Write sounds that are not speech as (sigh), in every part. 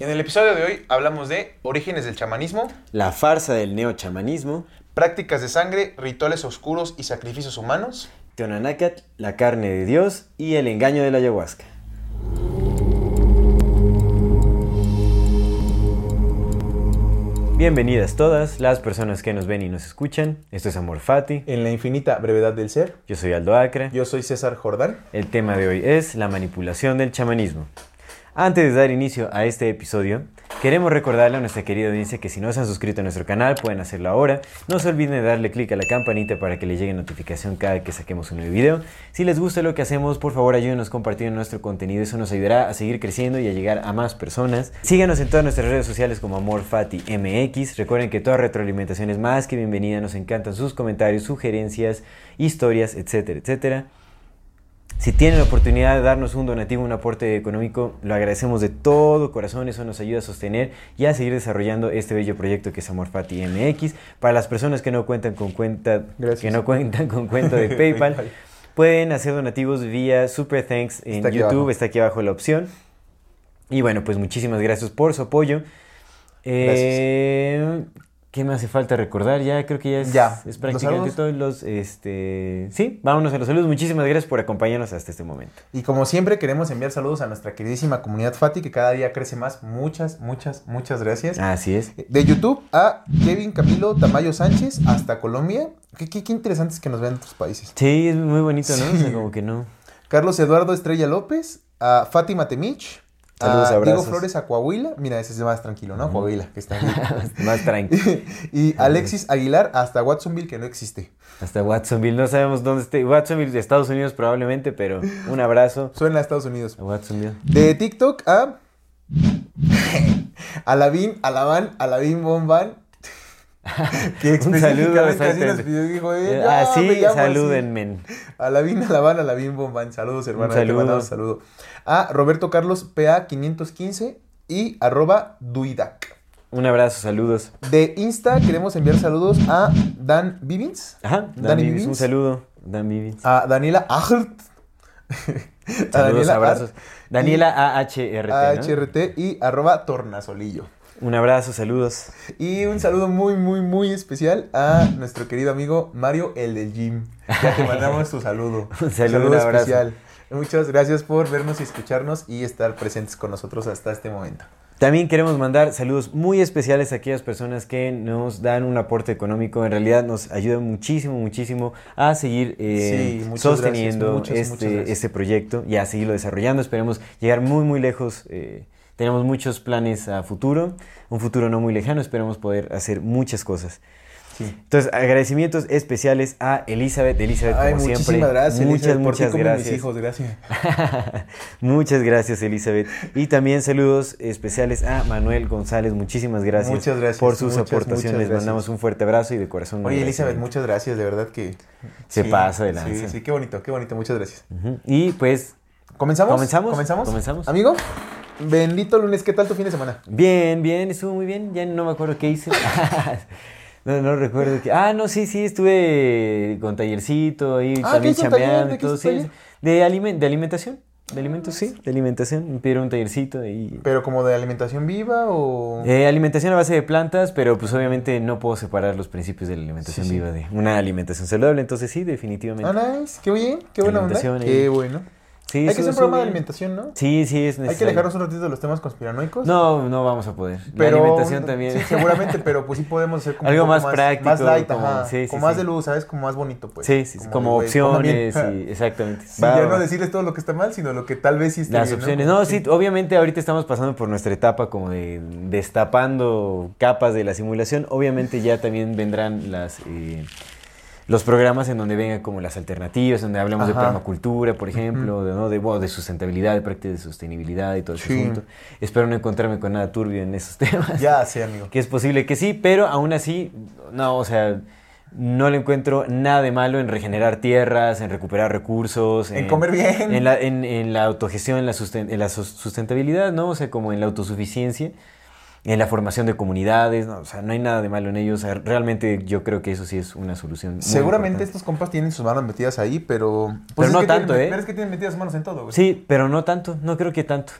En el episodio de hoy hablamos de orígenes del chamanismo, La farsa del neochamanismo, prácticas de sangre, rituales oscuros y sacrificios humanos. Teonanacat, la carne de Dios y el engaño de la ayahuasca. Bienvenidas todas las personas que nos ven y nos escuchan. Esto es Amor Fati. En la infinita brevedad del ser, Yo soy Aldo Acre. yo soy César Jordán. El tema de hoy es la manipulación del chamanismo. Antes de dar inicio a este episodio, queremos recordarle a nuestra querida audiencia que si no se han suscrito a nuestro canal pueden hacerlo ahora. No se olviden de darle clic a la campanita para que les llegue notificación cada que saquemos un nuevo video. Si les gusta lo que hacemos, por favor ayúdenos compartiendo nuestro contenido. Eso nos ayudará a seguir creciendo y a llegar a más personas. Síganos en todas nuestras redes sociales como AmorFatiMX. Recuerden que toda retroalimentación es más que bienvenida. Nos encantan sus comentarios, sugerencias, historias, etcétera, etcétera. Si tienen la oportunidad de darnos un donativo, un aporte económico, lo agradecemos de todo corazón. Eso nos ayuda a sostener y a seguir desarrollando este bello proyecto que es Amor Fati MX. Para las personas que no cuentan con cuenta, Gracias. que no cuentan con cuenta de (laughs) PayPal, pueden hacer donativos vía Super Thanks en Está YouTube. abajo. Está aquí abajo la opción. Y bueno, pues muchísimas gracias por su apoyo. Eh, ¿Qué me hace falta recordar? Ya creo que ya es, Ya, es ¿los prácticamente saludos? todos los... Este, sí, vámonos a los saludos. Muchísimas gracias por acompañarnos hasta este momento. Y como siempre queremos enviar saludos a nuestra queridísima comunidad Fati que cada día crece más. Muchas, muchas, muchas gracias. Así es. De YouTube a Kevin Camilo Tamayo Sánchez hasta Colombia. Qué, qué, qué interesante es que nos vean otros países. Sí, es muy bonito, ¿no? O sea, Sí. como que no. Carlos Eduardo Estrella López, a Fátima Temich, Saludos, a Diego abrazos. Flores a Coahuila. Mira, ese es más tranquilo, ¿no? Coahuila, que está. (laughs) Más tranquilo. (laughs) y Alexis Aguilar hasta Watsonville, que no existe. Hasta Watsonville. No sabemos dónde esté. Watsonville de Estados Unidos probablemente, pero un abrazo (laughs) Suena a Estados Unidos. a Watsonville. De TikTok a. Alabín, Alabán, Alabín Bomban. (laughs) que Un saludo, específicamente así nos pidió, dijo, eh, Eh, yo Así, me llamo así. salúdenme. Alabín, Alabán, Alabín Bomban. Saludos, hermano. Un saludo. saludo. A Roberto Carlos PA515 y arroba Duidac. Un abrazo, saludos. De Insta queremos enviar saludos a Dan Vivins, Ajá, Dan Vivins, un saludo. Dan Vivins. a Daniela Ahrt, (laughs) a Saludos, Daniela abrazos. Daniela AHRT. a ¿no? HRT y arroba Tornasolillo. Un abrazo, saludos. Y un saludo muy, muy, muy especial a nuestro querido amigo Mario, el del gym. Ya te mandamos tu saludo. (laughs) Un saludo, un abrazo. Muchas gracias por vernos y escucharnos y estar presentes con nosotros hasta este momento. También queremos mandar saludos muy especiales a aquellas personas que nos dan un aporte económico. En realidad nos ayuda muchísimo, muchísimo a seguir eh, Sí, sosteniendo gracias, muchas, muchas este, este proyecto y a seguirlo desarrollando. Esperemos llegar muy, muy lejos. eh, tenemos muchos planes a futuro, un futuro no muy lejano. Esperemos poder hacer muchas cosas. Sí. Entonces, agradecimientos especiales a Elizabeth. Elizabeth, Ay, como muchísimas siempre. gracias. Muchas, Elizabeth, por muchas como gracias. Mis hijos, gracias. (laughs) Muchas gracias, Elizabeth. Y también saludos especiales a Manuel González. Muchísimas gracias, Muchas gracias, por sus muchas, aportaciones. muchas mandamos un fuerte abrazo y de corazón. Oye, Elizabeth, muchas gracias, de verdad que... Se pasa de lanza. Sí, sí, qué bonito, qué bonito, muchas gracias. Y pues, ¿Comenzamos? ¿Comenzamos? ¿Comenzamos? Comenzamos. Amigo, bendito lunes, ¿qué tal tu fin de semana? bien, bien, estuvo muy bien. Ya no me acuerdo qué hice. (laughs) no, no recuerdo qué. Ah, no, sí, sí, estuve con tallercito ahí Ah, también ¿qué hizo taller? chambeando ¿De Sí, de, alimen- de alimentación. De alimentos, sí, de alimentación. Me pidieron un tallercito y ¿Pero como de alimentación viva o...? Eh, alimentación a base de plantas, pero pues obviamente no puedo separar los principios de la alimentación Sí, sí. viva de una alimentación saludable, entonces sí, definitivamente. Ah, nice, qué bien, qué buena onda. Qué bueno. Sí, Hay que hacer un programa de alimentación, ¿no? Sí, sí, es Hay necesario. que alejarnos un ratito de los temas conspiranoicos. No, no vamos a poder. pero, la alimentación también. Sí, seguramente, pero pues sí podemos hacer como Algo poco más práctico, Más light, como- ajá. sí, sí, con más de luz, ¿sabes? Como más bonito, pues. sí, sí, como, bien. opciones, exactamente. Sí, Va, ya va, no decirles todo lo que está mal, sino lo que tal vez sí está Las bien, opciones. Como No, sí, obviamente ahorita estamos pasando por nuestra etapa como de destapando capas de la simulación. Obviamente ya también vendrán las... eh, los programas en donde vengan como las alternativas, donde hablamos de permacultura, por ejemplo, de, ¿no? de, bueno, de sustentabilidad, de prácticas de sostenibilidad y todo ese Sí. asunto. Espero no encontrarme con nada turbio en esos (laughs) temas. Ya sé, amigo. Que es posible que sí, pero aún así, no, o sea, no le encuentro nada de malo en regenerar tierras, en recuperar recursos, En comer bien. en la, en, en la autogestión, en la, susten- en la sus- sustentabilidad, ¿no? O sea, como en la autosuficiencia, en la formación de comunidades, ¿no? O sea, no hay nada de malo en ello. O sea, realmente yo creo que eso sí es una solución. muy Seguramente importante. estos compas tienen sus manos metidas ahí, pero... pues Pero no tanto, tienen- ¿eh? Pero es que tienen metidas sus manos en todo, güey. Sí, pero no tanto, no creo que tanto.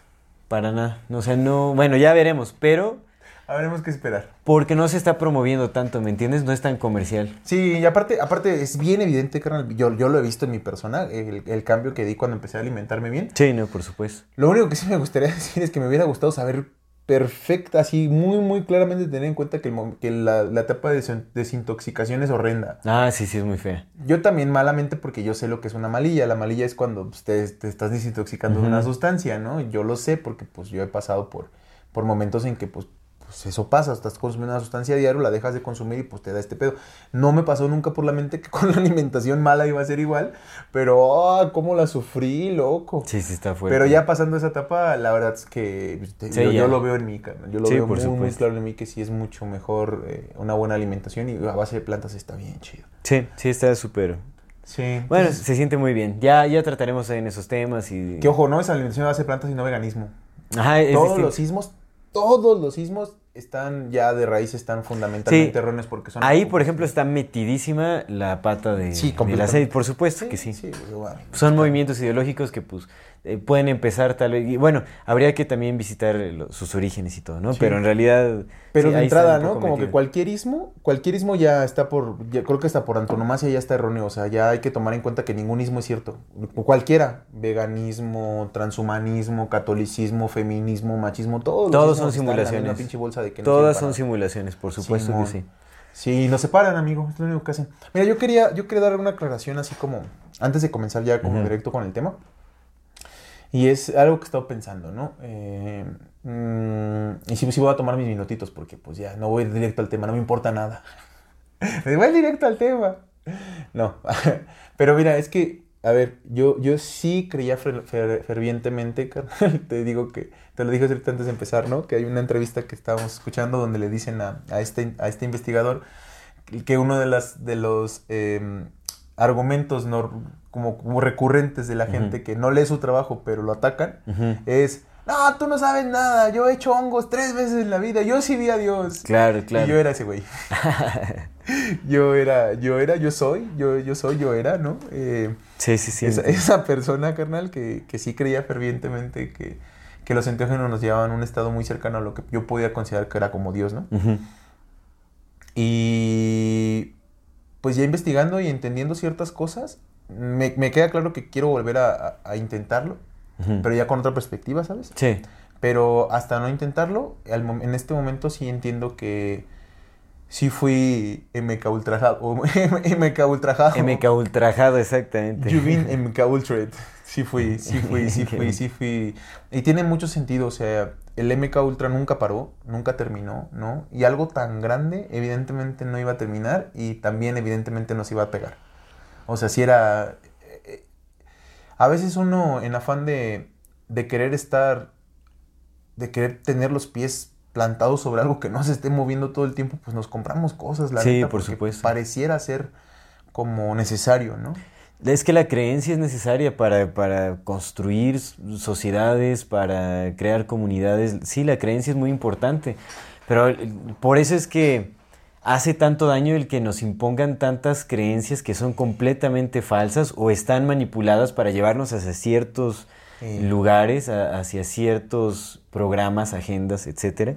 Para nada. O sea, no. Bueno, ya veremos, pero Habremos que esperar. porque no se está promoviendo tanto, ¿me entiendes? No es tan comercial. Sí, y aparte, aparte es bien evidente, carnal, yo, yo lo he visto en mi persona, el, el cambio que di cuando empecé a alimentarme bien. Sí, no, por supuesto. Lo único que sí me gustaría (laughs) decir es que me hubiera gustado saber perfecta, así muy, muy claramente tener en cuenta que, el mom- que la, la etapa de desin- desintoxicación es horrenda. Ah, sí, sí, es muy fea. Yo también malamente porque yo sé lo que es una malilla. La malilla es cuando pues, te, te estás desintoxicando de una sustancia, ¿no? Yo lo sé porque pues yo he pasado por, por momentos en que pues, pues eso pasa. Estás consumiendo una sustancia a diario, la dejas de consumir y pues te da este pedo. No me pasó nunca por la mente que (laughs) con la alimentación mala iba a ser igual, pero ah, cómo la sufrí, loco. Sí, sí, está fuerte. Pero ya pasando esa etapa, la verdad es que pues, te- Sí, yo, lo veo en mí. Yo lo Sí, veo por muy, muy claro en mí que sí es mucho mejor eh, una buena alimentación y a base de plantas está bien chido. Sí, sí, está súper. Sí. Bueno, entonces- se siente muy bien. Ya, ya trataremos en esos temas y. Que ojo, no es alimentación a base de plantas, sino veganismo. Ajá, es todos distinto. los sismos, todos los sismos están ya de raíz, están fundamentalmente Sí. erróneos porque son... Ahí, por ejemplo, está metidísima la pata de, Sí, completamente. aceite, por supuesto que sí. Sí, güey, bueno. Son movimientos ideológicos que pues eh, pueden empezar tal vez. Y bueno, habría que también visitar eh, sus orígenes y todo, ¿no? Sí. Pero en realidad. Pero sí, de está entrada, ¿no? Como que cualquier ismo, cualquier ismo ya está por, ya- creo que hasta por antonomasia ya está erróneo, o sea, ya hay que tomar en cuenta que ningún ismo es cierto. Cualquiera, veganismo, transhumanismo, catolicismo, feminismo, machismo, todos. los Todos son simulaciones. pinche bolsa de que Todas son simulaciones, por supuesto Simón. que sí. Sí, nos separan, amigo. Es lo único que hacen. Mira, yo quería, yo quería dar una aclaración así como antes de comenzar ya como directo con el tema. Y es algo que he estado pensando, ¿no? Eh, mm, y sí, sí voy a tomar mis minutitos porque pues ya no voy directo al tema, no me importa nada. (laughs) Voy directo al tema. No, (laughs) pero mira, es que, a ver, yo, yo sí creía fer- fer- fervientemente, (laughs) te digo que, te lo dije ahorita antes de empezar, ¿no? Que hay una entrevista que estábamos escuchando donde le dicen a, a este, a este investigador que uno de, las, de los eh, argumentos nor- como, como recurrentes de la gente que no lee su trabajo pero lo atacan es, no, tú no sabes nada, yo he hecho hongos tres veces en la vida, yo sí vi a Dios. Claro, Y claro. yo era ese güey. (laughs) yo era, yo era, yo soy, yo, yo soy, yo era, ¿no? Eh, Sí, sí, sí. esa, esa persona, carnal, que, que sí creía fervientemente que, que los enteógenos nos llevaban a un estado muy cercano a lo que yo podía considerar que era como Dios, ¿no? Y pues ya investigando y entendiendo ciertas cosas, me, me queda claro que quiero volver a, intentarlo, pero ya con otra perspectiva, ¿sabes? Sí. Pero hasta no intentarlo, en este momento sí entiendo que sí fui MK ultrajado. (laughs) MK ultrajado. MK ultrajado, exactamente. You've been MK. Sí fui, sí (laughs) fui, sí fui, sí fui. Y tiene mucho sentido, o sea, el MK Ultra nunca paró, nunca terminó, ¿no? Y algo tan grande, evidentemente no iba a terminar y también evidentemente nos iba a pegar. O sea, si era... eh, eh, A veces uno en afán de, de querer estar, de querer tener los pies plantados sobre algo que no se esté moviendo todo el tiempo, pues nos compramos cosas, la Sí, neta, por porque supuesto. Pareciera ser como necesario, ¿no? Es que la creencia es necesaria para, para construir sociedades, para crear comunidades. Sí, la creencia es muy importante. Pero por eso es que hace tanto daño el que nos impongan tantas creencias que son completamente falsas o están manipuladas para llevarnos hacia ciertos Sí. lugares, a- hacia ciertos programas, agendas, etcétera.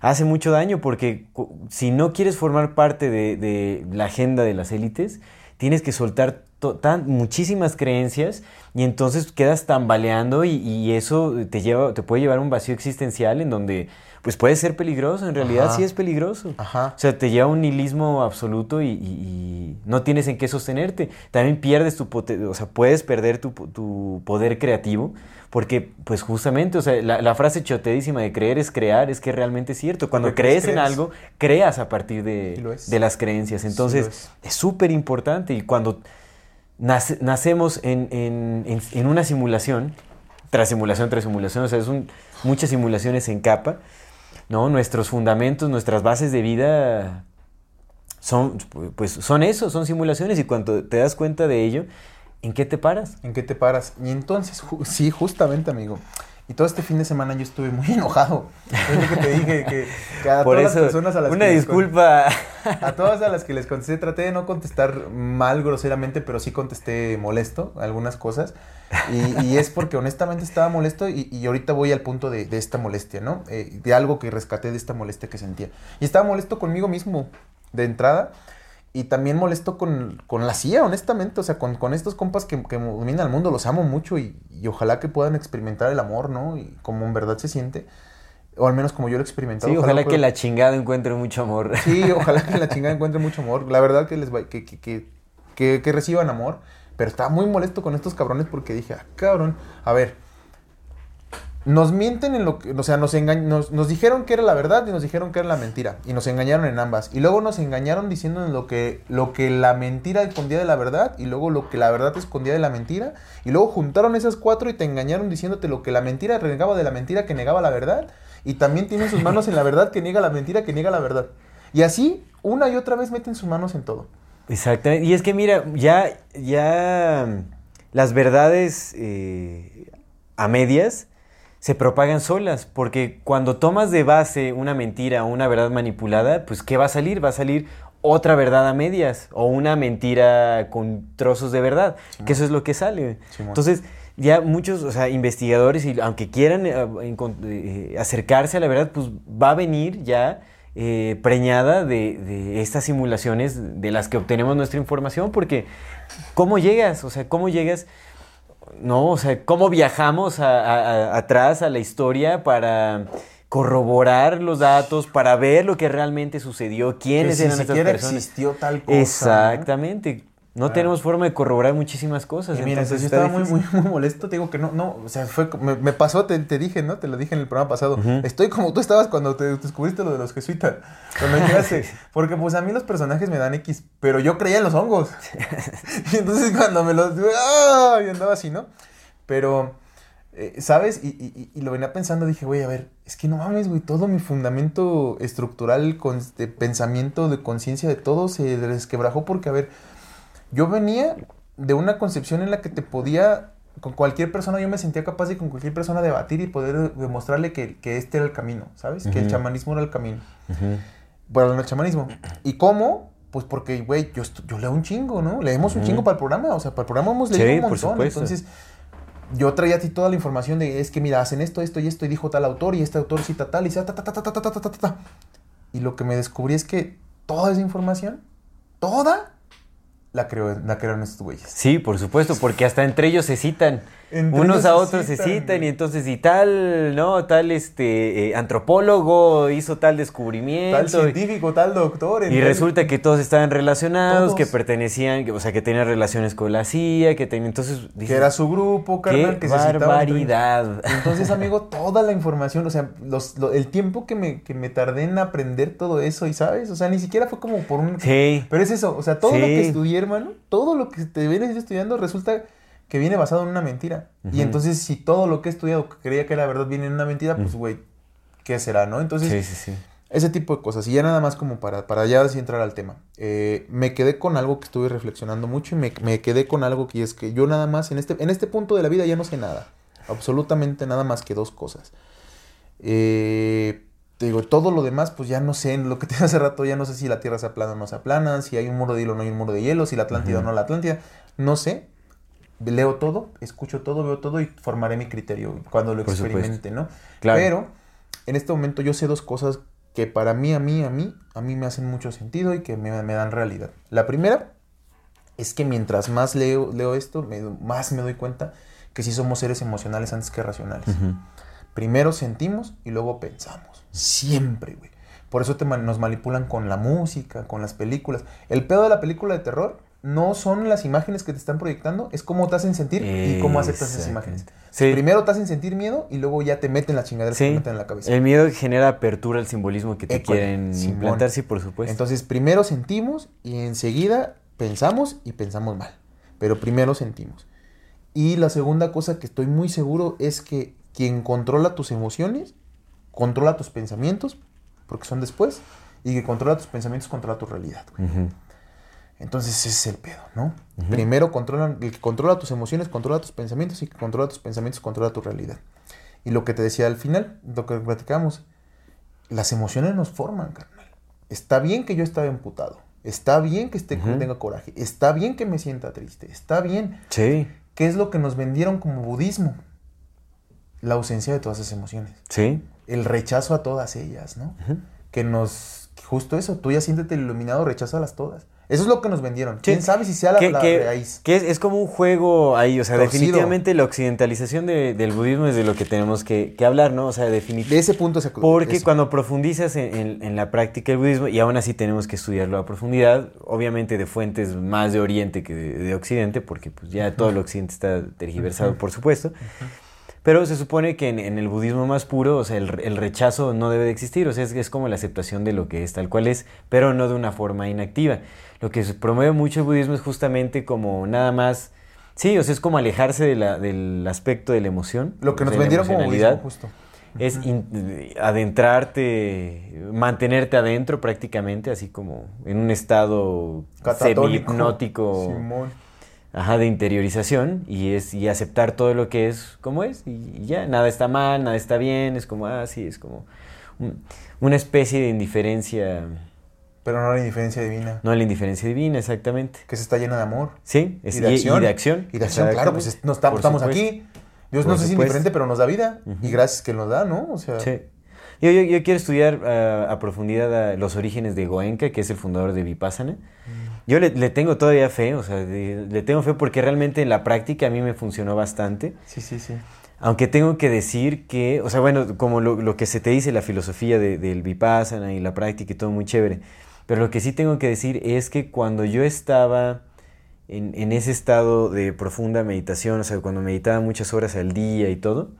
Hace mucho daño porque si no quieres formar parte de, de la agenda de las élites, tienes que soltar tan, muchísimas creencias y entonces quedas tambaleando y, y eso te, lleva, te puede llevar a un vacío existencial en donde pues puede ser peligroso, en realidad Ajá. sí es peligroso. Ajá. O sea, te lleva a un nihilismo absoluto y, y- y no tienes en qué sostenerte. También pierdes tu o sea, puedes perder tu, po- tu poder creativo porque, pues justamente, o sea, la, la frase chotedísima de creer es crear es que realmente es cierto. Cuando Porque crees, en algo, creas a partir de, de las creencias. Entonces, es súper importante y cuando nace- nacemos en, en- en- en una simulación, tras simulación, tras simulación, o sea, es un- muchas simulaciones en capa, ¿no? Nuestros fundamentos, nuestras bases de vida son, pues, son eso, son simulaciones y cuando te das cuenta de ello, ¿en qué te paras? ¿En qué te paras? Y entonces, sí, justamente, amigo. Y todo este fin de semana yo estuve muy (laughs) enojado. Es lo que te dije, que, que a Por todas eso, las personas a las una que les disculpa. A todas a las que les contesté, traté de no contestar mal groseramente, pero sí contesté molesto algunas cosas. Y, y es porque honestamente estaba molesto y, y ahorita voy al punto de, de esta molestia, ¿no? Eh, de algo que rescaté de esta molestia que sentía. Y estaba molesto conmigo mismo de entrada y también molesto con, con la CIA, honestamente. O sea, con, con estos compas que, que dominan el mundo, los amo mucho y, y ojalá que puedan experimentar el amor, ¿no? Y como en verdad se siente. O al menos como yo lo he experimentado. Sí, ojalá que la chingada encuentre mucho amor. Sí, (laughs) ojalá que la chingada encuentre mucho amor. La verdad que les va- que, que, que, que- que reciban amor. Pero estaba muy molesto con estos cabrones porque dije, ah, cabrón, a ver. Nos mienten en lo que, o sea, nos, nos, nos dijeron que era la verdad y nos dijeron que era la mentira. Y nos engañaron en ambas. Y luego nos engañaron diciendo lo que, lo que la mentira escondía de la verdad. Y luego lo que la verdad escondía de la mentira. Y luego juntaron esas cuatro y te engañaron diciéndote lo que la mentira renegaba de la mentira que negaba la verdad. Y también tienen sus manos en la verdad que niega la mentira que niega la verdad. Y así, una y otra vez meten sus manos en todo. Exactamente. Y es que mira, ya, ya mm, las verdades eh, a medias se propagan solas, porque cuando tomas de base una mentira o una verdad manipulada, pues ¿qué va a salir? Va a salir otra verdad a medias o una mentira con trozos de verdad, que eso es lo que sale. Entonces, ya muchos, o sea, investigadores, y aunque quieran eh, eh, acercarse a la verdad, pues va a venir ya eh, preñada de, de estas simulaciones de las que obtenemos nuestra información, porque ¿cómo llegas? O sea, ¿cómo llegas? No, o sea, ¿cómo viajamos a- a- a- atrás a la historia para corroborar los datos, para ver lo que realmente sucedió, quiénes que si eran estas siquiera personas? existió tal cosa. Exactamente. No Ah. tenemos forma de corroborar muchísimas cosas. Y mira, entonces yo estaba muy, muy, muy molesto. Te digo que no, no, o sea, fue, me, me pasó, te, te dije, ¿no? Te lo dije en el programa pasado. Estoy como tú estabas cuando te descubriste lo de los jesuitas. Cuando llegaste. (laughs) Porque pues a mí los personajes me dan X, pero yo creía en los hongos. (laughs) y entonces cuando me los... ¡ah! Y andaba así, ¿no? Pero, eh, ¿sabes? Y, y- y lo venía pensando, dije, güey, a ver, es que no mames, güey, todo mi fundamento estructural, con, de pensamiento, de conciencia, de todo se desquebrajó porque, a ver, yo venía de una concepción en la que te podía, con cualquier persona, yo me sentía capaz de con cualquier persona debatir y poder demostrarle que, que este era el camino, ¿sabes? Que el chamanismo era el camino. Ujú. Bueno, el chamanismo. ¿Y cómo? Pues porque, güey, yo, yo leo un chingo, ¿no? Leemos un Ujú. chingo para el programa, o sea, para el programa hemos Sí, leído un por montón. supuesto. Entonces, yo traía a ti toda la información de, es que mira, hacen esto, esto y esto, y dijo tal autor, y este autor cita tal, y ta, ta, ta, ta, ta, ta, ta, ta, ta. Y lo que me descubrí es que toda esa información, toda, la creo, la crearon estos güeyes. Sí, por supuesto, porque hasta entre ellos se citan. Entre Unos a otros se citan, y entonces y tal, ¿no? Tal este eh, antropólogo hizo tal descubrimiento. Tal y- científico, tal doctor. Y resulta que todos estaban relacionados, Todos. que pertenecían, que- o sea, que tenían relaciones con la CIA, que tenían, entonces... Que era su grupo, carnal, ¡Qué que se barbaridad! (laughs) Entonces, amigo, toda la información, o sea, los, lo- el tiempo que me, que me tardé en aprender todo eso, y sabes, o sea, ni siquiera fue como por un... Sí, Pero es eso, o sea, todo lo que estudié, hermano, todo lo que te vienes estudiando resulta que viene basado en una mentira. Y entonces, si todo lo que he estudiado que creía que era verdad viene en una mentira, pues, güey, ¿qué será, no? Entonces, sí, sí, sí. ese tipo de cosas. Y ya nada más como para, para ya así entrar al tema. Eh, me quedé con algo que estuve reflexionando mucho y me, me quedé con algo que es que yo nada más en este, en este punto de la vida ya no sé nada. Absolutamente nada más que dos cosas. Eh, te digo, todo lo demás, pues ya no sé, lo que (laughs) te hace rato, ya no sé si la Tierra se aplana o no se aplana, si hay un muro de hielo o no hay un muro de hielo, si la Atlántida o no la Atlántida. No sé. Leo todo, escucho todo, veo todo y formaré mi criterio cuando lo experimente, ¿no? Claro. Pero en este momento yo sé dos cosas que para mí, a mí, a mí, a mí me hacen mucho sentido y que me, me dan realidad. La primera es que mientras más leo, leo esto, me- más me doy cuenta que sí somos seres emocionales antes que racionales. Primero sentimos y luego pensamos. Siempre, güey. Por eso te nos manipulan con la música, con las películas. El pedo de la película de terror no son las imágenes que te están proyectando, es cómo te hacen sentir y cómo aceptas esas imágenes. Sí. Primero te hacen sentir miedo y luego ya te meten las chingaderas que te meten en la cabeza. el miedo genera apertura al simbolismo que te quieren Simón. implantar, sí, por supuesto. Entonces, primero sentimos y enseguida pensamos y pensamos mal. Pero primero sentimos. Y la segunda cosa que estoy muy seguro es que quien controla tus emociones, controla tus pensamientos, porque son después, y que controla tus pensamientos, controla tu realidad. güey. Entonces ese es el pedo, ¿no? Primero controlan, el que controla tus emociones, controla tus pensamientos, y que controla tus pensamientos, controla tu realidad. Y lo que te decía al final, lo que platicamos, las emociones nos forman, carnal. Está bien que yo estaba emputado. Está bien que esté, que Ujú. tenga coraje. Está bien que me sienta triste. Está bien. Sí, ¿Qué es lo que nos vendieron como budismo? La ausencia de todas esas emociones. sí. El rechazo a todas ellas, ¿no? Que nos... Justo eso. Tú ya siéntete iluminado, recházalas todas. Eso es lo que nos vendieron. ¿Quién sabe si sea la, que, la que- raíz? que es, es como un juego ahí, o sea, Torcido. definitivamente la occidentalización de- del budismo es de lo que tenemos que, que hablar, ¿no? O sea, De definitivamente. ese punto se Porque eso. cuando profundizas en, en- en la práctica del budismo, y aún así tenemos que estudiarlo a profundidad, obviamente de fuentes más de Oriente que de, de Occidente, porque pues ya todo el Occidente está tergiversado, por supuesto. Pero se supone que en, en el budismo más puro, o sea, el, el rechazo no debe de existir, o sea, es, es como la aceptación de lo que es tal cual es, pero no de una forma inactiva. Lo que se promueve mucho el budismo es justamente como nada más, sí, o sea, es como alejarse de la- del aspecto de la emoción. Lo que nos vendieron como budismo, justo. es in- adentrarte, mantenerte adentro prácticamente, así como en un estado semi-hipnótico, Simón. ajá, de interiorización, y es y aceptar todo lo que es como es, y, y ya, nada está mal, nada está bien, es como, ah, sí, es como un- una especie de indiferencia, Pero no la indiferencia divina. no la indiferencia divina, exactamente. Que se está llena de amor. Sí, es- y de acción. Y de acción. Y de acción, claro, pues es- no estamos, supuesto. aquí. Dios Por no sé si es indiferente, pero nos da vida. Y gracias que nos da, ¿no? O sea, Sí. Yo, yo, yo quiero estudiar ah, a profundidad ah, los orígenes de Goenka, que es el fundador de Vipassana. Mm. Yo le, le tengo todavía fe, o sea, de- le tengo fe porque realmente en la práctica a mí me funcionó bastante. sí, sí, sí. Aunque tengo que decir que, o sea, bueno, como lo, lo que se te dice, la filosofía de- del Vipassana y la práctica y todo muy chévere. Pero lo que sí tengo que decir es que cuando yo estaba en, en ese estado de profunda meditación, o sea, cuando meditaba muchas horas al día y todo,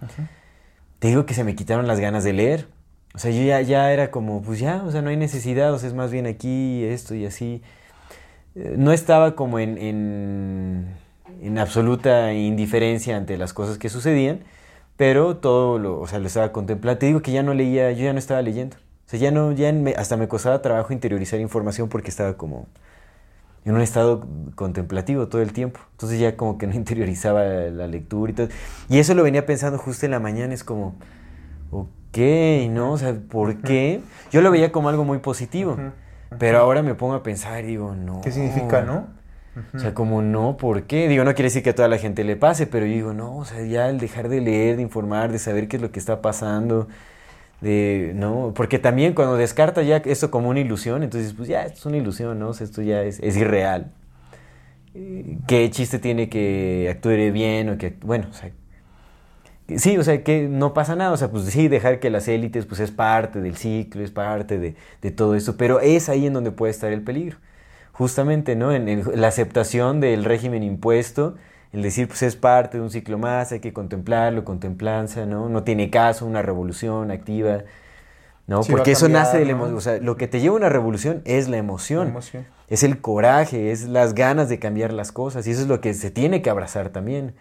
te digo que se me quitaron las ganas de leer. O sea, yo ya, ya era como, pues ya, o sea, no hay necesidad, o sea, es más bien aquí, esto y así. Eh, No estaba como en, en, en absoluta indiferencia ante las cosas que sucedían, pero todo lo, o sea, lo estaba contemplando. Te digo que ya no leía, yo ya no estaba leyendo. O sea, ya no, ya me- hasta me costaba trabajo interiorizar información porque estaba como en un estado contemplativo todo el tiempo. Entonces ya como que no (laughs) interiorizaba la lectura y todo. Y eso lo venía pensando justo en la mañana, es como, ok, ¿no? O sea, ¿por qué? Yo lo veía como algo muy positivo, pero ahora me pongo a pensar y digo, no. ¿Qué significa, no? O sea, como no, ¿por qué? Digo, no quiere decir que a toda la gente le pase, pero yo digo, no, o sea, ya el dejar de leer, de informar, de saber qué es lo que está pasando, de, ¿no? Porque también cuando descartas ya esto como una ilusión, entonces, pues ya, esto es una ilusión, ¿no? O sea, esto ya es, es irreal. Eh, ¿Qué chiste tiene que actúe bien o que, bueno, o sea, sí, o sea, que no pasa nada, o sea, pues sí, dejar que las élites, pues es parte del ciclo, es parte de, de todo esto, pero es ahí en donde puede estar el peligro justamente, ¿no? En la aceptación del régimen impuesto, el decir, pues es parte de un ciclo más, hay que contemplarlo, contemplanza, ¿no? No tiene caso una revolución activa, ¿no? Sí, Porque eso cambiar, nace de la ¿no? emoción, o sea, lo que te lleva a una revolución es la emoción, La emoción. es el coraje, es las ganas de cambiar las cosas, y eso es lo que se tiene que abrazar también.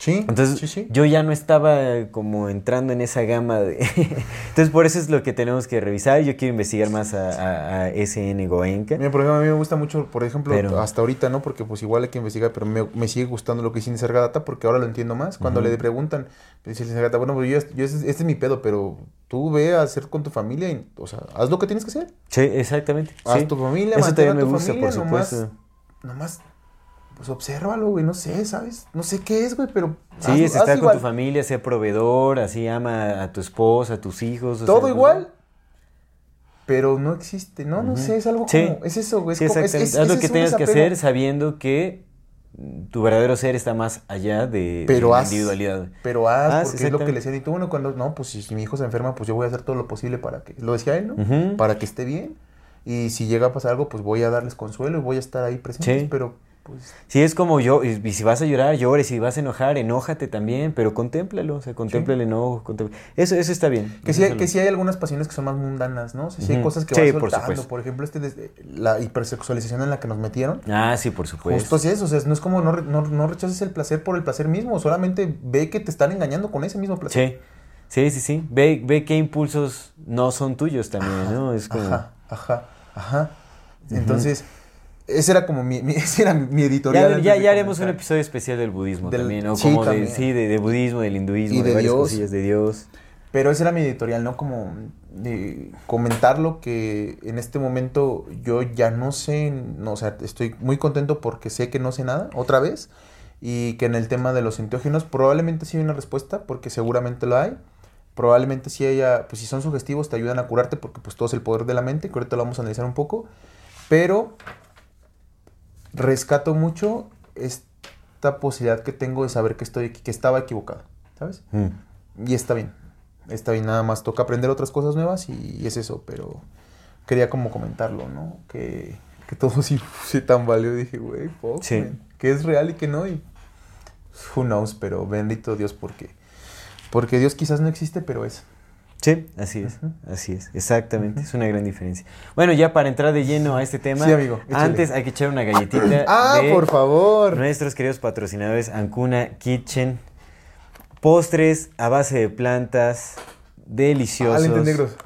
Sí, Entonces, sí, sí. yo ya no estaba como entrando en esa gama de... (laughs) Entonces, por eso es lo que tenemos que revisar. Yo quiero investigar más a, a- a SN Goenka. Mira, por ejemplo, a mí me gusta mucho, por ejemplo, Pero- hasta ahorita, ¿no? Porque pues igual hay que investigar, pero me, me sigue gustando lo que dice Nisargadatta porque ahora lo entiendo más. Cuando le preguntan, dice Nisargadatta, bueno, pues yo, yo este, este es mi pedo, pero tú ve a hacer con tu familia, y, o sea, haz lo que tienes que hacer. Sí, exactamente. Haz sí. tu familia, Eso también a me tu gusta, familia, por nomás, supuesto. nomás, pues obsérvalo, güey, no sé, ¿sabes? No sé qué es, güey, pero Sí, es estar con igual. tu familia, ser proveedor, así ama a tu esposa, a tus hijos. o Todo sea, igual. pero no existe, ¿no? No sé, es algo Sí. como, es eso, güey. es Sí, como- es- exactamente. es- Haz lo que tengas que hacer sabiendo que tu verdadero ser está más allá de, Pero de la individualidad. Pero haz, Haz, porque es lo que le decían. Y tú, bueno, cuando, no, pues si, mi hijo se enferma, pues yo voy a hacer todo lo posible para que, lo decía él, ¿no? Para que esté bien. Y si llega a pasar algo, pues voy a darles consuelo y voy a estar ahí presente. Sí. Pero, pues, Sí, es como yo, y si vas a llorar, llores, si vas a enojar, enójate también, pero contémplalo, o sea, contempla el enojo, contempla- Eso, eso está bien. que sí, que sí hay algunas pasiones que son más mundanas, ¿no? O sea, sí hay cosas que Sí, vas por soltando. supuesto. Por, ejemplo, este desde la hipersexualización en la que nos metieron. Ah, sí, por supuesto. Justo así es, o sea, no es como no, no, no rechaces el placer por el placer mismo, solamente ve que te están engañando con ese mismo placer. Sí, sí, sí, sí. Ve, ve qué impulsos no son tuyos también, ¿no? Es como... Ajá, ajá, ajá. Entonces, ese era como mi, mi- (laughs) ese era mi editorial. Ya, ya, de ya haremos un episodio especial del budismo Del- también, ¿no? sí, Como de, sí, de, de budismo, del hinduismo, Y de varias Dios. cosillas de Dios. Pero ese era mi editorial, ¿no? Como de comentarlo que en este momento yo ya no sé, no, o sea, estoy muy contento porque sé que no sé nada, otra vez, y que en el tema de los enteógenos probablemente sí hay una respuesta, porque seguramente lo hay. Probablemente sí haya, pues si son sugestivos te ayudan a curarte porque pues todo es el poder de la mente, que ahorita lo vamos a analizar un poco, pero rescato mucho esta posibilidad que tengo de saber que estoy que estaba equivocado, ¿sabes? Mm. Y está bien. Está bien, nada más toca aprender otras cosas nuevas y, y es eso, pero quería como comentarlo, ¿no? Que, que todo (laughs) sí se tambaleó. Dije, güey, fuck, Sí. man, que es real y que no. Y who knows, pero bendito Dios, porque, porque Dios quizás no existe, pero es. Sí, así es, así es, exactamente, es una gran diferencia. Bueno, ya para entrar de lleno a este tema, Sí, amigo, échale. antes hay que echar una galletita (clears throat) ¡Ah, de por favor! nuestros queridos patrocinadores Ancuna Kitchen, postres a base de plantas, deliciosos. Ah, negros.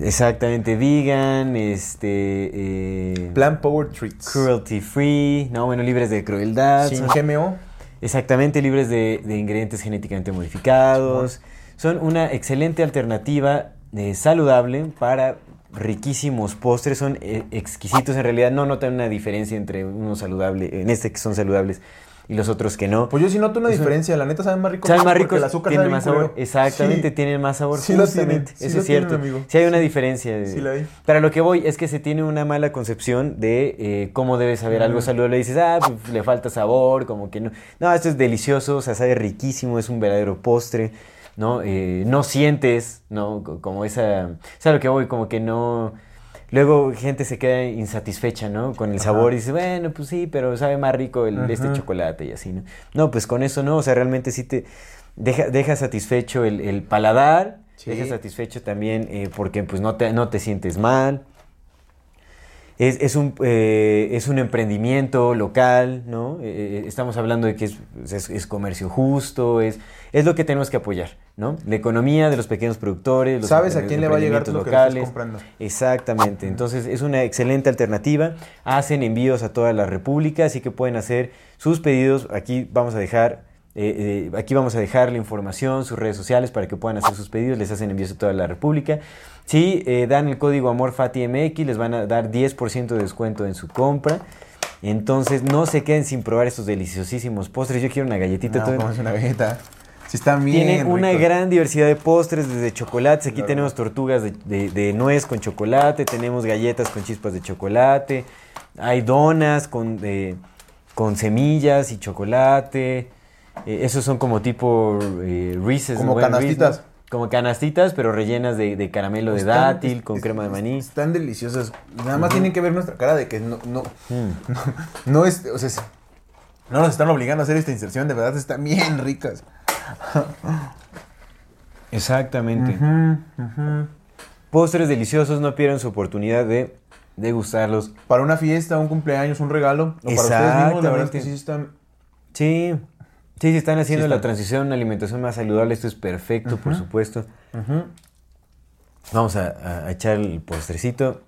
Exactamente, vegan, este, eh, Plant Power Treats. cruelty free, no, bueno, libres de crueldad. Sin GMO. Exactamente, libres de, de ingredientes genéticamente modificados. Son una excelente alternativa eh, saludable para riquísimos postres. Son eh, exquisitos en realidad. No notan una diferencia entre uno saludable, en este que son saludables, y los otros que no. Pues yo sí noto una diferencia. La neta saben más rico. Saben más ricos, el azúcar tienen sabe más sabor. Exactamente, Sí. tienen más sabor. Sí justamente. sí Eso es cierto. tienen. Sí hay una diferencia. de- Sí la hay. Pero a lo que voy es que se tiene una mala concepción de eh, cómo debe saber algo Ujú. saludable. Dices, ah, pues le falta sabor, como que no. No, esto es delicioso, o sea, sabe riquísimo, es un verdadero postre, ¿no? Eh, no sientes, ¿no? Co- Como esa... Sea, a lo que voy, como que no... Luego gente se queda insatisfecha, ¿no? Con el Ajá. sabor y dice, bueno, pues sí, pero sabe más rico el, este chocolate y así, ¿no? No, pues con eso no, o sea, realmente sí te deja, deja satisfecho el, el paladar, Sí. deja satisfecho también eh, porque pues no te, no te sientes mal. Es, es un, eh, es un emprendimiento local, ¿no? Eh, eh, estamos hablando de que es, es- es comercio justo, es, es lo que tenemos que apoyar, ¿no? La economía de los pequeños productores, los Sabes a quién le va a llegar lo que locales. comprando. Exactamente, entonces es una excelente alternativa. Hacen envíos a toda la República, así que pueden hacer sus pedidos. Aquí vamos a dejar, eh, eh, aquí vamos a dejar la información, sus redes sociales para que puedan hacer sus pedidos. Les hacen envíos a toda la República. Si eh, dan el código AMORFATIMX, les van a dar 10% de descuento en su compra. Entonces no se queden sin probar estos deliciosísimos postres. Yo quiero una galletita. No, ¿tú- como es una galleta. Sí están bien tiene una ricos. gran diversidad de postres, desde chocolates. Aquí Claro. tenemos tortugas de, de- de nuez con chocolate, tenemos galletas con chispas de chocolate, hay donas con, eh, con semillas y chocolate. Eh, esos son como tipo eh, Reese's. Como bueno, Reese's, ¿no? canastitas. Como canastitas, pero rellenas de, de caramelo de Están- dátil, con es- crema de maní. Están deliciosas. Nada más tienen que ver nuestra cara de que no, no, Mm. no, no es, o sea, no nos están obligando a hacer esta inserción, de verdad están bien ricas. (laughs) Exactamente. Postres deliciosos, no pierdan su oportunidad de degustarlos. Para una fiesta, un cumpleaños, un regalo, o para ustedes mismos, la verdad es que sí están Sí, sí, si están haciendo Sí la transición a una alimentación más saludable, esto es perfecto, por supuesto. Vamos a, a- echar el postrecito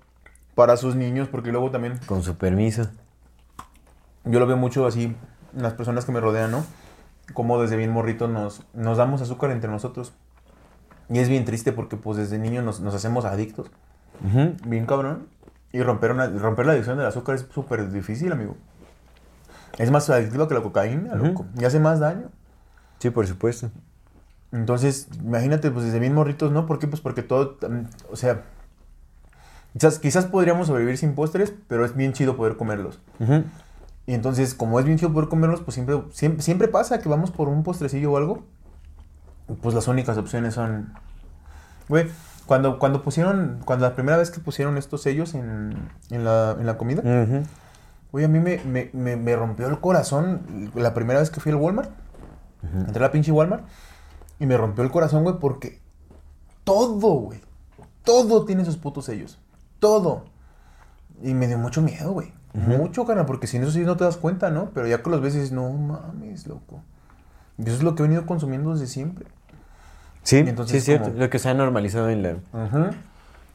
para sus niños, porque luego también con su permiso. yo lo veo mucho así las personas que me rodean, ¿no? Como desde bien morrito nos, nos damos azúcar entre nosotros. Y es bien triste porque pues desde niños nos, nos hacemos adictos. Bien cabrón. Y romper, una, romper la adicción del azúcar es súper difícil, amigo. Es más adictivo que la cocaína, loco. Y hace más daño. Sí, por supuesto. Entonces, imagínate, pues desde bien morritos, ¿no? ¿Por qué? Pues porque todo, mm, o sea, Quizás, quizás podríamos sobrevivir sin postres, pero es bien chido poder comerlos. Y entonces, como es bien chido poder comerlos, pues siempre, siempre, siempre pasa que vamos por un postrecillo o algo. Pues las únicas opciones son. Güey, cuando, cuando pusieron. Cuando la primera vez que pusieron estos sellos en, en, la, en la comida, güey, a mí me, me, me, me rompió el corazón la primera vez que fui al Walmart. Entré a la pinche Walmart. Y me rompió el corazón, güey, porque todo, güey. Todo tiene sus putos sellos. Todo. Y me dio mucho miedo, güey. Mucho, cara, porque sin eso sí no te das cuenta, ¿no? Pero ya que los ves dices, no mames, loco. Y eso es lo que he venido consumiendo desde siempre. Sí, entonces sí es cierto. como- Lo que se ha normalizado en, la-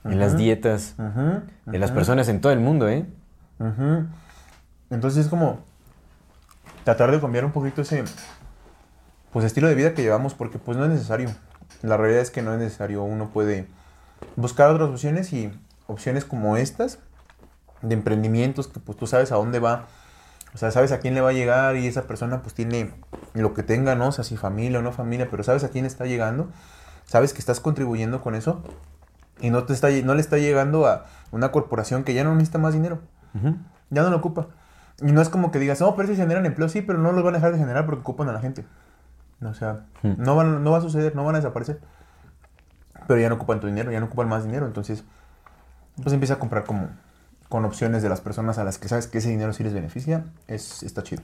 en las dietas Ajá. de las personas en todo el mundo, ¿eh? Entonces es como tratar de cambiar un poquito ese pues estilo de vida que llevamos porque pues no es necesario. La realidad es que no es necesario. Uno puede buscar otras opciones y opciones como estas de emprendimientos que pues tú sabes a dónde va. O sea, sabes a quién le va a llegar y esa persona pues tiene lo que tenga, ¿no? O sea, si familia o no familia, pero sabes a quién está llegando. Sabes que estás contribuyendo con eso y no, te está, no le está llegando a una corporación que ya no necesita más dinero. Ya no lo ocupa. Y no es como que digas, no, pero si generan empleo, sí, pero no los van a dejar de generar porque ocupan a la gente. O sea, Hmm. no, van, no va a suceder, no van a desaparecer. Pero ya no ocupan tu dinero, ya no ocupan más dinero. Entonces, pues empieza a comprar como con opciones de las personas a las que sabes que ese dinero sí les beneficia. Es, está chido.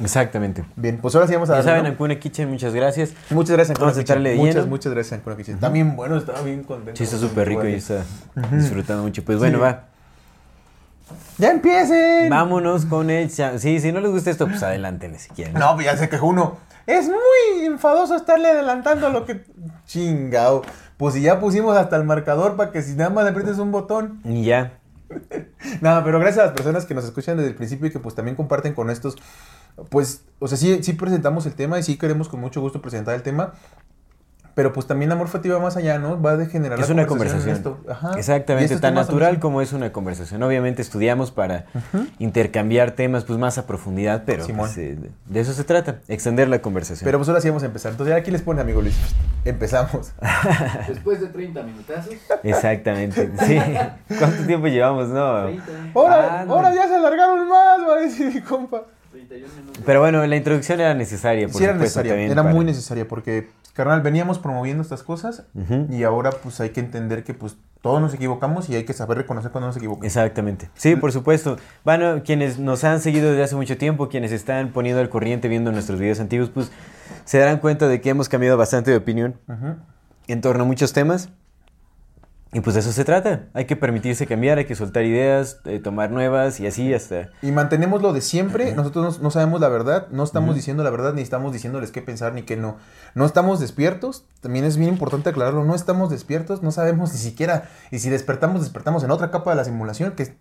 Exactamente. Bien, pues ahora sí vamos a Ya darle, saben, ¿no? Ancuna Kitchen, muchas gracias. Muchas gracias, Ancuna Kitchen. Muchas, lleno. muchas gracias, Ancuna Kitchen. Está bien bueno, estaba bien contento. Sí, está súper rico y está disfrutando mucho. Pues bueno, Sí. va. ¡Ya empiecen! Vámonos con el... Sí, si no les gusta esto, pues adelántenle si quieren. No, pues ya se quejó uno. Es muy enfadoso estarle adelantando lo que. Chingao. Pues si ya pusimos hasta el marcador para que si nada más le aprietes un botón. Y ya. Nada, pero gracias a las personas que nos escuchan desde el principio y que pues también comparten con estos. Pues, o sea, sí, sí presentamos el tema y sí queremos con mucho gusto presentar el tema. Pero pues también Amor Fati va más allá, ¿no? Va a generar Es la una conversación conversación. esto. Ajá. Exactamente, tan natural como es una conversación. Obviamente estudiamos para intercambiar temas pues más a profundidad, pero pues, eh, de eso se trata, extender la conversación. Pero pues ahora sí vamos a empezar. Entonces ya aquí les pone, amigo Luis. Empezamos. (laughs) Después de 30 minutazos. Exactamente, sí. ¿Cuánto tiempo llevamos, no? 30, ¡Ahora, Ah, ahora no. ya se alargaron más! Va a decir mi compa. 31 minutos. Pero bueno, la introducción era necesaria, por Sí, era supuesto, necesaria, también era para- muy necesaria porque, carnal, veníamos promoviendo estas cosas y ahora pues hay que entender que pues todos nos equivocamos y hay que saber reconocer cuando nos equivocamos. Exactamente. Sí, por supuesto. Bueno, quienes nos han seguido desde hace mucho tiempo, quienes están poniendo al corriente viendo nuestros videos antiguos, pues se darán cuenta de que hemos cambiado bastante de opinión en torno a muchos temas. Y pues de eso se trata. Hay que permitirse cambiar, hay que soltar ideas, eh, tomar nuevas y así hasta... Y mantenemos lo de siempre, nosotros no, no sabemos la verdad, no estamos diciendo la verdad, ni estamos diciéndoles qué pensar ni qué no. No estamos despiertos, también es bien importante aclararlo, no estamos despiertos, no sabemos ni siquiera, y si despertamos, despertamos en otra capa de la simulación, que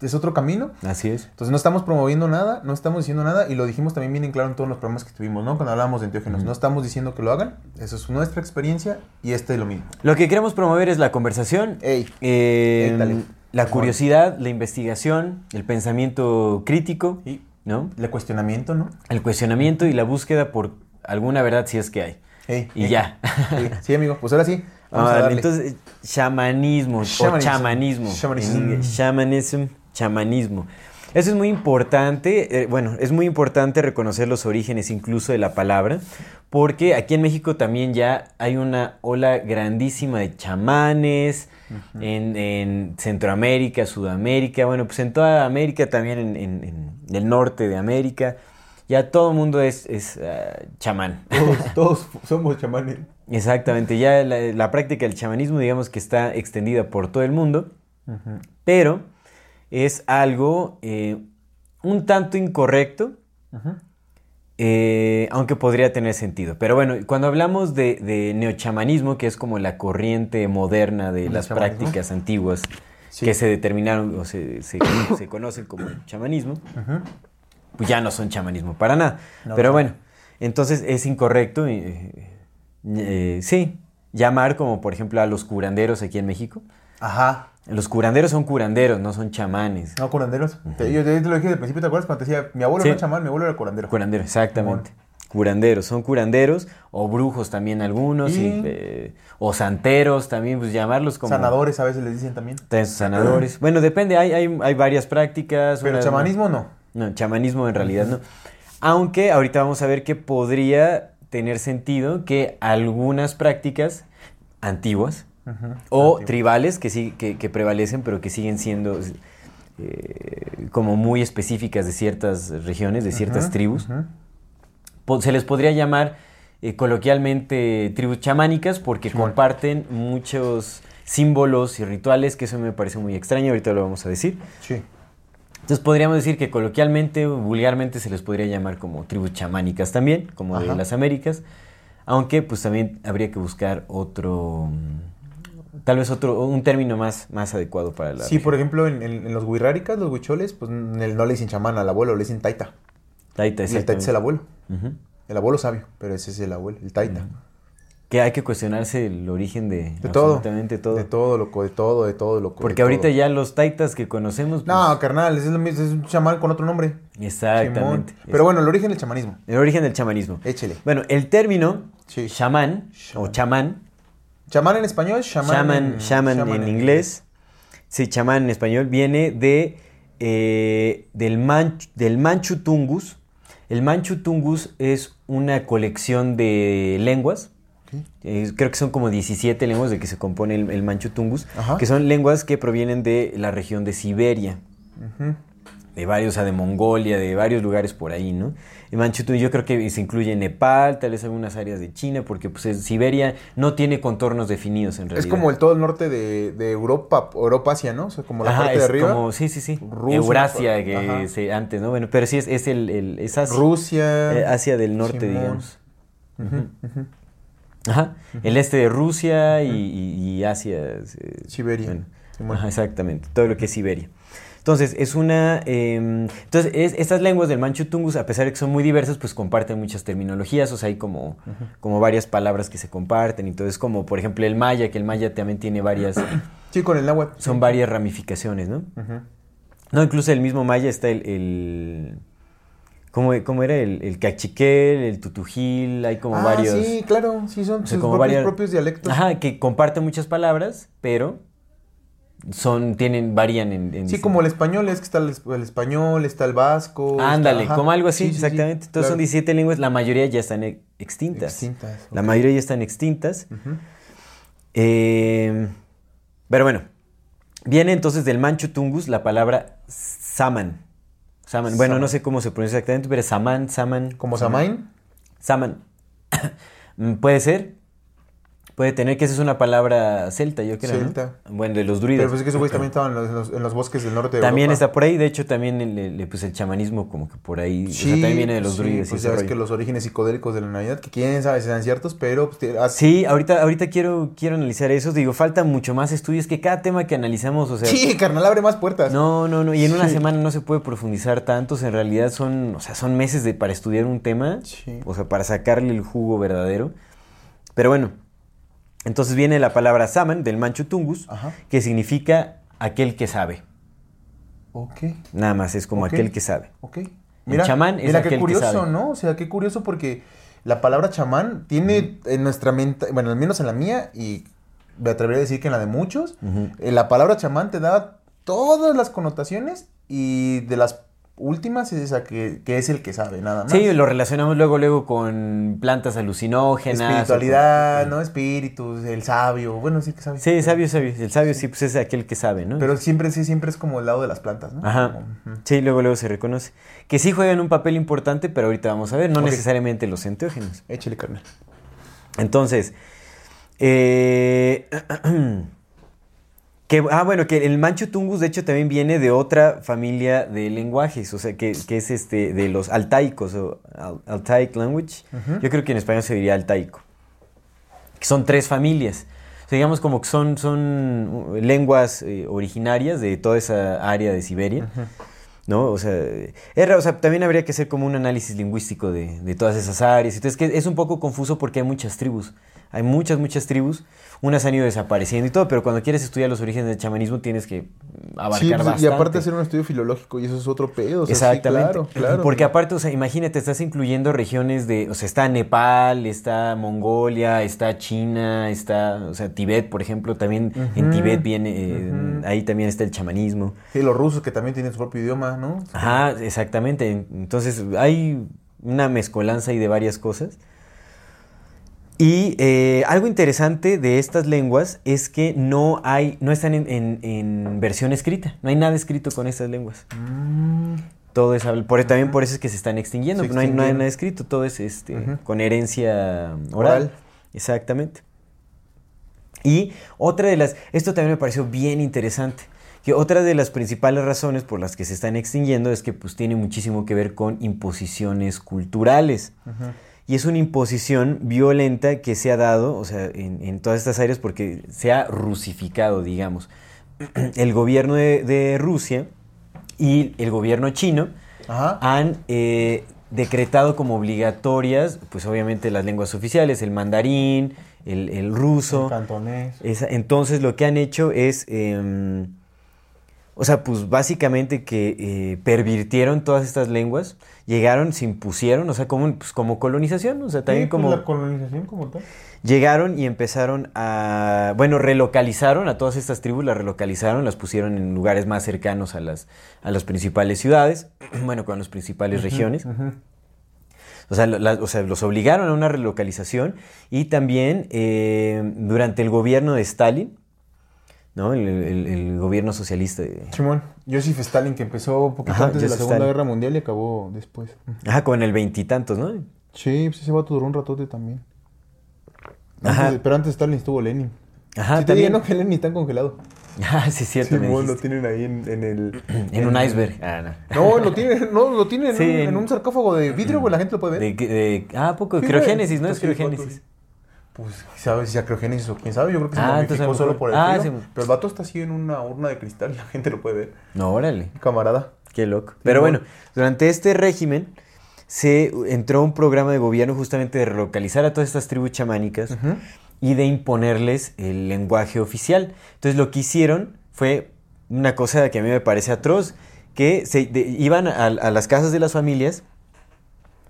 es, otro camino. Así es. Entonces no estamos promoviendo nada, no estamos diciendo nada y lo dijimos también bien en claro en todos los programas que tuvimos, ¿no? Cuando hablábamos de enteógenos. No estamos diciendo que lo hagan, eso es nuestra experiencia y este es lo mismo. Lo que queremos promover es la conversación, Ey, eh, Ey, dale. la curiosidad, la investigación, el pensamiento crítico, y ¿no? el cuestionamiento, ¿no? El cuestionamiento y la búsqueda por alguna verdad si es que hay. Ey, Y ya. Sí, amigo, pues ahora sí. Vamos Ah, a darle. entonces, chamanismo o Shamanism. chamanismo. Shamanism. En inglés, Shamanism, chamanismo. Eso es muy importante, eh, bueno, es muy importante reconocer los orígenes incluso de la palabra, porque aquí en México también ya hay una ola grandísima de chamanes, en, en Centroamérica, Sudamérica, bueno, pues en toda América, también en, en- en el norte de América, ya todo el mundo es, es ah, chamán. Todos, (laughs) todos somos chamanes. Exactamente, ya la, la práctica del chamanismo digamos que está extendida por todo el mundo, pero es algo eh, un tanto incorrecto, eh, aunque podría tener sentido. Pero bueno, cuando hablamos de, de neochamanismo, que es como la corriente moderna de ¿El las chamanismo? prácticas antiguas Sí. que se determinaron o se, se- (coughs) se conocen como chamanismo, pues ya no son chamanismo para nada. No, Pero no. bueno, entonces es incorrecto, eh, sí, llamar como por ejemplo a los curanderos aquí en México. Ajá. Los curanderos son curanderos, no son chamanes. No, curanderos. Yo te, lo dije desde el principio, ¿te acuerdas? Cuando te decía, mi abuelo Sí. no era chamán, mi abuelo era curandero. Curandero, exactamente. Curanderos, son curanderos o brujos también algunos, y, Y- eh, o santeros también, pues llamarlos como... Sanadores a veces les dicen también. Son sanadores. Bueno, depende, hay, hay, hay varias prácticas. Pero chamanismo no. No, chamanismo en realidad no. Aunque ahorita vamos a ver que podría tener sentido que algunas prácticas antiguas o Antiguo. tribales que, sí, que, que prevalecen, pero que siguen siendo eh, como muy específicas de ciertas regiones, de ciertas tribus, po- se les podría llamar eh, coloquialmente tribus chamánicas porque comparten muchos símbolos y rituales, que eso me parece muy extraño, ahorita lo vamos a decir. Sí. Entonces podríamos decir que coloquialmente vulgarmente se les podría llamar como tribus chamánicas también, como de Ajá. las Américas, aunque pues también habría que buscar otro, mm, tal vez otro, un término más, más adecuado para la... Sí, por ejemplo, en, en- en los huirráricas, los huicholes, pues en el- no le dicen chamán al abuelo, le dicen taita. Taita, Y el taita es el abuelo. El abuelo sabio, pero ese es el abuelo, el taita. Que hay que cuestionarse el origen de, De todo. absolutamente todo. De todo, loco, de todo, de todo, loco. Porque ahorita todo. ya los taitas que conocemos... pues, No, carnal, es, lo mismo, es un chamán con otro nombre. Exactamente. Simón. Pero bueno, el origen del chamanismo. El origen del chamanismo. Échele. Bueno, el término Sí. chamán o Chamán. Chamán en español, chamán, en, inglés. Sí, chamán en español. Viene de, eh, del, manch- del Manchu Tungus. El Manchu Tungus es una colección de lenguas. Eh, creo que son como 17 lenguas de que se compone el, el Manchu Tungus. Ajá. Que son lenguas que provienen de la región de Siberia. Ujú. De varios, o sea, de Mongolia, de varios lugares por ahí, ¿no? El Manchu Tungus yo creo que se incluye Nepal, tal vez algunas áreas de China, porque pues es- Siberia no tiene contornos definidos en realidad. Es como el todo el norte de, de Europa, Europa, Asia, ¿no? O sea, como la Ajá, parte de es arriba. como, sí, sí, sí. Rusia, Eurasia, que se- antes, ¿no? Bueno, pero sí es, es el, el- es Asia, Rusia. eh, Asia del norte, Simón. digamos. Ajá. El este de Rusia y, y- y Asia. eh, Siberia. bueno, ajá, exactamente. Todo lo que es Siberia. Entonces, es una. eh, entonces, es- estas lenguas del Manchu Tungus, a pesar de que son muy diversas, pues comparten muchas terminologías. O sea, hay como, como varias palabras que se comparten. Entonces, como por ejemplo el maya, que el maya también tiene varias. (clears throat) Sí, con el náhuatl. son sí. varias ramificaciones, ¿no? Ujú. No, incluso el mismo maya está el... el ¿cómo, cómo era? El, el cachiquel, el tutujil, hay como ah, varios... sí, claro, sí, son o sea, sus como propios, varias- propios dialectos. Ajá, que comparten muchas palabras, pero son, tienen, varían en... en Sí, como el español, es que está el, es- el español, está el vasco. Ándale, como algo así, Sí, sí, sí, exactamente. Entonces son claro. 17 lenguas, la mayoría ya están e- extintas. Extintas, La mayoría ya están extintas. Eh, pero bueno, viene entonces del Manchu Tungus la palabra saman. Saman. Bueno, no sé cómo se pronuncia exactamente, pero saman, saman. Como. Samain. Saman. (coughs) Mm, Puede ser. Puede tener que esa es una palabra celta, yo creo. ¿no? Celta. Bueno, de los druidas. Pero pues es que esos güeyes también estaban en los, en los- en los bosques del norte de también Europa. está por ahí, de hecho también el, el- pues el chamanismo como que por ahí, o sea, también viene de los sí, druidas. Pues rollo. que los orígenes psicodélicos de la Navidad, que quién sabe si sean ciertos, pero pues, ah, Sí, ahorita, ahorita quiero, quiero analizar eso. Digo, falta mucho más estudios que cada tema que analizamos, o sea, Sí, carnal, abre más puertas. No, no, no. Y en una Sí. semana no se puede profundizar tantos. En realidad son, o sea, son meses de, para estudiar un tema. Sí. O sea, para sacarle el jugo verdadero. Pero bueno. Entonces viene la palabra saman del Manchu Tungus, Ajá. que significa aquel que sabe. Ok, Nada más, es como aquel que sabe. ok. Mira, chamán es mira aquel qué que curioso, sabe. ¿no? O sea, qué curioso porque la palabra chamán tiene en nuestra mente, bueno, al menos en la mía, y me atrevería a decir que en la de muchos, eh, la palabra chamán te da todas las connotaciones y de las últimas es esa que, que es el que sabe, nada más. Sí, lo relacionamos luego, luego con plantas alucinógenas. Espiritualidad, con- ¿no? Espíritus, el sabio. Bueno, sí que sabe. Sí, sabio, sabio. El sabio sí, pues es aquel que sabe, ¿no? Pero siempre, sí, siempre es como el lado de las plantas, ¿no? Ajá. Como. Sí, luego, luego se reconoce. Que sí juegan un papel importante, pero ahorita vamos a ver, no necesariamente los enteógenos. Échale carnal. Entonces, eh, (clears throat) que, ah, bueno, que el Manchu Tungus, de hecho, también viene de otra familia de lenguajes, o sea, que, que es este, de los altaicos, o al- Altaic language. Ujú. Yo creo que en español se diría altaico. Que son tres familias. O sea, digamos como que son, son uh, lenguas eh, originarias de toda esa área de Siberia. ¿no? O sea, era- o sea, también habría que hacer como un análisis lingüístico de, de todas esas áreas. Entonces, que es un poco confuso porque hay muchas tribus. Hay muchas, muchas tribus. Unas han ido desapareciendo y todo, pero cuando quieres estudiar los orígenes del chamanismo tienes que abarcar Sí, pues, bastante. y aparte hacer un estudio filológico y eso es otro pedo. o sea, sí, Exactamente. claro, claro. Porque aparte, o sea, imagínate, estás incluyendo regiones de, o sea, está Nepal, está Mongolia, está China, está, o sea, Tibet, por ejemplo, también en Tibet viene, eh, ahí también está el chamanismo. Sí, los rusos que también tienen su propio idioma, ¿no? Ajá, exactamente. Entonces hay una mezcolanza ahí de varias cosas. Y eh, algo interesante de estas lenguas es que no hay, no están en, en- en versión escrita. No hay nada escrito con estas lenguas. Mm, Todo es por, también por eso es que se están extinguiendo. Se no, hay, no hay nada escrito, todo es este, con herencia oral. Oral. Exactamente. Y otra de las, esto también me pareció bien interesante, que otra de las principales razones por las que se están extinguiendo es que pues tiene muchísimo que ver con imposiciones culturales. ujú. Y es una imposición violenta que se ha dado, o sea, en, en todas estas áreas porque se ha rusificado, digamos. (clears throat) El gobierno de, de Rusia y el gobierno chino Ajá. han eh, decretado como obligatorias, pues obviamente las lenguas oficiales, el mandarín, el, el ruso. El cantonés. Esa- entonces lo que han hecho es, em, o sea, pues básicamente que eh, pervirtieron todas estas lenguas, llegaron, se impusieron, o sea, como, pues, como colonización, o sea, también Sí, pues, como la colonización como tal. llegaron y empezaron a, bueno, relocalizaron a todas estas tribus, las relocalizaron, las pusieron en lugares más cercanos a las, a las principales ciudades, (clears throat) bueno, con las principales regiones. Ujú. O sea, la- o sea, los obligaron a una relocalización y también eh, durante el gobierno de Stalin, ¿no? El, el- el gobierno socialista. de- Simón, Joseph Stalin, que empezó un poquito Ajá, antes de la Segunda Stalin. Guerra Mundial y acabó después. Ajá, como en el veintitantos, ¿no? Sí, pues ese vato duró un ratote también. Ajá. Antes de- pero antes de Stalin estuvo Lenin. Ajá, sí te también. no, que Lenin está congelado. (laughs) Ah, sí, es cierto. Simón, lo tienen ahí en, en el... (clears throat) En un iceberg. Ah, no. No, lo tienen, no, lo tienen en, (laughs) Sí, un, en- un sarcófago de vidrio, güey, la gente lo puede ver. De, de- ah, ¿a poco? Sí, criogénesis, ¿no? Es Sí, criogénesis. Pues, ¿sabes si sea criogénesis o quién sabe? Yo creo que se Ah, solo por el ah, frío. sí. Pero el vato está así en una urna de cristal y (laughs) la gente lo puede ver. No, órale. Camarada. Qué loco. Pero bueno. bueno, durante este régimen se entró un programa de gobierno justamente de relocalizar a todas estas tribus chamánicas y de imponerles el lenguaje oficial. Entonces lo que hicieron fue una cosa que a mí me parece atroz, que se de- iban a, a las casas de las familias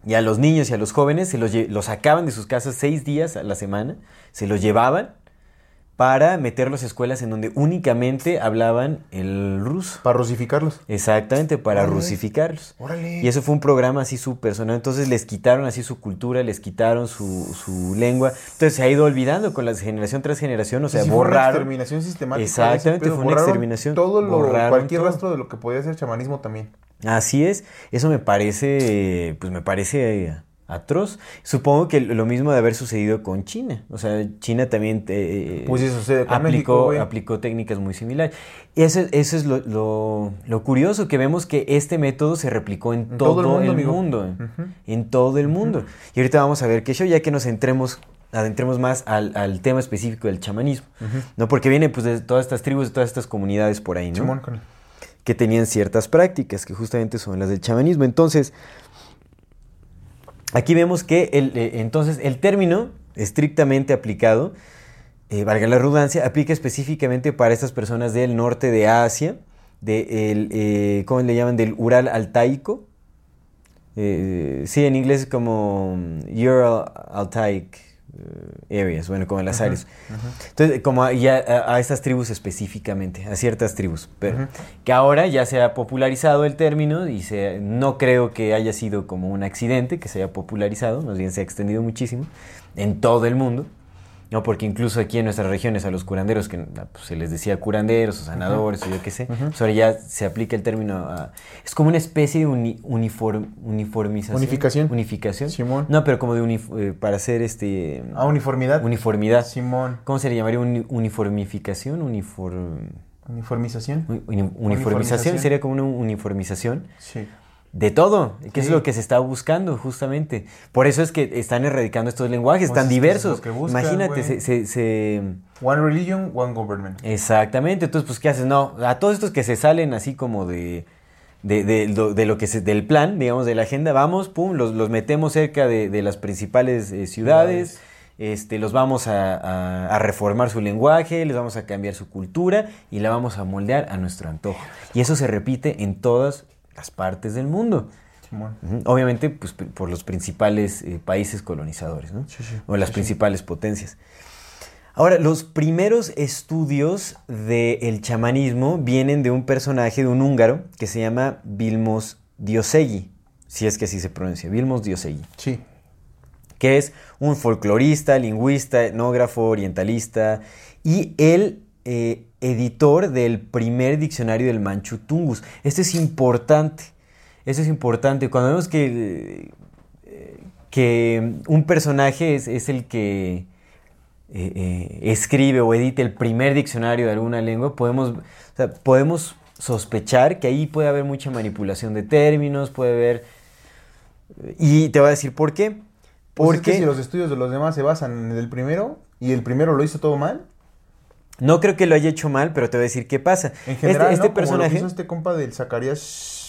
y a los niños y a los jóvenes se los, sacaban de sus casas seis días a la semana, se los llevaban para meterlos a escuelas en donde únicamente hablaban el ruso. Para rusificarlos. Exactamente, para Órale. rusificarlos. Órale. Y eso fue un programa así súper sonado. Entonces les quitaron así su cultura, les quitaron su, su lengua. Entonces se ha ido olvidando con la generación tras generación. O sea, Sí, fue una borraron. exterminación sistemática. Exactamente, fue una Borraron exterminación. Todo lo, Borraron cualquier todo. rastro de lo que podía ser chamanismo también. Así es. Eso me parece, pues me parece eh, atroz. Supongo que lo mismo de haber sucedido con China. O sea, China también eh, Pues sucede con aplicó, México, güey. aplicó técnicas muy similares. Y eso, eso es lo, lo- lo curioso, que vemos que este método se replicó en, En todo, el mundo. Ujú. En todo el mundo. Y ahorita vamos a ver qué show, ya que nos entremos, adentremos más al, al tema específico del chamanismo. ¿No? Porque viene pues de todas estas tribus, de todas estas comunidades por ahí, ¿no? Simón, con- que tenían ciertas prácticas, que justamente son las del chamanismo. Entonces, aquí vemos que el, eh, entonces el término estrictamente aplicado, eh, valga la redundancia, aplica específicamente para estas personas del norte de Asia, de el, eh, ¿cómo le llaman? Del Ural altaico. Sí, en inglés es como mm, Ural Altaic areas, bueno, como las áreas. Entonces, como a, ya a, a estas tribus específicamente, a ciertas tribus, pero que ahora ya se ha popularizado el término y se, no creo que haya sido como un accidente que se haya popularizado, más bien se ha extendido muchísimo en todo el mundo. No, porque incluso aquí en nuestras regiones a los curanderos, que ah, pues, se les decía curanderos o sanadores o yo qué sé, pues ahora ya se aplica el término a... Es como una especie de uni- uniform- uniformización. Unificación. Unificación. Simón. No, pero como de unif- eh, para hacer este... Ah, uniformidad. uniformidad. Simón. ¿Cómo se le llamaría? Uni- uniformificación, uniform... Uniformización. uni- uniformización. Uniformización. Sería como una uniformización Sí. De todo, que es lo que se está buscando justamente. Por eso es que están erradicando estos lenguajes Pues tan es diversos. que buscan, Imagínate, se, se- se- One religion, one government. Exactamente, entonces pues ¿qué haces? No, a todos estos que se salen así como de... De, de lo, de lo que se, del plan, digamos, de la agenda, vamos, pum, los, los metemos cerca de, de las principales eh, ciudades, Ciudades. este, los vamos a, a- a reformar su lenguaje, les vamos a cambiar su cultura y la vamos a moldear a nuestro antojo. Y eso se repite en todas las partes del mundo. Obviamente, pues, por los principales eh, países colonizadores, ¿no? Sí, sí. O las Sí, principales potencias. Ahora, los primeros estudios del chamanismo vienen de un personaje, de un húngaro, que se llama Vilmos Diosegui, si es que así se pronuncia, Vilmos Diosegui, Sí. que es un folclorista, lingüista, etnógrafo, orientalista y el eh, editor del primer diccionario del Manchu Tungus. Esto es importante, esto es importante. Cuando vemos que, eh, que un personaje es, es el que eh, eh, escribe o edita el primer diccionario de alguna lengua, podemos, o sea, podemos sospechar que ahí puede haber mucha manipulación de términos, puede haber... Y te voy a decir por qué. Pues es Porque que si los estudios de los demás se basan en el primero y el primero lo hizo todo mal, no creo que lo haya hecho mal, pero te voy a decir qué pasa. en general, este este ¿no? Como lo que personaje, hizo este compa del Zacarías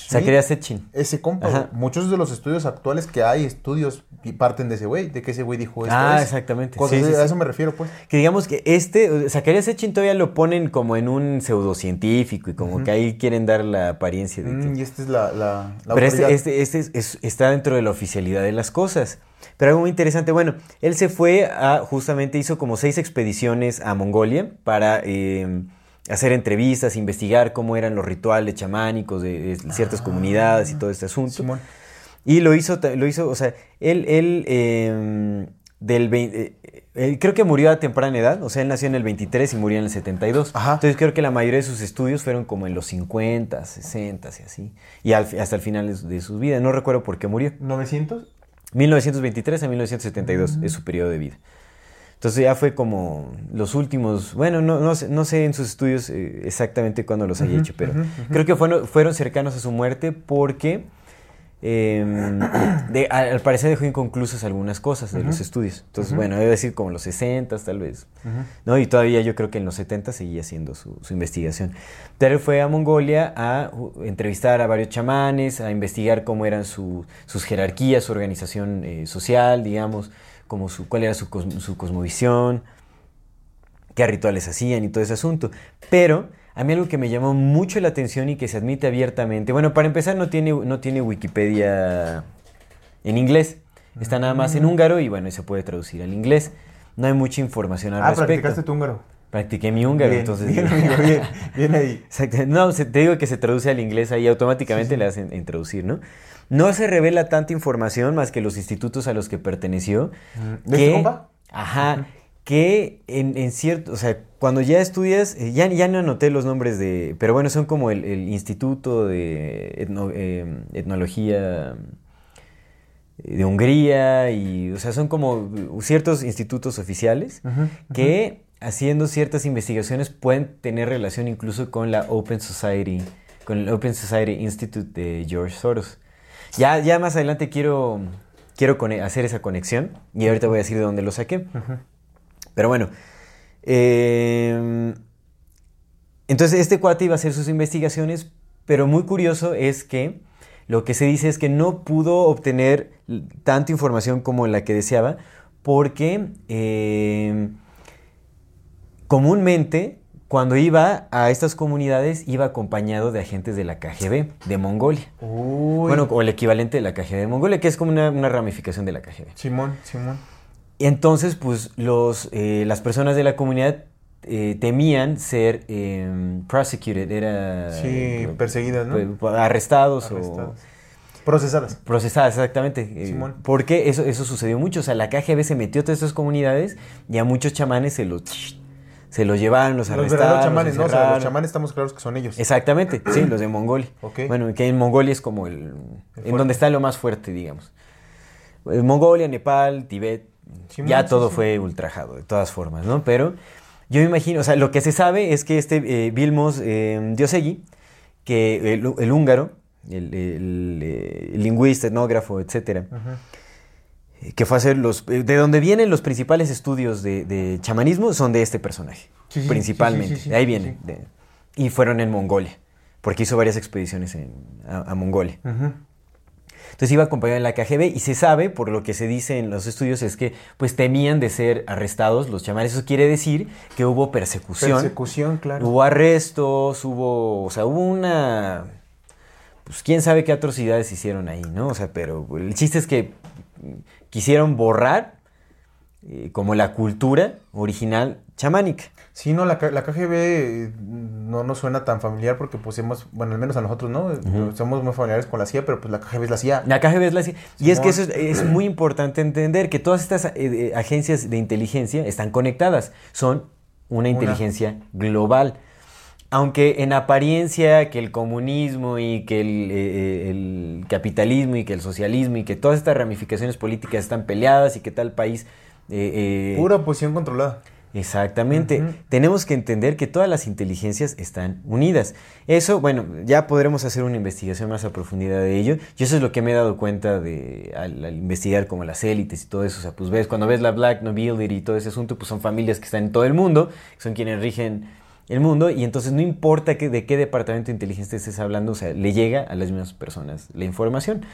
Zacarías Setchin. Ese compa, Ajá. muchos de los estudios actuales que hay, estudios y parten de ese güey, de que ese güey dijo esto. Ah, es. exactamente. Cosas Sí, sí, sí. A eso me refiero, pues. Que digamos que este, Zacarías Setchin todavía lo ponen como en un pseudocientífico y como que ahí quieren dar la apariencia de que... Mm, y esta es la, la, la Pero este, este, este es- es- está dentro de la oficialidad de las cosas. Pero algo muy interesante, bueno, él se fue a, justamente hizo como seis expediciones a Mongolia para eh, hacer entrevistas, investigar cómo eran los rituales chamánicos de, de ciertas comunidades y todo este asunto. Simón. Y lo hizo, lo hizo, o sea, él, él eh, del vein- eh, él creo que murió a temprana edad, o sea, él nació en el 23 y murió en el 72. Ajá. Entonces creo que la mayoría de sus estudios fueron como en los 50, 60 y así. Y al hasta el final de su, de su vida, no recuerdo por qué murió. ¿900? 1923 a 1972 es su periodo de vida. Entonces ya fue como los últimos, bueno, no, no, sé, no sé en sus estudios eh, exactamente cuándo los haya Ujú, hecho, pero creo que fueron, fueron cercanos a su muerte porque eh, (coughs) de- al parecer dejó inconclusas algunas cosas de los estudios. Entonces, bueno, debe decir como los 60 tal vez. ¿no? Y todavía yo creo que en los 70 seguía haciendo su, su investigación. Pero él fue a Mongolia a uh, entrevistar a varios chamanes, a investigar cómo eran su- sus jerarquías, su organización eh, social, digamos, como su, cuál era su, su cosmovisión, qué rituales hacían y todo ese asunto. Pero a mí algo que me llamó mucho la atención y que se admite abiertamente, bueno, para empezar no tiene, no tiene Wikipedia en inglés, está nada más en húngaro y bueno, y se puede traducir al inglés. No hay mucha información al Ah, respecto. practicaste tu húngaro. Practiqué mi húngaro, Bien, entonces. Bien, (laughs) amigo, bien, bien ahí. Exacto. No, te digo que se traduce al inglés ahí automáticamente le hacen introducir, ¿no? No se revela tanta información más que los institutos a los que perteneció. ¿De este compa? Ajá. Que en, en cierto, o sea, cuando ya estudias, eh, ya, ya no anoté los nombres de, pero bueno, son como el, el Instituto de Etno- eh, Etnología de Hungría y, o sea, son como ciertos institutos oficiales que haciendo ciertas investigaciones pueden tener relación incluso con la Open Society, con el Open Society Institute de George Soros. Ya, ya más adelante quiero, quiero hacer esa conexión y ahorita voy a decir de dónde lo saqué. Pero bueno, eh, entonces este cuate iba a hacer sus investigaciones, pero muy curioso es que lo que se dice es que no pudo obtener tanta información como la que deseaba, porque eh, comúnmente cuando iba a estas comunidades iba acompañado de agentes de la KGB de Mongolia. Uy. Bueno, o el equivalente de la KGB de Mongolia, que es como una, una ramificación de la KGB. Simón, Simón. Y entonces, pues, los, eh, las personas de la comunidad eh, temían ser eh, prosecuted, era... Sí, perseguidas, ¿no? pues, arrestados, Arrestadas. Procesadas. o procesadas, exactamente. eh, Simón. porque eso, eso sucedió mucho. O sea, la KGB se metió a todas estas comunidades y a muchos chamanes se los, se los llevaron, los Los arrestaron. verdaderos chamanes, los ¿no? O sea, los chamanes estamos claros que son ellos. Exactamente, sí, (clears throat) los de Mongolia. Ok. Bueno, que en Mongolia es como el, El en donde está lo más fuerte, digamos. Eh, Mongolia, Nepal, Tibet, ya todo sí. fue ultrajado, de todas formas, ¿no? Pero yo me imagino, o sea, lo que se sabe es que este eh, Vilmos eh, Diosegui, que el, el húngaro, el, el, eh, el lingüista, etnógrafo, etcétera, que fue a hacer los... eh, de donde vienen los principales estudios de, de chamanismo son de este personaje, Sí, sí, principalmente. sí, de ahí vienen. de- y fueron en Mongolia, porque hizo varias expediciones en- a, a Mongolia. Entonces iba acompañado de la KGB y se sabe, por lo que se dice en los estudios, es que pues temían de ser arrestados los chamanes. Eso quiere decir que hubo persecución. Persecución, claro. Hubo arrestos, hubo, o sea, hubo una, pues quién sabe qué atrocidades hicieron ahí, ¿no? O sea, pero el chiste es que quisieron borrar eh, como la cultura original chamánica. Sí, no, la, la KGB eh, no nos suena tan familiar porque pues hemos, bueno, al menos a nosotros, ¿no? Somos muy familiares con la CIA, pero pues la KGB es la CIA. La KGB es la CIA. Y es que eso es, es muy importante entender que todas estas eh, eh, agencias de inteligencia están conectadas. Son una inteligencia global. Aunque en apariencia que el comunismo y que el, eh, el capitalismo y que el socialismo y que todas estas ramificaciones políticas están peleadas y que tal país... eh, eh, Pura posición controlada. Exactamente. Tenemos que entender que todas las inteligencias están unidas. Eso, bueno, ya podremos hacer una investigación más a profundidad de ello. Y eso es lo que me he dado cuenta de al, al investigar como las élites y todo eso. O sea, pues ves, cuando ves la Black Nobility y todo ese asunto, pues son familias que están en todo el mundo, que son quienes rigen el mundo. Y entonces no importa que, de qué departamento de inteligencia estés hablando, o sea, le llega a las mismas personas la información.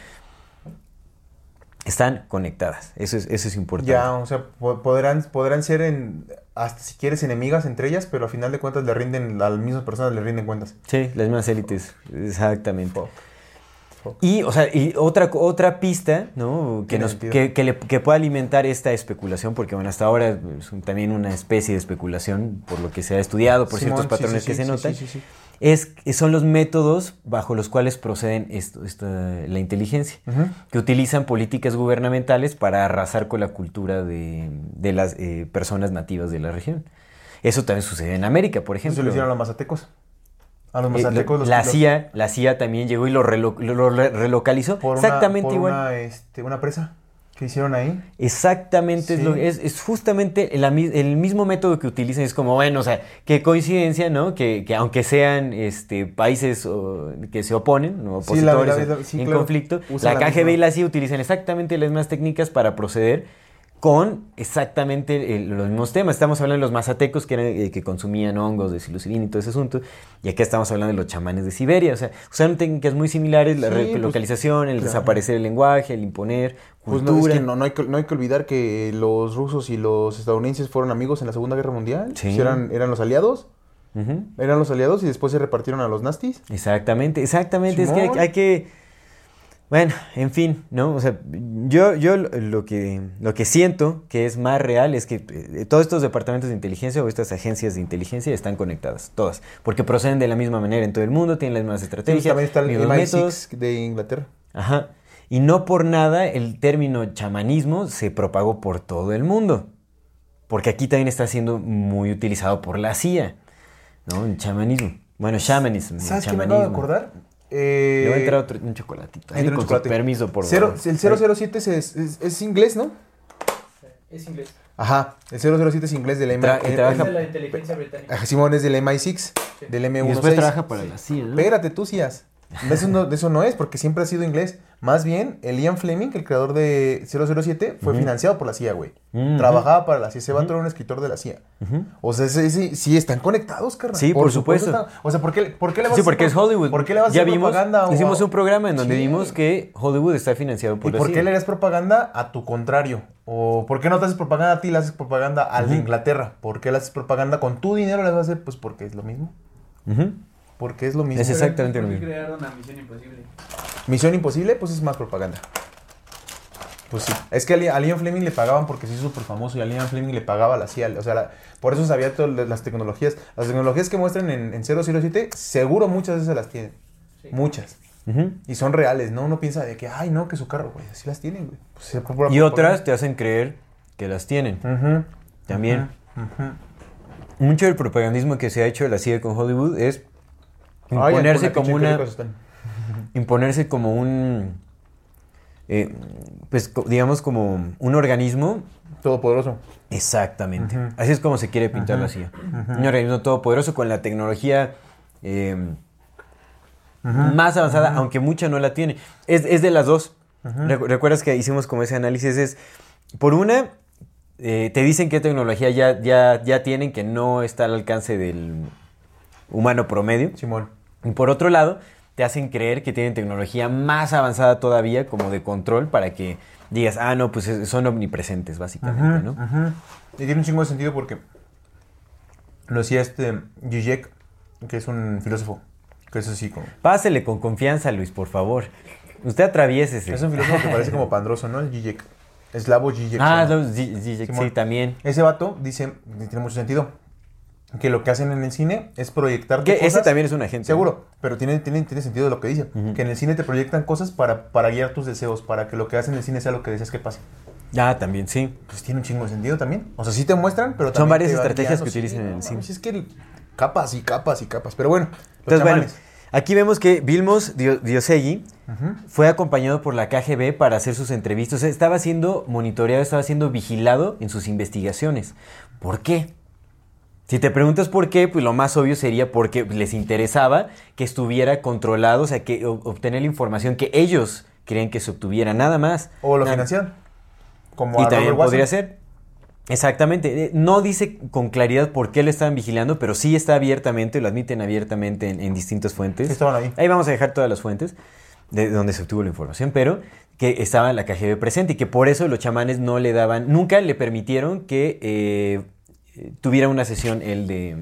Están conectadas. Eso es, eso es importante. Ya, o sea, po- podrán, podrán ser en, hasta si quieres enemigas entre ellas, pero al final de cuentas le rinden, a las mismas personas le rinden cuentas. Sí, las mismas élites, exactamente. Fuck. Y, o sea, y otra, otra pista, ¿no? Que, nos, que, que le- que pueda alimentar esta especulación, porque bueno, hasta ahora es un- también una especie de especulación, por lo que se ha estudiado, por Simón, ciertos sí, patrones sí, que sí, se sí, notan, sí, sí, sí. es, son los métodos bajo los cuales proceden esto, la inteligencia, Ujú. que utilizan políticas gubernamentales para arrasar con la cultura de, de las eh, personas nativas de la región. Eso también sucede en América, por Eso ejemplo. lo hicieron los mazatecos. A los Eh, mazatecos los- la, los- CIA, la CIA también llegó y lo, relo- lo- lo re- relocalizó. por una- Exactamente por igual. Una, este, una presa que hicieron ahí. Exactamente, es, Sí. lo- es, es justamente el, el mismo método que utilizan. Es como, bueno, o sea, qué coincidencia, ¿no? Que, que aunque sean este, países o, que se oponen, ¿no? Sí, la opositores verdad, o sí, en claro. conflicto, la la KGB y la CIA utilizan exactamente las mismas técnicas para proceder con exactamente el- los mismos temas. Estamos hablando de los mazatecos que, eran, eh, que consumían hongos de psilocibina y todo ese asunto. Y acá estamos hablando de los chamanes de Siberia. O sea, usaron técnicas muy similares, la Sí, pues, relocalización, el claro. desaparecer el lenguaje, el imponer Pues cultura. no, es que no, no hay que, no hay que olvidar que los rusos y los estadounidenses fueron amigos en la Segunda Guerra Mundial. Sí. Eran, eran los aliados. Ujú. Eran los aliados y después se repartieron a los nastis. Exactamente, exactamente. Es que hay que. Bueno, en fin, ¿no? O sea, yo, yo lo- que, lo que siento que es más real es que eh, todos estos departamentos de inteligencia o estas agencias de inteligencia están conectadas, todas, porque proceden de la misma manera en todo el mundo, tienen las mismas estrategias, también está el mismos métodos. MI6 de Inglaterra. Ajá. Y no por nada el término chamanismo se propagó por todo el mundo. Porque aquí también está siendo muy utilizado por la CIA, ¿no? El chamanismo. Bueno, shamanism. ¿Sabes qué me acabo de acordar? Eh, Le va a entrar otro, un chocolatito. entra Así un con su chocolate. permiso, por favor. el 007 es, es, es inglés, ¿no? Es inglés. Ajá, el 007 es inglés del MI. Tra- y el- trabaja- Es de la inteligencia británica. Ajá, Simón es del MI6, del M16. Y después trabaja para la CIA, ¿no? Espérate, tú. De eso, no, de eso no es, porque siempre ha sido inglés. Más bien, el Ian Fleming, el creador de 007, fue financiado por la CIA, güey. Ujú. Trabajaba para la CIA. Ese vato era un escritor de la CIA. O sea, sí, están conectados, carnal. Sí, por supuesto. están- o sea, ¿por qué, por qué le vas Sí, a hacer porque es Hollywood. ¿Por qué le vas a hacer vimos, propaganda? o hicimos a- un programa en donde Sí. vimos que Hollywood está financiado ¿Y por la por CIA. qué le das propaganda a tu contrario? ¿O por qué no te haces propaganda a ti, le haces propaganda al de. Inglaterra? ¿Por qué le haces propaganda con tu dinero? Le vas a hacer, pues porque es lo mismo. Porque es lo mismo. Es exactamente lo ¿Por qué mismo. crearon una misión imposible? Misión Imposible, pues es más propaganda. Pues sí. Es que a Li- a Ian Fleming le pagaban porque se hizo súper famoso y a Ian Fleming le pagaba la CIA. O sea, la- por eso sabía todas las tecnologías. Las tecnologías que muestran en, en 007, seguro muchas veces las tienen. Sí. Muchas. Y son reales, ¿no? Uno piensa de que, ay, no, que su carro, güey. Así las tienen, güey. Pues, Y otras te hacen creer que las tienen. También. Mucho del propagandismo que se ha hecho de la CIA con Hollywood es imponerse como una (laughs) imponerse como un eh, pues digamos como un organismo. Todopoderoso. exactamente. Así es como se quiere pintar la CIA un organismo todopoderoso con la tecnología eh, más avanzada aunque mucha no la tiene. Es, es de las dos. Recu- recuerdas que hicimos como ese análisis es por una eh, te dicen qué tecnología ya, ya, ya tienen que no está al alcance del humano promedio Simón. y por otro lado, te hacen creer que tienen tecnología más avanzada todavía como de control para que digas, ah, no, pues es- son omnipresentes básicamente, ¿no? Y tiene un chingo de sentido porque lo decía este Zizek, que es un filósofo, que es así como... Pásele con confianza, Luis, por favor. Usted atraviésese. Es un filósofo que parece como pandroso, ¿no? El Zizek. Eslavo Zizek. Ah, no, Zizek, sí, también. Ese vato dice, tiene mucho sentido, que lo que hacen en el cine es proyectar Que ese también es un agente. Seguro, pero tiene, tiene, tiene sentido lo que dice. Que en el cine te proyectan cosas para, para guiar tus deseos, para que lo que hacen en el cine sea lo que deseas que pase. Ah, también, sí. Pues tiene un chingo de sentido también. O sea, sí te muestran, pero Son también varias te van estrategias guiando, que utilizan en el no cine. Es que capas y capas y capas. Pero bueno, Entonces, bueno, aquí vemos que Vilmos Dio- Diosegui fue acompañado por la KGB para hacer sus entrevistas. O sea, estaba siendo monitoreado, estaba siendo vigilado en sus investigaciones. ¿Por qué? Si te preguntas por qué, pues lo más obvio sería porque les interesaba que estuviera controlado, o sea, que obtener la información que ellos querían que se obtuviera, nada más. O lo financian. Como Y a también Watson. podría ser. Exactamente. Eh, No dice con claridad por qué le estaban vigilando, pero sí está abiertamente, lo admiten abiertamente en, en distintas fuentes. Estaban ahí. Ahí vamos a dejar todas las fuentes de donde se obtuvo la información, pero que estaba la KGB presente y que por eso los chamanes no le daban, nunca le permitieron que eh, tuviera una sesión él de...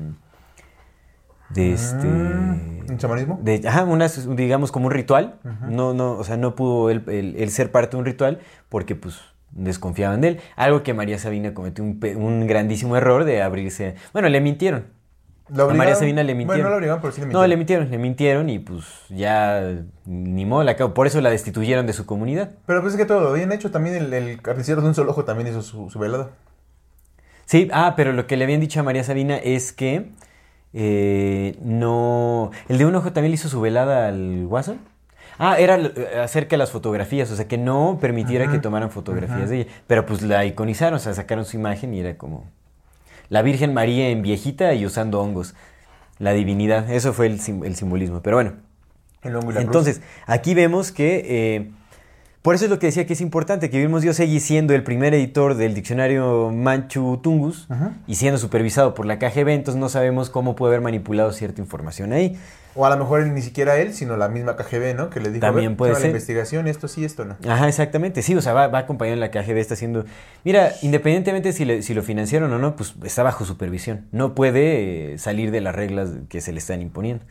De este... Mm, ¿Un chamanismo? De, ajá, una, digamos como un ritual. No, no, o sea, no pudo él, él- él ser parte de un ritual porque pues desconfiaban de él. Algo que María Sabina cometió un, un grandísimo error de abrirse. Bueno, le mintieron. ¿Lo A María? Sabina le Bueno, mintieron. no lo obligaron, pero sí le No, mintieron. le mintieron, le mintieron y pues ya ni modo, la por eso la destituyeron de su comunidad. Pero pues es que todo lo habían hecho. También el, el carnicero de un solo ojo también hizo su, su velada. Sí, ah, pero lo que le habían dicho a María Sabina es que eh, no... El de un ojo también le hizo su velada al Watson. Ah, era eh, acerca de las fotografías, o sea, que no permitiera que tomaran fotografías de ella. Pero pues la iconizaron, o sea, sacaron su imagen y era como la Virgen María en viejita y usando hongos. La divinidad, eso fue el, sim- el simbolismo. Pero bueno, El hongo y la cruz. entonces, aquí vemos que, eh, por eso es lo que decía que es importante, que vimos Diosegui siendo el primer editor del diccionario Manchu Tungus y siendo supervisado por la KGB, entonces no sabemos cómo puede haber manipulado cierta información ahí. O a lo mejor ni siquiera él, sino la misma KGB, ¿no? Que le dijo, También puede lleva la ser. investigación, esto sí, esto no. Ajá, exactamente. Sí, o sea, va, va acompañado en la KGB, está haciendo... Mira, independientemente si, le- si lo financiaron o no, pues está bajo supervisión. No puede eh, salir de las reglas que se le están imponiendo.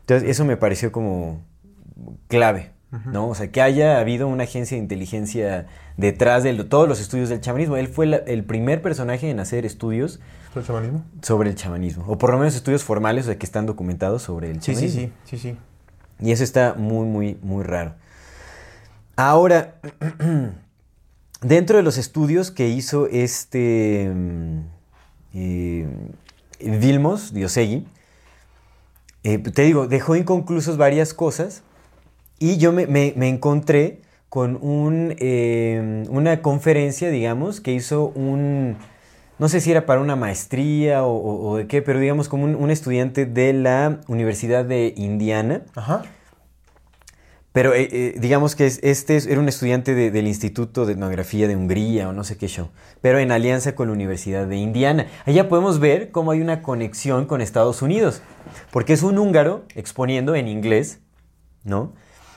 Entonces, eso me pareció como clave, ¿no? O sea, que haya habido una agencia de inteligencia detrás de lo- todos los estudios del chamanismo. Él fue la- el primer personaje en hacer estudios ¿El chamanismo? sobre el chamanismo, o por lo menos estudios formales, o sea, que están documentados sobre el Sí, chamanismo. sí, sí, sí, sí. Y eso está muy, muy, muy raro. Ahora, (clears throat) dentro de los estudios que hizo este mm, eh, Vilmos Diosegui, eh, te digo, dejó inconclusos varias cosas y yo me, me- me encontré con un, eh, una conferencia, digamos, que hizo un, no sé si era para una maestría o, o- o de qué, pero digamos como un, un estudiante de la Universidad de Indiana. Ajá. Pero eh, eh, digamos que es- este es- era un estudiante de- del Instituto de Etnografía de Hungría o no sé qué show, pero en alianza con la Universidad de Indiana. Allá podemos ver cómo hay una conexión con Estados Unidos, porque es un húngaro exponiendo en inglés, ¿no?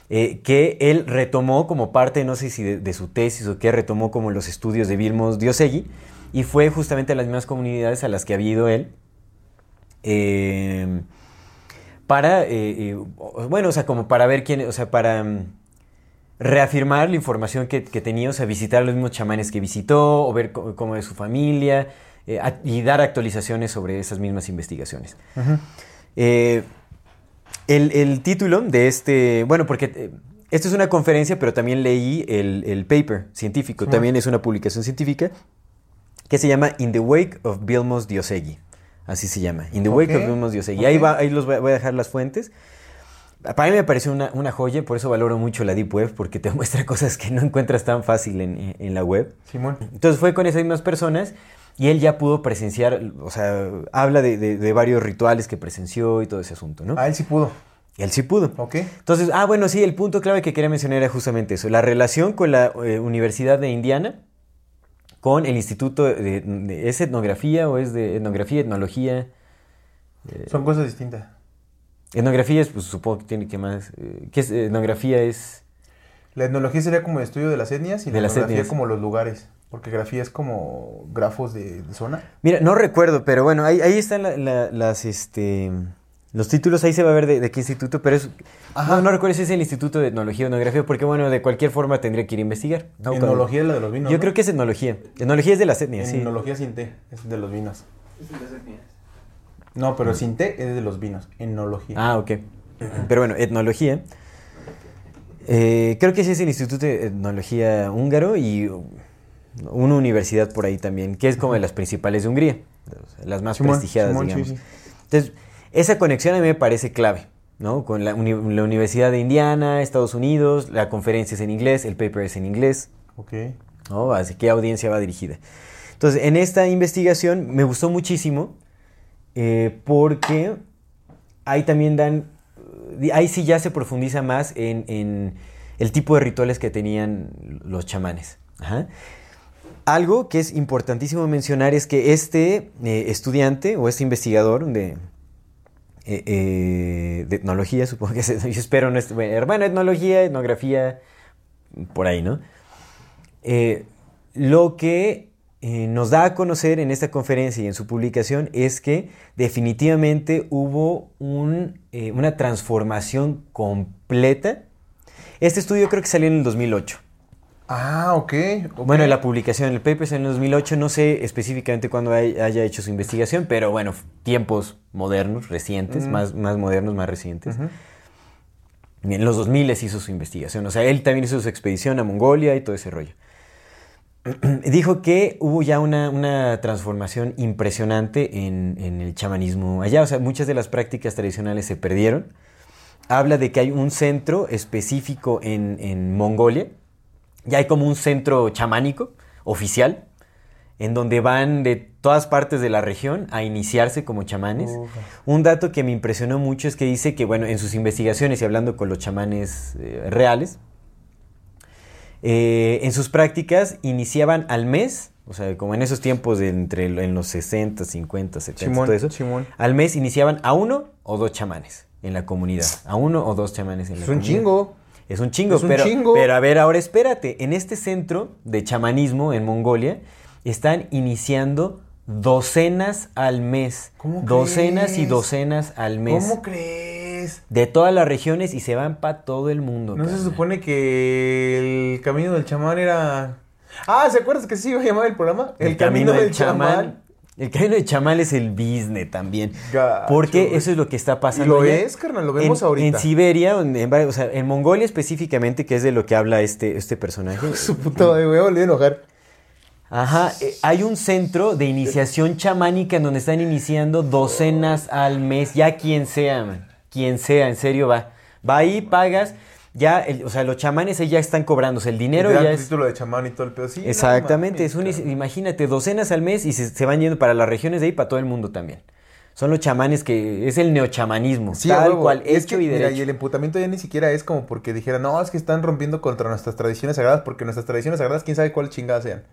Eh, que él retomó como parte, no sé si de, de su tesis o qué, retomó como los estudios de Vilmos Diosegui, y fue justamente a las mismas comunidades a las que había ido él. Eh, para, eh, bueno, o sea, como para ver quién, o sea, para mm, reafirmar la información que, que tenía, o sea, visitar a los mismos chamanes que visitó, o ver cómo es su familia, eh, a- y dar actualizaciones sobre esas mismas investigaciones. Eh, el, el título de este, bueno, porque eh, esto es una conferencia, pero también leí el, el paper científico, Sí. también es una publicación científica, que se llama In the Wake of Vilmos Diosegui. Así se llama, In the Wake of Vilmos Diosegui. ok. Ahí, va, ahí los voy voy a dejar las fuentes. Para mí me pareció una, una joya, por eso valoro mucho la Deep Web, porque te (laughs) muestra cosas que no encuentras tan fácil en, en la web. Simón. Entonces fue con esas mismas personas y él ya pudo presenciar, o sea, habla de, de- de varios rituales que presenció y todo ese asunto, ¿no? Ah, él sí pudo. Él sí pudo. Ok. Entonces, ah, bueno, sí, el punto clave que quería mencionar era justamente eso, la relación con la eh, Universidad de Indiana, con el Instituto de, de- ¿Es etnografía o es de etnografía, etnología? Son cosas distintas. Etnografía es, pues supongo que tiene que más... eh, ¿Qué es etnografía? Es... La etnología sería como el estudio de las etnias y la etnografía como los lugares. Porque grafía es como grafos de, de zona. Mira, no recuerdo, pero bueno, ahí, ahí están la- la- las, este... Los títulos, ahí se va a ver de, de qué instituto, pero es... Ajá. No, no recuerdo si es el Instituto de Etnología o Etnografía, porque bueno, de cualquier forma tendría que ir a investigar. ¿no? Cuando- Etnología es la de los vinos. Yo ¿no? creo que es etnología. Etnología es de las etnias, sí. Etnología sin té, es de los vinos. Es de las etnias. No, pero sin té es de los vinos. Etnología. Ah, ok. Pero bueno, etnología. Eh, creo que ese es el Instituto de Etnología húngaro y una universidad por ahí también, que es como de las principales de Hungría, las más Simón, prestigiadas, Simón, digamos. sí. Entonces, esa conexión a mí me parece clave, ¿no? Con la, uni- la Universidad de Indiana, Estados Unidos, la conferencia es en inglés, el paper es en inglés, Ok. ¿no? Así qué audiencia va dirigida. Entonces, en esta investigación me gustó muchísimo eh, porque ahí también dan, eh, ahí sí ya se profundiza más en, en el tipo de rituales que tenían los chamanes. Ajá. Algo que es importantísimo mencionar es que este eh, estudiante o este investigador de, eh, eh, etnología, (laughs) supongo que es, yo espero, no es, bueno, etnología, etnografía, por ahí, ¿no? Lo que nos da a conocer en esta conferencia y en su publicación es que definitivamente hubo un, una transformación completa. Este estudio creo que salió en el 2008. Ah, ok. Bueno, la publicación, el paper salió en el 2008, no sé específicamente cuándo hay- haya hecho su investigación, pero bueno, tiempos modernos, recientes, Ujú. más, más modernos, más recientes. Ujú. En los 2000 hizo su investigación, o sea, él también hizo su expedición a Mongolia y todo ese rollo. (clears throat) Dijo que hubo ya una, una transformación impresionante en, en el chamanismo allá, o sea, muchas de las prácticas tradicionales se perdieron. Habla de que hay un centro específico en, en Mongolia, ya hay como un centro chamánico oficial, en donde van de todas partes de la región a iniciarse como chamanes. Un dato que me impresionó mucho es que dice que, bueno, en sus investigaciones y hablando con los chamanes eh, reales, eh, en sus prácticas iniciaban al mes, o sea, como en esos tiempos de entre en los 60, 50, 70, Simón, todo eso, Simón. al mes iniciaban a uno o dos chamanes en la comunidad, a uno o dos chamanes en la Es un comunidad. chingo. Es un chingo, Es un pero, chingo. pero a ver, ahora espérate. En este centro de chamanismo en Mongolia están iniciando docenas al mes. ¿Cómo docenas y docenas al mes. ¿Cómo crees? De todas las regiones y se van para todo el mundo. ¿No se supone que el camino del chamán era... Ah, ¿se acuerdas que sí iba a llamar el programa? El, camino, del chamán. El camino del chamán es el business también. Gacho, porque eso es lo que está pasando. lo allá. es, carnal, lo vemos en, ahorita. En Siberia, en, o sea, en Mongolia específicamente, que es de lo que habla este, este personaje. (laughs) Su puta madre, me volví a enojar. Ajá, eh, hay un centro de iniciación chamánica en donde están iniciando docenas al mes, ya quien sea, man, quien sea, en serio va. Va ahí, pagas, ya, el- o sea, los chamanes ahí ya están cobrándose, el dinero dan ya es... título de chamán y todo el pedo. Sí, Exactamente, es un, imagínate, docenas al mes y se, se van yendo para las regiones de ahí, para todo el mundo también. Son los chamanes que, es el neochamanismo, Sí, tal cual, es hecho que, y mira, derecho. y el emputamiento ya ni siquiera es como porque dijeran, no, es que están rompiendo contra nuestras tradiciones sagradas, porque nuestras tradiciones sagradas, quién sabe cuál chingada sean.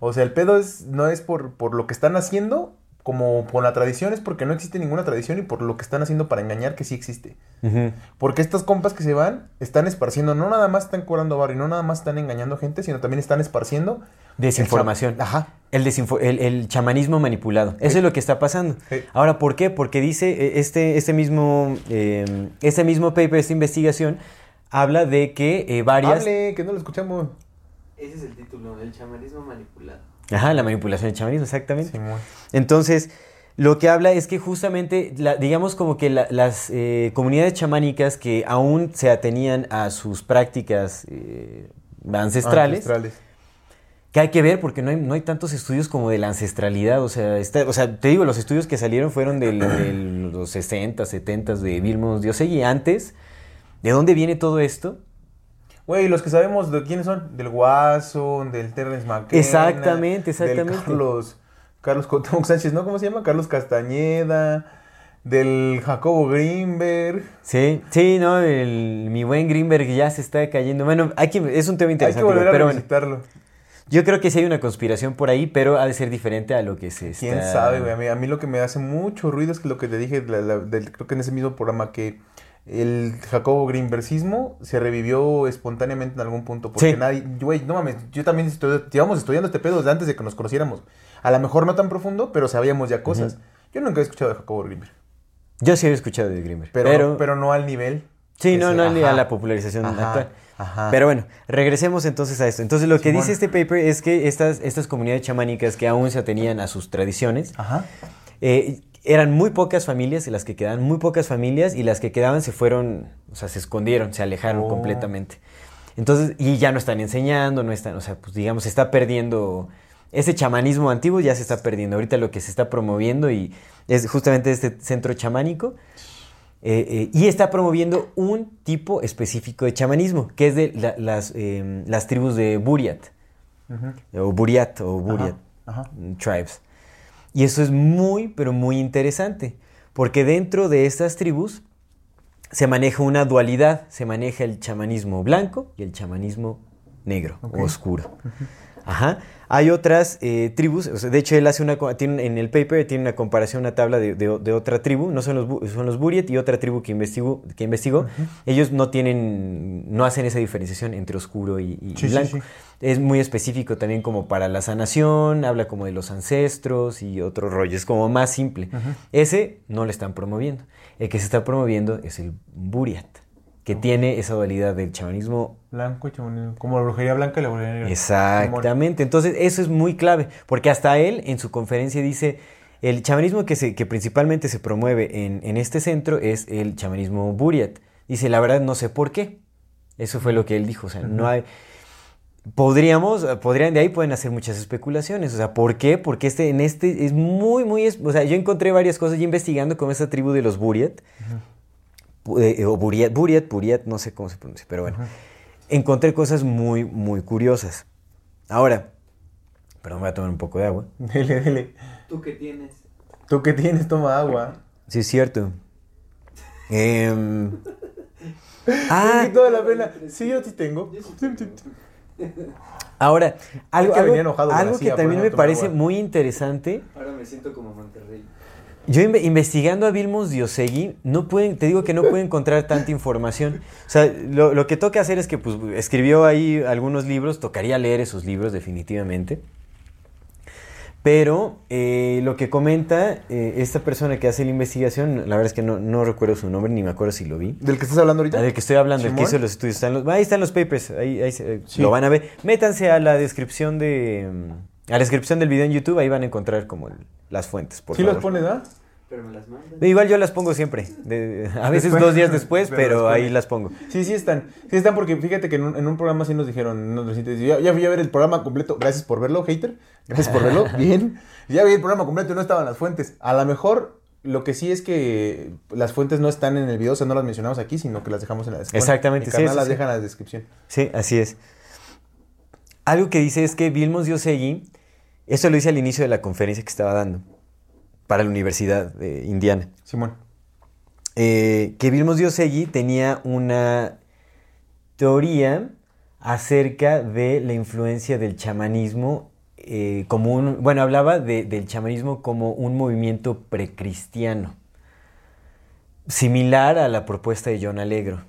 O sea, el pedo es, no es por, por lo que están haciendo, como por la tradición, es porque no existe ninguna tradición y por lo que están haciendo para engañar que sí existe. Porque estas compas que se van están esparciendo, no nada más están cobrando barrio, no nada más están engañando gente, sino también están esparciendo Desinformación. el Ajá. El, desinfo- el, el chamanismo manipulado. Eso Sí. es lo que está pasando. Sí. Ahora, ¿por qué? Porque dice eh, este, este, mismo, eh, este mismo paper, esta investigación, habla de que eh, varias... Hable, que no lo escuchamos. Ese es el título, el chamanismo manipulado. Ajá, la manipulación del chamanismo, exactamente. Entonces, lo que habla es que justamente, la- digamos como que la- las eh, comunidades chamánicas que aún se atenían a sus prácticas eh, ancestrales, Ancestrales. que hay que ver porque no hay, no hay tantos estudios como de la ancestralidad. O sea, está- o sea te digo, los estudios que salieron fueron de, (clears throat) los 60, 70 de Vilmos Diosegui. Antes, ¿de dónde viene todo esto? Güey, los que sabemos de quiénes son, del Guaso, del Terrence McKenna. Exactamente, exactamente. Del Carlos, Carlos Sánchez, ¿no? ¿Cómo se llama? Carlos Castañeda, del Jacobo Greenberg. Sí, sí, no, el- mi buen Greenberg ya se está cayendo. Bueno, hay que, es un tema Hay que interesante, volver a pero bueno. revisitarlo. Yo creo que sí hay una conspiración por ahí, pero ha de ser diferente a lo que se ¿Quién está- sabe, güey? A mí, a mí lo que me hace mucho ruido es que lo que te dije, la- la- del- creo que en ese mismo programa, que el Jacobo Greenbergismo se revivió espontáneamente en algún punto. Porque Sí. nadie, güey, no mames, yo también estoy, llevamos estudiando este pedo desde antes de que nos conociéramos. A lo mejor no tan profundo, pero sabíamos ya cosas. Yo nunca he escuchado de Jacobo Greenberg. Yo sí había escuchado de Grimmer. Pero, Pero, no, pero no al nivel. sí, no, se- no ni a ajá, la popularización ajá, actual. Ajá. Pero bueno, regresemos entonces a esto. Entonces, lo que dice este paper es que estas, estas comunidades chamánicas que aún se atenían a sus tradiciones, Ajá. eh, eran muy pocas familias, las que quedaban muy pocas familias, y las que quedaban se fueron, o sea, se escondieron, se alejaron Oh. completamente. Entonces, y ya no están enseñando, no están, o sea, pues digamos, se está perdiendo, ese chamanismo antiguo ya se está perdiendo. Ahorita lo que se está promoviendo y es justamente este centro chamánico, eh, eh, y está promoviendo un tipo específico de chamanismo, que es de la- las, eh, las tribus de Buriat, o Buriat, o Buriat tribes. Y eso es muy, pero muy interesante, porque dentro de estas tribus se maneja una dualidad, se maneja el chamanismo blanco y el chamanismo negro o oscuro. Ajá. Hay otras eh, tribus, o sea, de hecho él hace una, tiene, en el paper tiene una comparación, una tabla de, de- de otra tribu, no son los, son los Buriat y otra tribu que investigó, que investigó. Ellos no tienen, no hacen esa diferenciación entre oscuro y, y Sí, sí, blanco. sí. Es muy específico también como para la sanación, habla como de los ancestros y otro rollo, es como más simple. Ese no le están promoviendo. El que se está promoviendo es el Buriat, que tiene esa dualidad del chamanismo Blanco y chamanismo. Como la brujería blanca y la brujería negra. Exactamente. Entonces, eso es muy clave, porque hasta él en su conferencia dice, el chamanismo que, se, que principalmente se promueve en, en este centro es el chamanismo Buriat. Dice, la verdad no sé por qué. Eso fue lo que él dijo. O sea, no hay... Podríamos, podrían, de ahí pueden hacer muchas especulaciones. O sea, ¿por qué? Porque este, en este es muy, muy... O sea, yo encontré varias cosas ya investigando con esta tribu de los Buriat. Bu- eh, o Buriat, Buriat, Buriat, no sé cómo se pronuncia, pero bueno. Encontré cosas muy, muy curiosas. Ahora, perdón, voy a tomar un poco de agua. (laughs) Dele, dele. ¿Tú qué tienes? Tú que tienes, toma agua. Sí, es cierto. Em, (laughs) Ah, toda la pena. Sí, yo sí tengo. Ahora, algo, que algo- algo también me parece agua. muy interesante Ahora me siento como Monterrey. Yo inve- investigando a Vilmos Diosegui, no pueden, te digo que no puedo encontrar tanta información. O sea, lo, lo que toca hacer es que pues, escribió ahí algunos libros, tocaría leer esos libros definitivamente. Pero eh, lo que comenta eh, esta persona que hace la investigación, la verdad es que no, no recuerdo su nombre ni me acuerdo si lo vi. ¿Del que estás hablando ahorita? Ah, del que estoy hablando, el que hizo los estudios. Están los- ahí están los papers, ahí, ahí se- Sí. lo van a ver. Métanse a la descripción de... A la descripción del video en YouTube, ahí van a encontrar como el- las fuentes, por ¿Sí favor. los pones, ¿ah? Pero me las mandan. Igual yo las pongo siempre. de- a veces Después. dos días después, Pero pero después. ahí las pongo. Sí, sí están. Sí están porque fíjate que en un, en un programa sí nos dijeron, recientes, ya, ya fui a ver el programa completo, gracias por verlo, hater, gracias por verlo, (laughs) bien. Ya vi el programa completo y no estaban las fuentes. A lo mejor lo que sí es que las fuentes no están en el video, o sea, no las mencionamos aquí, sino que las dejamos en la descripción. Exactamente, sí, carnal sí, las sí. deja en la descripción. Sí, así es. Algo que dice es que Vilmos Diosegui, esto lo dice al inicio de la conferencia que estaba dando para la Universidad de Indiana. Simón. eh, que Vilmos Diosegui tenía una teoría acerca de la influencia del chamanismo eh, como un, bueno, hablaba de- del chamanismo como un movimiento precristiano, similar a la propuesta de John Alegro,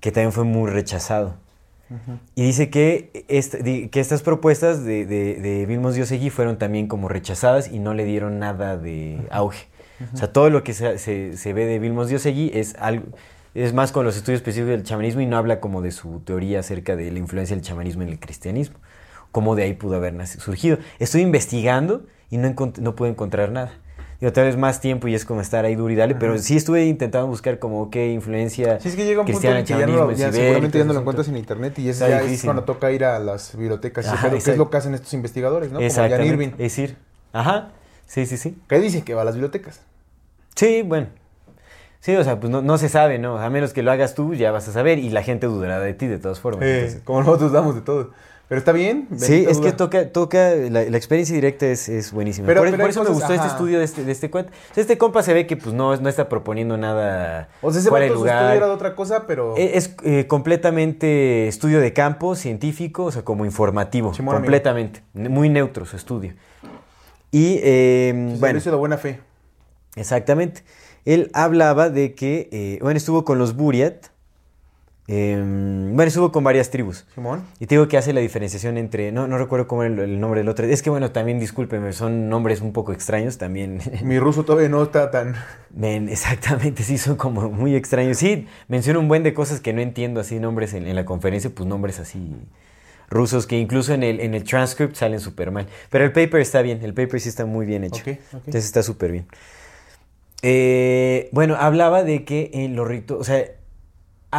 que también fue muy rechazado. Y dice que, esta- que estas propuestas de, de, de Vilmos Diosegui fueron también como rechazadas y no le dieron nada de auge. O sea, todo lo que se, se- se ve de Vilmos Diosegui es algo... Es más con los estudios específicos del chamanismo y no habla como de su teoría acerca de la influencia del chamanismo en el cristianismo. Cómo de ahí pudo haber surgido. Estoy investigando y no, no puedo encontrar nada. Digo, tal vez más tiempo y es como estar ahí duro y dale, pero sí estuve intentando buscar como qué influencia Sí, es que llega un punto cristiana, en que ya, no ya seguramente ya no lo encuentras en internet y es, ya es cuando toca ir a las bibliotecas, y Ajá, que es lo que hacen estos investigadores, ¿no? Como Jan. Irving, Es decir, ajá, sí, sí, sí. que dice que va a las bibliotecas. Sí, bueno. Sí, o sea, pues no, no se sabe, ¿no? A menos que lo hagas tú, ya vas a saber y la gente dudará de ti de todas formas. Eh, entonces. como nosotros damos de todo. Pero está bien. Sí, es que toca, toca la, la experiencia directa es, es buenísima. Pero- por, pero por hay eso me gustó este estudio de este, de este cuate. O sea, este compa se ve que pues no, no está proponiendo nada O sea, ese fuera vato su lugar. era de otra cosa, pero... Eh, Es eh, completamente estudio de campo, científico, o sea, como informativo, amigo. completamente. Muy neutro su estudio. Y, eh, bueno. bueno, hizo de buena fe. exactamente. Él hablaba de que, eh, bueno, estuvo con los Buriat, eh, bueno, estuvo con varias tribus. Simón. Y te digo que hace la diferenciación entre, no, no recuerdo cómo era el, el nombre del otro. Es que bueno, también discúlpeme, son nombres un poco extraños también. (laughs) Mi ruso todavía no está tan... Men, exactamente, sí, son como muy extraños. Sí, menciono un buen de cosas que no entiendo, así nombres en, en la conferencia, pues nombres así rusos que incluso en el, en el transcript salen súper mal. Pero el paper está bien, el paper sí está muy bien hecho. Ok, ok. Entonces está súper bien. Eh, bueno, hablaba de que en los ritos, o sea,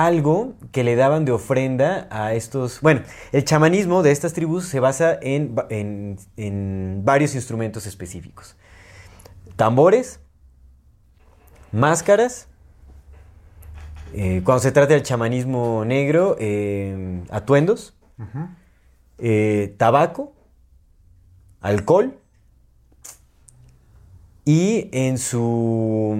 algo que le daban de ofrenda a estos... Bueno, el chamanismo de estas tribus se basa en, en- en varios instrumentos específicos. Tambores, máscaras, eh, cuando se trata del chamanismo negro, eh, atuendos, eh, tabaco, alcohol y en, su,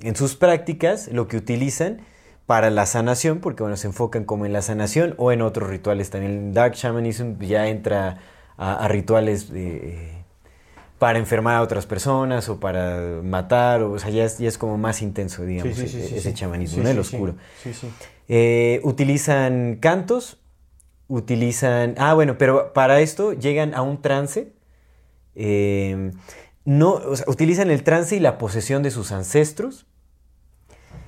en sus prácticas lo que utilizan para la sanación, porque bueno, se enfocan como en la sanación o en otros rituales también. Dark Shamanism ya entra a, a rituales eh, para enfermar a otras personas o para matar, o, o sea, ya es, ya es como más intenso, digamos, Sí, sí, sí, e- sí, ese sí. chamanismo, Sí, ¿no? el oscuro. Eh, utilizan cantos, utilizan... Ah, bueno, pero para esto llegan a un trance. eh, no, o sea, utilizan el trance y la posesión de sus ancestros.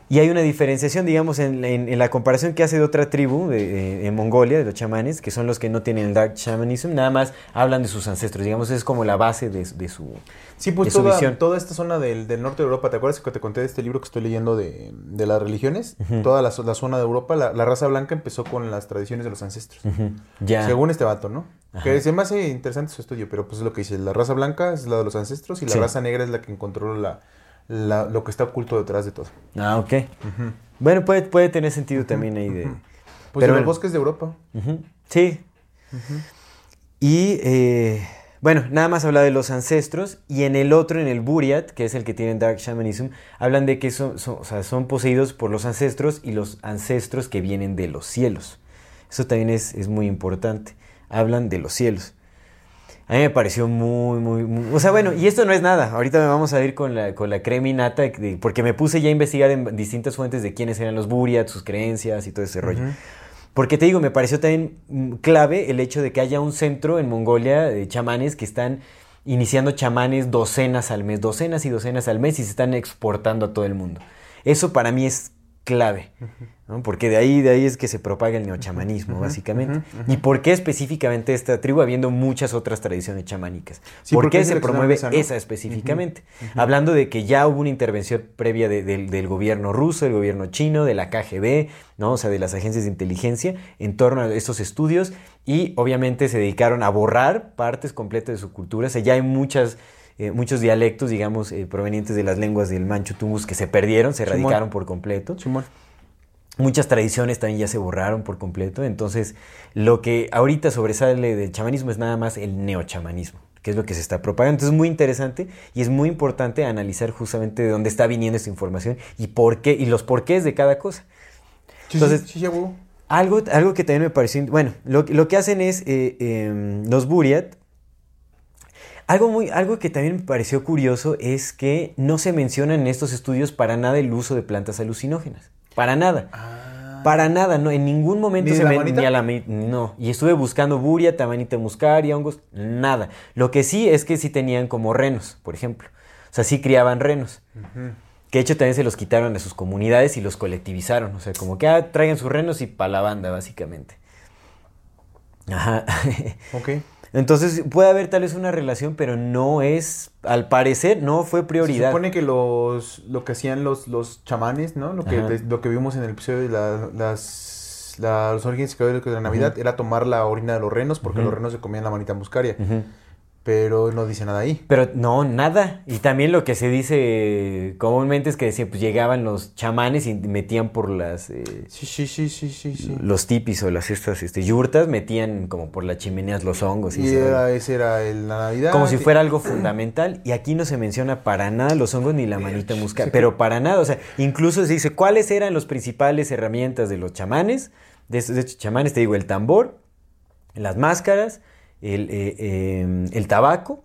Y hay una diferenciación, digamos, en, en- en la comparación que hace de otra tribu de, de- en Mongolia, de los chamanes, que son los que no tienen el Dark Shamanism, nada más hablan de sus ancestros, digamos, es como la base de, de su... Sí, pues de su toda, visión. toda esta zona del, del norte de Europa, ¿te acuerdas que te conté de este libro que estoy leyendo de, de las religiones? Toda la, la zona de Europa, la, la raza blanca empezó con las tradiciones de los ancestros. Ya. Según este vato, ¿no? Ajá. Que se me hace interesante su estudio, pero pues es lo que dice, la raza blanca es la de los ancestros y la Sí. raza negra es la que encontró la, la- lo que está oculto detrás de todo. Ah, ok. Bueno, puede, puede tener sentido también ahí de... Pues Pero de los bosques de Europa. Sí. Y eh, bueno, nada más habla de los ancestros. Y en el otro, en el Buriat, que es el que tiene Dark Shamanism, hablan de que son, son- o sea, son poseídos por los ancestros y los ancestros que vienen de los cielos. Eso también es, es muy importante. Hablan de los cielos. A mí me pareció muy, muy, muy- O sea, bueno, y esto no es nada. Ahorita vamos a ir con la, con la crema y nata, de- porque me puse ya a investigar en distintas fuentes de quiénes eran los Buriat, sus creencias y todo ese rollo. Porque te digo, me pareció también clave el hecho de que haya un centro en Mongolia de chamanes que están iniciando chamanes docenas al mes, docenas y docenas al mes y se están exportando a todo el mundo. Eso para mí es clave, ¿no? porque de ahí, de ahí es que se propaga el neochamanismo, básicamente. ¿Y por qué específicamente esta tribu, habiendo muchas otras tradiciones chamánicas? Sí, ¿Por qué se promueve esa, específicamente? Hablando de que ya hubo una intervención previa de- del- del gobierno ruso, del gobierno chino, de la KGB, ¿no? o sea, de las agencias de inteligencia, en torno a estos estudios, y obviamente se dedicaron a borrar partes completas de su cultura. O sea, ya hay muchas... eh, muchos dialectos, digamos, eh, provenientes de las lenguas del manchu tungus que se perdieron, se erradicaron por completo. Muchas tradiciones también ya se borraron por completo. Entonces, lo que ahorita sobresale del chamanismo es nada más el neochamanismo, que es lo que se está propagando. Entonces, es muy interesante y es muy importante analizar justamente de dónde está viniendo esta información y por qué, y los porqués de cada cosa. Entonces- sí, sí. Algo, algo que también me pareció. Bueno, lo, lo que hacen es. eh, em, los Buriat. Algo, muy, algo que también me pareció curioso es que no se menciona en estos estudios para nada el uso de plantas alucinógenas. Para nada. Para nada, no, en ningún momento ¿Ni se me ni a la no. Y estuve buscando buria, tamanita muscaria, hongos, nada. Lo que sí es que sí tenían como renos, por ejemplo. O sea, sí criaban renos. Que de hecho también se los quitaron de sus comunidades y los colectivizaron. O sea, como que ah, traigan sus renos y pa' la banda, básicamente. Ajá. (laughs) Ok. Entonces puede haber tal vez una relación, pero no es, al parecer, no fue Se prioridad. supone que los, lo que hacían los, los chamanes, ¿no? Lo que, de- lo que vimos en el episodio de la- las, la- los orígenes de la Navidad era tomar la orina de los renos porque los renos se comían la manita muscaria. Pero no dice nada ahí. Pero no, nada. Y también lo que se dice comúnmente es que decía, pues llegaban los chamanes y metían por las eh, Sí, sí, sí, sí, sí, sí. los tipis o las estas este, yurtas, metían como por las chimeneas los hongos. Y Y era, ese era el, la Navidad. como si fuera algo fundamental. Y aquí no se menciona para nada los hongos ni la manita muscal. Pero para nada. O sea, incluso se dice cuáles eran las principales herramientas de los chamanes. De estos, de estos chamanes, te digo, el tambor, las máscaras, el, eh, eh, el tabaco.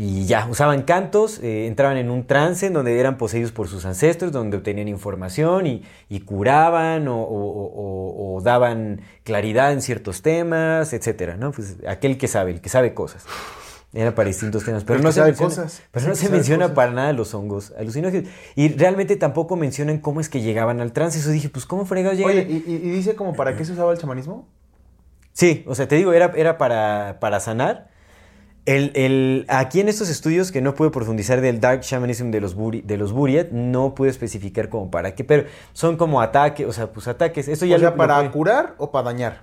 Y ya, usaban cantos, eh, entraban en un trance en donde eran poseídos por sus ancestros, donde obtenían información y, y curaban o, o- o- o daban claridad en ciertos temas, etcétera, ¿no? Pues aquel que sabe, el que sabe cosas. Era para distintos temas. Pero El no se sabe menciona, cosas. pero no se menciona cosas. para nada los hongos alucinógenos. Y realmente tampoco mencionan cómo es que llegaban al trance. Eso dije, pues, ¿cómo fregados llegan? Oye, ¿y, y- y dice como para qué se usaba el chamanismo? Sí, o sea, te digo, era, era para, para sanar. El, el- aquí en estos estudios que no pude profundizar del Dark Shamanism de los, Buri- de los Buriat, no pude especificar como para qué, pero son como ataques, o sea, pues ataques. Esto ya o sea, lo- lo para curar o para dañar.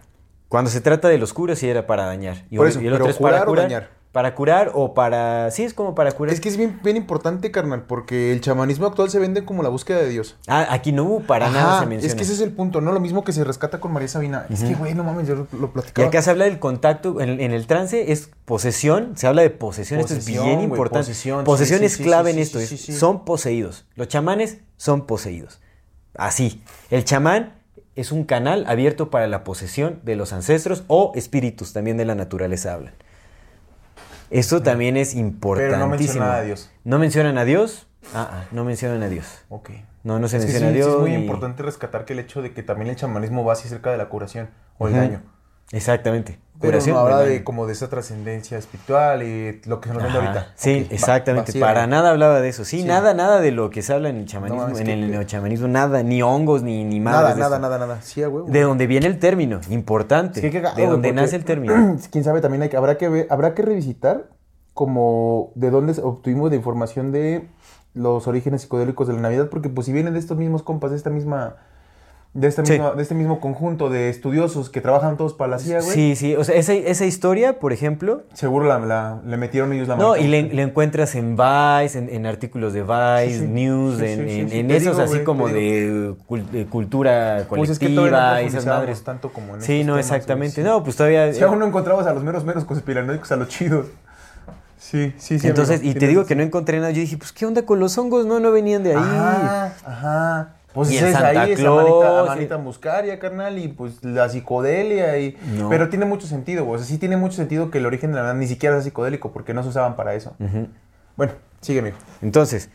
Cuando se trata de los curos, sí era para dañar. Y, Por eso, y el otro pero es para curar o dañar. Para curar o para... Sí, es como para curar. Es que es bien, bien importante, carnal, porque el chamanismo actual se vende como la búsqueda de Dios. Ah, aquí no hubo para nada se menciona. Es que ese es el punto, ¿no? Lo mismo que se rescata con María Sabina. Es que, güey, no mames, yo lo, lo Y platicaba. acá se habla del contacto, en, en el trance es posesión, se habla de posesión, esto es bien importante. posesión, sí, Posesión sí, es sí, clave sí, en esto, es- son poseídos. Los chamanes son poseídos. Así, el chamán es un canal abierto para la posesión de los ancestros o espíritus, también de la naturaleza hablan. Esto también es importantísimo. menciona nada de Dios. ¿No mencionan a Dios? Ah, ah, no mencionan a Dios. Ok. No, no se Es menciona sí, a sí Dios. es muy ni- importante rescatar que el hecho de que también el chamanismo va así cerca de la curación o el daño. Exactamente. Pero no habla de como de esa trascendencia espiritual y lo que se nos vende ahorita. Sí, exactamente. Para nada hablaba de eso. Sí, Sí. nada, nada de lo que se habla en el chamanismo, No, en el neochamanismo, nada, ni hongos, ni, ni madres Nada, nada, nada, nada. Sí, huevo. De donde viene el término, importante. Que de güey, donde nace el (clears throat) término. Quién sabe, también hay que- habrá que ver, habrá que revisitar como de dónde obtuvimos la información de los orígenes psicodélicos de la Navidad, porque pues si vienen de estos mismos compas, de esta misma, de esta Sí. misma, de este mismo conjunto de estudiosos que trabajan todos para la CIA, güey. Sí, sí. O sea, esa, esa historia, por ejemplo. Seguro la, la- le metieron ellos la No, marca. y le, le encuentras en Vice, en, en artículos de Vice, Sí, sí. News, en, en- esos digo, así como de, cul- de cultura Pues es que colectiva todavía no y esas madres. tanto como en Sí, no, temas, exactamente. No, pues todavía. Si aún no encontrabas a los meros meros conspiranoicos, a los chidos. Sí, sí, sí. Entonces, amigo, y te digo que no encontré nada. Yo dije, pues, ¿qué onda con los hongos? No, no venían de ahí. Ah, ajá. Pues Y es Santa ahí, esa Claus, manita, y- manita muscaria, carnal, y pues la psicodelia y... No. Pero tiene mucho sentido. O sea, sí tiene mucho sentido que el origen de la verdad ni siquiera es psicodélico, porque no se usaban para eso. Bueno, sigue, amigo. Entonces,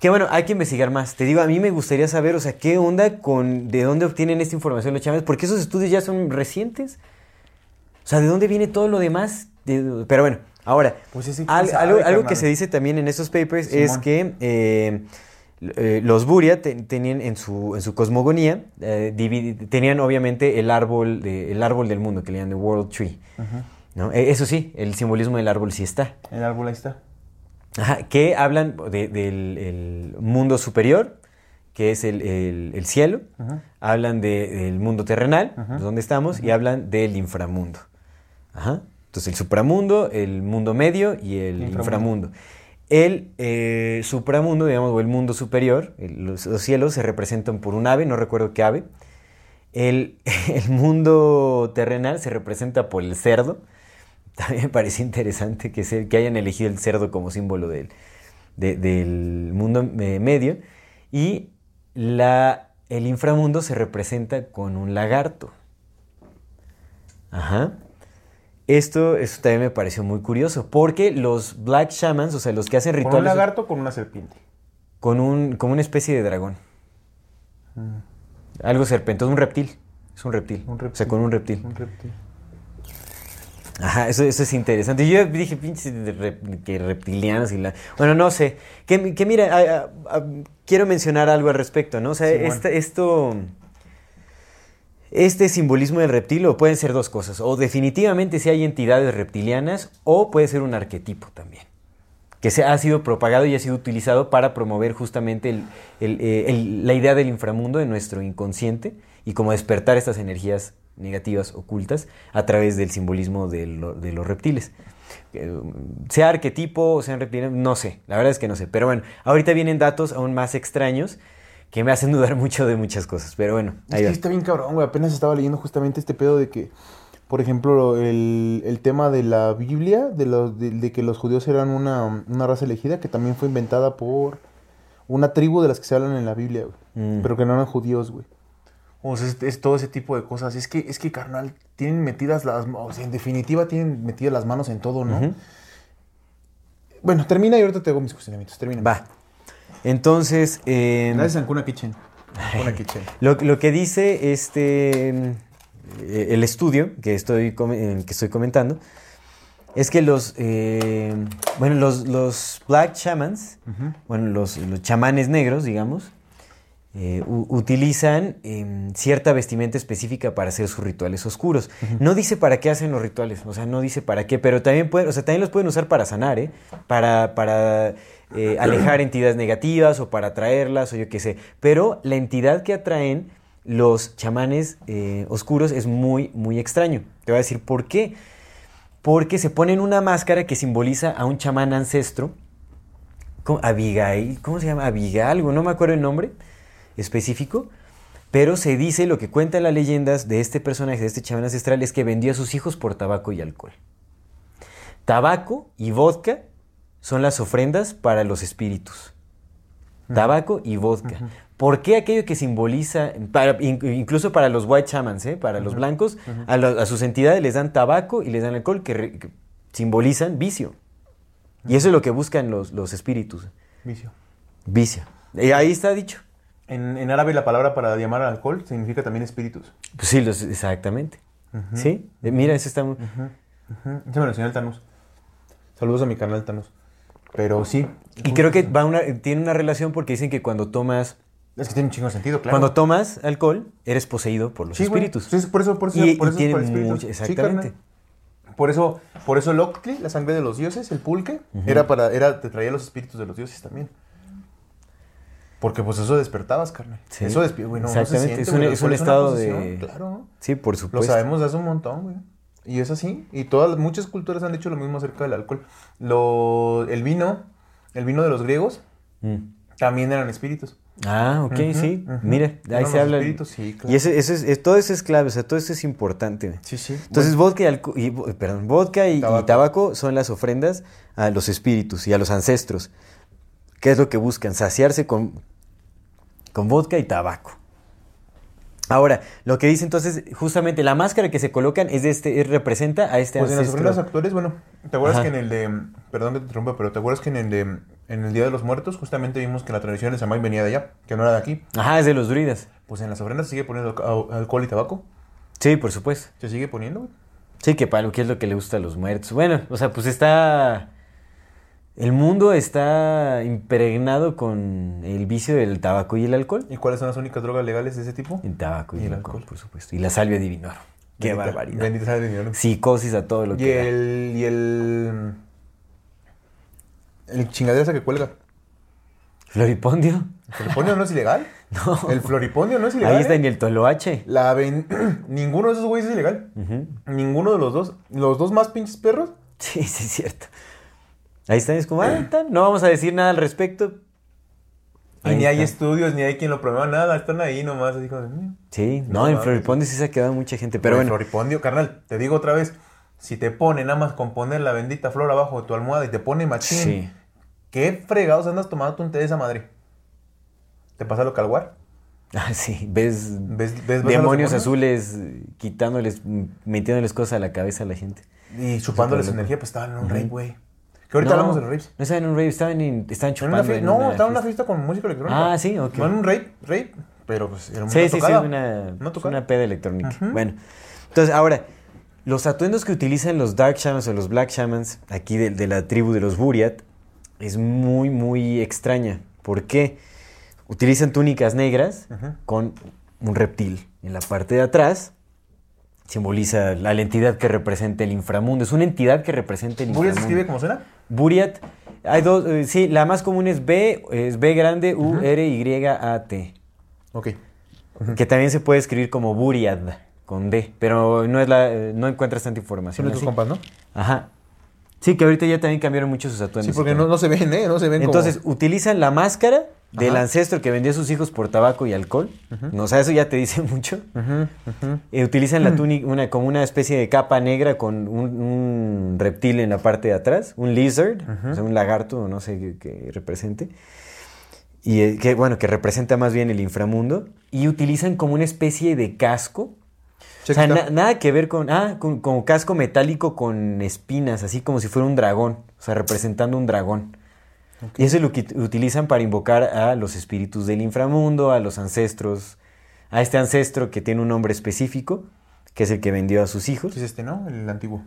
que bueno, hay que investigar más. Te digo, a mí me gustaría saber, o sea, qué onda con de dónde obtienen esta información los chamanes, porque esos estudios ya son recientes. O sea, ¿de dónde viene todo lo demás? De- pero bueno, ahora, Pues al- sabe, algo, que se dice también en estos papers es Simón. que eh, eh, los Buria te- tenían en su, en su cosmogonía, eh, tenían obviamente el árbol, de- el árbol del mundo, que le llaman the World Tree. ¿no? Eh, Eso sí, el simbolismo del árbol sí está. El árbol ahí está. Ajá, que hablan de- del el mundo superior, que es el, el- el cielo, hablan de- del mundo terrenal, donde estamos, y hablan del inframundo. Ajá. Entonces el supramundo, el mundo medio y el Inframundo. inframundo. El eh, supramundo, digamos, o el mundo superior, los, los cielos se representan por un ave, no recuerdo qué ave. El, (laughs) mundo terrenal se representa por el cerdo. (laughs) También me parece interesante que, se- que hayan elegido el cerdo como símbolo del, de- del mundo eh, medio. Y la, el inframundo se representa con un lagarto. Ajá. Esto, esto también me pareció muy curioso, porque los Black Shamans, o sea, los que hacen ¿Con rituales... un lagarto o con una serpiente? Con un, como una especie de dragón. Algo serpentoso, un reptil. Es un reptil. Un O sea, reptil. con un reptil. Un reptil. Ajá, eso, eso es interesante. Yo dije, pinches que reptilianos y la... Bueno, no sé. Que, que mira, a- a- a- quiero mencionar algo al respecto, ¿no? O sea, Sí, bueno. esta- esto... Este simbolismo del reptil o pueden ser dos cosas. O definitivamente si hay entidades reptilianas o puede ser un arquetipo también. Que se ha sido propagado y ha sido utilizado para promover justamente eh, la idea del inframundo en nuestro inconsciente y como despertar estas energías negativas ocultas a través del simbolismo de, de los reptiles. Eh, sea arquetipo, sean reptiles, no sé, la verdad es que no sé. Pero bueno, ahorita vienen datos aún más extraños que me hacen dudar (laughs) mucho de muchas cosas. Pero bueno, Es ahí que va. está bien cabrón, güey. Apenas estaba leyendo justamente este pedo de que, por ejemplo, el, el tema de la Biblia, de, los, de, de que los judíos eran una, una raza elegida, que también fue inventada por una tribu de las que se hablan en la Biblia, güey. Mm. Pero que no eran judíos, güey. O sea, es, es todo ese tipo de cosas. Es que, es que, carnal, tienen metidas las... O sea, en definitiva, tienen metidas las manos en todo, ¿no? Bueno, termina y ahorita te hago mis cuestionamientos. Termina. Va. Entonces, eh, Gracias, Ancuna Kitchen. Ancuna (laughs) Kitchen. Lo, lo que dice este eh, el estudio que estoy, eh, que estoy comentando es que los eh, bueno los, los black shamans bueno los, los chamanes negros digamos eh, utilizan em, cierta vestimenta específica para hacer sus rituales oscuros. No dice para qué hacen los rituales, o sea, no dice para qué, pero también pueden, o sea, también los pueden usar para sanar, ¿eh? Para, para eh, alejar entidades negativas o para atraerlas o yo qué sé. Pero la entidad que atraen los chamanes eh, oscuros es muy, muy extraño. Te voy a decir por qué. Porque se ponen una máscara que simboliza a un chamán ancestro. ¿Cómo? Abigail, ¿cómo se llama? Abigail, algo, no me acuerdo el nombre específico, pero se dice, lo que cuentan las leyendas de este personaje, de este chamán ancestral, es que vendió a sus hijos por tabaco y alcohol. Tabaco y vodka son las ofrendas para los espíritus. Tabaco y vodka. ¿Por qué aquello que simboliza, para- incluso para los white shamans, ¿eh? para los blancos, a, sus entidades les dan tabaco y les dan alcohol que, re- que simbolizan vicio? Y eso es lo que buscan los, los espíritus. Vicio. Vicio. Y ahí está dicho. En, en árabe la palabra para llamar al alcohol significa también espíritus. Pues sí, los- exactamente. ¿Sí? Mira, eso está muy... Me lo enseñó el Thanos. Saludos a mi canal Thanos. Pero sí. Y creo que va una, tiene una relación porque dicen que cuando tomas, Es que tiene un chingo de sentido, claro. cuando tomas alcohol, eres poseído por los Sí, espíritus. Sí, por eso, por eso, Y- por y eso tiene por mucho- exactamente. por eso, por eso la sangre de los dioses, el pulque, era para, era, te traía los espíritus de los dioses también. Porque pues eso despertabas, carnal. Sí. Eso despierta, güey. No, no se Exactamente, siente, es un- es estado de- Claro. Sí, por Lo supuesto. sabemos de hace un montón, güey. Y es así. Y todas, muchas culturas han dicho lo mismo acerca del alcohol. Lo, el vino, el vino de los griegos, Mm. también eran espíritus. Ah, ok, sí. Mira, ahí Eran se habla. espíritus, sí, claro. Y eso, eso es, es- todo eso es clave, o sea, todo eso es importante. Sí, sí. Entonces, vodka y, alco- y perdón, vodka y y tabaco. Tabaco. son las ofrendas a los espíritus y a los ancestros. ¿Qué es lo que buscan? Saciarse con, con vodka y tabaco. Ahora, lo que dice entonces, justamente la máscara que se colocan es de este, es- representa a este Pues en las ofrendas actuales, bueno, ¿te acuerdas Ajá. que en el de. Perdón que te interrumpa, pero ¿te acuerdas que en el de. En el Día de los Muertos, justamente vimos que la tradición de Samay venía de allá, que no era de aquí. Ajá, es de los druidas. Pues en las ofrendas se sigue poniendo alco- alcohol y tabaco. Sí, por supuesto. Se sigue poniendo. Sí, que para lo que es lo que le gusta a los muertos. Bueno, o sea, pues está. El mundo está impregnado con el vicio del tabaco y el alcohol. ¿Y cuáles son las únicas drogas legales de ese tipo? El tabaco y, Y el el alcohol, alcohol. por supuesto. Y la salvia divinorum. Qué Bendita- barbaridad. Bendita el dinero. Psicosis a todo lo Y que da. el. Y el. El chingadera esa que cuelga. Floripondio. ¿El floripondio no es ilegal? (laughs) No. El floripondio no es ilegal. Ahí está en el toloache. La ven- (clears throat) Ninguno de esos güeyes es ilegal. Ninguno de los dos. Los dos más pinches perros. Sí, sí, es cierto. Ahí está, es como, ah, está, no vamos a decir nada al respecto. Y Ahí ni hay estudios, ni hay quien lo prueba, nada. Están ahí nomás, así como... "Mm". Sí, no, No en. Floripondio sí se ha quedado mucha gente. Pero Pero bueno, floripondio, carnal, te digo otra vez. Si te pone nada más con poner la bendita flor abajo de tu almohada y te pone machín, sí. ¿qué fregados andas tomando un té de esa madre? ¿Te pasa lo calguar? (laughs) Ah, sí, ves, ¿Ves, demonios azules eh, quitándoles, metiéndoles cosas a la cabeza a la gente. Y chupándoles energía, pues estaban en un rave, güey. Que ahorita no, hablamos de los raves. No estaban en un rave, estaban, en- estaban En una chupando. en no, una estaba en una fiesta. con música electrónica. Ah, sí, ok. No en un rave, rave, pero pues era una Sí, sí, sí, una, Una tocada. una peda electrónica. Bueno, entonces ahora, los atuendos que utilizan los Dark Shamans o los Black Shamans, aquí de, de la tribu de los Buriat, es muy, muy extraña. ¿Por qué? Utilizan túnicas negras con un reptil en la parte de atrás. Simboliza la, la entidad que representa el inframundo. Es una entidad que representa el ¿Buriat inframundo. se escribe como suena? Buriat. Hay dos, eh, sí, la más común es B, es B grande, U, R, Y, A, T. Ok. Que también se puede escribir como Buriad. con D, pero no es la, eh, no encuentras tanta Son información. nuestros así. compas, ¿no? Ajá. Sí, que ahorita ya también cambiaron mucho sus atuendos. Sí, porque no, no se ven, ¿eh? No se ven Entonces, utilizan la máscara del Ajá. ancestro que vendió a sus hijos por tabaco y alcohol. O sea, eso ya te dice (laughs) mucho. Eh, utilizan la túnica una, como una especie de capa negra con un, un reptil en la parte de atrás, un lizard, o sea, un lagarto, no sé qué, qué represente. Y eh, que, bueno, que representa más bien el inframundo. Y utilizan como una especie de casco. O sea, na- nada que ver con, ah, con, casco metálico con espinas, así como si fuera un dragón, o sea, representando un dragón. Y eso lo que utilizan para invocar a los espíritus del inframundo, a los ancestros, a este ancestro que tiene un nombre específico, que es el que vendió a sus hijos. Es este, ¿no? El antiguo.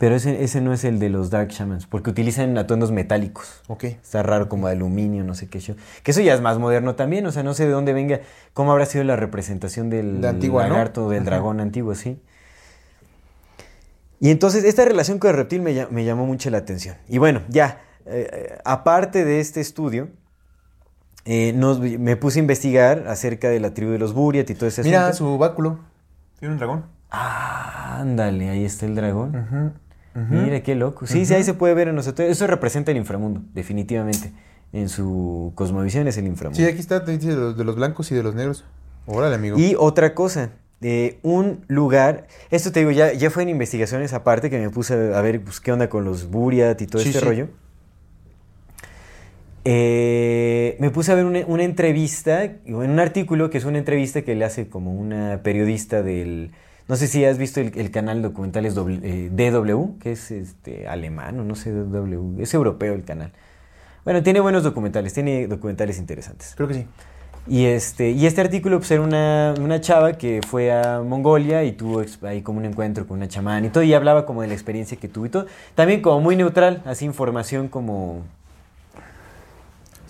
Pero ese, ese no es el de los Dark Shamans, porque utilizan atuendos metálicos. Ok. Está raro como de aluminio, no sé qué show. Que eso ya es más moderno también, o sea, no sé de dónde venga, cómo habrá sido la representación del De antigua, ¿no? lagarto, del Ajá. dragón antiguo, sí. Y entonces esta relación con el reptil me, lla- me llamó mucho la atención. Y bueno, ya, eh, eh, aparte de este estudio, eh, nos- me puse a investigar acerca de la tribu de los Buriat y todo ese Mira asunto. su báculo. Tiene un dragón. Ah, ándale, ahí está el dragón. Mira, qué loco. Sí, sí, ahí se puede ver en nosotros. Eso representa el inframundo, definitivamente. En su cosmovisión es el inframundo. Sí, aquí está, dice de los, de los blancos y de los negros. Órale, amigo. Y otra cosa, eh, un lugar, esto te digo, ya, ya fue en investigaciones aparte que me puse a ver pues, qué onda con los Buriat y todo Sí, este sí. rollo. Eh, me puse a ver una, una entrevista, en un artículo que es una entrevista que le hace como una periodista del... No sé si has visto el, el canal documentales eh, DW, que es este, alemán o no sé, DW, es europeo el canal. Bueno, tiene buenos documentales, tiene documentales interesantes. Creo que sí. Y este, y este artículo pues, era una, una chava que fue a Mongolia y tuvo ahí como un encuentro con una chamán y todo, y hablaba como de la experiencia que tuvo y todo. También como muy neutral, así información como...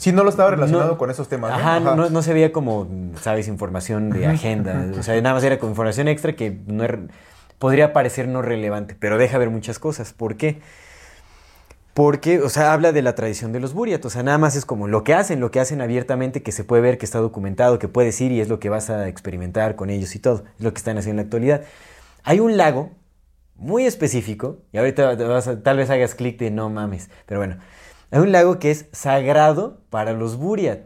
Sí, no lo estaba relacionado No- con esos temas. ¿no? Ajá, no, no- no se veía como, sabes, información de agenda. O sea, nada más era como información extra que no es- podría parecer no relevante, pero deja ver muchas cosas. ¿Por qué? Porque, o sea, habla de la tradición de los Buriat. O sea, nada más es como lo que hacen, lo que hacen abiertamente, que se puede ver, que está documentado, que puedes ir y es lo que vas a experimentar con ellos y todo. Es lo que están haciendo en la actualidad. Hay un lago muy específico, y ahorita vas a- tal vez hagas clic de no mames, pero bueno. Hay un lago que es sagrado para los Buriat.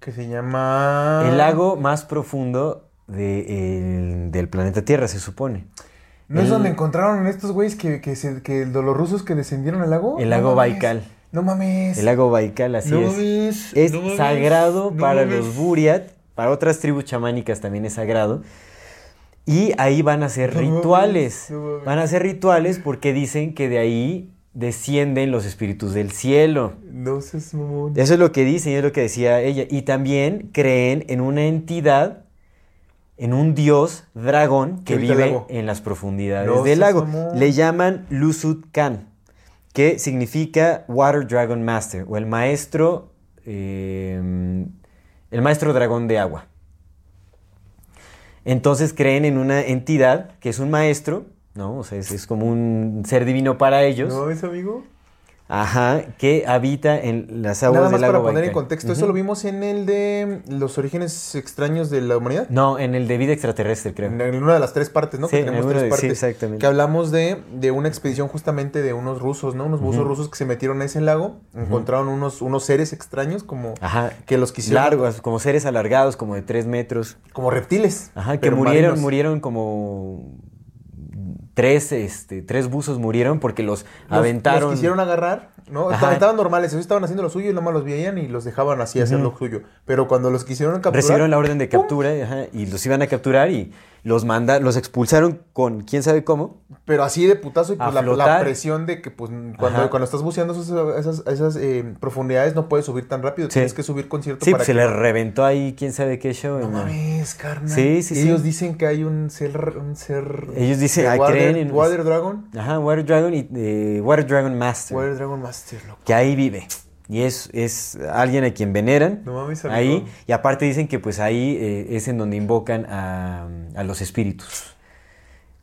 Que se llama... El lago más profundo de, el- del planeta Tierra, se supone. ¿No es donde encontraron estos güeyes que, que, se- que los rusos que descendieron al lago? El No lago mames. Baikal. No mames. El lago Baikal, así No es. mames, Es no sagrado para los Buriat, para otras tribus chamánicas también es sagrado. Y ahí van a hacer rituales. Van a hacer rituales porque dicen que de ahí descienden los espíritus del cielo. No seas mamón. Eso es lo que dicen y es lo que decía ella. Y también creen en una entidad, en un dios dragón que vive en las profundidades No del lago. mamón. Le llaman Lusut Khan, que significa Water Dragon Master o el maestro, eh, el maestro dragón de agua. Entonces creen en una entidad que es un maestro, ¿no? O sea, es, es como un ser divino para ellos. ¿No es amigo? Ajá, que habita en las aguas Nada más del para lago poner en Baikal. contexto, Ujú. ¿eso lo vimos en el de los orígenes extraños de la humanidad? No, en el de vida extraterrestre, creo. En una de las tres partes, ¿no? Sí, que en tenemos alguno tres de- sí, partes. exactamente. Que hablamos de, de una expedición justamente de unos rusos, ¿no? Unos buzos rusos que se metieron a ese lago, encontraron unos, unos seres extraños como, Ajá. que los quisieron... Largos, como seres alargados, como de tres metros. Como reptiles. Ajá, que murieron, marinos. murieron como tres, este, tres buzos murieron porque los, Los- aventaron. Los quisieron agarrar, ¿no? Ajá. Estaban, normales, ellos estaban haciendo lo suyo y nada más los veían y los dejaban así hacer lo suyo. Pero cuando los quisieron capturar... recibieron la orden de captura ajá, y los iban a capturar y los manda, los expulsaron con quién sabe cómo. Pero así de putazo y pues la, presión de que pues cuando, cuando estás buceando esas, esas, eh, profundidades no puedes subir tan rápido, Sí. tienes que subir con cierto Sí, para pues se que le no- reventó ahí quién sabe qué show. No ¿no? mames, carnal. Sí, sí. Ellos dicen que hay un ser... Un ser Ellos dicen, ah, Water, creen en- Water Dragon. Ajá, Water Dragon y eh, Water Dragon Master. Water Dragon Master, loco. que ahí vive. Y es, es alguien a quien veneran. No mames, ahí. Y aparte dicen que pues ahí eh, es en donde invocan a, a los espíritus.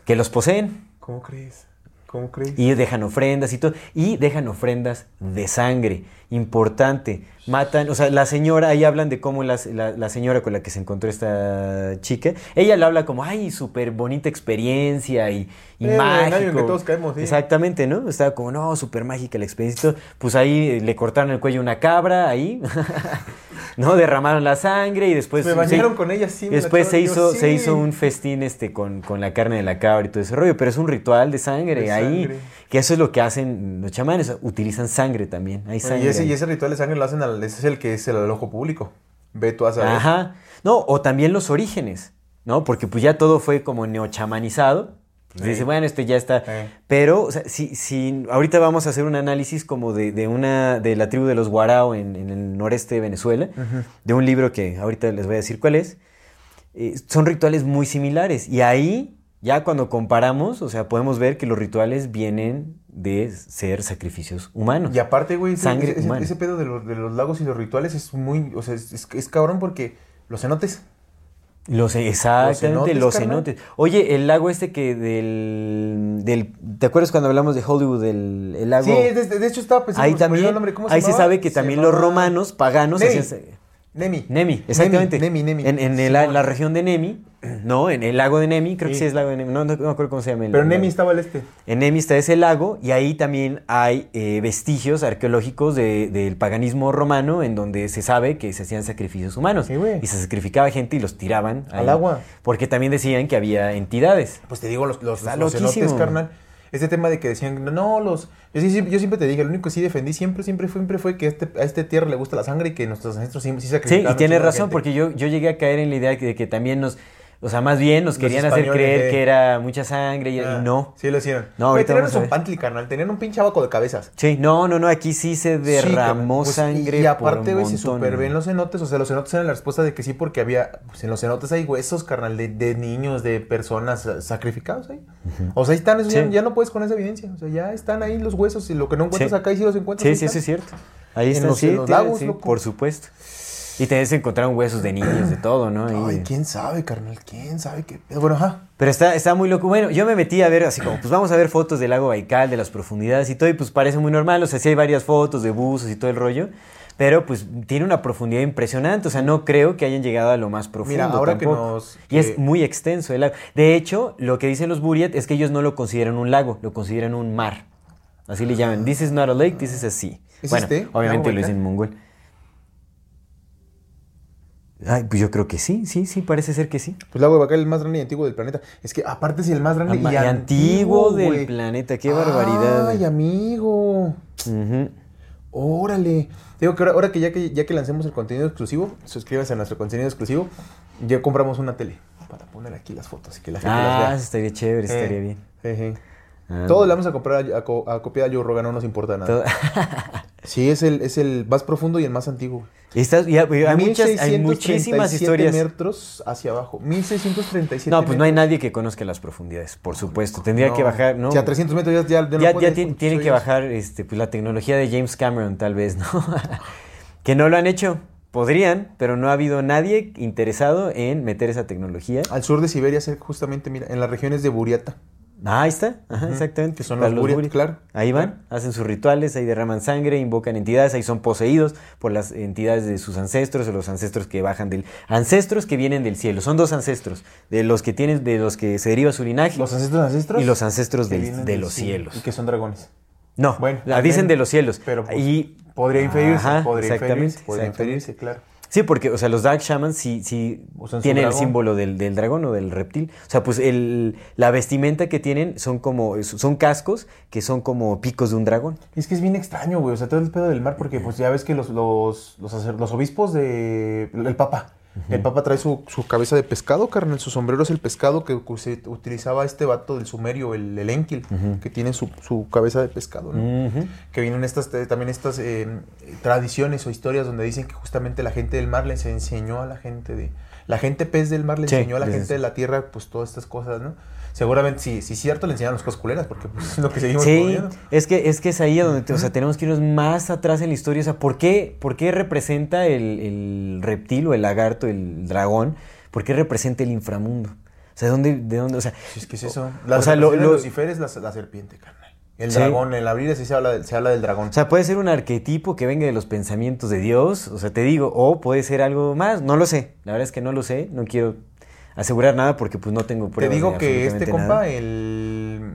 Que los poseen. ¿Cómo crees? ¿Cómo crees? Y dejan ofrendas y todo. Y dejan ofrendas de sangre. Importante. Matan, o sea, la señora, ahí hablan de cómo las- la, la señora con la que se encontró esta chica, ella le habla como, ay, súper bonita experiencia y, y Eh, mágico. que todos caemos, sí. Exactamente, ¿no? Estaba como, no, súper mágica la experiencia. y todo. Pues ahí le cortaron el cuello a una cabra, ahí, (laughs) ¿no? Derramaron la sangre y después... me bañaron con ella, sí. me Después se yo, hizo, se hizo un festín este con, con la carne de la cabra y todo ese rollo, pero es un ritual de sangre De ahí, sangre. que eso es lo que hacen los chamanes, utilizan sangre también, hay sangre. Y ese, y ese ritual de sangre lo hacen al, ese es el que es el ojo público. Ve tú a saber. Ajá. No, o también los orígenes, ¿no? Porque pues ya todo fue como neochamanizado. Pues Sí. dice, bueno, este ya está. Sí. Pero, o sea, si, si ahorita vamos a hacer un análisis como de, de una, de la tribu de los Guarao en, en el noreste de Venezuela, de un libro que ahorita les voy a decir cuál es. eh, son rituales muy similares. Y ahí, ya cuando comparamos, o sea, podemos ver que los rituales vienen de ser sacrificios humanos. Y aparte, güey, ese, Sangre ese- ese- humana. ese pedo de los, de los lagos y los rituales es muy, o sea, es, es- es cabrón porque los cenotes. Los, exactamente, los cenotes. Oye, el lago este que del, del... ¿Te acuerdas cuando hablamos de Hollywood, el, el lago? Sí, de, de hecho estaba pensando. ahí se también, nombre, ¿cómo ahí se sabe que Se también los romanos, paganos, hacían... Nemi. Nemi, exactamente. Nemi, Nemi. En, el- la región de Nemi, (clears throat) ¿no? En el lago de Nemi, creo que Sí. es lago de Nemi, no, no, acuerdo cómo se llama el Pero el Nemi estaba al este. En Nemi está ese lago y ahí también hay eh, vestigios arqueológicos de- del paganismo romano en donde se sabe que se hacían sacrificios humanos. Sí, y se sacrificaba gente y los tiraban Al agua. Porque también decían que había entidades. Pues te digo, los, los, los cenotes, loquísimo. carnal. Este tema de que decían, no, los. Yo, sí- sí- yo siempre te dije, lo único que sí defendí siempre, siempre, siempre fue que este, a este tierra le gusta la sangre y que nuestros ancestros sí, sí Sí, sacrificaron. y un tienes razón, porque yo, yo llegué a caer en la idea de que también nos, o sea, más bien nos querían hacer creer que era mucha sangre y, Ah, no. Sí, lo hicieron. No, ahorita tenían un pantli, carnal. Tenían un pinche abaco de cabezas. Sí, no, no, no, aquí sí se Sí, derramó carnal. Pues, sangre. Y, aparte, güey, se super ven los cenotes. O sea, los cenotes eran la respuesta de que sí, porque había. Pues en los cenotes hay huesos, carnal, de, de niños, de personas sacrificados ahí. O sea, ahí están, eso ya, Sí. ya no puedes con esa evidencia. O sea, ya están ahí los huesos y lo que no encuentras Sí. acá y sí los encuentras. Sí, sí, están. es cierto. Ahí En están, los- sí, en los lagos, sí, loco. por supuesto. Y se encontraron huesos de niños, de todo, ¿no? Ay, quién sabe, carnal, quién sabe qué. pedo? Bueno, ajá. Pero está, está muy loco. Bueno, yo me metí a ver así como, pues vamos a ver fotos del lago Baikal, de las profundidades y todo, y pues parece muy normal. O sea, sí hay varias fotos de buzos y todo el rollo. Pero pues tiene una profundidad impresionante. O sea, no creo que hayan llegado a lo más profundo. Mira, ahora que nos- Y es muy extenso el lago. De hecho, lo que dicen los Buriat es que ellos no lo consideran un lago, lo consideran un mar. Así le llaman. This is not a lake, this is a sea. ¿Es bueno, este? obviamente ¿Lago lo dicen en mongol. Ay, pues yo creo que sí, sí, sí, parece ser que sí. Pues de Bacal es el más grande y antiguo del planeta. Es que aparte es el más grande Ama- y, y antiguo del planeta, qué barbaridad. Ay, amigo. Ujú. Órale. Digo que ahora, ahora que, ya que ya que lancemos el contenido exclusivo, suscríbanse a nuestro contenido exclusivo. Ya compramos una tele para poner aquí las fotos y que la gente Ah, las vea. estaría chévere, Eh, estaría bien. sí, sí. Ah, Todo le vamos a comprar a, a a copiar a Joe Rogan, no nos importa nada. (laughs) Sí, es el, es el más profundo y el más antiguo. Y estas- y hay, muchas, hay 1637 muchísimas historias. metros hacia abajo. 1637 No, pues no hay nadie que conozca las profundidades, por supuesto. Tendría No. que bajar, ¿no? Si a 300 metros ya, ya, ya no ya, ya tienen que bajar este, pues, la tecnología de James Cameron, tal vez, ¿no? (laughs) que no lo han hecho. Podrían, pero no ha habido nadie interesado en meter esa tecnología. Al sur de Siberia, justamente, mira, en las regiones de Buriata. Ah, ahí está, Ajá, exactamente. Que son los Buriat, Buriat. claro. Ahí van, hacen sus rituales, ahí derraman sangre, invocan entidades, ahí son poseídos por las entidades de sus ancestros o los ancestros que bajan del ancestros que vienen del cielo. Son dos ancestros, de los que tienen de los que se deriva su linaje Los ancestros ancestros. y los ancestros del- de los cielo, cielos. Y que son dragones. No, Bueno, la dicen de los cielos. Pero pues, y podría inferirse. Ajá, podría exactamente, inferirse. Podría exactamente. inferirse, claro. Sí, porque, o sea, los Dark Shamans sí, sí tienen el símbolo del, del dragón o del reptil. O sea, pues el, la vestimenta que tienen son como, son cascos que son como picos de un dragón. Es que es bien extraño, güey. O sea, todo el pedo del mar, porque pues ya ves que los, los, los, los obispos de. El Papa. El Papa trae su, su cabeza de pescado, carnal. Su sombrero es el pescado que se utilizaba este vato del Sumerio, el, el Enki, que tiene su, su cabeza de pescado, ¿no? Que vienen estas, eh, también estas eh, tradiciones o historias donde dicen que justamente la gente del mar les enseñó a la gente de. La gente pez del mar le Sí, enseñó a la gente de la tierra, pues todas estas cosas, ¿no? Seguramente, sí, sí, cierto, le enseñaron las cosas culeras, porque pues, es lo que seguimos Sí, es que, es que es ahí a donde te- o sea, tenemos que irnos más atrás en la historia. O sea, ¿por qué, por qué representa el, el reptil o el lagarto, el dragón? ¿Por qué representa el inframundo? O sea, ¿de dónde, de dónde? O sea, Si es que es eso. La o sea, lo- Lucifer es la, la serpiente, carnal. El Sí. dragón, en la Biblia sí se habla, del- se habla del dragón. O sea, puede ser un arquetipo que venga de los pensamientos de Dios, o sea, te digo, o puede ser algo más, no lo sé. La verdad es que no lo sé, no quiero asegurar nada porque pues no tengo Te pruebas. digo de que este compa, nada. el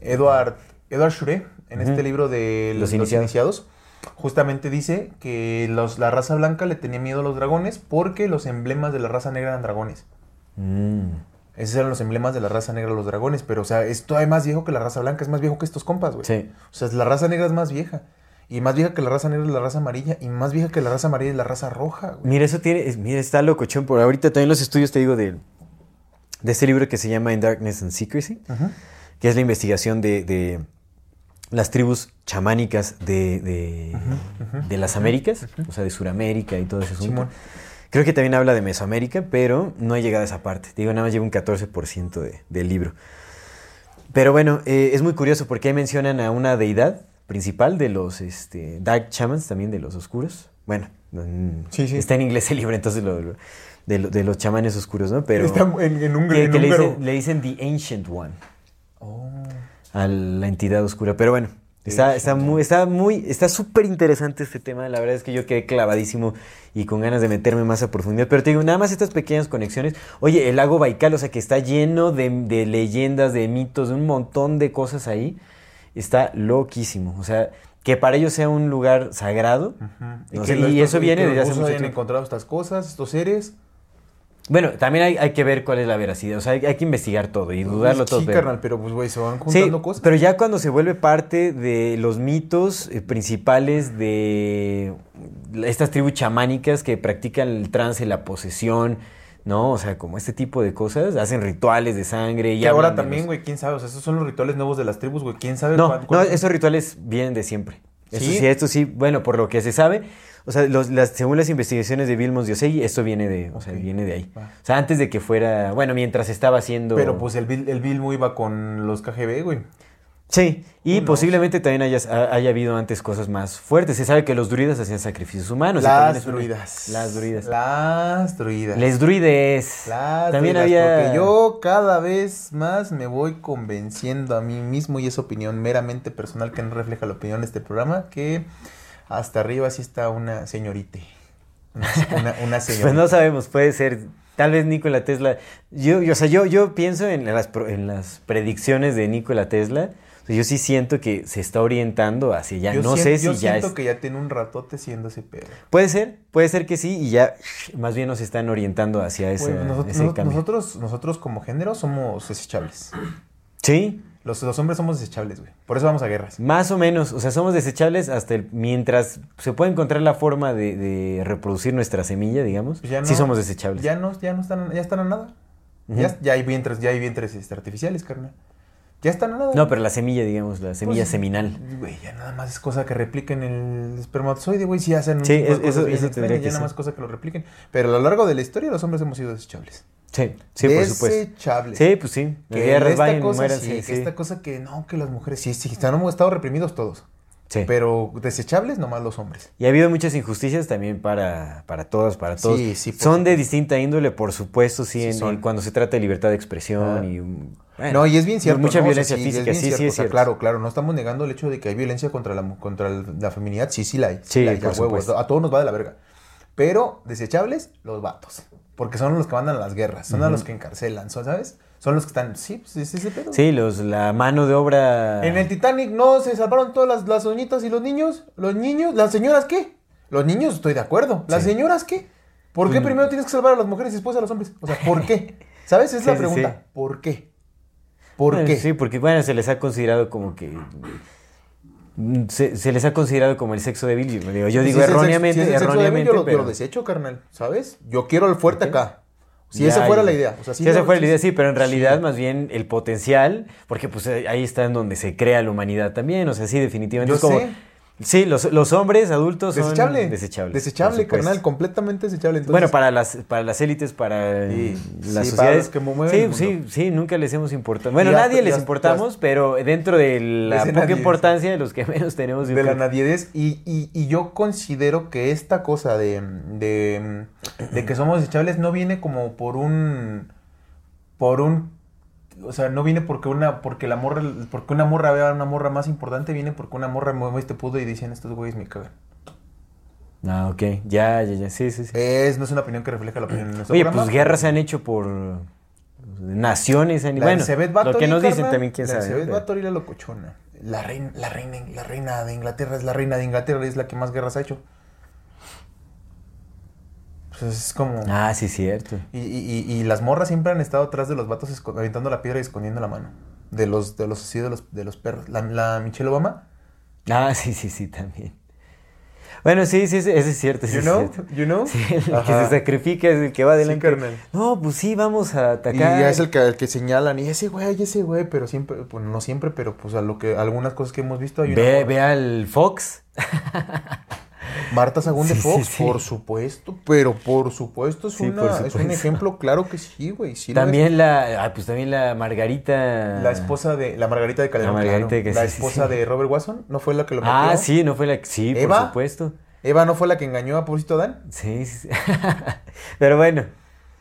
Edward, Edward Schure, en este libro de Los Los, Iniciados. iniciados. justamente dice que los- la raza blanca le tenía miedo a los dragones porque los emblemas de la raza negra eran dragones. Mm. Esos eran los emblemas de la raza negra, los dragones. Pero, o sea, esto es más viejo que la raza blanca, es más viejo que estos compas, güey. Sí. O sea, la raza negra es más vieja. Y más vieja que la raza negra es la raza amarilla. Y más vieja que la raza amarilla es la raza roja, güey. Mira, eso tiene, mira, está locochón. Por ahorita también los estudios, te digo, de, de este libro que se llama In Darkness and Secrecy, que es la investigación de, de las tribus chamánicas de, de, de las Américas, o sea, de Sudamérica y todo ese asunto. Simón. Creo que también habla de Mesoamérica, pero no he llegado a esa parte. Te digo, nada más llevo un 14% de- del libro. Pero bueno, eh, es muy curioso porque ahí mencionan a una deidad principal de los este, Dark Shamans, también de los oscuros. Bueno, mm, Sí, sí. está en inglés el libro, entonces lo- lo- de, lo- de los chamanes oscuros, ¿no? Pero Está en, en un, que, en que le, dicen, le dicen The Ancient One Oh. a la entidad oscura. Pero bueno, está, está muy, está muy, está súper interesante este tema. La verdad es que yo quedé clavadísimo y con ganas de meterme más a profundidad. Pero te digo, nada más estas pequeñas conexiones. Oye, el lago Baikal, o sea, que está lleno de, de leyendas, de mitos, de un montón de cosas ahí. Está loquísimo. O sea, que para ellos sea un lugar sagrado. No sé, y eso viene desde hace mucho tiempo. encontrado estas cosas, estos seres. Bueno, también hay, hay que ver cuál es la veracidad. O sea, hay, hay que investigar todo y dudarlo Pues todo. Sí, pero- carnal, pero pues, güey, se van Sí, juntando cosas. pero ya cuando se vuelve parte de los mitos eh, principales de estas tribus chamánicas que practican el trance, la posesión, ¿no? O sea, como este tipo de cosas, hacen rituales de sangre y ahora también, los- güey, quién sabe, o sea, esos son los rituales nuevos de las tribus, güey, quién sabe No, esos rituales vienen de siempre. Eso ¿Sí? sí, esto sí, bueno, por lo que se sabe, o sea, los- las, según las investigaciones de Vilmos Diosegui, esto viene de, o sea, viene de ahí. O sea, antes de que fuera, bueno, mientras estaba haciendo... Pero pues el el Bilmo iba con los KGB, güey. Sí, y posiblemente también haya, ha- haya habido antes cosas más fuertes. Se sabe que los druidas hacían sacrificios humanos. Las druidas. Las druidas. Las druidas. Les druides. Las también druidas, había... Porque yo cada vez más me voy convenciendo a mí mismo, y es opinión meramente personal que no refleja la opinión de este programa, que hasta arriba sí está una señorita. Una, una, una señorita. (laughs) Pues no sabemos, puede ser. Tal vez Nikola Tesla. Yo, yo, o sea, yo, yo pienso en las, pro- en las predicciones de Nikola Tesla. O sea, yo sí siento que se está orientando hacia ya. Yo no sé si yo ya siento es. que ya tiene un ratote siendo ese pedo. Puede ser, puede ser que sí, y ya más bien nos están orientando hacia ese, nosotros, ese nos- cambio. nosotros, nosotros como género somos desechables. Sí, Los, los hombres somos desechables, güey. Por eso vamos a guerras. Más o menos, o sea, somos desechables hasta el, mientras se puede encontrar la forma de, de reproducir nuestra semilla, digamos. Pues ya sí somos desechables. Ya no, ya no están, ya están a nada. Ya, ya hay vientres, ya hay vientres este, artificiales, carnal. Ya están a nada. No, pero la semilla, digamos, la semilla Pues, seminal. Güey, ya nada más es cosa que repliquen el espermatozoide, güey. Si hacen un Sí, es- eso- eso tendría que ya nada más cosa que lo repliquen. Pero a lo largo de la historia los hombres hemos sido desechables. Sí, sí, por supuesto. Desechables. Sí, pues sí. Que esta vayan cosa mueran, sí, sí, que esta cosa que no, que las mujeres sí, sí, están, hemos estado reprimidos todos. Sí. Pero desechables nomás los hombres. Y ha habido muchas injusticias también para, para todos, para todos. Sí, sí, Son de distinta índole, por supuesto, sí, en- son. cuando se trata de libertad de expresión Ah. y... bueno, no, y es bien cierto. Mucha ¿no? O sea, violencia física, bien sí, cierto. sí, O es sea, cierto. Claro, claro, no estamos negando el hecho de que hay violencia contra la, contra la feminidad. Sí, sí la hay. Sí, la hay, por a todos nos va de la verga. Pero desechables, los vatos. Porque son los que mandan a las guerras, son a los que encarcelan, ¿sabes? Son los que están. Sí, pues es ese pedo. Sí, los, la mano de obra... En el Titanic no se salvaron todas las, las doñitas y los niños. ¿Los niños? ¿Las señoras qué? Los niños, estoy de acuerdo. ¿Las Sí. señoras qué? ¿Por qué Mm. primero tienes que salvar a las mujeres y después a los hombres? O sea, ¿por qué? (laughs) ¿Sabes? Es Sí, la sí, pregunta. sí. ¿Por qué? ¿Por Bueno, qué? Sí, porque bueno, se les ha considerado como que... Se, se les ha considerado como el sexo débil. Yo digo, yo digo sexo- erróneamente, si débil, erróneamente, yo, lo, yo pero... lo desecho, carnal. ¿Sabes? Yo quiero el fuerte acá. Si Ya, esa fuera la idea. O sea, si esa fuera la idea, sí, pero en realidad Sí. más bien el potencial, porque pues ahí está en donde se crea la humanidad también, o sea, sí, definitivamente. Yo es como, sé. Sí, los, los hombres adultos son Desechable. desechables. Desechable, carnal. Completamente desechable. Entonces, bueno, para las, para las élites, para Sí, las sí, para sociedades. los que sí, sí, sí, nunca les hemos importado. Bueno, hasta- nadie les hasta- importamos, pero dentro de la poca nadie, importancia de los que menos tenemos. de la nadiedez y, y- y yo considero que esta cosa de, de, de que somos desechables no viene como por un por un o sea, no viene porque una, porque la morra, porque una morra vea a una morra más importante, viene porque una morra mueve este pudo y dicen estos güeyes me cagan. Ah, ok. Ya, ya, ya. Sí, sí, sí. Es, no es una opinión que refleja la opinión de nuestro Oye, programa. pues guerras se han hecho por naciones. en- La bueno, Elizabeth lo que nos dicen también, quién la sabe. La locochona. La reina, la reina, la reina de Inglaterra es la reina de Inglaterra y es la que más guerras ha hecho. Pues es como... Ah, sí, cierto. Y, y- y- y las morras siempre han estado atrás de los vatos aventando la piedra y escondiendo la mano. De los, de los, sí, de los, de los perros. La, la Michelle Obama, Ah, sí, sí, sí, también. Bueno, sí, sí, sí, eso es cierto. eso you es know, cierto. you know. Sí, el que se sacrifica es el que va adelante. carnal. No, pues sí, vamos a Y atacar. ya es el que, el que señalan, y ese güey, ese güey, pero siempre, bueno, no siempre, pero pues a lo que, algunas cosas que hemos visto hay una Ve, morra. ve al Fox. (laughs) Marta Sagún de Sí, Fox, sí. por supuesto, pero por supuesto es, Sí, una, por es un ejemplo claro que sí, güey. También la, ah, pues también la Margarita. La esposa de, la Margarita de Calderón, La Margarita claro. que la esposa de Robert Watson, ¿no fue la que lo metió? Ah, sí, no fue la, sí, ¿Eva? por supuesto. Eva no fue la que engañó a pobrecito Dan. Sí, sí, sí. (laughs) Pero bueno,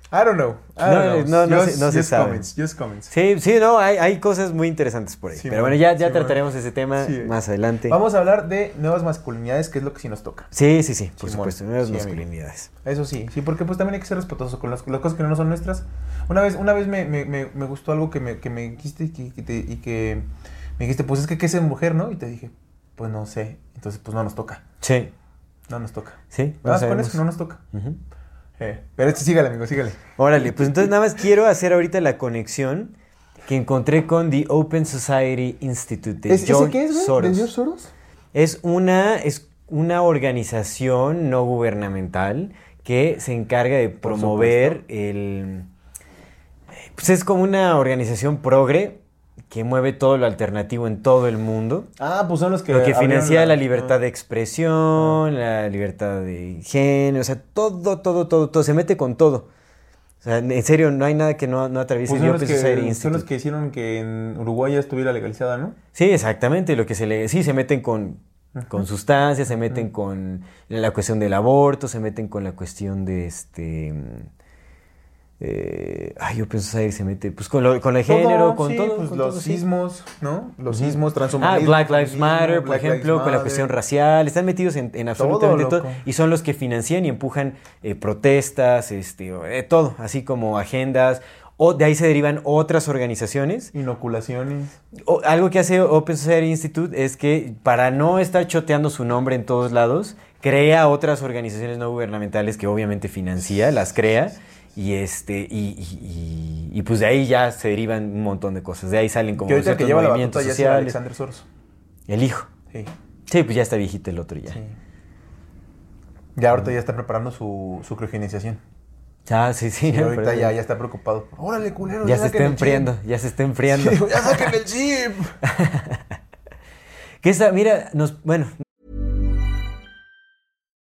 I don't know. I No, don't know. no, no Just- se- no se just sabe. comments, just comments. sí, sí, no, hay, hay cosas muy interesantes por ahí. Sí, Pero man, bueno, ya, ya sí, trataremos ese tema Sí. más adelante. Vamos a hablar de nuevas masculinidades, que es lo que sí nos toca. Sí, sí, sí, por supuesto, nuevas Sí, amigo. masculinidades. Eso sí, sí, porque pues también hay que ser respetuosos con las, las cosas que no son nuestras. Una vez, una vez me, me, me, me gustó algo que me, que me dijiste y que, que te- y que me dijiste, pues es que qué es ser mujer, ¿no? Y te dije, pues no sé. Entonces, pues no nos toca. Sí, No nos toca. sí, no ¿Vas con eso? No nos toca. Ujú. Eh, pero este, sígale, amigo, sígale. Órale, pues entonces nada más quiero hacer ahorita la conexión que encontré con The Open Society Institute de ¿Es, ¿Ese George qué es, güey? Soros. ¿De George Soros? Es una, es una organización no gubernamental que se encarga de promover el... Pues es como una organización progre que mueve todo lo alternativo en todo el mundo. Ah, pues son los que... Lo que financia la ah. libertad de expresión, la libertad de género, o sea, todo, todo, todo, todo, se mete con todo. O sea, en serio, no hay nada que no, no atraviese Pues son, los que, son los que hicieron que en Uruguay ya estuviera legalizada, ¿no? Sí, exactamente, lo que se le... Sí, se meten con, con sustancias, se meten con la cuestión del aborto, se meten con la cuestión de este... eh, ay, yo pienso que se mete pues con, lo, con el género, con sí, todo. pues con los todo, sí. sismos, ¿no? Los sismos, Ah, transhumanismo. Black Lives Matter, por Black Lives ejemplo, con la cuestión racial, están metidos en, en absolutamente todo, y son los que financian y empujan eh, protestas, este, eh, todo, así como agendas, o de ahí se derivan otras organizaciones. Inoculaciones. O- algo que hace Open Society Institute es que para no estar choteando su nombre en todos lados, crea otras organizaciones no gubernamentales que obviamente financia, las crea. Y este, y, y- y- y, pues de ahí ya se derivan un montón de cosas. De ahí salen como que ahorita que lleva la movimientos ya es sociales. Alexander Soros. El hijo. Sí. Sí, pues ya está viejito el otro ya. sí. Ya ahorita ya está preparando su, su criogenización. Ah, sí, sí. Y ahorita ya, ya está preocupado. Órale, culero. ya se saquen está el chip". enfriando, ya se está enfriando. Sí, ya saquen el chip. (laughs) que esta, mira, nos, bueno,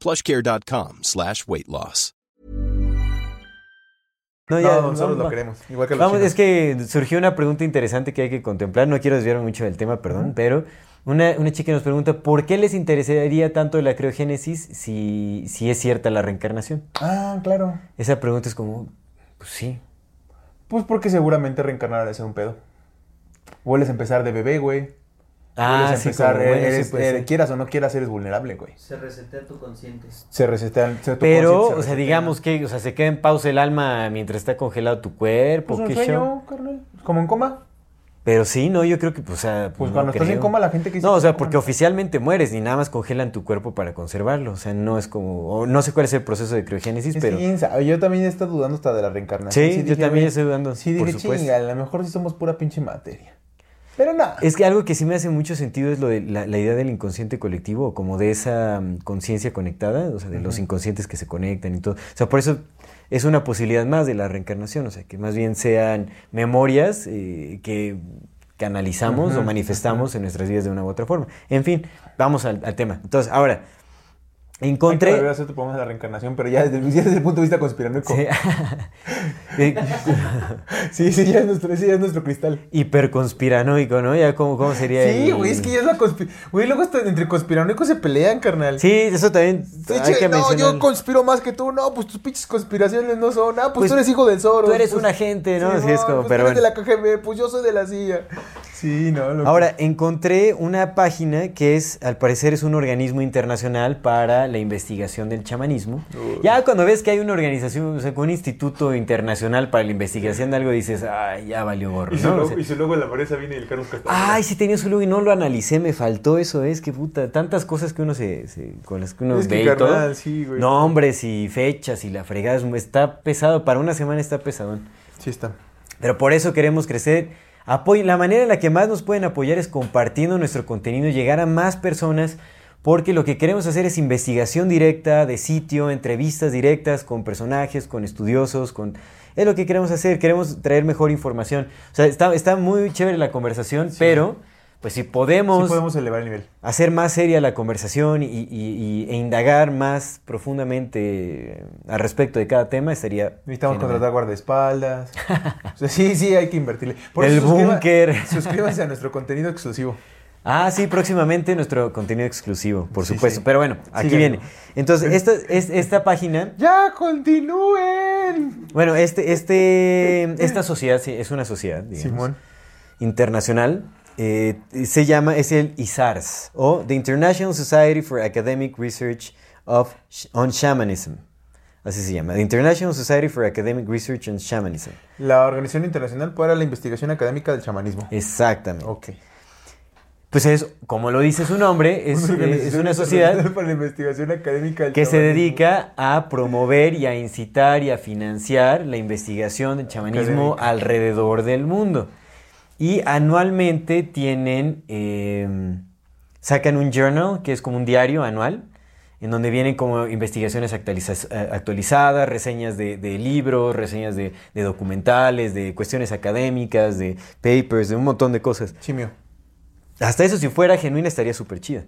plushcare.com slash weight loss. No, ya, nosotros vamos, lo queremos. Igual que los Vamos, chinos. es que surgió una pregunta interesante que hay que contemplar. No quiero desviarme mucho del tema, perdón, pero una, una chica nos pregunta ¿por qué les interesaría tanto la criogénesis si, si es cierta la reencarnación? Ah, claro. Esa pregunta es como, pues sí. Pues porque seguramente reencarnar es un pedo. Vuelves a empezar de bebé, güey. Ah, sí, empezar, como, bueno, sí eres- puede eh, quieras o no quieras, eres vulnerable, güey. Se resetea tu consciente. Se resetean. se- tu Pero, se o sea, resetea. digamos que, o sea, se queda en pausa el alma mientras está congelado tu cuerpo, Pues un qué sueño, show. carnal. Como en coma. Pero sí, no, yo creo que, pues, o sea, Pues no cuando estás en coma, la gente que dice No, o sea, porque coma- oficialmente mueres y nada más congelan tu cuerpo para conservarlo. O sea, no es como. o no sé cuál es el proceso de criogénesis, Es pero. que Yo también he estado dudando hasta de la reencarnación. Sí, yo dije, también estoy dudando, Sí, dije, chinga, a lo mejor sí somos pura pinche materia. Pero nada. Es que algo que sí me hace mucho sentido es lo de la, la idea del inconsciente colectivo, como de esa mm, conciencia conectada, o sea, de los inconscientes que se conectan y todo. O sea, por eso es una posibilidad más de la reencarnación, o sea, que más bien sean memorias eh, que canalizamos o manifestamos en nuestras vidas de una u otra forma. En fin, vamos al, al tema. Entonces, ahora, encontré... Hay que hacer tu programa de la reencarnación, pero ya desde, el- ya desde el punto de vista conspiranoico. Sí. (laughs) Eh, Sí, sí, ya es nuestro, ese ya es nuestro cristal. Hiperconspiranoico, ¿no? Ya cómo, cómo sería Sí, el- güey, es que ya es la conspiración. Güey, luego hasta entre conspiranoicos se pelean, carnal. Sí, eso también Sí, hay che, que no, mencionar. yo conspiro más que tú. No, pues tus pinches conspiraciones no son. Ah, pues, Pues, tú eres hijo del Zoro. tú eres pues, un agente, ¿no? Es no, como, pues, pero tú eres bueno. de la KGB, pues yo soy de la CIA. Sí, no. loco. Ahora, encontré una página que es, al parecer, es un organismo internacional para la investigación del chamanismo. Ya cuando ves que hay una organización, o sea, un instituto internacional para la investigación de algo, dices, ay, ya valió gorro, ¿no? O sea, su logo en la Marisa viene el Castañeda. Ay, sí tenía su logo y no lo analicé, me faltó eso, es que puta, tantas cosas que uno se, se- con las que uno Es que, ve y todo. carnal, sí, güey. Nombres y fechas y la fregada, es- está pesado, para una semana está pesadón. Sí está. Pero por eso queremos crecer. Apoy- la manera en la que más nos pueden apoyar es compartiendo nuestro contenido, llegar a más personas, porque lo que queremos hacer es investigación directa, de sitio, entrevistas directas con personajes, con estudiosos, con... Es lo que queremos hacer, queremos traer mejor información. O sea, está, está muy chévere la conversación, pero pues si podemos, Sí podemos elevar el nivel. hacer más seria la conversación y, y- y- e indagar más profundamente al respecto de cada tema, estaría... Necesitamos fenomenal. contratar guardaespaldas. o sea, sí, sí, hay que invertirle. El búnker. Suscríbanse a nuestro contenido exclusivo. Ah, sí, próximamente nuestro contenido exclusivo, por Sí, supuesto. sí. Pero bueno, aquí viene. Entonces, esta, es, esta página, ¡Ya continúen! bueno, este, este, esta sociedad, sí, es una sociedad, digamos, Simón. internacional. Eh, se llama, es el ISARS, o The International Society for Academic Research of, on Shamanism. Así se llama, The International Society for Academic Research on Shamanism. La Organización Internacional para la Investigación Académica del Chamanismo. Exactamente. Ok. Pues es, como lo dice su nombre, es, eh, es una sociedad Internacional (laughs) para la Investigación Académica del que se dedica a promover y a incitar y a financiar la investigación del chamanismo Académica. alrededor del mundo. Y anualmente tienen, eh, sacan un journal, que es como un diario anual, en donde vienen como investigaciones eh, actualizadas, reseñas de, de libros, reseñas de, de documentales, de cuestiones académicas, de papers, de un montón de cosas. Chimio. Hasta eso, si fuera genuina, estaría súper chida.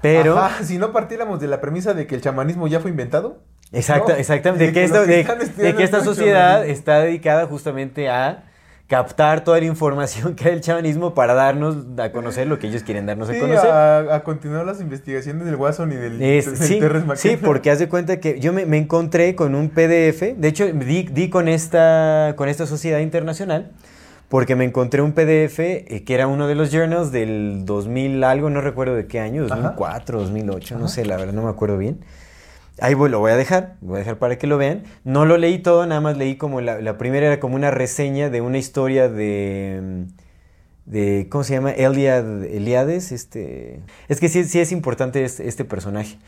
Pero... Ajá, (laughs) si no partiéramos de la premisa de que el chamanismo ya fue inventado. Exacta, ¿no? exactamente. De Y que, esto- de, de que esta sociedad ¿no? está dedicada justamente a captar toda la información (laughs) que hay del chamanismo para darnos a conocer lo que ellos quieren darnos a conocer. a, a continuar las investigaciones del Watson y del, Es- del sí, sí, porque haz de cuenta que yo me, me encontré con un PDF, de hecho di, di con, esta, con esta sociedad internacional, porque me encontré un PDF eh, que era uno de los journals del 2000 algo, no recuerdo de qué año, 2004, 2008, no sé, la verdad no me acuerdo bien. Ahí lo voy a dejar, voy a dejar para que lo vean. No lo leí todo, nada más leí como la, la primera era como una reseña de una historia de, mm, de ¿cómo se llama? Eliad, Eliades, este... Es que sí, sí es importante este, este personaje,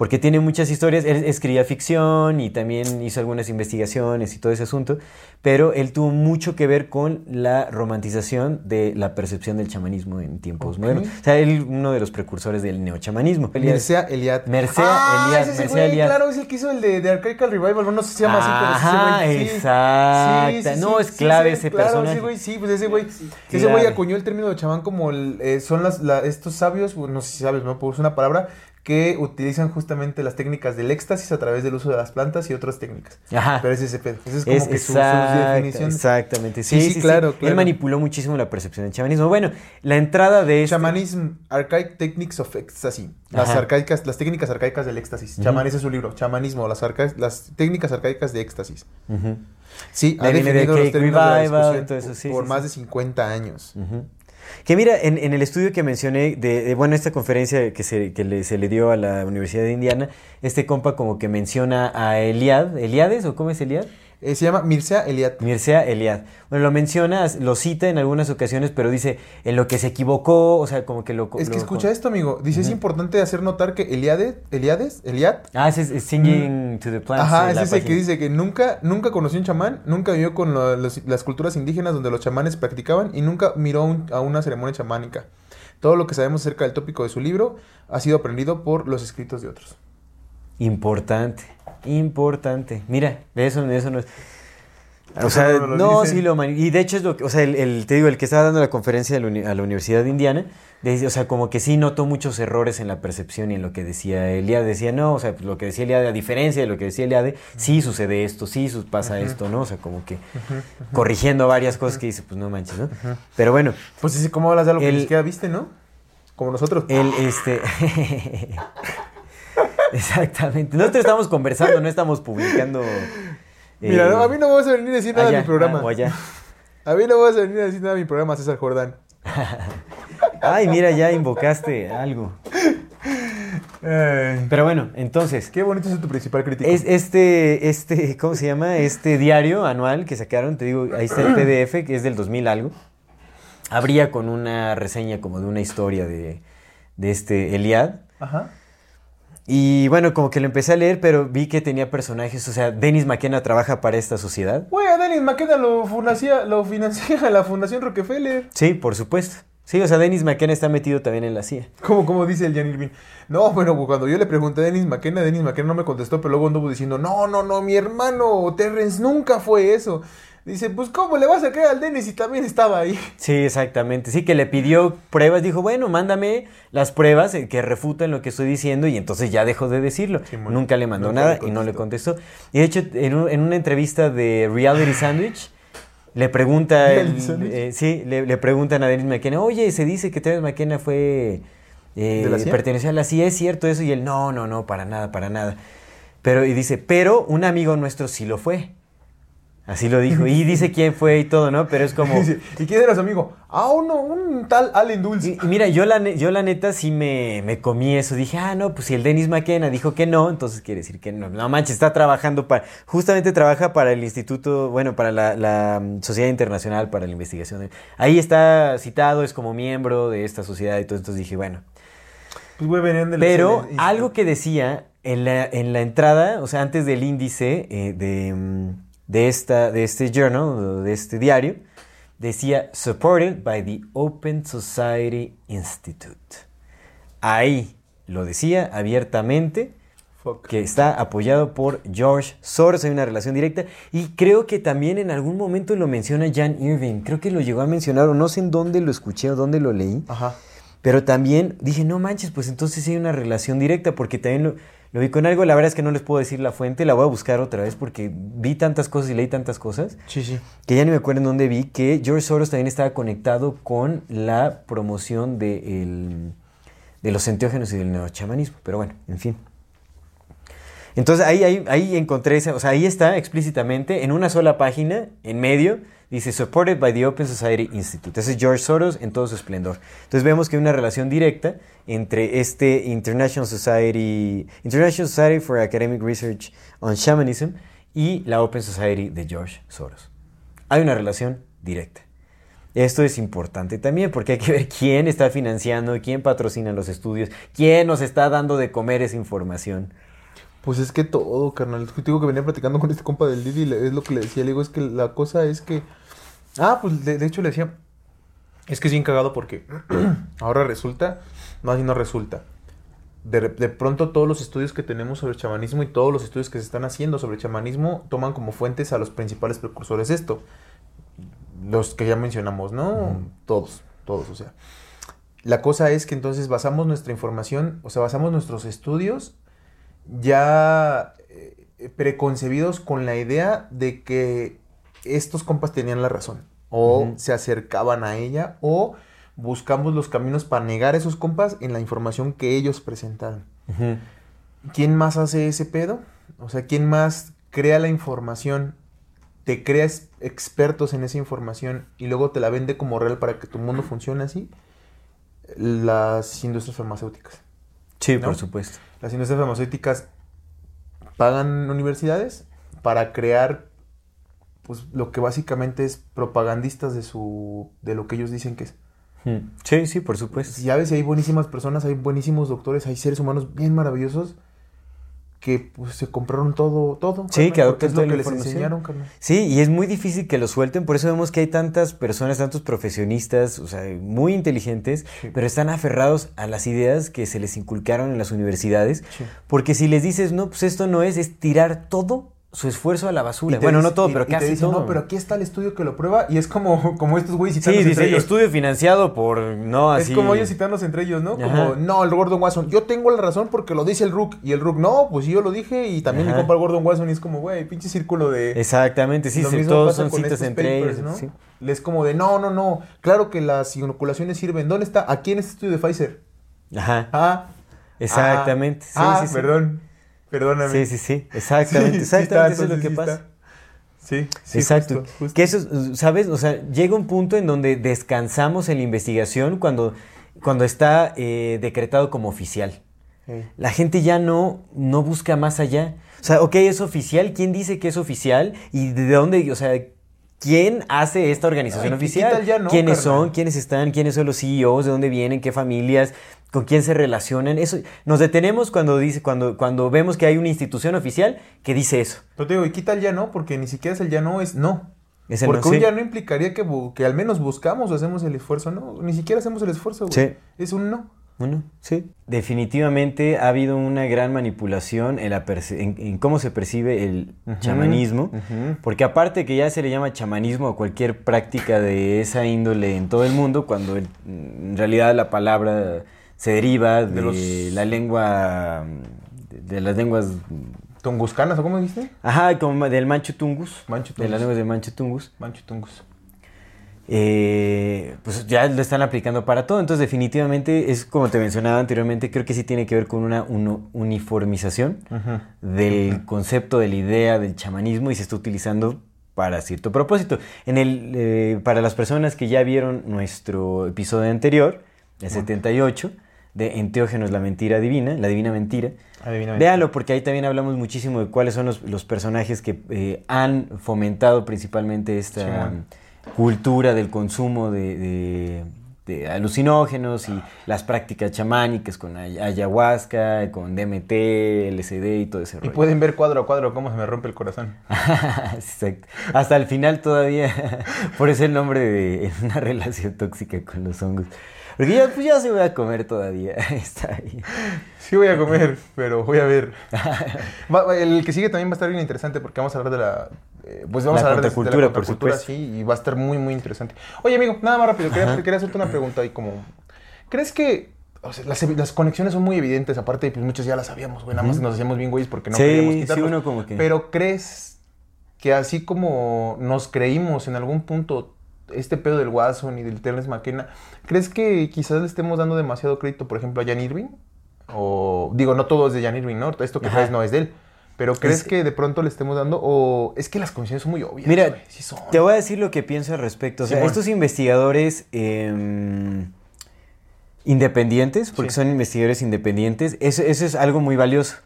porque tiene muchas historias, él escribía ficción y también hizo algunas investigaciones y todo ese asunto, pero él tuvo mucho que ver con la romantización de la percepción del chamanismo en tiempos modernos. O sea, él uno de los precursores del neochamanismo. Mircea Eliad. Mircea ah, Eliad, es ese Mircea güey, Eliad. claro, es el que hizo el de, de Archaical Revival. No sé si se llama Ajá, así, pero es ese güey. Sí. exacta. No, es clave ese claro, personaje. ese güey, sí, pues ese güey. Sí. Ese güey acuñó el término de chamán como el, eh, son las, la- estos sabios, no sé si sabes, ¿no? Pues una palabra que utilizan justamente las técnicas del éxtasis a través del uso de las plantas y otras técnicas. Ajá. Pero es ese pedo. Esa es como Es que su, definición. Exactamente, sí, Sí, sí, sí, sí. claro, Él claro. manipuló muchísimo la percepción del chamanismo. Bueno, la entrada de este... Chamanism, Archaic Techniques of Ecstasy. Las, Ajá. arcaicas, las técnicas arcaicas del éxtasis. Ujú. Chamán, ese es su libro. Chamanismo, las, arca- las técnicas arcaicas de éxtasis. Sí, De ha definido de los términos de la discusión todo eso, sí, por más de 50 años. Ujú. Que mira, en, en el estudio que mencioné, de, bueno, esta conferencia que, se, que le, se le dio a la Universidad de Indiana, este compa como que menciona a Eliad, ¿Eliades o cómo es Eliad? Eh, se llama Mircea Eliade. Mircea Eliad. Bueno, lo menciona, lo cita en algunas ocasiones, pero dice en lo que se equivocó, o sea, como que lo... Es que lo- escucha esto, amigo. Dice, es importante hacer notar que Eliade, Eliades, Eliad, Ah, ese es, es Singing to the Plants. Ajá, eh, es ese que dice que nunca, nunca conoció un chamán, nunca vivió con lo- los- las culturas indígenas donde los chamanes practicaban y nunca miró un- a una ceremonia chamánica. Todo lo que sabemos acerca del tópico de su libro ha sido aprendido por los escritos de otros. Importante, importante. Mira, eso, eso no es... O sea, no sí lo Y de hecho es lo que, o sea, el, el- te digo, el que estaba dando la conferencia de la uni- a la Universidad de Indiana, de- o sea, como que sí notó muchos errores en la percepción y en lo que decía Eliade. Decía, no, o sea, pues, lo que decía Eliade, a diferencia de lo que decía Eliade, sí sucede esto, sí pasa esto, ¿no? O sea, como que corrigiendo varias cosas que dice, pues no manches, ¿no? Pero bueno, Pues dice, ¿cómo hablas de algo que El- ni siquiera viste, no? Como nosotros. el, este... (laughs) (laughs) Exactamente. Nosotros estamos conversando, no estamos publicando... Mira, eh, no, a mí no me vas a venir a decir nada allá, de mi programa. ah, o allá. A mí no me vas a venir a decir nada de mi programa, César Jordán. (laughs) Ay, mira, ya invocaste algo. Ay, Pero bueno, entonces, qué bonito es tu principal crítico. es este, este, ¿cómo se llama? Este diario anual que sacaron, te digo, ahí está el PDF, que es del 2000 algo. Habría con una reseña como de una historia de, de este Eliad. Ajá. Y bueno, como que lo empecé a leer, pero vi que tenía personajes, o sea, Dennis McKenna trabaja para esta sociedad. Güey, a Dennis McKenna lo financia, lo financia (laughs) la Fundación Rockefeller. Sí, por supuesto. Sí, o sea, Dennis McKenna está metido también en la CIA. Como, como dice el Jan Irving. No, bueno, cuando yo le pregunté a Dennis McKenna, Dennis McKenna no me contestó, pero luego anduvo diciendo, no, no, no, mi hermano Terrence nunca fue eso. Dice, pues, ¿cómo le vas a creer al Dennis si también estaba ahí? Sí, exactamente. Sí, que le pidió pruebas. Dijo, bueno, mándame las pruebas eh, que refutan lo que estoy diciendo y entonces ya dejó de decirlo. Sí, bueno, Nunca le mandó nada y no le contestó. Y de hecho, en, un- en una entrevista de Reality Sandwich, le pregunta, (laughs) eh, sí, le, le preguntan a Dennis McKenna, oye, se dice que Dennis McKenna fue, eh, ¿De la CIA? perteneció a la CIA, ¿es cierto eso? Y él, no, no, no, para nada, para nada. Pero, y dice, pero un amigo nuestro sí lo fue. Así lo dijo. Y dice (laughs) quién fue y todo, ¿no? Pero es como... ¿y quién era su amigo? Ah, uno, un tal Allen Dulce. Y, mira, yo la, yo la neta sí me, me comí eso. Dije, ah, no, pues si el Dennis McKenna dijo que no, entonces quiere decir que no. No manches, está trabajando para. Justamente trabaja para el Instituto, bueno, para la, la, mm, Sociedad Internacional para la Investigación. Ahí está citado, es como miembro de esta sociedad y todo. Entonces dije, bueno. Pues, güey, venían del Pero algo que decía en la, en la entrada, o sea, antes del índice eh, de, mm, de, esta, de este journal, de este diario, decía supported by the Open Society Institute. Ahí lo decía abiertamente Fuck. que está apoyado por George Soros, hay una relación directa y creo que también en algún momento lo menciona Jan Irving, creo que lo llegó a mencionar o no sé en dónde lo escuché o dónde lo leí. Ajá. Pero también dije, no manches, pues entonces hay una relación directa, porque también lo, lo vi con algo, la verdad es que no les puedo decir la fuente, la voy a buscar otra vez porque vi tantas cosas y leí tantas cosas, Sí, sí. que ya ni me acuerdo en dónde vi, que George Soros también estaba conectado con la promoción de, el- de los enteógenos y del neochamanismo, pero bueno, en fin. Entonces ahí, ahí, ahí encontré, esa, o sea, ahí está explícitamente, en una sola página, en medio, dice Supported by the Open Society Institute. Ese es George Soros en todo su esplendor. Entonces vemos que hay una relación directa entre este International Society, International Society for Academic Research on Shamanism y la Open Society de George Soros. Hay una relación directa. Esto es importante también porque hay que ver quién está financiando, quién patrocina los estudios, quién nos está dando de comer esa información. Pues es que todo, carnal. Digo que venía platicando con este compa del Didi es lo que le decía. Le digo, es que la cosa es que. Ah, pues de, de hecho le decía. Es que es bien cagado porque (clears throat) ahora resulta. No, así no resulta. De, de pronto todos los estudios que tenemos sobre chamanismo y todos los estudios que se están haciendo sobre chamanismo toman como fuentes a los principales precursores de esto. Los que ya mencionamos, ¿no? Todos, todos, o sea. la cosa es que entonces basamos nuestra información, o sea, basamos nuestros estudios ya eh, preconcebidos con la idea de que estos compas tenían la razón, o se acercaban a ella, o buscamos los caminos para negar a esos compas en la información que ellos presentaron. ¿Quién más hace ese pedo? O sea, ¿quién más crea la información, te creas expertos en esa información y luego te la vende como real para que tu mundo funcione así? Las industrias farmacéuticas. Sí, ¿No? por supuesto. Las industrias farmacéuticas pagan universidades para crear pues lo que básicamente es propagandistas de su de lo que ellos dicen que es. Ujú. Sí, sí, por supuesto. Ya ves, hay buenísimas personas, hay buenísimos doctores, hay seres humanos bien maravillosos que pues se compraron todo, todo. Sí, que adoptan es toda lo que les enseñaron. Sí, y es muy difícil que lo suelten, por eso vemos que hay tantas personas, tantos profesionistas, o sea, muy inteligentes, Sí. pero están aferrados a las ideas que se les inculcaron en las universidades, Sí. porque si les dices, no, pues esto no es, es tirar todo su esfuerzo a la basura. te Bueno, dice- no todo, y- pero y te casi dicen, todo. No, pero aquí está el estudio que lo prueba y es como, (laughs) como estos güeyes Sí, citándose dice, entre ellos. estudio financiado por, no, así. Es como ellos citándose entre ellos, ¿no? Ajá. Como, no, el Gordon Watson, yo tengo la razón porque lo dice el Rook. Y el Rook, no, pues yo lo dije y también mi Ajá. compa el Gordon Watson. Y es como, güey, pinche círculo de... Exactamente, sí, sí, todos son citas entre papers, ellos. ¿no? sí. Es como de, no, no, no. Claro que las inoculaciones sirven. ¿Dónde está? Aquí en este estudio de Pfizer. Ajá, Ah. exactamente. sí, Ah, sí, sí. perdón. Perdóname. Sí, sí, sí, exactamente, Sí, sí exactamente, está, eso es lo que pasa. Sí, sí, Exacto. justo, justo. Que eso, es, ¿sabes? O sea, llega un punto en donde descansamos en la investigación cuando, cuando está eh, decretado como oficial. Sí. La gente ya no, no busca más allá. O sea, ok, es oficial. ¿Quién dice que es oficial? ¿Y de dónde? O sea, ¿quién hace esta organización Ay, oficial? ya no, ¿Quiénes carnal. son? ¿Quiénes están? ¿Quiénes son los CEOs? ¿De dónde vienen? ¿Qué familias? ¿Con quién se relacionan? Eso, nos detenemos cuando, dice, cuando, cuando vemos que hay una institución oficial que dice eso. Pero te digo, y quita el ya no, porque ni siquiera es el ya no, es no. Es el porque no, un sí. ya no implicaría que, que al menos buscamos o hacemos el esfuerzo, no. Ni siquiera hacemos el esfuerzo, güey. Sí. Es un no. Bueno, sí. Definitivamente ha habido una gran manipulación en, la perce- en- en cómo se percibe el chamanismo, porque aparte que ya se le llama chamanismo a cualquier práctica de esa índole en todo el mundo, cuando el- en realidad la palabra se deriva de, De los- la lengua, de, de las lenguas, ¿Tunguscanas o cómo dijiste? ajá, como del mancho tungus, Mancho de las tungus. lenguas del mancho tungus. Mancho tungus. Eh, pues ya lo están aplicando para todo. Entonces, definitivamente, es como te mencionaba anteriormente, creo que sí tiene que ver con una uno- uniformización del concepto, de la idea del chamanismo y se está utilizando para cierto propósito. En el, eh, para las personas que ya vieron nuestro episodio anterior, el 78, de Enteógenos, la mentira divina, la divina mentira, Adivina. Véanlo porque ahí también hablamos muchísimo de cuáles son los, los personajes que eh, han fomentado principalmente esta. Cultura del consumo de, de- de alucinógenos y las prácticas chamánicas con ay- ayahuasca, con DMT, LSD y todo ese Y rollo. pueden ver cuadro a cuadro cómo se me rompe el corazón. (laughs) Exacto. Hasta el final todavía, (laughs) por eso el nombre de una (laughs) relación tóxica con los hongos. Porque ya, pues ya se voy a comer todavía. (laughs) Está ahí. Sí voy a comer, pero voy a ver. (laughs) Va- el que sigue también va a estar bien interesante porque vamos a hablar de la... eh, pues vamos La a hablar de- de, contracultura, la por contracultura, supuesto. sí, y va a estar muy, muy interesante. Oye, amigo, nada más rápido. Quería, quería hacerte una pregunta ahí como... ¿Crees que... o sea, las, las conexiones son muy evidentes, aparte, pues muchos ya las sabíamos, güey. Nada más nos hacíamos bien güeyes porque no Sí, queríamos sí, quitarlos. uno como que- Pero ¿crees que así como nos creímos en algún punto este pedo del Watson y del Terence McKenna, ¿crees que quizás le estemos dando demasiado crédito, por ejemplo, a Jan Irving? O digo, no todo es de Jan Irving, ¿no? Esto que Ajá. traes no es de él. Pero ¿crees Es- que de pronto le estemos dando o es que las conexiones son muy obvias? Mira, sí son. Te voy a decir lo que pienso al respecto. O sea, estos investigadores em, independientes, porque Sí. son investigadores independientes, eso, eso es algo muy valioso.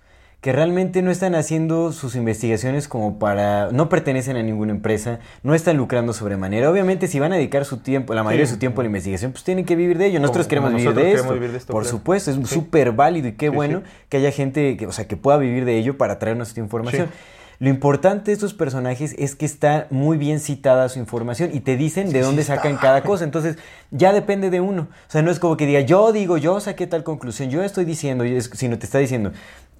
Que realmente no están haciendo sus investigaciones como para. No pertenecen a ninguna empresa, no están lucrando sobremanera. Obviamente, si van a dedicar su tiempo, la mayoría Sí. de su tiempo a la investigación, pues tienen que vivir de ello. Nosotros queremos vivir, de queremos esto. vivir de esto, Por claro. supuesto, es Sí. súper válido y qué Sí, bueno sí. que haya gente que, o sea, que pueda vivir de ello para traernos esta información. Sí. Lo importante de estos personajes es que está muy bien citada su información y te dicen de Sí, dónde sí sacan cada (laughs) cosa. Entonces, ya depende de uno. O sea, no es como que diga, yo digo, yo saqué tal conclusión, yo estoy diciendo, sino te está diciendo,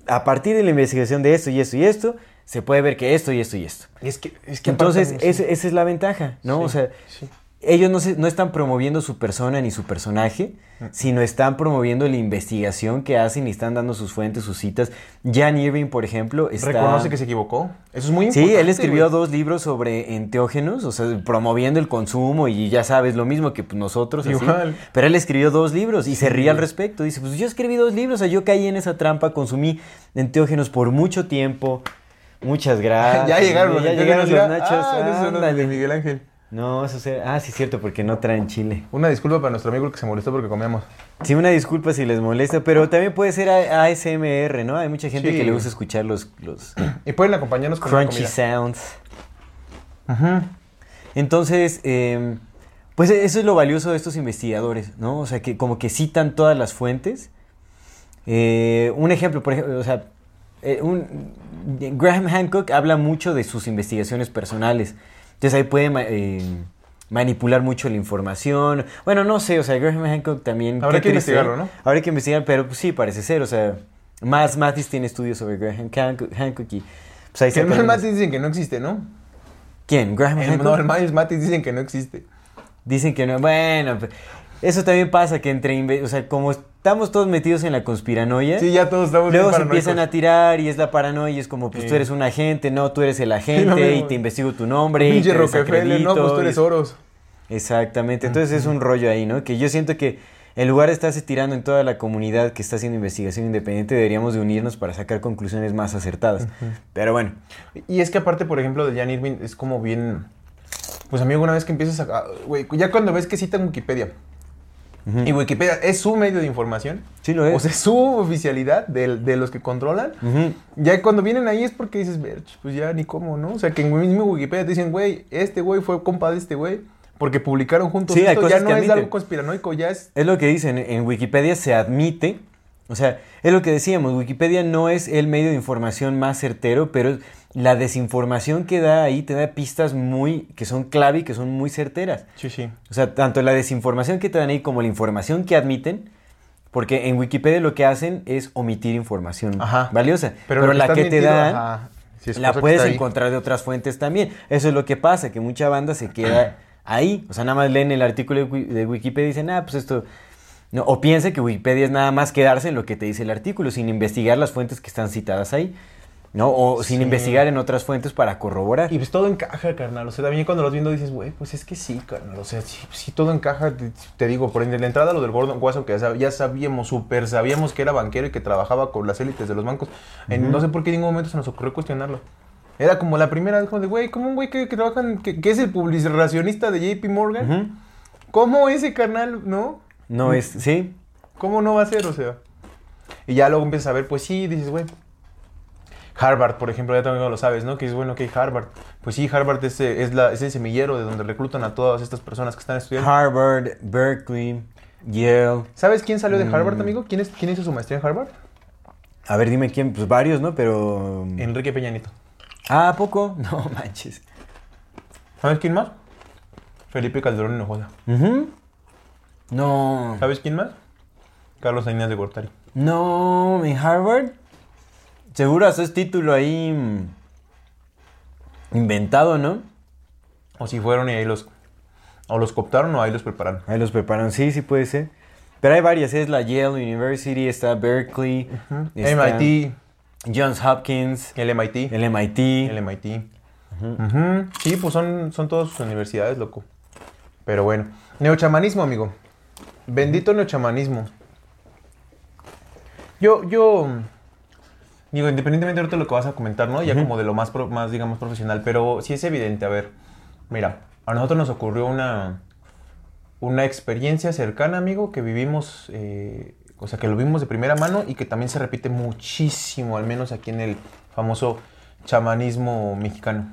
a partir de la investigación de esto y esto y esto, se puede ver que esto y esto y esto. Y es que, es que Entonces, esa es la ventaja, ¿no? Sí, O sea, sí. Ellos no, se- no están promoviendo su persona ni su personaje, sino están promoviendo la investigación que hacen y están dando sus fuentes, sus citas. Jan Irving, por ejemplo, está... Reconoce que se equivocó. Eso es muy importante. Sí, él escribió dos libros sobre enteógenos, o sea, promoviendo el consumo y ya sabes, lo mismo que pues, nosotros. así. Igual. Pero él escribió dos libros y se ríe al respecto. Dice, pues yo escribí dos libros, o sea, yo caí en esa trampa, consumí enteógenos por mucho tiempo. Muchas (laughs) gracias. ya llegaron los ya llegaron los nachos. Ah, los de. Miguel Ángel. No, eso se... Ah, sí, es cierto, porque no traen chile. Una disculpa para nuestro amigo que se molestó porque comíamos. Sí, una disculpa si les molesta, pero también puede ser ASMR, ¿no? Hay mucha gente Sí. que le gusta escuchar los, los Y pueden acompañarnos con crunchy comida. sounds. Ujú. Entonces, eh, pues eso es lo valioso de estos investigadores, ¿no? O sea, que como que citan todas las fuentes. Eh, un ejemplo, por ejemplo, o sea, eh, un- Graham Hancock habla mucho de sus investigaciones personales. Entonces ahí puede eh, manipular mucho la información. Bueno, no sé, o sea, Graham Hancock también... Habrá que triste, investigarlo, ¿eh? ¿no? Habrá que investigar, pero pues, sí, parece ser, o sea, Matt Mathis tiene estudios sobre Graham Hancock, Hancock y... Pues ahí Que Miles Matis dicen que no existe, ¿no? ¿Quién? ¿Graham El, Hancock? no, el Miles Matis dicen que no existe. Dicen que no. Bueno, pe- eso también pasa que entre. O sea, como estamos todos metidos en la conspiranoia. Sí, ya todos estamos Luego se empiezan a tirar y es la paranoia, es como, pues Sí. tú eres un agente, no, tú eres el agente y te investigo tu nombre y Pinche Rockefeller, no, pues tú eres y- oros. Exactamente, entonces es un rollo ahí, ¿no? Que yo siento que en lugar de estarse tirando en toda la comunidad que está haciendo investigación independiente, deberíamos de unirnos para sacar conclusiones más acertadas. Pero bueno, Y es que aparte, por ejemplo, de Jan Irving es como bien... Pues amigo, una vez que empiezas a... Güey, ya cuando ves que cita y Wikipedia es su medio de información, sí lo es. o sea, su oficialidad de, de los que controlan, ya cuando vienen ahí es porque dices, "Verch, pues ya ni cómo, ¿no? O sea, que en mismo Wikipedia te dicen, güey, este güey fue compa de este güey, porque publicaron juntos Sí, hay esto, ya no es admiten. algo conspiranoico, ya es... Es lo que dicen, en Wikipedia se admite, o sea, es lo que decíamos, Wikipedia no es el medio de información más certero, pero la desinformación que da ahí te da pistas muy, que son clave y que son muy certeras. Sí, sí. O sea, tanto la desinformación que te dan ahí como la información que admiten, porque en Wikipedia lo que hacen es omitir información Ajá. valiosa, pero, la que te dan es la puedes encontrar de otras fuentes también. Eso es lo que pasa, que mucha banda se queda (clears throat) ahí. O sea, nada más leen el artículo de Wikipedia y dicen, ah, pues esto... No, o piensa que Wikipedia es nada más quedarse en lo que te dice el artículo, sin investigar las fuentes que están citadas ahí. ¿no? O sin Sí. investigar en otras fuentes para corroborar. Y pues todo encaja, carnal. O sea, también cuando lo vas viendo dices, güey, pues es que sí, carnal. O sea, sí, sí todo encaja. Te, te digo, por en la entrada lo del Gordon Guaso, que ya, sab- ya sabíamos, súper sabíamos que era banquero y que trabajaba con las élites de los bancos. En- no sé por qué en ningún momento se nos ocurrió cuestionarlo. Era como la primera vez como de, güey, como un güey que, que trabaja, que, que es el publicacionista de JP Morgan. ¿Cómo ese carnal, no? No es, sí, ¿Cómo no va a ser? O sea. Y ya luego empiezas a ver, pues sí, dices, güey. Harvard, por ejemplo, ya también lo sabes, ¿no? Que es bueno que Harvard. Pues sí, Harvard es, eh, es, la, es el semillero de donde reclutan a todas estas personas que están estudiando. Harvard, Berkeley, Yale. ¿Sabes quién salió de Harvard, Mm. amigo? ¿Quién, es, ¿Quién hizo su maestría en Harvard? A ver, dime quién, pues varios, ¿no? Pero... Enrique Peñanito. Ah, ¿a poco? (laughs) No manches. ¿Sabes quién más? Felipe Calderón Hinojosa. Ujú. No. ¿Sabes quién más? Carlos Salinas de Gortari. No, en Harvard. Seguro haces título ahí mm, inventado, ¿no? O si fueron y ahí los... O los cooptaron o ahí los prepararon. Ahí los preparan, sí, sí puede ser. Pero hay varias, es la Yale University, está Berkeley, está MIT, Johns Hopkins, el MIT. el MIT. El MIT. Sí, pues son, son todas sus universidades, loco. Pero bueno. Neochamanismo, amigo. Bendito neochamanismo. Yo, yo. Digo, independientemente de lo que vas a comentar, ¿no? Ya como de lo más, pro- más, digamos, profesional. Pero sí es evidente, a ver. Mira, a nosotros nos ocurrió una. Una experiencia cercana, amigo, que vivimos. eh, o sea, que lo vimos de primera mano y que también se repite muchísimo, al menos aquí en el famoso chamanismo mexicano.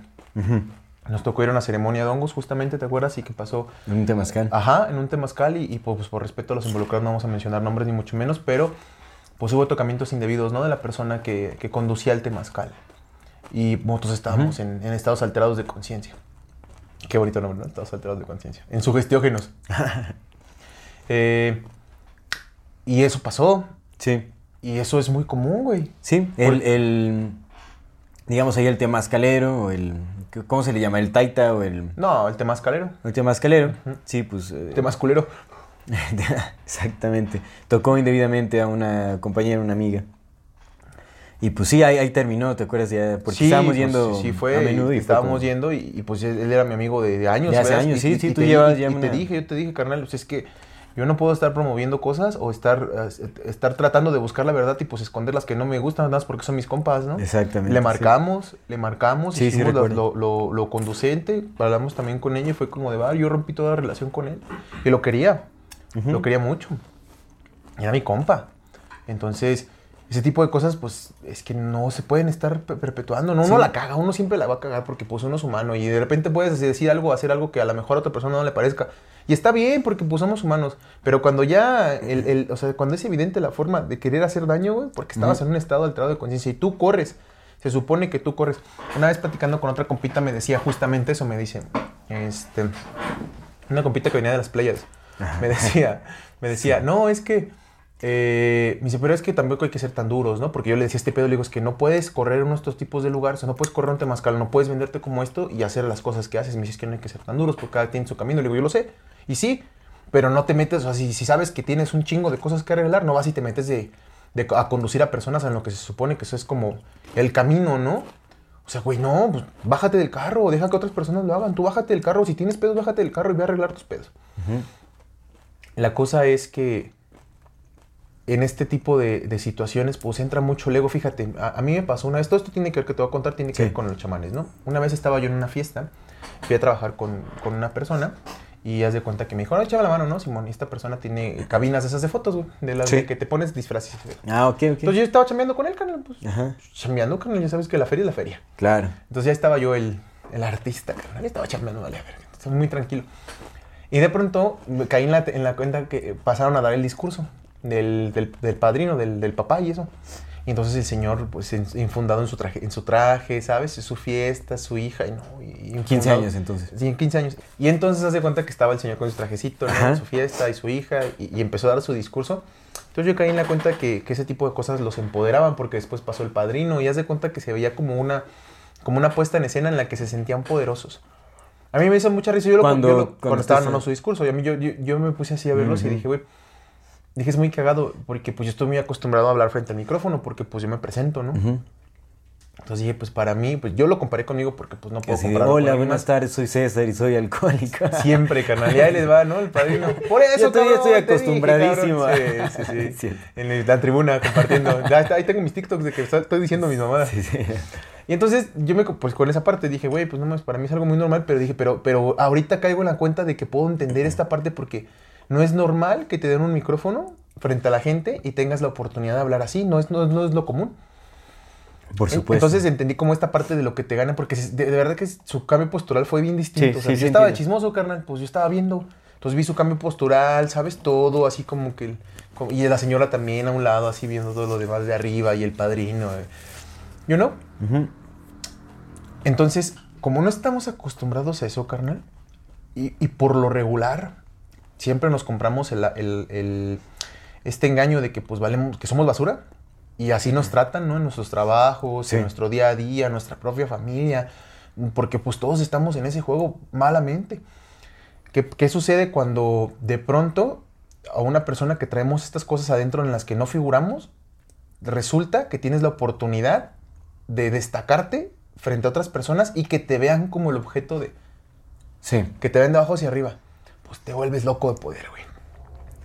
Nos tocó ir a una ceremonia de hongos, justamente, ¿te acuerdas? Y que pasó, Un temazcal. ajá, en un temazcal y, y, pues por respeto a los involucrados no vamos a mencionar nombres ni mucho menos, pero pues hubo tocamientos indebidos, ¿no? De la persona que, que conducía el temazcal. Y nosotros estábamos en, en estados alterados de conciencia. Qué bonito nombre, ¿no? Estados alterados de conciencia. En sugestiógenos. (laughs) Eh, y eso pasó. Sí. Y eso es muy común, güey. Sí, el, el- digamos ahí el temazcalero o el ¿cómo se le llama? ¿El taita o el, No, el temazcalero. el temascalero? Sí, pues... eh, Temasculero. (laughs) Exactamente. Tocó indebidamente a una compañera, una amiga. Y pues sí, ahí, ahí terminó, ¿te acuerdas? Ya, porque Sí, estábamos pues, yendo sí, fue, a menudo. y estábamos como- yendo y, y, pues él era mi amigo de, de años. De hace ¿verdad? años, Y- sí, y- sí, tú te- llevas ya te una- dije, yo te dije, carnal, pues es que yo no puedo estar promoviendo cosas o estar, estar tratando de buscar la verdad y pues esconder las que no me gustan, nada más porque son mis compas, ¿no? Exactamente, Le sí. marcamos, le marcamos, Sí, hicimos lo, lo, lo- lo conducente, hablamos también con ella y fue como de, va, yo rompí toda relación con él y lo quería, lo quería mucho. Era mi compa. Entonces, ese tipo de cosas, pues, es que no se pueden estar pe- perpetuando. No, uno la caga, uno siempre la va a cagar porque pues uno es humano y de repente puedes decir algo, hacer algo que a lo mejor a otra persona no le parezca. Y está bien porque pues somos humanos. Pero cuando ya, el, el- o sea, cuando es evidente la forma de querer hacer daño, güey, porque estabas en un estado alterado de conciencia y tú corres, se supone que tú corres. Una vez platicando con otra compita me decía justamente eso, me dice, este, una compita que venía de las playas, me decía, me decía, no, es que, eh, me dice, pero es que tampoco hay que ser tan duros, ¿no? Porque yo le decía a este pedo, le digo, es que no puedes correr en uno de estos tipos de lugares, o no puedes correr un temazcal, no puedes venderte como esto y hacer las cosas que haces. Me dice, es que no hay que ser tan duros, porque cada quien tiene su camino. Le digo, yo lo sé, y sí, pero no te metes, o sea, si, si sabes que tienes un chingo de cosas que arreglar, no vas y te metes de, de a conducir a personas en lo que se supone que eso es como el camino, ¿no? O sea, güey, no, pues bájate del carro, deja que otras personas lo hagan. Tú bájate del carro, si tienes pedos, bájate del carro y ve a arreglar tus pedos. La cosa es que en este tipo de, de situaciones, pues entra mucho el ego. Fíjate, a, a mí me pasó una vez, todo esto tiene que ver, que te voy a contar, tiene que Sí. ver con los chamanes, ¿no? Una vez estaba yo en una fiesta, fui a trabajar con, con una persona y haz de cuenta que me dijo, no, échame la mano, ¿no, Simón? Y esta persona tiene cabinas esas de fotos, güey, de las Sí. de que te pones disfraces. Ah, ok, ok. Entonces yo estaba chambeando con él, carnal, pues. Ajá, Chambeando, carnal, ya sabes que la feria es la feria. claro. Entonces ya estaba yo el, el artista, carnal. Estaba chambeando, vale, a ver, estaba muy tranquilo. Y de pronto me caí en la, en la cuenta que pasaron a dar el discurso del, del, del padrino, del, del papá y eso. Y entonces el señor, pues, infundado en su traje, en su traje, ¿sabes? Es su fiesta, su hija, y no. Y, y 15 infundado- años, entonces. Sí, en 15 años. Y entonces hace cuenta que estaba el señor con su trajecito, ¿no? Su fiesta y su hija, y, y empezó a dar su discurso. Entonces yo caí en la cuenta que, que ese tipo de cosas los empoderaban, porque después pasó el padrino, y hace cuenta que se veía como una, como una puesta en escena en la que se sentían poderosos. A mí me hizo mucha risa. Yo lo, Cuando- yo lo- cuando cuando, estaba dando su discurso, y a mí yo, yo, yo me puse así a verlos y Ujú. dije, güey, dije, es muy cagado, porque pues yo estoy muy acostumbrado a hablar frente al micrófono, porque pues yo me presento, ¿no? Entonces dije, pues para mí, pues yo lo comparé conmigo porque pues no puedo compararlo con Hola, buenas más". tardes, soy César y soy alcohólico. (laughs) Siempre, carnal. Y ahí les va, ¿no? El padrino. Por eso, Yo cabrón, estoy dije, acostumbradísimo. cabrón. Sí, sí, sí. (laughs) En la tribuna compartiendo. Ahí tengo mis TikToks de que estoy estoy diciendo mis mamadas. Sí, sí. Y entonces yo me, pues con esa parte dije, güey, pues no más, para mí es algo muy normal, pero dije, pero, pero ahorita caigo en la cuenta de que puedo entender esta parte porque no es normal que te den un micrófono frente a la gente y tengas la oportunidad de hablar así, no es, no, no es lo común. Por supuesto. Entonces entendí como esta parte de lo que te gana, porque de, de verdad que su cambio postural fue bien distinto. Sí, o sea, sí, yo sí estaba de entiendo. chismoso, carnal, pues yo estaba viendo. Entonces vi su cambio postural, ¿sabes? Todo, así como que... el- como- y la señora también a un lado, así viendo todo lo demás de arriba y el padrino. eh. You know? Entonces, como no estamos acostumbrados a eso, carnal, y, y por lo regular, siempre nos compramos el, el- el- este engaño de que pues valemos, que somos basura, y así nos tratan, ¿no? En nuestros trabajos, Sí. en nuestro día a día, en nuestra propia familia, porque pues todos estamos en ese juego malamente. ¿Qué, qué sucede cuando de pronto a una persona que traemos estas cosas adentro en las que no figuramos, resulta que tienes la oportunidad de destacarte frente a otras personas y que te vean como el objeto de... Sí. que te ven de abajo hacia arriba? Pues te vuelves loco de poder, güey.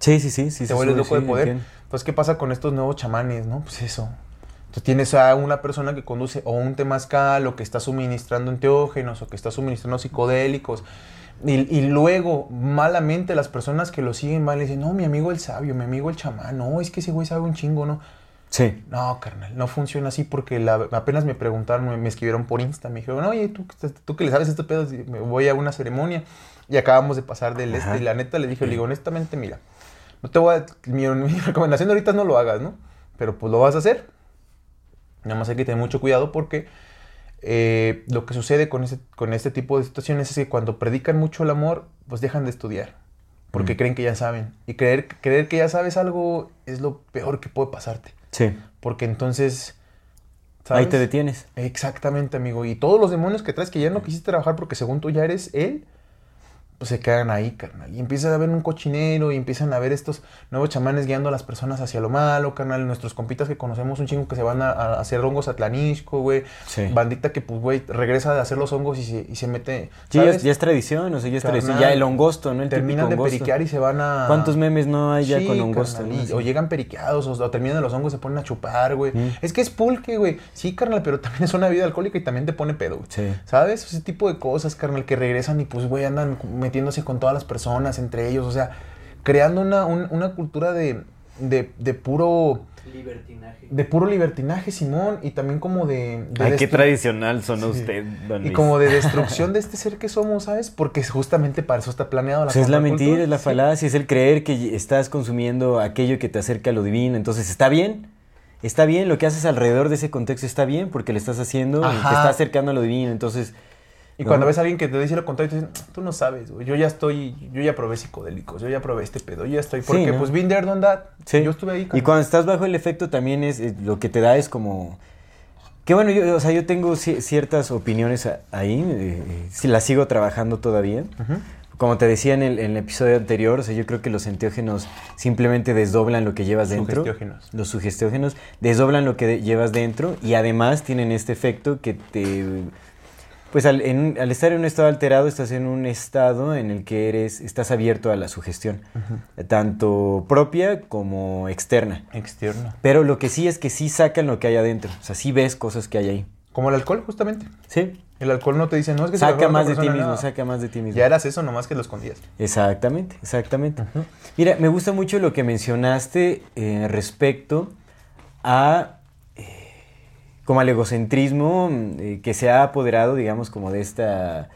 Sí, sí, sí. sí te vuelves loco sí, de poder. entiendo. Entonces, ¿qué pasa con estos nuevos chamanes, no? Pues eso. Tú tienes a una persona que conduce o un temazcal o que está suministrando enteógenos o que está suministrando psicodélicos. Y, y luego, malamente, las personas que lo siguen van y dicen, no, mi amigo el sabio, mi amigo el chamán, no, es que ese güey sabe un chingo, ¿no? Sí. No, carnal, no funciona así porque la- apenas me preguntaron, me, me escribieron por Insta, me dijeron, oye, tú, que- tú que le sabes estos pedos, me voy a una ceremonia y acabamos de pasar del Ajá. este. Y la neta le dije, le digo, honestamente, mira, no te voy a, mi, mi (laughs) recomendación ahorita es no lo hagas, ¿no? Pero pues lo vas a hacer. Nada más hay que tener mucho cuidado porque eh, lo que sucede con, ese, con este tipo de situaciones es que cuando predican mucho el amor, pues dejan de estudiar. Porque Mm. creen que ya saben. Y creer, creer que ya sabes algo es lo peor que puede pasarte. Sí. Porque entonces ¿sabes? Ahí te detienes. Exactamente, amigo. Y todos los demonios que traes que ya no quisiste trabajar porque según tú ya eres él, pues se quedan ahí, carnal. Y empiezan a ver un cochinero y empiezan a ver estos nuevos chamanes guiando a las personas hacia lo malo, carnal. Nuestros compitas que conocemos un chingo que se van a, a hacer hongos a Tlanisco, güey. Sí. Bandita que, pues, güey, regresa de hacer los hongos y se, y se mete. Sí, ya, ¿sabes? es- ya es tradición, o sea, ya es Carnal, tradición. Ya el hongosto, ¿no? El terminan de periquear y se van a. ¿Cuántos memes no hay ya Sí, con hongosto? carnal, y-. O llegan periqueados, o, o terminan los hongos y se ponen a chupar, güey. Mm. Es que es pulque, güey. Sí, carnal, pero también es una vida alcohólica y también te pone pedo, güey. Sí. ¿Sabes? Ese tipo de cosas, carnal, que regresan y pues, güey, andan metiéndose con todas las personas, entre ellos, o sea, creando una, un- una cultura de, de, de puro... Libertinaje. De puro libertinaje, Simón, y también como de... de Ay, qué tradicional sonó Sí. usted, don Y como de destrucción de (laughs) este ser que somos, ¿sabes? Porque justamente para eso está planeado la Pues es la mentira, es la Sí. falacia, es el creer que estás consumiendo aquello que te acerca a lo divino. Entonces, ¿está bien? Está bien, lo que haces alrededor de ese contexto está bien porque le estás haciendo y te está acercando a lo divino. Entonces, Y ¿no? cuando ves a alguien que te dice lo contrario, te dicen, tú no sabes, güey. Yo ya estoy, yo ya probé psicodélicos, yo ya probé este pedo, yo ya estoy. Sí, Porque, ¿no? pues, been there, done that. Sí. Yo estuve ahí. Y cuando estás bajo el efecto también es eh, lo que te da es como que bueno, yo, o sea, yo tengo ci- ciertas opiniones ahí, eh, eh, si las sigo trabajando todavía. Como te decía en el, en el episodio anterior, o sea, yo creo que los enteógenos simplemente desdoblan lo que llevas dentro. Sugestiógenos. Los sugestógenos desdoblan lo que de- llevas dentro y además tienen este efecto que te... Pues al, en- al estar en un estado alterado, estás en un estado en el que eres, estás abierto a la sugestión, tanto propia como externa. Externo. Pero lo que sí es que sí sacan lo que hay adentro, o sea, sí ves cosas que hay ahí. Como el alcohol, justamente. Sí, El alcohol no te dice, no es que saca más de ti mismo, no. saca más de ti mismo. Ya eras eso, nomás que lo escondías. Exactamente, exactamente. Mira, me gusta mucho lo que mencionaste eh, respecto a como al egocentrismo mm, eh, que se ha apoderado, digamos, como de esta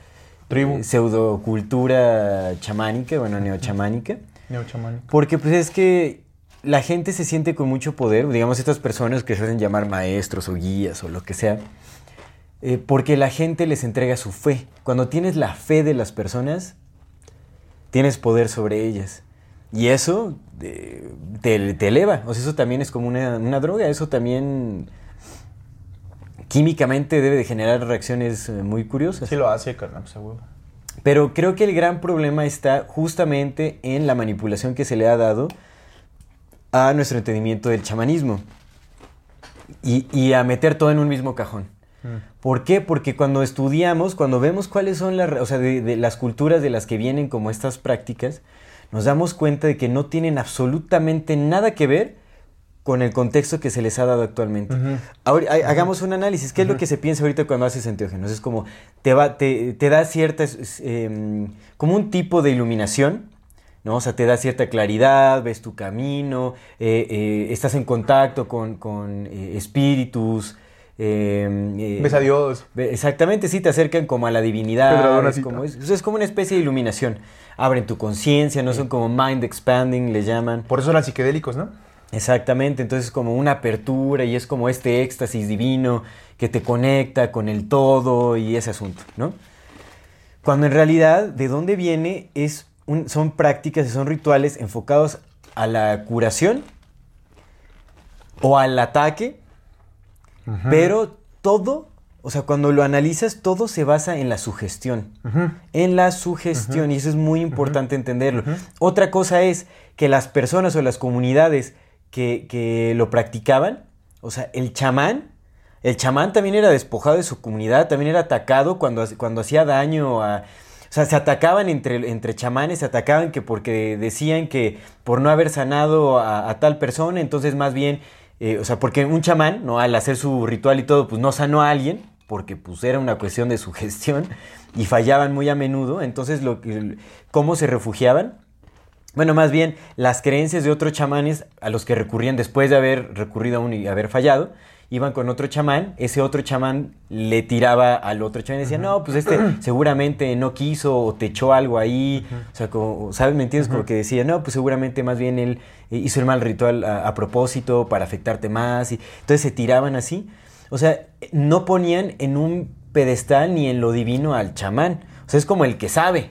eh, pseudocultura chamánica, bueno, neochamánica. Neochamánico. Porque pues es que la gente se siente con mucho poder, digamos estas personas que se hacen llamar maestros o guías o lo que sea, eh, porque la gente les entrega su fe. Cuando tienes la fe de las personas, tienes poder sobre ellas. Y eso eh, te, te eleva. O sea, eso también es como una, una droga. Eso también químicamente debe de generar reacciones eh, muy curiosas. Sí lo hace, carnal, pues. Pero creo que el gran problema está justamente en la manipulación que se le ha dado a nuestro entendimiento del chamanismo y, y a meter todo en un mismo cajón. ¿Por qué? Porque cuando estudiamos, cuando vemos cuáles son las, o sea, de, de las culturas de las que vienen como estas prácticas, nos damos cuenta de que no tienen absolutamente nada que ver con el contexto que se les ha dado actualmente. Ahora, ha- hagamos un análisis. ¿Qué es lo que se piensa ahorita cuando haces enteógenos? Es como, te, va, te, te da cierta, em, como un tipo de iluminación, ¿no? O sea, te da cierta claridad, ves tu camino, eh, eh, estás en contacto con, con, eh, espíritus. em, eh, Ves a Dios. Exactamente, sí, te acercan como a la divinidad. Es como, es, es como una especie de iluminación. Abren tu conciencia, no son como mind expanding, le llaman. Por eso eran psicodélicos, ¿no? Exactamente, entonces como una apertura y es como este éxtasis divino que te conecta con el todo y ese asunto, ¿no? Cuando en realidad de dónde viene es un- son prácticas y son rituales enfocados a la curación o al ataque, pero todo, o sea, cuando lo analizas, todo se basa en la sugestión. En la sugestión, y eso es muy importante entenderlo. Otra cosa es que las personas o las comunidades que, que lo practicaban, o sea, el chamán, el chamán también era despojado de su comunidad, también era atacado cuando, cuando hacía daño a... O sea, se atacaban entre, entre chamanes, se atacaban que porque decían que por no haber sanado a, tal persona, entonces más bien, eh, o sea, porque un chamán, ¿no? Al hacer su ritual y todo, pues no sanó a alguien, porque pues era una cuestión de su gestión y fallaban muy a menudo, entonces lo ¿cómo se refugiaban? Bueno, más bien las creencias de otros chamanes a los que recurrían después de haber recurrido a uno y haber fallado, iban con otro chamán, ese otro chamán le tiraba al otro chamán y decía, no, pues este (clears throat) seguramente no quiso o te echó algo ahí, o sea, como, ¿sabes? ¿Me entiendes? Como que decía, no, pues seguramente más bien él hizo el mal ritual a, a propósito para afectarte más, y entonces se tiraban así, o sea, no ponían en un pedestal ni en lo divino al chamán, o sea, es como el que sabe.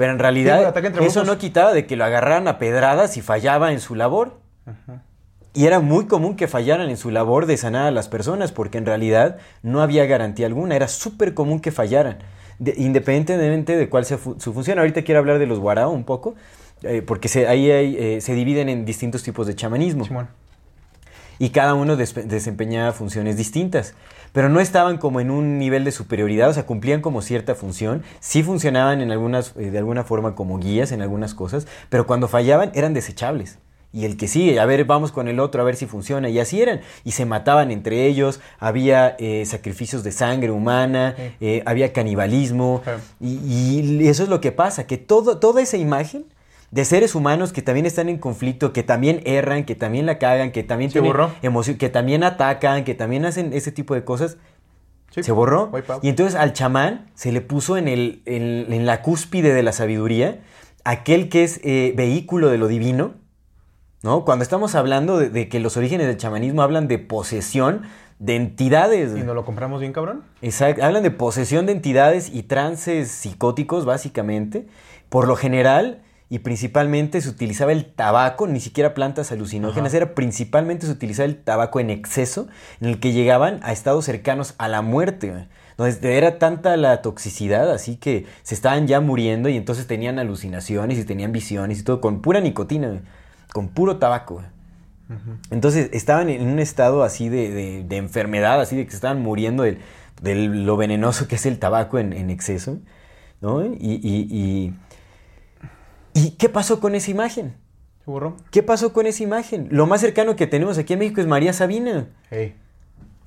Pero en realidad Sí, eso no quitaba de que lo agarraran a pedradas y fallaba en su labor. Y era muy común que fallaran en su labor de sanar a las personas, porque en realidad no había garantía alguna, era súper común que fallaran, de- independientemente de cuál sea fu- su función. Ahorita quiero hablar de los guarao un poco, eh, porque se, ahí hay, eh, se dividen en distintos tipos de chamanismo. Y cada uno desempeñaba funciones distintas. Pero no estaban como en un nivel de superioridad, o sea, cumplían como cierta función, sí funcionaban en algunas, eh, de alguna forma como guías en algunas cosas, pero cuando fallaban eran desechables. Y el que sigue, a ver, vamos con el otro, a ver si funciona. Y así eran. Y se mataban entre ellos, había eh, sacrificios de sangre humana, Sí. eh, había canibalismo. Y, y eso es lo que pasa, que todo, toda esa imagen de seres humanos que también están en conflicto, que también erran, que también la cagan, que también Se tienen borró. emoción, que también atacan, que también hacen ese tipo de cosas, Sí. se borró. Y entonces al chamán se le puso en, el, en, en la cúspide de la sabiduría, aquel que es eh, vehículo de lo divino, ¿no? Cuando estamos hablando de, de que los orígenes del chamanismo hablan de posesión de entidades. ¿Y nos lo compramos bien, cabrón? Exacto, hablan de posesión de entidades y trances psicóticos, básicamente. Por lo general y principalmente se utilizaba el tabaco, ni siquiera plantas alucinógenas, era principalmente se utilizaba el tabaco en exceso, en el que llegaban a estados cercanos a la muerte. Entonces era tanta la toxicidad, así que se estaban ya muriendo y entonces tenían alucinaciones y tenían visiones y todo, con pura nicotina, con puro tabaco. Entonces estaban en un estado así de, de- de enfermedad, así de que estaban muriendo del- de lo venenoso que es el tabaco en, en exceso. ¿no? Y, y- y- ¿y qué pasó con esa imagen? ¿Se borró? ¿Qué pasó con esa imagen? Lo más cercano que tenemos aquí en México es María Sabina. Hey.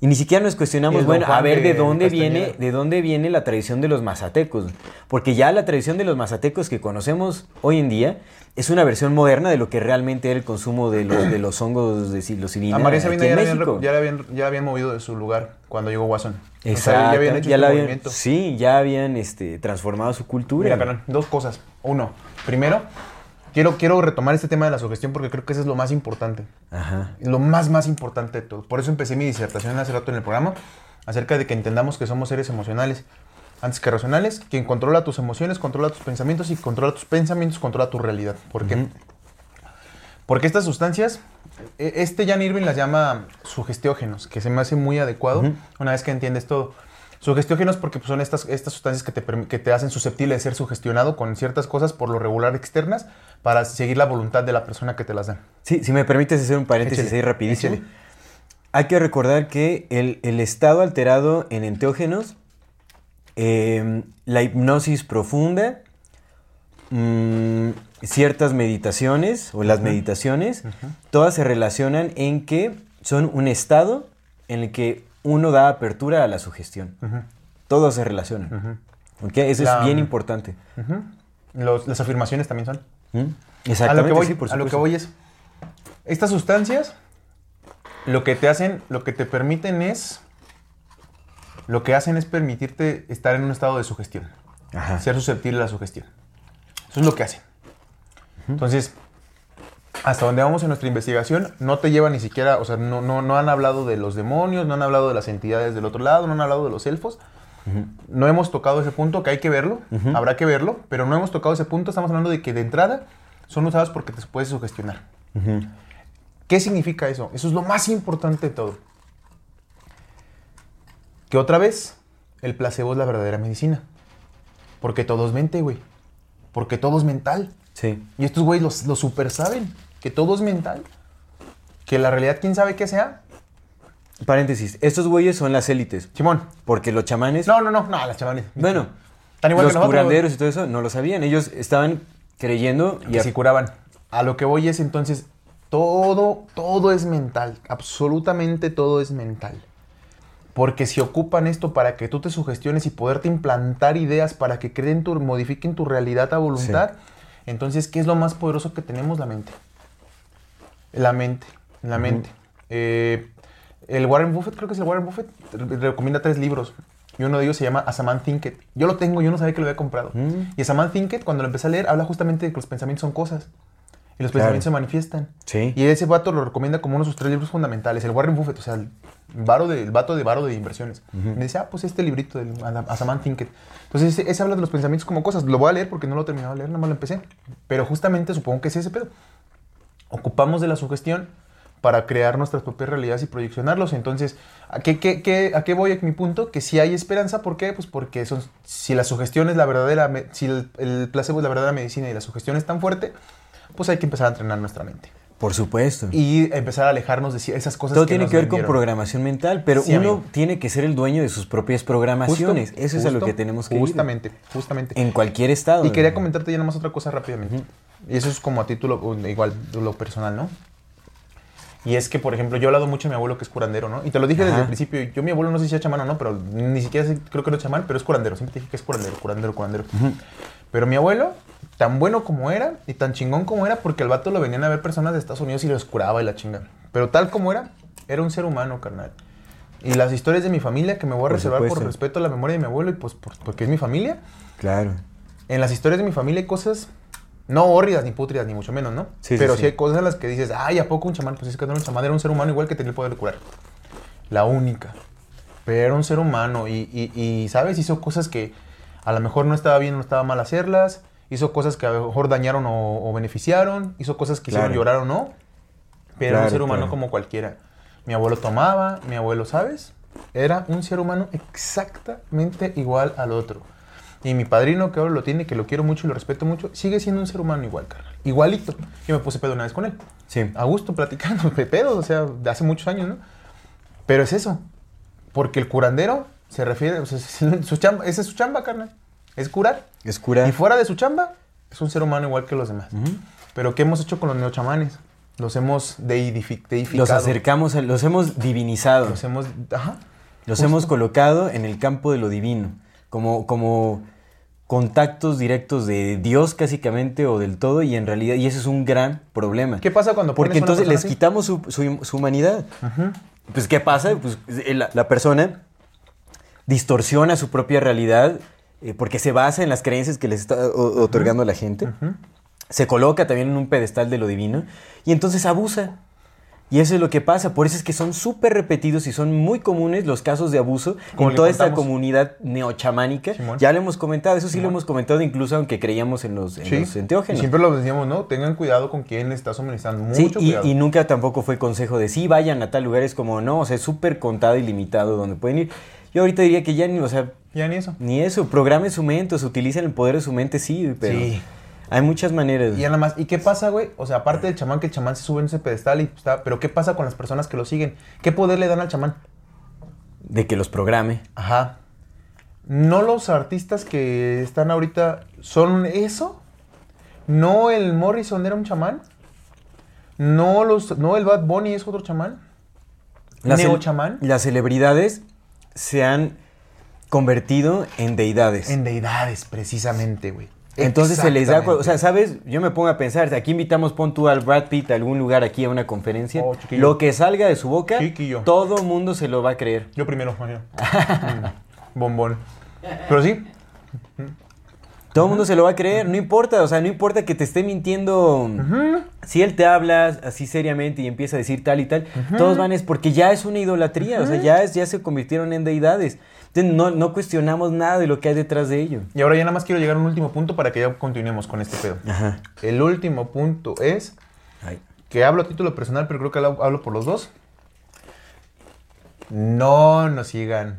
Y ni siquiera nos cuestionamos, bueno, a ver de de dónde Castañeda. viene, de dónde viene la tradición de los mazatecos. Porque ya la tradición de los mazatecos que conocemos hoy en día es una versión moderna de lo que realmente era el consumo de los, de los hongos de psilocibina A María Sabina ya la, habían, ya, la habían, ya la habían movido de su lugar cuando llegó Watson. O sea, Exacto, ya habían hecho ya este la habían- movimiento. sí, ya habían este, transformado su cultura. Mira, carnal, dos cosas. Uno, primero, quiero, quiero retomar este tema de la sugestión porque creo que eso es lo más importante. Ajá. Lo más, más importante de todo. Por eso empecé mi disertación hace rato en el programa acerca de que entendamos que somos seres emocionales antes que racionales. Quien controla tus emociones, controla tus pensamientos y controla tus pensamientos, controla tu realidad. ¿Por qué? Porque estas sustancias, e- este Jan Irving las llama sugestiógenos, que se me hace muy adecuado una vez que entiendes todo. Sugestiógenos porque pues, son estas, estas sustancias que te, que te hacen susceptible de ser sugestionado con ciertas cosas por lo regular externas para seguir la voluntad de la persona que te las da. Sí, si me permites hacer un paréntesis Échale, ahí rapidísimo. échale. Hay que recordar que el, el estado alterado en enteógenos, eh, la hipnosis profunda, mm, ciertas meditaciones o las meditaciones, todas se relacionan en que son un estado en el que uno da apertura a la sugestión. Todos se relacionan. ¿Ok? Eso La- es bien importante. Los- las afirmaciones también son. ¿Mm? A lo Exactamente, que voy, sí, por a lo que voy es, estas sustancias lo que te hacen, lo que te permiten es, lo que hacen es permitirte estar en un estado de sugestión, Ajá. ser susceptible a la sugestión. Eso es lo que hacen. Entonces, hasta donde vamos en nuestra investigación, no te lleva ni siquiera, o sea, no, no, no han hablado de los demonios, no han hablado de las entidades del otro lado, no han hablado de los elfos. No hemos tocado ese punto, que hay que verlo, habrá que verlo, pero no hemos tocado ese punto. Estamos hablando de que de entrada son usados porque te puedes sugestionar. ¿Qué significa eso? Eso es lo más importante de todo. Que otra vez, el placebo es la verdadera medicina. Porque todo es mente, güey. Porque todo es mental. Sí. Y estos güeyes los- lo super saben. Que todo es mental. Que la realidad, quién sabe qué sea. Paréntesis. Estos güeyes son las élites. Simón. Porque los chamanes. No, no, no, no, las chamanes. Bueno, Tan igual los que nosotros, curanderos y todo eso no lo sabían. Ellos estaban creyendo y que curaban. A lo que voy es entonces, todo, todo es mental, absolutamente todo es mental. Porque si ocupan esto para que tú te sugestiones y poderte implantar ideas para que creen tu, modifiquen tu realidad a voluntad, entonces, ¿qué es lo más poderoso que tenemos? La mente. La mente, la mente. Eh, el Warren Buffett, creo que es el Warren Buffett, re- recomienda tres libros. Y uno de ellos se llama As a Man Thinketh. Yo lo tengo, yo no sabía que lo había comprado. Mm. Y As a Man Thinketh, cuando lo empecé a leer, habla justamente de que los pensamientos son cosas. Y los Claro. pensamientos se manifiestan. Sí. Y ese vato lo recomienda como uno de sus tres libros fundamentales. El Warren Buffett, o sea, el, varo de, el vato de varo de inversiones. Me dice, ah, pues este librito del As a Man Thinketh. Entonces, ese, ese habla de los pensamientos como cosas. Lo voy a leer porque no lo he terminado de leer, nada más lo empecé. Pero justamente supongo que es ese pedo. Ocupamos de la sugestión para crear nuestras propias realidades y proyeccionarlos. Entonces, ¿a qué, qué- qué- a qué voy a mi punto? Que si hay esperanza, ¿por qué? Pues porque son, si la sugestión es la verdadera, si el, el placebo es la verdadera medicina y la sugestión es tan fuerte, pues hay que empezar a entrenar nuestra mente. Por supuesto. Y empezar a alejarnos de esas cosas Todo que tiene nos que ver con vendieron. programación mental, pero Sí, uno amigo. tiene que ser el dueño de sus propias programaciones. Justo, Eso es a lo justo, que tenemos que ir. Justamente, justamente. En cualquier estado. Y quería comentarte ya nomás otra cosa rápidamente. Y eso es como a título, uh, igual, lo personal, ¿no? Y es que, por ejemplo, yo he hablado mucho de mi abuelo que es curandero, ¿no? Y te lo dije desde Ajá. el principio. Yo, mi abuelo, no sé si es chamán o no, pero ni siquiera sé- creo que no es chamán, pero es curandero. Siempre te dije que es curandero, curandero, curandero. Pero mi abuelo, tan bueno como era y tan chingón como era, porque el vato lo venían a ver personas de Estados Unidos y los curaba y la chinga. Pero tal como era, era un ser humano, carnal. Y las historias de mi familia, que me voy a Por reservar por respeto a la memoria de mi abuelo y pues por- porque es mi familia, Claro. en las historias de mi familia hay cosas no hórridas ni putridas, ni mucho menos, ¿no? Sí, sí, Pero sí, sí. hay cosas en las que dices, ay, ¿a poco un chamán? Pues es que no era un chamán, era un ser humano igual que tenía el poder de curar. La única. Pero era un ser humano y, y- y, ¿sabes? Hizo cosas que a lo mejor no estaba bien, no estaba mal hacerlas. Hizo cosas que a lo mejor dañaron o, o beneficiaron. Hizo cosas que hicieron Claro. llorar o no. Pero era un Claro, ser humano claro. como cualquiera. Mi abuelo tomaba, mi abuelo, ¿sabes? Era un ser humano exactamente igual al otro. Y mi padrino, que ahora lo tiene, que lo quiero mucho y lo respeto mucho, sigue siendo un ser humano igual, carnal. Igualito. Yo me puse pedo una vez con él. Sí. A gusto, platicando, de pedos, o sea, de hace muchos años, ¿no? Pero es eso. Porque el curandero se refiere, o sea, su chamba, esa es su chamba, carnal. Es curar. Es cura. Y fuera de su chamba, es un ser humano igual que los demás. Pero ¿qué hemos hecho con los neochamanes? Los hemos deidifi- deificado. Los acercamos, a- los hemos divinizado. Los hemos... Ajá. Los Justo. hemos colocado en el campo de lo divino, como, como contactos directos de Dios básicamente o del todo y en realidad, y eso es un gran problema. ¿Qué pasa cuando Porque entonces les así? quitamos su, su- su humanidad. Pues ¿qué pasa? Pues eh, la, la persona distorsiona su propia realidad eh, porque se basa en las creencias que les está otorgando la gente. Se coloca también en un pedestal de lo divino y entonces abusa. Y eso es lo que pasa. Por eso es que son súper repetidos y son muy comunes los casos de abuso Como en toda esta contamos. comunidad neochamánica. Simón. Ya lo hemos comentado, eso sí Simón. lo hemos comentado incluso aunque creíamos en los, en Sí. los Y enteógenos. siempre lo decíamos, ¿no? Tengan cuidado con quién le está suministrando. Mucho Sí, y, cuidado. y nunca tampoco fue consejo de sí, vayan a tal lugar, es como no, o sea, es súper contado y limitado donde pueden ir. Yo ahorita diría que ya ni, o sea, Ya ni eso. ni eso, programen su mente, o sea, utilicen el poder de su mente, sí, pero Sí. hay muchas maneras. Y ya nada más, ¿y qué pasa, güey? O sea, aparte del chamán, que el chamán se sube en ese pedestal y está... Pero ¿qué pasa con las personas que lo siguen? ¿Qué poder le dan al chamán? De que los programe. Ajá. ¿No los artistas que están ahorita son eso? ¿No el Morrison era un chamán? ¿No, los, no el Bad Bunny es otro chamán? Las cel- ¿Neo-chamán? Las celebridades se han convertido en deidades. En deidades, precisamente, güey. Entonces se les da, o sea. ¿sabes? Yo me pongo a pensar, aquí invitamos, pon tú al Brad Pitt a algún lugar aquí a una conferencia, Oh, lo que salga de su boca, Chiquillo. todo mundo se lo va a creer. Yo primero, Mario. (laughs) Mm, Bombón. Pero sí, Todo el mundo se lo va a creer, no importa, o sea, no importa que te esté mintiendo. Si él te habla así seriamente y empieza a decir tal y tal, todos van es porque ya es una idolatría, o sea, ya, es, ya se convirtieron en deidades. Entonces no, no cuestionamos nada de lo que hay detrás de ello. Y ahora ya nada más quiero llegar a un último punto para que ya continuemos con este pedo. Ajá. El último punto es Ay. que hablo a título personal, pero creo que hablo, hablo por los dos. No nos sigan.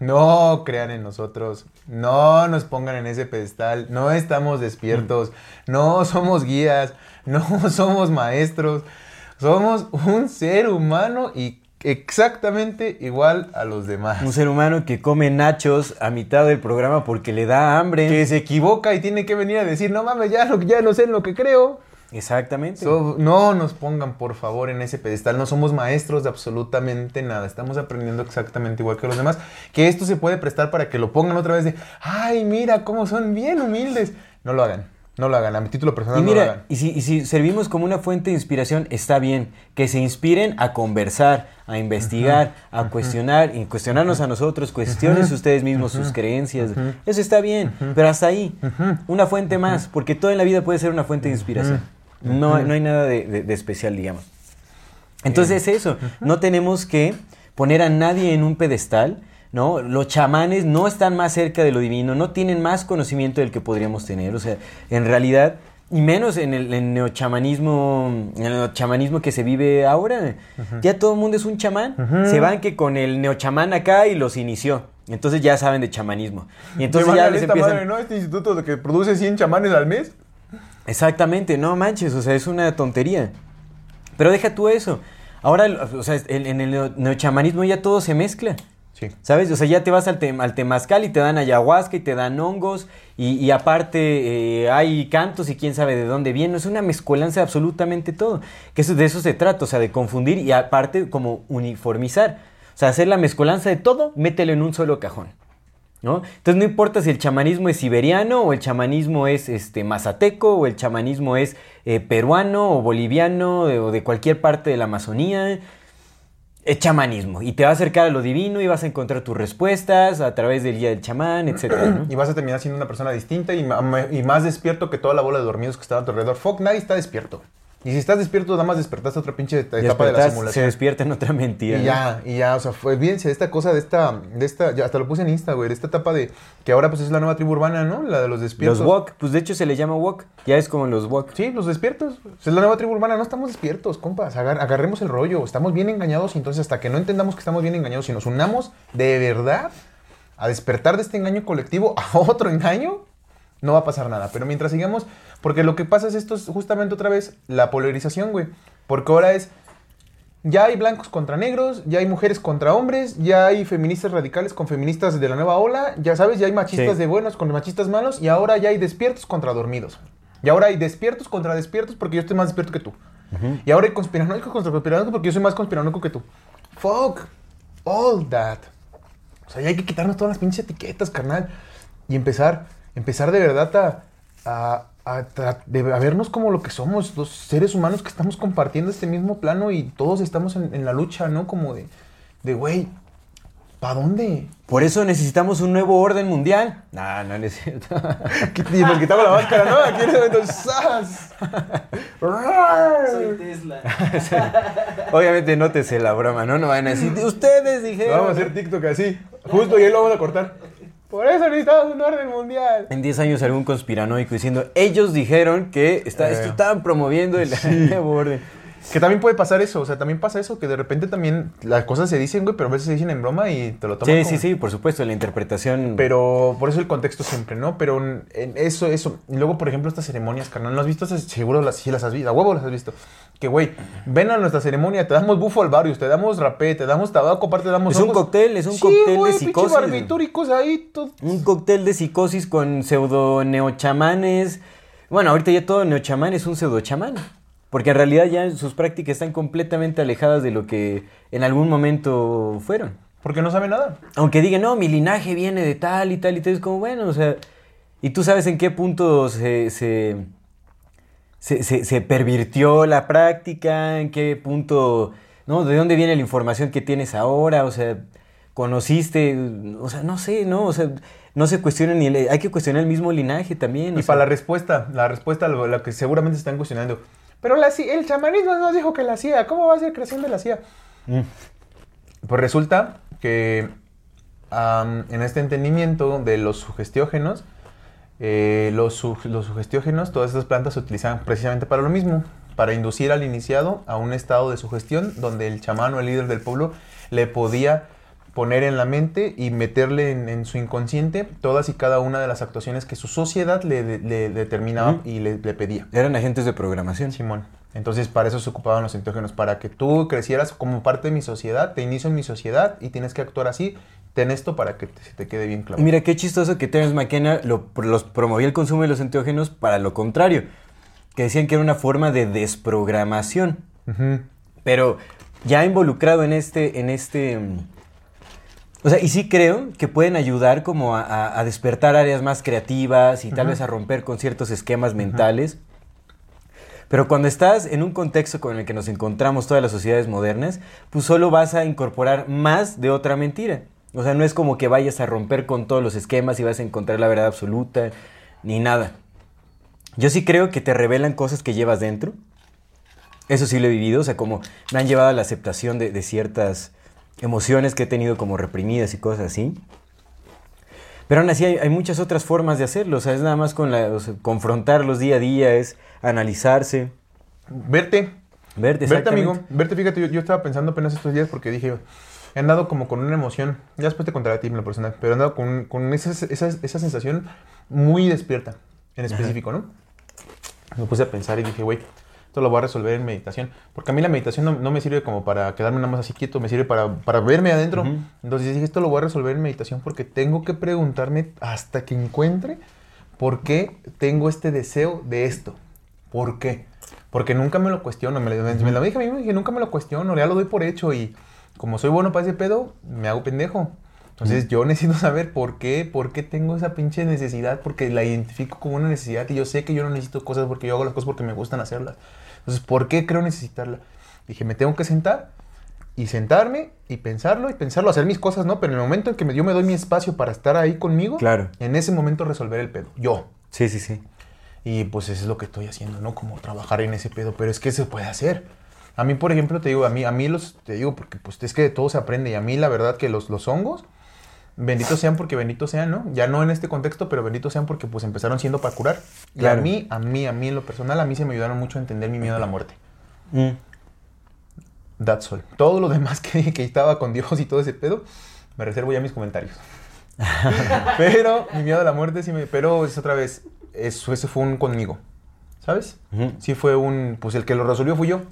No crean en nosotros. No nos pongan en ese pedestal. No estamos despiertos. No somos guías. (laughs) No somos maestros. Somos un ser humano y exactamente igual a los demás. Un ser humano que come nachos a mitad del programa porque le da hambre. Que se equivoca y tiene que venir a decir, no mames, ya no, ya no sé en lo que creo. Exactamente. So- no nos pongan, por favor, en ese pedestal. No somos maestros de absolutamente nada. Estamos aprendiendo exactamente igual que los demás. Que esto se puede prestar para que lo pongan otra vez de, ay, mira cómo son bien humildes. No lo hagan. No lo hagan. A mi título personal Y no lo mira, hagan. y si, y si servimos como una fuente de inspiración, está bien. Que se inspiren a conversar, a investigar, a cuestionar, y cuestionarnos a nosotros, cuestionen ustedes mismos sus creencias. Eso está bien, pero hasta ahí. Una fuente más, porque todo en la vida puede ser una fuente de inspiración. No, no hay nada de, de- de especial, digamos. Entonces es eso, no tenemos que poner a nadie en un pedestal, ¿no? Los chamanes no están más cerca de lo divino, no tienen más conocimiento del que podríamos tener, o sea, en realidad Y menos en el, en neochamanismo, en el neochamanismo que se vive ahora. Ya todo el mundo es un chamán. Se van que con el neochamán acá y los inició. Entonces ya saben de chamanismo. Y entonces ya les empiezan... madre, ¿no? Este instituto que produce 100 chamanes al mes. Exactamente, no manches, o sea, es una tontería. Pero deja tú eso. Ahora, o sea, en, en el neo- neochamanismo ya todo se mezcla. ¿Sabes? O sea, ya te vas al, al temazcal y te dan ayahuasca y te dan hongos y, aparte eh, hay cantos y quién sabe de dónde viene. Es una mezcolanza de absolutamente todo. Que de eso se trata, o sea, de confundir y aparte como uniformizar. O sea, hacer la mezcolanza de todo, mételo en un solo cajón. ¿no? Entonces no importa si el chamanismo es siberiano o el chamanismo es este, mazateco o el chamanismo es eh, peruano o boliviano eh, o de cualquier parte de la Amazonía. Es chamanismo y te va a acercar a lo divino y vas a encontrar tus respuestas a través del guía del chamán, etcétera, (clears throat) ¿no? Y vas a terminar siendo una persona distinta y, y más despierto que toda la bola de dormidos que estaba a tu alrededor. Fuck, nadie está despierto. Y si estás despierto, nada más despertaste otra pinche etapa de la Despertas, se simulación. despierta en otra mentira. Y ¿no? ya, y ya, o sea, fue bien, de esta cosa, de esta, de esta, ya hasta lo puse en Insta, güey, de esta etapa de, que ahora pues es la nueva tribu urbana, ¿no? La de los despiertos. Los wok, pues de hecho se le llama wok, ya es como los wok. Sí, los despiertos. Es la nueva tribu urbana, no estamos despiertos, compas, agar- agarremos el rollo, estamos bien engañados y entonces hasta que no entendamos que estamos bien engañados y nos unamos de verdad a despertar de este engaño colectivo a (laughs) otro engaño, no va a pasar nada. Pero mientras sigamos, porque lo que pasa es esto es justamente otra vez la polarización, güey. Porque ahora es, ya hay blancos contra negros, ya hay mujeres contra hombres, ya hay feministas radicales con feministas de la nueva ola, ya sabes, ya hay machistas Sí. de buenos con machistas malos y ahora ya hay despiertos contra dormidos. Y ahora hay despiertos contra despiertos porque yo estoy más despierto que tú. Y ahora hay conspiranoicos contra conspiranoicos porque yo soy más conspiranoico que tú. Fuck all that. O sea, ya hay que quitarnos todas las pinches etiquetas, carnal. Y empezar, empezar de verdad a, a, a tra- de- a vernos como lo que somos, los seres humanos que estamos compartiendo este mismo plano y todos estamos en, en la lucha, ¿no? Como de, de güey, ¿para dónde? Por eso necesitamos un nuevo orden mundial. No, no, no es cierto. (laughs) Y nos quitamos la máscara, ¿no? Aquí en ese momento, ¡zas! Soy Tesla. (laughs) Obviamente no te sé la broma, ¿no? No van a decir, ustedes dijeron. Vamos a hacer TikTok así, justo y ahí lo vamos a cortar. Por eso necesitamos un orden mundial. En 10 años algún conspiranoico diciendo, ellos dijeron que está, Eh, esto estaban promoviendo el (laughs) nuevo orden. Que también puede pasar eso, o sea, también pasa eso, que de repente también las cosas se dicen, güey, pero a veces se dicen en broma y te lo toman Sí, como- sí, sí, por supuesto, la interpretación. Pero por eso el contexto siempre, ¿no? Pero en eso, eso. Y luego, por ejemplo, estas ceremonias, carnal, ¿no has visto? Seguro las, sí las has visto, a huevo las has visto. Que, güey, ven a nuestra ceremonia, te damos bufo al barrio, te damos rapé, te damos tabaco, aparte te damos Es un cóctel, es un Sí, cóctel güey, de psicosis. barbitúricos ahí, todo. Un cóctel de psicosis con pseudo neochamanes. Bueno, ahorita ya todo neochamán es un pseudo chamán. Porque en realidad ya sus prácticas están completamente alejadas de lo que en algún momento fueron. Porque no sabe nada. Aunque digan, no, mi linaje viene de tal y tal y tal, es como, bueno, o sea, y tú sabes en qué punto se, se, se, se- se pervirtió la práctica, en qué punto, ¿no? ¿De dónde viene la información que tienes ahora? O sea, conociste, o sea, no sé, ¿no? O sea, no se cuestiona ni el, hay que cuestionar el mismo linaje también. Y sea. para la respuesta, la respuesta a lo, lo que seguramente se están cuestionando. Pero la, el chamanismo nos dijo que la CIA, ¿cómo va a ser creación de la CIA? Mm. Pues resulta que en este entendimiento de los sugestiógenos, eh, los, los sugestiógenos, todas estas plantas se utilizan precisamente para lo mismo, para inducir al iniciado a un estado de sugestión donde el chamán o el líder del pueblo le podía poner en la mente y meterle en, en su inconsciente todas y cada una de las actuaciones que su sociedad le, de- le determinaba y le, le pedía. Eran agentes de programación. Simón. Entonces, para eso se ocupaban los enteógenos, para que tú crecieras como parte de mi sociedad, te inicio en mi sociedad y tienes que actuar así. Ten esto para que te, se te quede bien claro. Mira, qué chistoso que Terence McKenna lo, los promovía el consumo de los enteógenos para lo contrario, que decían que era una forma de desprogramación. Pero ya involucrado en este, en este, mm, o sea, y sí creo que pueden ayudar como a, a- a despertar áreas más creativas y tal vez a romper con ciertos esquemas mentales. Pero cuando estás en un contexto con el que nos encontramos todas las sociedades modernas, pues solo vas a incorporar más de otra mentira. O sea, no es como que vayas a romper con todos los esquemas y vas a encontrar la verdad absoluta, ni nada. Yo sí creo que te revelan cosas que llevas dentro. Eso sí lo he vivido, o sea, como me han llevado a la aceptación de, de ciertas emociones que he tenido como reprimidas y cosas así. Pero aún así hay, hay muchas otras formas de hacerlo. O sea, es nada más con la, o sea, confrontarlos día a día, es analizarse, Verte, verte. verte amigo, verte, fíjate, yo, yo estaba pensando apenas estos días porque dije, he andado como con una emoción, ya después te contaré a ti en lo personal, pero he andado con, con esa, esa, esa sensación muy despierta, en específico, ¿no? Me puse a pensar y dije, güey, esto lo voy a resolver en meditación. Porque a mí la meditación no, no me sirve como para quedarme nada más así quieto, me sirve para, para verme adentro. Entonces dije, esto lo voy a resolver en meditación porque tengo que preguntarme hasta que encuentre por qué tengo este deseo de esto. ¿Por qué? Porque nunca me lo cuestiono. Me, lo- me lo dije a mí, me dije, nunca me lo cuestiono, ya lo doy por hecho. Y como soy bueno para ese pedo, me hago pendejo. Entonces yo (laughs) necesito saber por qué, por qué tengo esa pinche necesidad, porque la identifico como una necesidad y yo sé que yo no necesito cosas porque yo hago las cosas porque me gustan hacerlas. Entonces, ¿por qué creo necesitarla? Dije, me tengo que sentar y sentarme y pensarlo y pensarlo, hacer mis cosas, ¿no? Pero en el momento en que me- yo me doy mi espacio para estar ahí conmigo, Claro. en ese momento resolver el pedo, yo. Sí, sí, sí. Y pues eso es lo que estoy haciendo, ¿no? Como trabajar en ese pedo, pero es que se puede hacer. A mí, por ejemplo, te digo, a mí, a mí los, te digo, porque pues es que de todo se aprende y a mí la verdad que los, los hongos, benditos sean porque benditos sean, ¿no? Ya no en este contexto, pero benditos sean porque pues empezaron siendo para curar. Y a mí, a mí, a mí en lo personal, a mí se me ayudaron mucho a entender mi miedo a la muerte. Mm. That's all. Todo lo demás que, que estaba con Dios y todo ese pedo, me reservo ya mis comentarios. (laughs) pero mi miedo a la muerte sí me... Pero es otra vez, eso, ese fue un conmigo, ¿sabes? Sí fue un... Pues el que lo resolvió fui yo.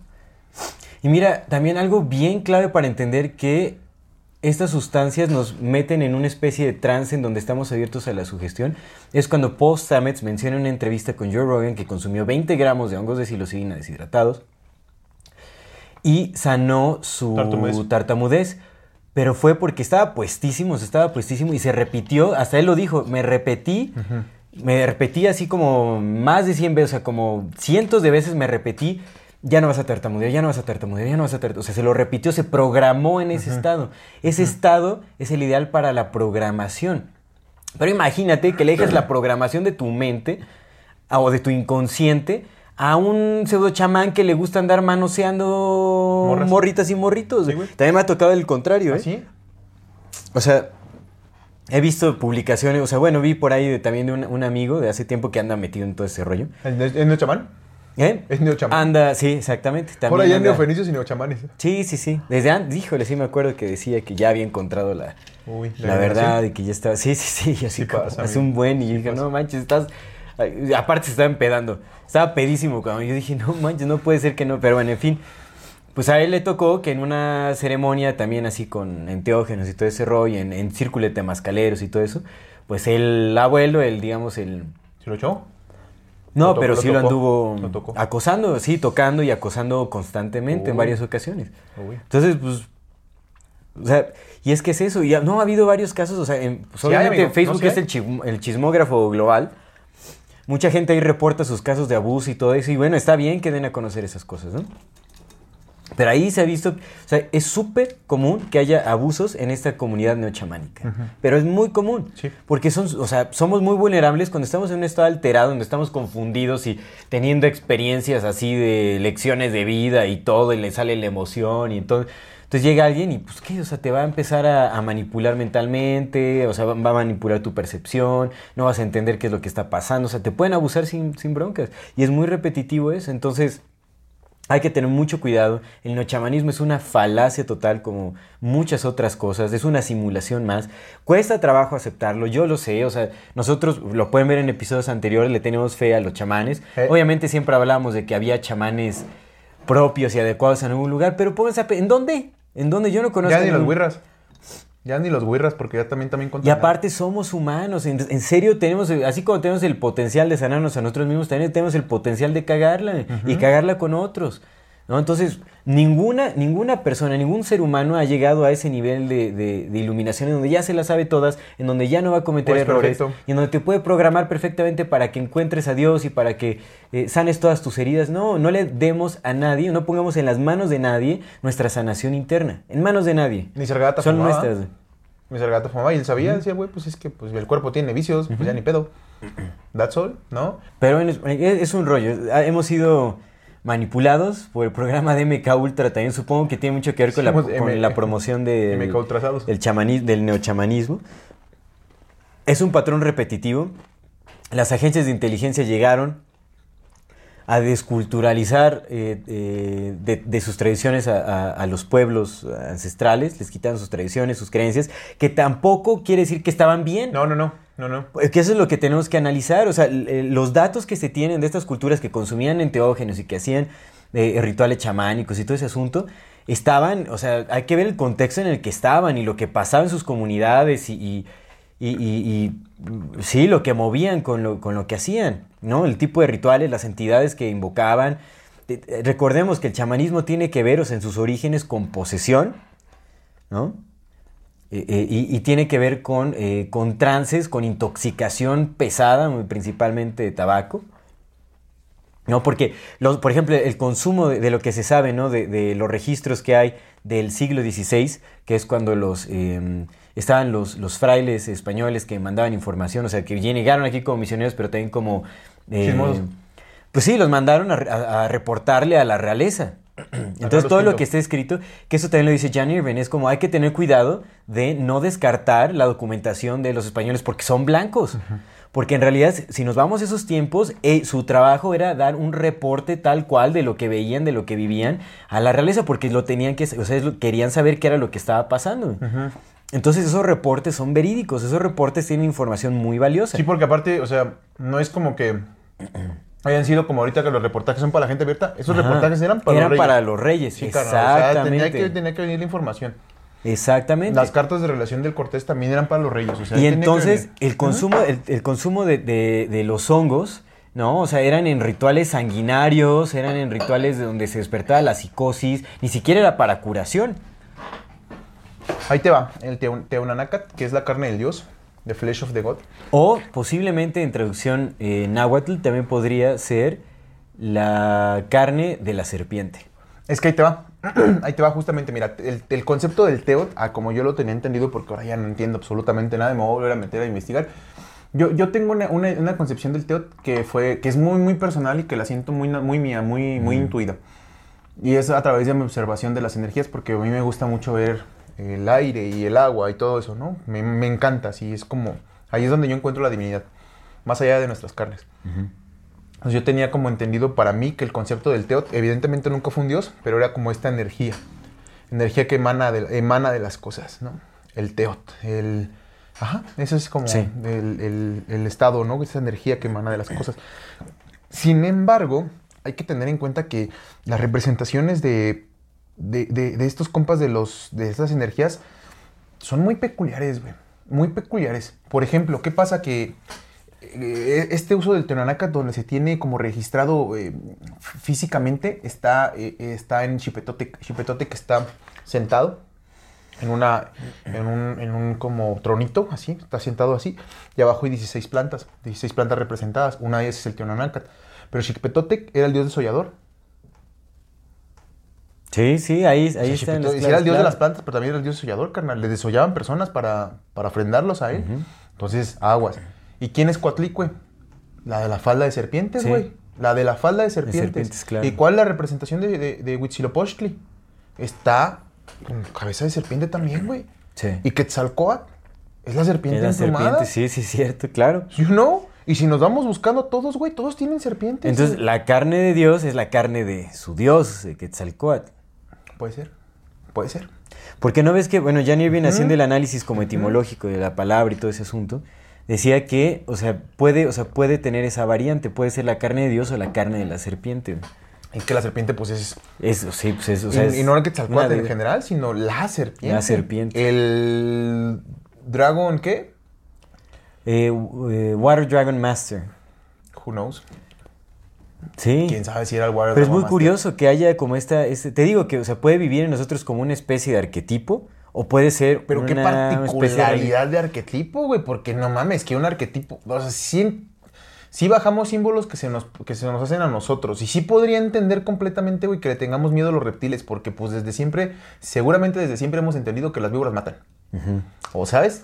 Y mira, también algo bien clave para entender que estas sustancias nos meten en una especie de trance en donde estamos abiertos a la sugestión es cuando Paul Stamets menciona en una entrevista con Joe Rogan que consumió 20 gramos de hongos de psilocibina deshidratados y sanó su Tartamudez. tartamudez. Pero fue porque estaba puestísimo, estaba puestísimo y se repitió, hasta él lo dijo, me repetí, me repetí así como más de 100 veces, o sea, como cientos de veces me repetí, ya no vas a tartamudear, ya no vas a tartamudear, ya no vas a tartamudear. O sea, se lo repitió, se programó en ese estado. Ese estado es el ideal para la programación. Pero imagínate que le dejes la programación de tu mente o de tu inconsciente a un pseudo chamán que le gusta andar manoseando Morras. morritas y morritos. Sí. También me ha tocado el contrario, ¿eh? ¿Así? O sea, he visto publicaciones, o sea, bueno, vi por ahí de- también de un, un amigo de hace tiempo que anda metido en todo ese rollo. ¿Es es neochamán? ¿Eh? Es neochamán. Anda, sí, exactamente. Por también allá en anda- neofenicios y neochamanes. Sí, sí, sí. Desde antes, híjole, sí me acuerdo que decía que ya había encontrado la, Uy, la verdad y que ya estaba. Sí, sí, sí. y así Sí como pasa, amigo. un buen y Sí dije, pasa. no manches, estás. Aparte se estaba empedando. Estaba pedísimo cuando yo dije, no manches, no puede ser que no. Pero bueno, en fin. Pues a él le tocó que en una ceremonia también así con enteógenos y todo ese rollo, en, en círculo de temascaleros y todo eso, pues el abuelo, el, digamos, el, ¿Se lo echó? No, Lo pero lo sí lo anduvo lo acosando, sí, tocando y acosando constantemente en varias ocasiones. Uy. Entonces, pues, o sea, y es que es eso, y ha- no ha habido varios casos, o sea, en- pues, Sí hay, obviamente amigo, Facebook no, sí es el, el chismógrafo global. Mucha gente ahí reporta sus casos de abuso y todo eso, y bueno, está bien que den a conocer esas cosas, ¿no? Pero ahí se ha visto, o sea, es súper común que haya abusos en esta comunidad neochamánica. Pero es muy común. Sí. Porque son, o sea, somos muy vulnerables cuando estamos en un estado alterado, donde estamos confundidos y teniendo experiencias así de lecciones de vida y todo, y le sale la emoción y entonces... Entonces llega alguien y, pues, ¿qué? O sea, te va a empezar a, a manipular mentalmente, o sea, va, va a manipular tu percepción, no vas a entender qué es lo que está pasando, o sea, te pueden abusar sin, sin broncas. Y es muy repetitivo eso, entonces... Hay que tener mucho cuidado. El neochamanismo es una falacia total como muchas otras cosas. Es una simulación más. Cuesta trabajo aceptarlo, yo lo sé. O sea, nosotros lo pueden ver en episodios anteriores, le tenemos fe a los chamanes. Eh. Obviamente siempre hablamos de que había chamanes propios y adecuados en algún lugar, pero pónganse a ¿En dónde? ¿En dónde? Yo no conozco. Ya ni los wirras. Ya ni los wirras porque ya también también y aparte somos humanos, en, en serio tenemos, así como tenemos el potencial de sanarnos a nosotros mismos, también tenemos el potencial de cagarla y cagarla con otros. ¿no? Entonces, ninguna, ninguna persona, ningún ser humano ha llegado a ese nivel de, de- de iluminación en donde ya se las sabe todas, en donde ya no va a cometer Pues errores perfecto. y en donde te puede programar perfectamente para que encuentres a Dios y para que eh, sanes todas tus heridas. No, no le demos a nadie, no pongamos en las manos de nadie nuestra sanación interna, en manos de nadie. Ni Sargata Son fumaba. nuestras. Mi Sargata fumaba y él sabía, decía, güey, pues es que pues, el cuerpo tiene vicios, pues ya ni pedo. (clears throat) That's all, ¿no? Pero es, es un rollo. Hemos sido manipulados por el programa de MK Ultra también. Supongo que tiene mucho que ver con, la, con promoción de, MK del neochamanismo. es un patrón repetitivo. Las agencias de inteligencia llegaron a desculturalizar eh, eh, de, de sus tradiciones a, a- a los pueblos ancestrales, les quitaron sus tradiciones, sus creencias, que tampoco quiere decir que estaban bien. No, no, no, no, no. Es que eso es lo que tenemos que analizar. O sea, eh, los datos que se tienen de estas culturas que consumían enteógenos y que hacían eh, rituales chamánicos y todo ese asunto, estaban, o sea, hay que ver el contexto en el que estaban y lo que pasaba en sus comunidades y, y- y- y- y, sí, lo que movían con lo, con lo que hacían, ¿no? El tipo de rituales, las entidades que invocaban. Eh, eh, Recordemos que el chamanismo tiene que ver, o sea, en sus orígenes con posesión, ¿no? Eh, y, tiene que ver con, con trances, con intoxicación pesada, principalmente de tabaco. ¿No? Porque, por ejemplo, el consumo de, lo que se sabe, ¿no? De, los registros que hay del siglo XVI, que es cuando los, eh, estaban los, los frailes españoles que mandaban información, o sea, que llegaron aquí como misioneros, pero también como... eh, pues sí, los mandaron a, a- a reportarle a la realeza. (clears throat) Entonces todo lo que está escrito, que eso también lo dice Jan Irving, es como hay que tener cuidado de no descartar la documentación de los españoles porque son blancos. Porque en realidad, si nos vamos a esos tiempos, eh, su trabajo era dar un reporte tal cual de lo que veían, de lo que vivían a la realeza, porque lo tenían que, o sea, querían saber qué era lo que estaba pasando. Entonces esos reportes son verídicos, esos reportes tienen información muy valiosa. Sí, porque aparte, o sea, no es como que hayan sido como ahorita que los reportajes son para la gente abierta. Esos Ajá. reportajes eran para Eran los reyes. para los reyes, Sí, carnal, o sea, exactamente. tenía que, tenía que venir la información. Exactamente. Las cartas de relación del Cortés también eran para los reyes. o sea, y entonces el consumo, el, el consumo de, de- de los hongos, ¿no? O sea, eran en rituales sanguinarios, eran en rituales de donde se despertaba la psicosis, ni siquiera era para curación. Ahí te va, el Teunanacat, que es la carne del dios, the flesh of the god. O posiblemente en traducción eh, náhuatl también podría ser la carne de la serpiente. Es que ahí te va. (clears throat) ahí te va justamente, mira, el, el concepto del Teot, a como yo lo tenía entendido, porque ahora ya no entiendo absolutamente nada, me voy a volver a meter a investigar. Yo, yo tengo una, una- una concepción del Teot que, fue, que es muy, muy personal y que la siento muy, muy mía, muy, muy intuida. Y es a través de mi observación de las energías, porque a mí me gusta mucho ver el aire y el agua y todo eso, ¿no? Me, me encanta, así es como... Ahí es donde yo encuentro la divinidad, más allá de nuestras carnes. Entonces yo tenía como entendido para mí que el concepto del Teot evidentemente nunca fue un dios, pero era como esta energía, energía que emana de, emana de las cosas, ¿no? El Teot, el... Ajá, eso es como Sí. el, el- el estado, ¿no? Esa energía que emana de las cosas. Sin embargo, hay que tener en cuenta que las representaciones de, de, de- estos compas de, los, de estas energías son muy peculiares, güey. Muy peculiares. Por ejemplo, ¿qué pasa que eh, este uso del Teonanaca, donde se tiene como registrado eh, físicamente, está, eh, está en Chipetote, Chipetote que está sentado en una en un, en un como tronito, así, está sentado así, y abajo hay 16 plantas, 16 plantas representadas, una de ellas es el Teonanacat. Pero Xipetotec era el dios desollador. Sí, sí, ahí, ahí O sea, está. claves, era el dios de las plantas, pero también era el dios desollador, carnal. Le desollaban personas para, para ofrendarlos a él. Entonces, aguas. ¿Y quién es Coatlicue? La de la falda de serpientes, Sí. güey. La de la falda de serpientes. serpientes, claro. ¿Y cuál es la representación de, de, de Huitzilopochtli? Está con cabeza de serpiente también, güey. Sí. Y Quetzalcóatl es la serpiente Es la emplumada. serpiente, sí, sí, cierto, claro. You know? Y si nos vamos buscando todos, güey, todos tienen serpientes. Entonces, la carne de Dios es la carne de su Dios, de Quetzalcóatl. Puede ser. Puede ser. Porque no ves que, bueno, Jan Irving haciendo el análisis como etimológico de la palabra y todo ese asunto, decía que, o sea, puede, o sea, puede tener esa variante, puede ser la carne de Dios o la carne de la serpiente. Y que la serpiente, pues, es Eso, sí, pues eso, o sea, y, es y no Quetzalcóatl una en general, sino la serpiente. La serpiente. El Dragon, ¿qué? Eh, eh, Water Dragon Master. Who knows? Sí. Quién sabe si era el Water Pero es muy curioso que haya como esta, este, te digo que, o sea, puede vivir en nosotros como una especie de arquetipo o puede ser Pero qué una especie de- particularidad de arquetipo, güey, porque no mames, que un arquetipo, o sea, sí, sí bajamos símbolos que se, nos, que se nos hacen a nosotros. Y sí podría entender completamente, güey, que le tengamos miedo a los reptiles, porque pues desde siempre, seguramente desde siempre hemos entendido que las víboras matan. ¿O sabes?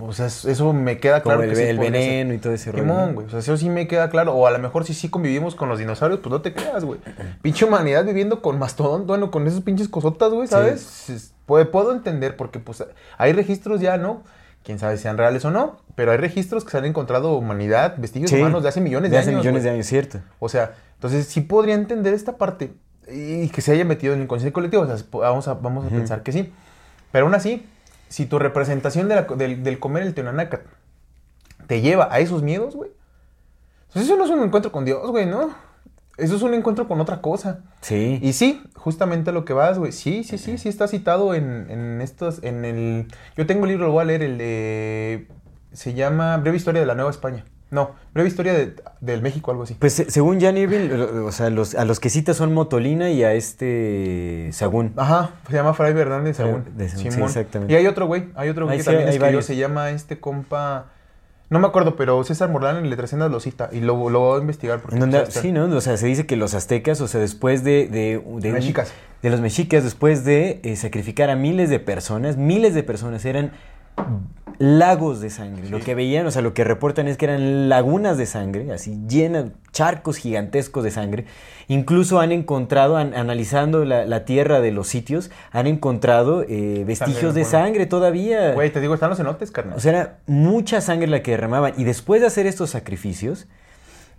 O sea, es- eso me queda Como claro. el, que sí el ser. veneno y todo ese rollo. Güey. O sea, eso sí me queda claro. O a lo mejor si sí convivimos con los dinosaurios, pues no te creas, güey. Pinche humanidad viviendo con mastodón, bueno, con esos pinches cosotas, güey, ¿sabes? Es- Puedo, puedo entender porque pues hay registros ya, ¿no? Quién sabe si sean reales o no, pero hay registros que se han encontrado humanidad, vestigios Sí, humanos de hace millones de, de hace años. millones de años, cierto. O sea, entonces sí podría entender esta parte y que se haya metido en el inconsciente colectivo. O sea, vamos a, vamos a pensar que sí. Pero aún así, si tu representación de la- del, del comer el teonanácat te lleva a esos miedos, güey, pues eso no es un encuentro con Dios, güey, ¿no? Eso es un encuentro con otra cosa. Sí. Y sí, justamente a lo que vas, güey. Sí, sí, sí, sí está citado en, en estos, en el... Yo tengo el libro, lo voy a leer, el de... Se llama Breve Historia de la Nueva España. No, Breve Historia de- del México, algo así. Pues se- según Jan Irving, o sea, los, a los que cita son Motolina y a este Sagún. Ajá, se llama Fray Sagún. de Sagún, sí, exactamente. Y hay otro güey, hay otro güey que sí, también varios. se llama este compa... No me acuerdo, pero César Morlán en Letracendas lo cita y lo, lo voy a investigar. Porque pues, está- sí, ¿no? O sea, se dice que los aztecas, o sea, después de... de, de Mexicas. de los mexicas, después de eh, sacrificar a miles de personas, miles de personas eran lagos de sangre. Lo que veían, o sea, lo que reportan es que eran lagunas de sangre, así llenas, charcos gigantescos de sangre. Incluso han encontrado, an- analizando la, la tierra de los sitios, han encontrado eh, vestigios de bueno. sangre todavía. Güey, te digo, están los cenotes, carnal. O sea, era mucha sangre la que derramaban. Y después de hacer estos sacrificios,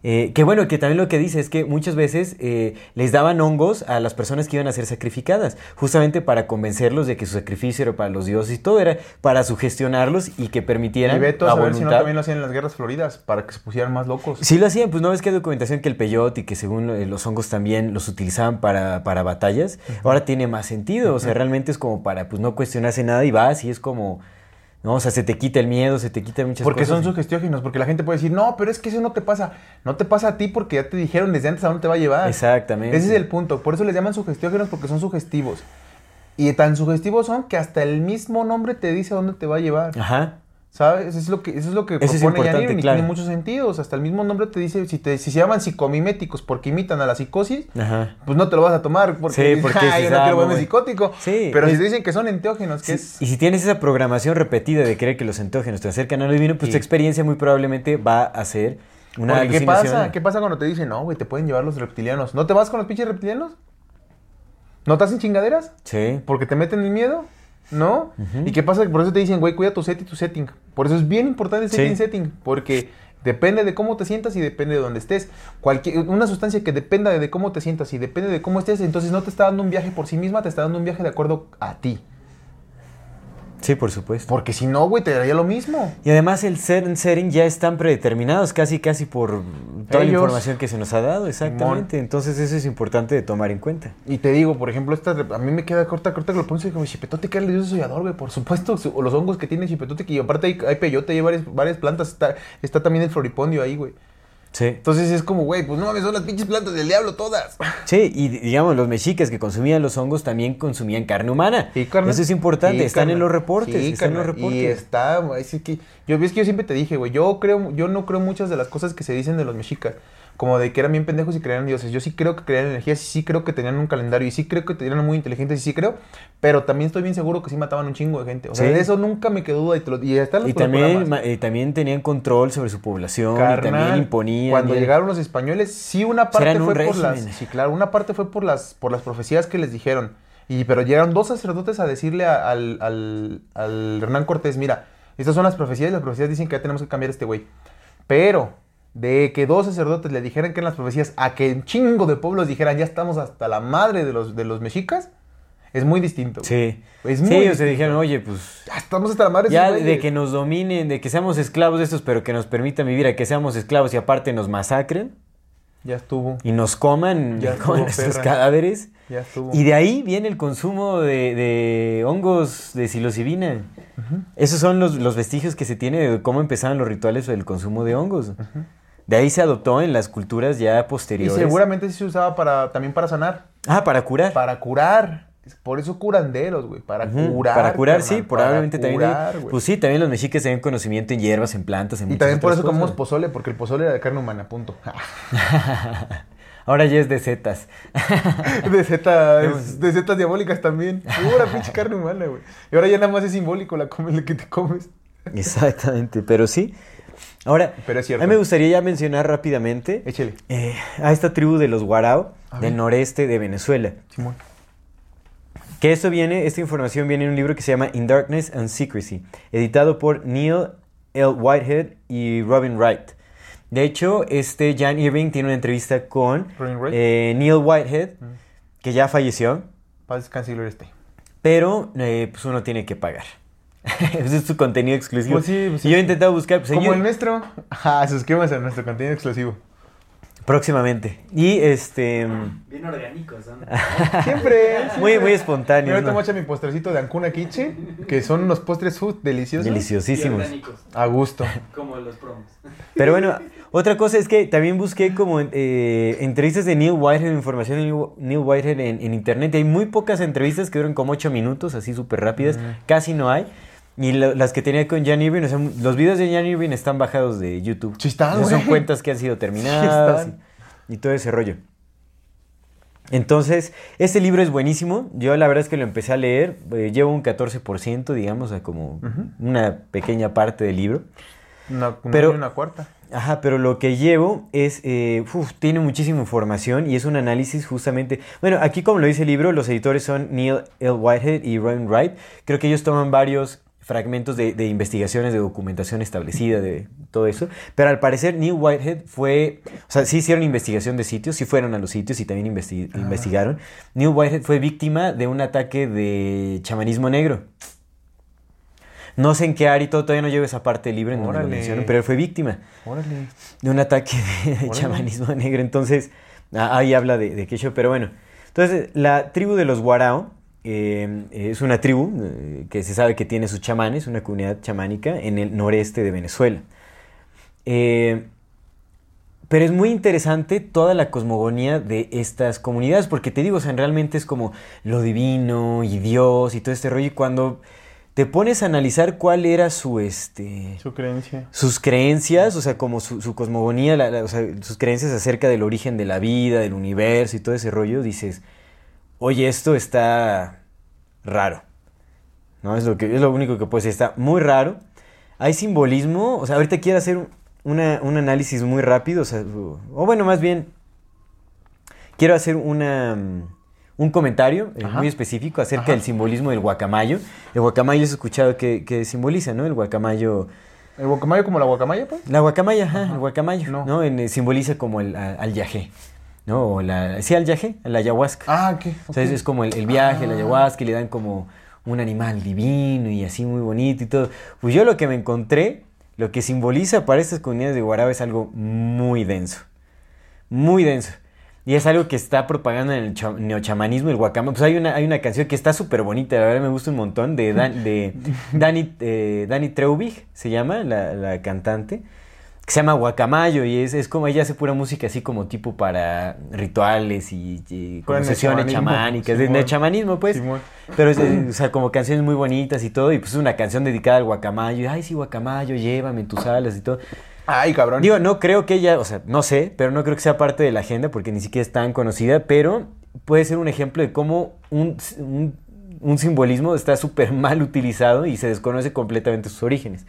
eh, que bueno, que también lo que dice es que muchas veces eh, les daban hongos a las personas que iban a ser sacrificadas, justamente para convencerlos de que su sacrificio era para los dioses y todo era para sugestionarlos y que permitieran y veto a a saber si no voluntad. también lo hacían en las guerras floridas, para que se pusieran más locos. Sí lo hacían, pues no ves que hay documentación que el peyote y que según eh, los hongos también los utilizaban para, para batallas. Ahora tiene más sentido, o sea, realmente es como para pues no cuestionarse nada y vas y es como, no, o sea, se te quita el miedo, se te quitan muchas Porque cosas. son sugestiógenos, porque la gente puede decir, no, pero es que eso no te pasa. No te pasa a ti porque ya te dijeron desde antes a dónde te va a llevar. Exactamente. Ese es el punto. Por eso les llaman sugestiógenos porque son sugestivos. Y tan sugestivos son que hasta el mismo nombre te dice a dónde te va a llevar. Ajá. ¿Sabes? Eso es lo que, eso es lo que Eso es propone importante, Jan Irving y claro. tiene muchos sentidos. Hasta el mismo nombre te dice, si, te, si se llaman psicomiméticos porque imitan a la psicosis, Ajá. pues no te lo vas a tomar porque, Sí, porque "Ah, yo no "Ah, quiero verme güey". psicótico. Sí, Pero es- si te dicen que son enteógenos, que Sí, es... Y si tienes esa programación repetida de creer que los entógenos te acercan a lo divino, pues tu experiencia muy probablemente va a ser una Porque, ¿qué pasa? ¿Qué pasa cuando te dicen, no, güey, te pueden llevar los reptilianos? ¿No te vas con los pinches reptilianos? ¿No te hacen chingaderas? Sí. Porque te meten el miedo, ¿no? ¿Y qué pasa? Por eso te dicen, güey, cuida tu set y tu setting. Por eso es bien importante el Sí. setting setting, porque depende de cómo te sientas y depende de dónde estés. Cualquier, una sustancia que dependa de cómo te sientas y depende de cómo estés, entonces no te está dando un viaje por sí misma, te está dando un viaje de acuerdo a ti. Sí, por supuesto. Porque si no, güey, te daría lo mismo. Y además el setting ya están predeterminados casi casi por toda la información que se nos ha dado, exactamente. Entonces eso es importante de tomar en cuenta. Y te digo, por ejemplo, esta, a mí me queda corta, corta que lo pones como chipetote, que es el dios desollador, güey. Por supuesto, su- los hongos que tiene chipetote, que aparte hay, hay peyote, hay varias, varias plantas, está, está también el floripondio ahí, güey. Sí. Entonces es como, güey, pues no mames, son las pinches plantas del diablo todas. Sí, y digamos, los mexicas que consumían los hongos también consumían carne humana. Sí, carnal. Eso es importante, Sí, están en los reportes, Sí, están en los reportes. Y está, güey, es que yo ves que yo siempre te dije, güey, yo creo, yo no creo muchas de las cosas que se dicen de los mexicas, como de que eran bien pendejos y creían en dioses. Yo sí creo que creían en energías, sí creo que tenían un calendario, y sí creo que eran muy inteligentes, y sí creo, pero también estoy bien seguro que sí mataban un chingo de gente. O sea, Sí. de eso nunca me quedó duda y, te lo, y están los Y también, eh, también tenían control sobre su población y también Carnal, imponían. Cuando y- llegaron los españoles, sí una parte fue por las, sí claro, una parte fue por las, por las profecías que les dijeron. Y pero llegaron dos sacerdotes a decirle a- al, al, al Hernán Cortés, mira, estas son las profecías, y las profecías dicen que ya tenemos que cambiar a este güey. Pero de que dos sacerdotes le dijeran que eran las profecías, a que un chingo de pueblos dijeran, ya estamos hasta la madre de los, de los mexicas, es muy distinto. güey. Sí. Es sí, muy o sea, distinto. dijeron, oye, pues Ya estamos hasta la madre de ya de güeyes". que nos dominen, de que seamos esclavos de estos, pero que nos permitan vivir a que seamos esclavos y aparte nos masacren Ya estuvo, y nos coman, Ya (laughs) coman nuestros cadáveres. ya estuvo. Y de ahí viene el consumo de, de hongos de psilocibina. Esos son los, los vestigios que se tiene de cómo empezaron los rituales del consumo de hongos. De ahí se adoptó en las culturas ya y posteriores. seguramente sí se usaba para, también para sanar. Ah, para curar. Para curar. Por eso curanderos, güey. Para curar. Para curar, carnal, sí, probablemente para también. curar, güey. pues sí, también los mexicas tenían conocimiento en hierbas, en plantas, en y también por eso comemos cosas. pozole, porque el pozole era de carne humana, punto. (laughs) Ahora ya es de setas. (laughs) de setas, de setas diabólicas también. Pura pinche carne humana, güey. Y ahora ya nada más es simbólico la (laughs) la que te comes. Exactamente, pero sí. Ahora, Pero es cierto. a mí me gustaría ya mencionar rápidamente eh, a esta tribu de los Guarao A del ver. noreste de Venezuela. Simón. Que esto viene, esta información viene en un libro que se llama In Darkness and Secrecy, editado por Neil L. Whitehead y Robin Wright. De hecho, este Jan Irving tiene una entrevista con eh, Neil Whitehead, que ya falleció, Paz gloria esté. pero eh, pues uno tiene que pagar. (laughs) Ese es su contenido exclusivo. Pues sí, pues sí, y yo he intentado buscar, pues, Como yo- el nuestro. Ah, suscríbanse a nuestro contenido exclusivo. próximamente. Y este, Bien orgánicos, ¿no? (laughs) Siempre. muy, muy Yo espontáneo. ahorita ¿no? voy a echar mi postrecito de Ancuna Kiche, que son unos postres food deliciosos. Y Deliciosísimos. orgánicos, A gusto. como los promos. Pero bueno, otra cosa es que también busqué como eh, entrevistas de Neil Whitehead, información de Neil- Whitehead en, en internet. Y hay muy pocas entrevistas que duran como 8 minutos, así súper rápidas. Casi no hay. Y lo- las que tenía con Jan Irving, o sea, los videos de Jan Irving están bajados de YouTube. Sí están, O sea, Son cuentas que han sido terminadas están. y, y todo ese rollo. Entonces, este libro es buenísimo. Yo la verdad es que lo empecé a leer. eh, llevo un 14%, digamos, sea, como una pequeña parte del libro. Una, Pero- una cuarta. Ajá, pero lo que llevo es, eh, uf, tiene muchísima información y es un análisis justamente, bueno, aquí como lo dice el libro, los editores son Neil L. Whitehead y Robin Wright. Creo que ellos toman varios fragmentos de, de investigaciones, de documentación establecida, de todo eso. Pero al parecer Neil Whitehead fue, o sea, sí hicieron investigación de sitios, sí fueron a los sitios y también investi- investigaron. Neil Whitehead fue víctima de un ataque de chamanismo negro. No sé en qué área y todo, todavía no llevo esa parte del libro en donde lo pero él fue víctima Órale. de un ataque de Órale. chamanismo negro. Entonces, ah, ahí habla de, de Quechua, pero bueno. Entonces, la tribu de los Guarao eh, es una tribu eh, que se sabe que tiene sus chamanes, una comunidad chamánica en el noreste de Venezuela. Eh, pero es muy interesante toda la cosmogonía de estas comunidades, porque te digo, o sea, realmente es como lo divino y Dios y todo este rollo. Y cuando te pones a analizar cuál era su este Su creencia. sus creencias, o sea, como su, su cosmogonía, la- la- o sea, sus creencias acerca del origen de la vida, del universo y todo ese rollo, dices, oye, esto está raro. ¿No? Es lo, que, es lo único que puedo decir, está muy raro. Hay simbolismo, o sea, ahorita quiero hacer un, una- un análisis muy rápido, o sea, o bueno, más bien, quiero hacer una, mm, un comentario eh, muy específico acerca Ajá. del simbolismo del guacamayo. El guacamayo has escuchado que, que simboliza, ¿no? El guacamayo... ¿El guacamayo como la guacamaya, pues? La guacamaya, ajá, el guacamayo, No. ¿no? En- eh, simboliza como el al yagé, ¿no? O la, sí, al a la ayahuasca. Ah, ¿qué? O sea, es, es como el, el viaje, la Ah. ayahuasca, y le dan como un animal divino y así muy bonito y todo. Pues yo lo que me encontré, lo que simboliza para estas comunidades de Guaraba es algo muy denso, muy denso. Y es algo que está propagando en el cha- neochamanismo, el guacama. Pues hay una, hay una canción que está súper bonita, la verdad me gusta un montón, de, Dan- de (laughs) Dani, eh, Dani Treubig, se llama la, la cantante, que se llama Guacamayo y es, es como ella hace pura música así como tipo para rituales y, y como sesiones chamánicas, de chamanismo pues. Simón. Pero es, o sea, como canciones muy bonitas y todo, y pues es una canción dedicada al guacamayo, y ay sí, guacamayo, llévame en tus alas y todo. Ay, cabrón. Digo, no creo que ella, o sea, no sé, pero no creo que sea parte de la agenda porque ni siquiera es tan conocida, pero puede ser un ejemplo de cómo un, un- un simbolismo está súper (laughs) mal utilizado y se desconoce completamente sus orígenes.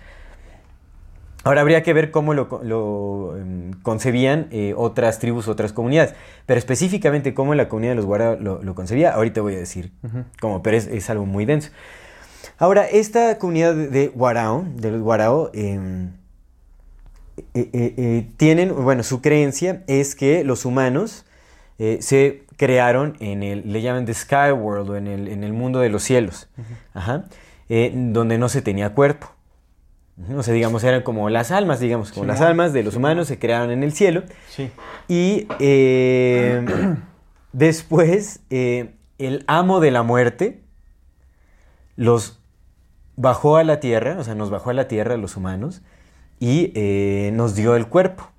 Ahora habría que ver cómo lo, em, concebían eh, otras tribus, otras comunidades, pero específicamente cómo la comunidad de los Guarao lo, lo concebía, ahorita voy a decir cómo, pero es, es algo muy denso. Ahora, esta comunidad de, Guarao, de los Guarao, em, eh, eh, tienen, bueno, su creencia es que los humanos se crearon en el, le llaman the sky world o en el, en el mundo de los cielos, Ajá. Donde no se tenía cuerpo. O sea, digamos, eran como las almas, digamos, como las almas de los humanos se crearon en el cielo. Sí. Y eh, (clears throat) después eh, el amo de la muerte los bajó a la tierra, o sea, nos bajó a la tierra a los humanos y eh, nos dio el cuerpo.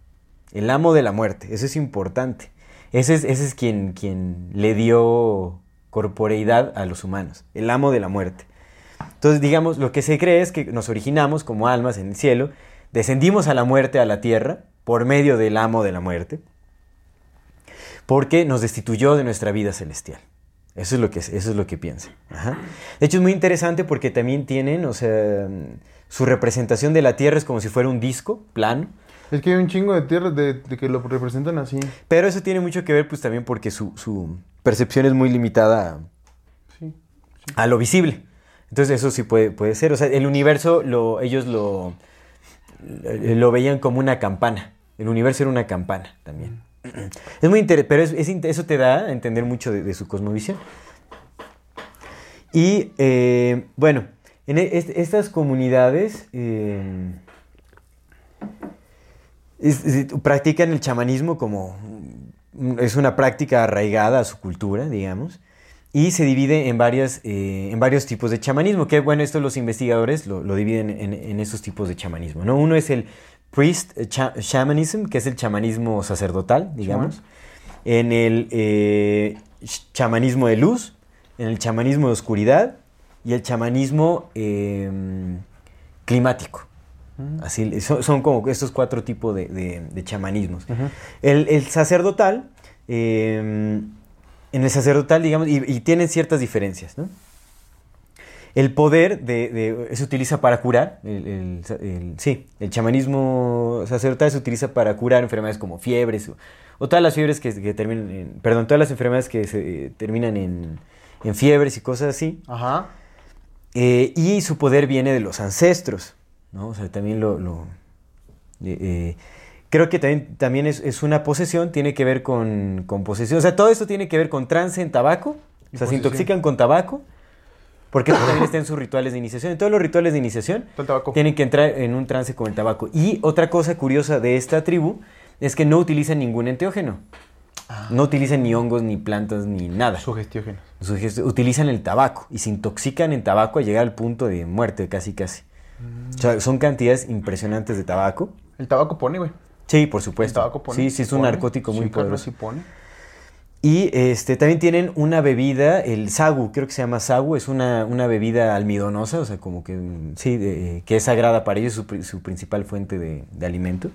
El amo de la muerte, eso es importante. Ese es, ese es quien, quien le dio corporeidad a los humanos, el amo de la muerte. Entonces, digamos, lo que se cree es que nos originamos como almas en el cielo, descendimos a la muerte, a la tierra, por medio del amo de la muerte, porque nos destituyó de nuestra vida celestial. Eso es lo que, eso es lo que piensan. Ajá. De hecho, es muy interesante porque también tienen, o sea, su representación de la tierra es como si fuera un disco plano, Es que hay un chingo de tierras de, de que lo representan así. pero eso tiene mucho que ver, pues también porque su, su percepción es muy limitada a Sí. a lo visible. Entonces eso sí puede, puede ser. O sea, el universo, lo, ellos lo, lo veían como una campana. El universo era una campana también. (clears throat) Es muy interesante, pero es- eso te da a entender mucho de, su cosmovisión. Y eh, bueno, en e- est- estas comunidades eh, practican el chamanismo como es una práctica arraigada a su cultura, digamos, y se divide en, varias, eh, en varios tipos de chamanismo, que bueno, esto los investigadores lo, lo dividen en, en esos tipos de chamanismo. ¿no? Uno es el priest cha- shamanism, que es el chamanismo sacerdotal, digamos, en el eh, ch- chamanismo de luz, en el chamanismo de oscuridad y el chamanismo eh, climático. Así, son, son como estos cuatro tipos de, de- de chamanismos. el, el sacerdotal, eh, en el sacerdotal, digamos, y, y tienen ciertas diferencias, ¿no? El poder de, de- se utiliza para curar, el, el- el- sí, el chamanismo sacerdotal se utiliza para curar enfermedades como fiebres o, o todas las fiebres que, que terminan en, perdón, todas las enfermedades que se eh, terminan en, en fiebres y cosas así. Ajá. Eh, y su poder viene de los ancestros, ¿no? O sea, también lo... lo- eh, eh, creo que también, también es, es una posesión, tiene que ver con, con posesión. O sea, todo esto tiene que ver con trance en tabaco. O sea, se intoxican con tabaco. Porque eso también (laughs) está en sus rituales de iniciación. En todos los rituales de iniciación tienen que entrar en un trance con el tabaco. Y otra cosa curiosa de esta tribu es que no utilizan ningún enteógeno. No utilizan ni hongos, ni plantas, ni nada. Sugestiógenos. Sugest- utilizan el tabaco y se intoxican en tabaco a llegar al punto de muerte, casi casi. O sea, son cantidades impresionantes de tabaco. El tabaco pone, güey. Sí, por El supuesto. tabaco pone. sí, sí, es un Pone. narcótico muy Sí, poderoso. sí pone. Y este, también tienen una bebida, el sagu, creo que se llama sagu, es una, una bebida almidonosa, o sea, como que, sí, de- que es sagrada para ellos, su, su principal fuente de, de alimento.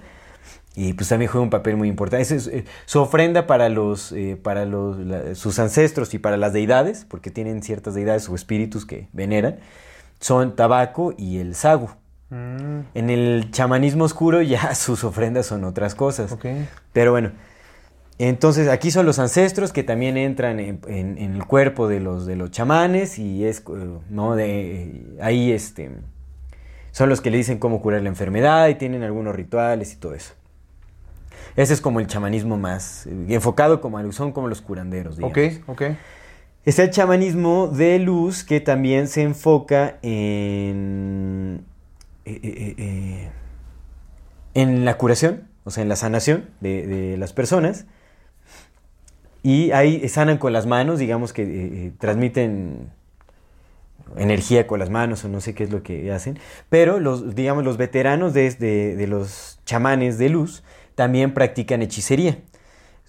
Y pues también juega un papel muy importante. Es, eh, su ofrenda para, los, eh, para los, la- sus ancestros y para las deidades, porque tienen ciertas deidades o espíritus que veneran, son tabaco y el sagu. Mm, En el chamanismo oscuro ya (laughs) sus ofrendas son otras cosas. ok. Pero bueno, entonces aquí son los ancestros que también entran en, en- en el cuerpo de los, de los chamanes y es, eh, ¿no? De, ahí este, son los que le dicen cómo curar la enfermedad y tienen algunos rituales y todo eso. Ese es como el chamanismo más eh, enfocado como a- son como los curanderos, digamos. Ok, ok. Está el chamanismo de luz que también se enfoca en, eh, eh, eh, en la curación, o sea, en la sanación de, las personas. Y ahí sanan con las manos, digamos que transmiten energía con las manos o no sé qué es lo que hacen. Pero los, digamos, los veteranos de, de- los chamanes de luz también practican hechicería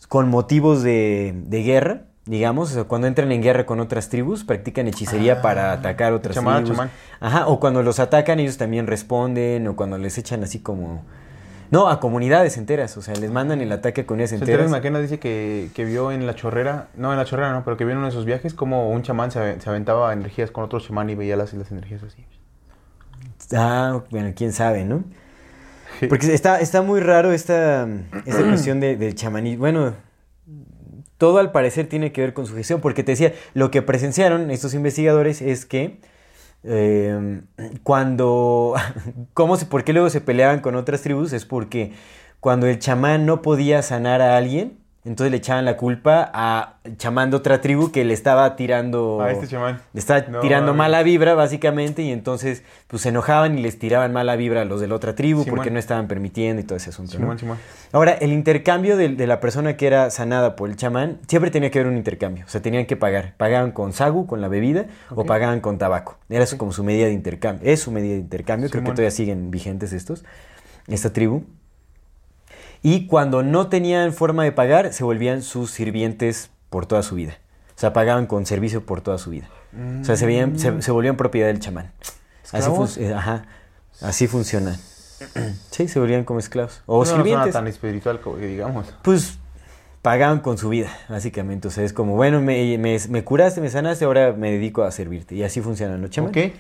con motivos de guerra, digamos, o sea, cuando entran en guerra con otras tribus, practican hechicería para atacar otras chamán, tribus. chamán. Ajá, o cuando los atacan ellos también responden, o cuando les echan así como... No, a comunidades enteras, o sea, les mandan el ataque a comunidades Terence enteras. McKenna dice que, que vio en la chorrera, no en la chorrera no, pero que vio en uno de sus viajes como un chamán se, se aventaba energías con otro chamán y veía las, las energías así. Ah, bueno, quién sabe, ¿no? (laughs) Porque está, está muy raro esta, esta cuestión de- del chamanismo. Bueno, todo al parecer tiene que ver con su gestión, porque te decía, lo que presenciaron estos investigadores es que eh, cuando, (laughs) ¿cómo se, ¿por qué luego se peleaban con otras tribus? Es porque cuando el chamán no podía sanar a alguien, entonces le echaban la culpa a chamán de otra tribu que le estaba tirando... A este chamán. Le estaba No tirando mala vibra, básicamente, y entonces pues se enojaban y les tiraban mala vibra a los de la otra tribu porque no estaban permitiendo y todo ese asunto. ¿no? Simón, Simón. Ahora, el intercambio de, de la persona que era sanada por el chamán, siempre tenía que haber un intercambio. O sea, tenían que pagar. Pagaban con sagu, con la bebida, o pagaban con tabaco. Era su- como su medida de intercambio. Es su medida de intercambio. Creo que todavía siguen vigentes estos, esta tribu. Y cuando no tenían forma de pagar, se volvían sus sirvientes por toda su vida. O sea, pagaban con servicio por toda su vida. O sea, se, veían, se, se volvían propiedad del chamán. Así, eh, ajá, así funciona. Sí, se volvían como esclavos. O no, no sirvientes. tan espiritual como que digamos. Pues pagaban con su vida, básicamente. O sea, es como, bueno, me, me- me curaste, me sanaste, ahora me dedico a servirte. Y así funcionan los chamanes.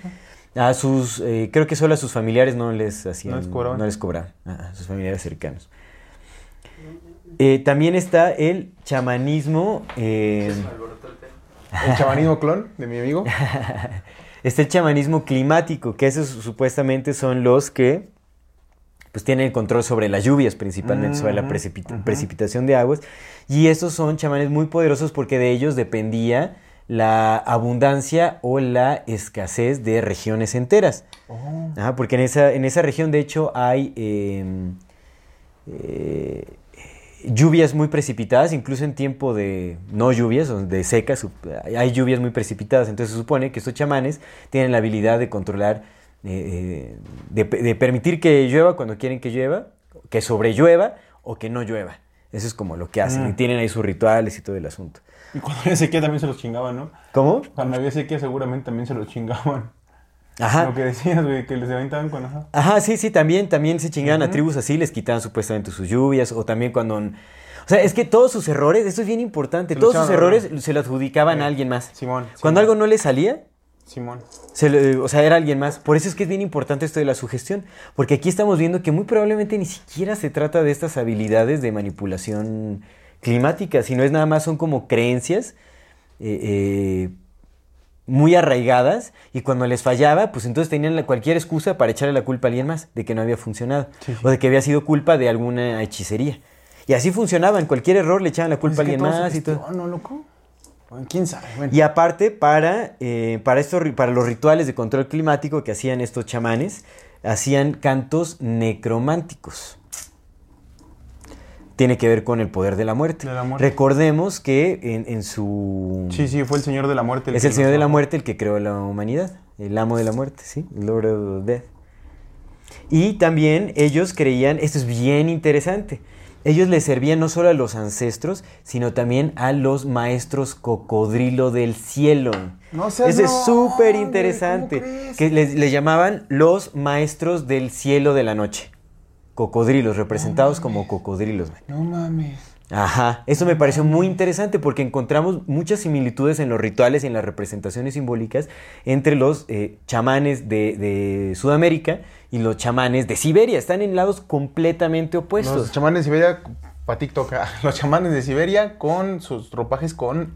A sus, eh, creo que solo a sus familiares no les hacían, No les cobraban. no les cobraban, a sus familiares cercanos. Eh, también está el chamanismo. eh, El chamanismo clon de mi amigo. (laughs) Está el chamanismo climático, que esos supuestamente son los que pues tienen el control sobre las lluvias principalmente, sobre la ujú. precipitación de aguas. Y estos son chamanes muy poderosos porque de ellos dependía la abundancia o la escasez de regiones enteras. Oh. Ajá, porque en esa, en esa región, de hecho, hay eh, eh, lluvias muy precipitadas, incluso en tiempo de no lluvias, de secas, hay lluvias muy precipitadas. Entonces se supone que estos chamanes tienen la habilidad de controlar, eh, de, de permitir que llueva cuando quieren que llueva, que sobrellueva o que no llueva. Eso es como lo que hacen. Mm. Y tienen ahí sus rituales y todo el asunto. Y cuando había sequía también se los chingaban, ¿no? ¿Cómo? Cuando había sequía seguramente también se los chingaban. Ajá. Lo que decías, güey, que les aventaban con ajá. Ajá, sí, sí, también, también se chingaban a tribus así, les quitaban supuestamente sus lluvias, o también cuando... O sea, es que todos sus errores, esto es bien importante, Se lo todos sus errores se lo adjudicaban a alguien más. Simón. Cuando Simón, algo no le salía, Simón. se le- o sea, era alguien más. Por eso es que es bien importante esto de la sugestión, porque aquí estamos viendo que muy probablemente ni siquiera se trata de estas habilidades de manipulación climática, sino es nada más son como creencias eh, eh, muy arraigadas y cuando les fallaba, pues entonces tenían la- cualquier excusa para echarle la culpa a alguien más de que no había funcionado Sí, sí. o de que había sido culpa de alguna hechicería. Y así funcionaban, cualquier error le echaban la culpa a alguien más y todo. gestiona, loco? ¿Quién sabe? Bueno. Y aparte, para, eh, para, estos, para los rituales de control climático que hacían estos chamanes, hacían cantos necrománticos. Tiene que ver con el poder de la muerte. De la muerte. Recordemos que en, en su... Sí, sí, fue el señor de la muerte. es que el Señor de la. Muerte el que creó la humanidad, el amo de la muerte, ¿sí? Lord of Death. Y también ellos creían, esto es bien interesante, ellos le servían no solo a los ancestros, sino también a los maestros cocodrilo del cielo. No seas Eso es mamón, súper interesante. Que les, les llamaban los maestros del cielo de la noche. Cocodrilos, representados como cocodrilos. güey. No mames. Ajá, eso me pareció muy interesante porque encontramos muchas similitudes en los rituales y en las representaciones simbólicas entre los eh, chamanes de, de Sudamérica y los chamanes de Siberia. Están en lados completamente opuestos. Los chamanes de Siberia, para TikTok, (laughs) los chamanes de Siberia con sus ropajes con...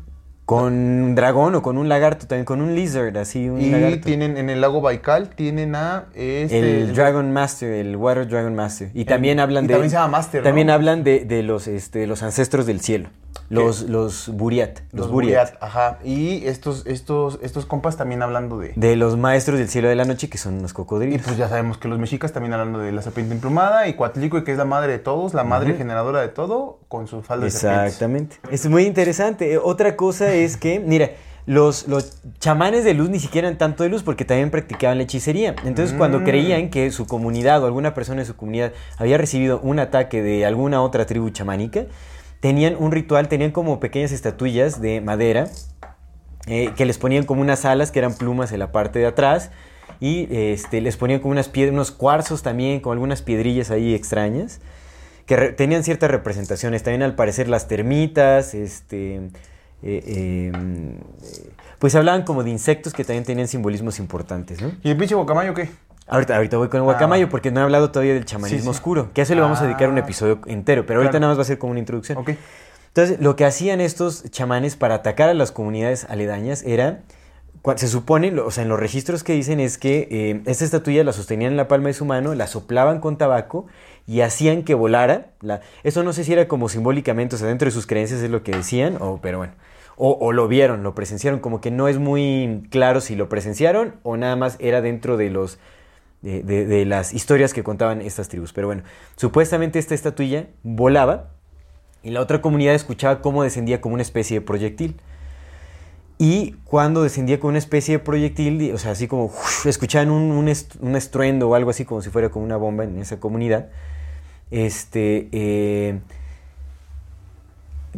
Con un dragón o con un lagarto, también con un lizard, así un Y lagarto. tienen en el lago Baikal, tienen a... Este, el Dragon Master, el Water Dragon Master. Y también hablan y de. también se llama Master, ¿no? También hablan de, de los, este, los ancestros del cielo. Los, los Buriat. Los, Los Buriat. Buriat, ajá. Y estos, estos, estos compas también hablando de... De los maestros del cielo de la noche, que son los Y cocodrilos. pues ya sabemos que los mexicas también hablando de la serpiente emplumada y Cuatlico, que es la madre de todos, la madre generadora de todo, con sus faldas de. Exactamente. Es muy interesante. Eh, Otra cosa es que, mira, los, los chamanes de luz ni siquiera eran tanto de luz porque también practicaban la hechicería. Entonces, cuando Mm. creían que su comunidad o alguna persona de su comunidad había recibido un ataque de alguna otra tribu chamánica, tenían un ritual, tenían como pequeñas estatuillas de madera eh, que les ponían como unas alas que eran plumas en la parte de atrás y este, les ponían como unas piedras, unos cuarzos también, con algunas piedrillas ahí extrañas que tenían ciertas representaciones. También al parecer las termitas, este, eh, eh, pues hablaban como de insectos que también tenían simbolismos importantes, ¿no? ¿Y el pinche guacamayo qué? Ahorita, ahorita voy con el guacamayo Ah. porque no he hablado todavía del chamanismo Sí, sí. oscuro, que a eso le vamos a dedicar un Ah. episodio entero, pero ahorita Claro. nada más va a ser como una introducción. Entonces, lo que hacían estos chamanes para atacar a las comunidades aledañas era, se supone, o sea, en los registros que dicen es que eh, esta estatuilla la sostenían en la palma de su mano, la soplaban con tabaco y hacían que volara. La, eso no sé si era como simbólicamente, o sea, dentro de sus creencias es lo que decían, o, pero bueno. O, lo vieron, lo presenciaron, como que no es muy claro si lo presenciaron o nada más era dentro de los de, las historias que contaban estas tribus. Pero bueno, supuestamente esta estatuilla volaba y la otra comunidad escuchaba cómo descendía como una especie de proyectil. Y cuando descendía como una especie de proyectil, o sea, así como escuchaban un, un estruendo o algo así como si fuera como una bomba en esa comunidad, este, eh,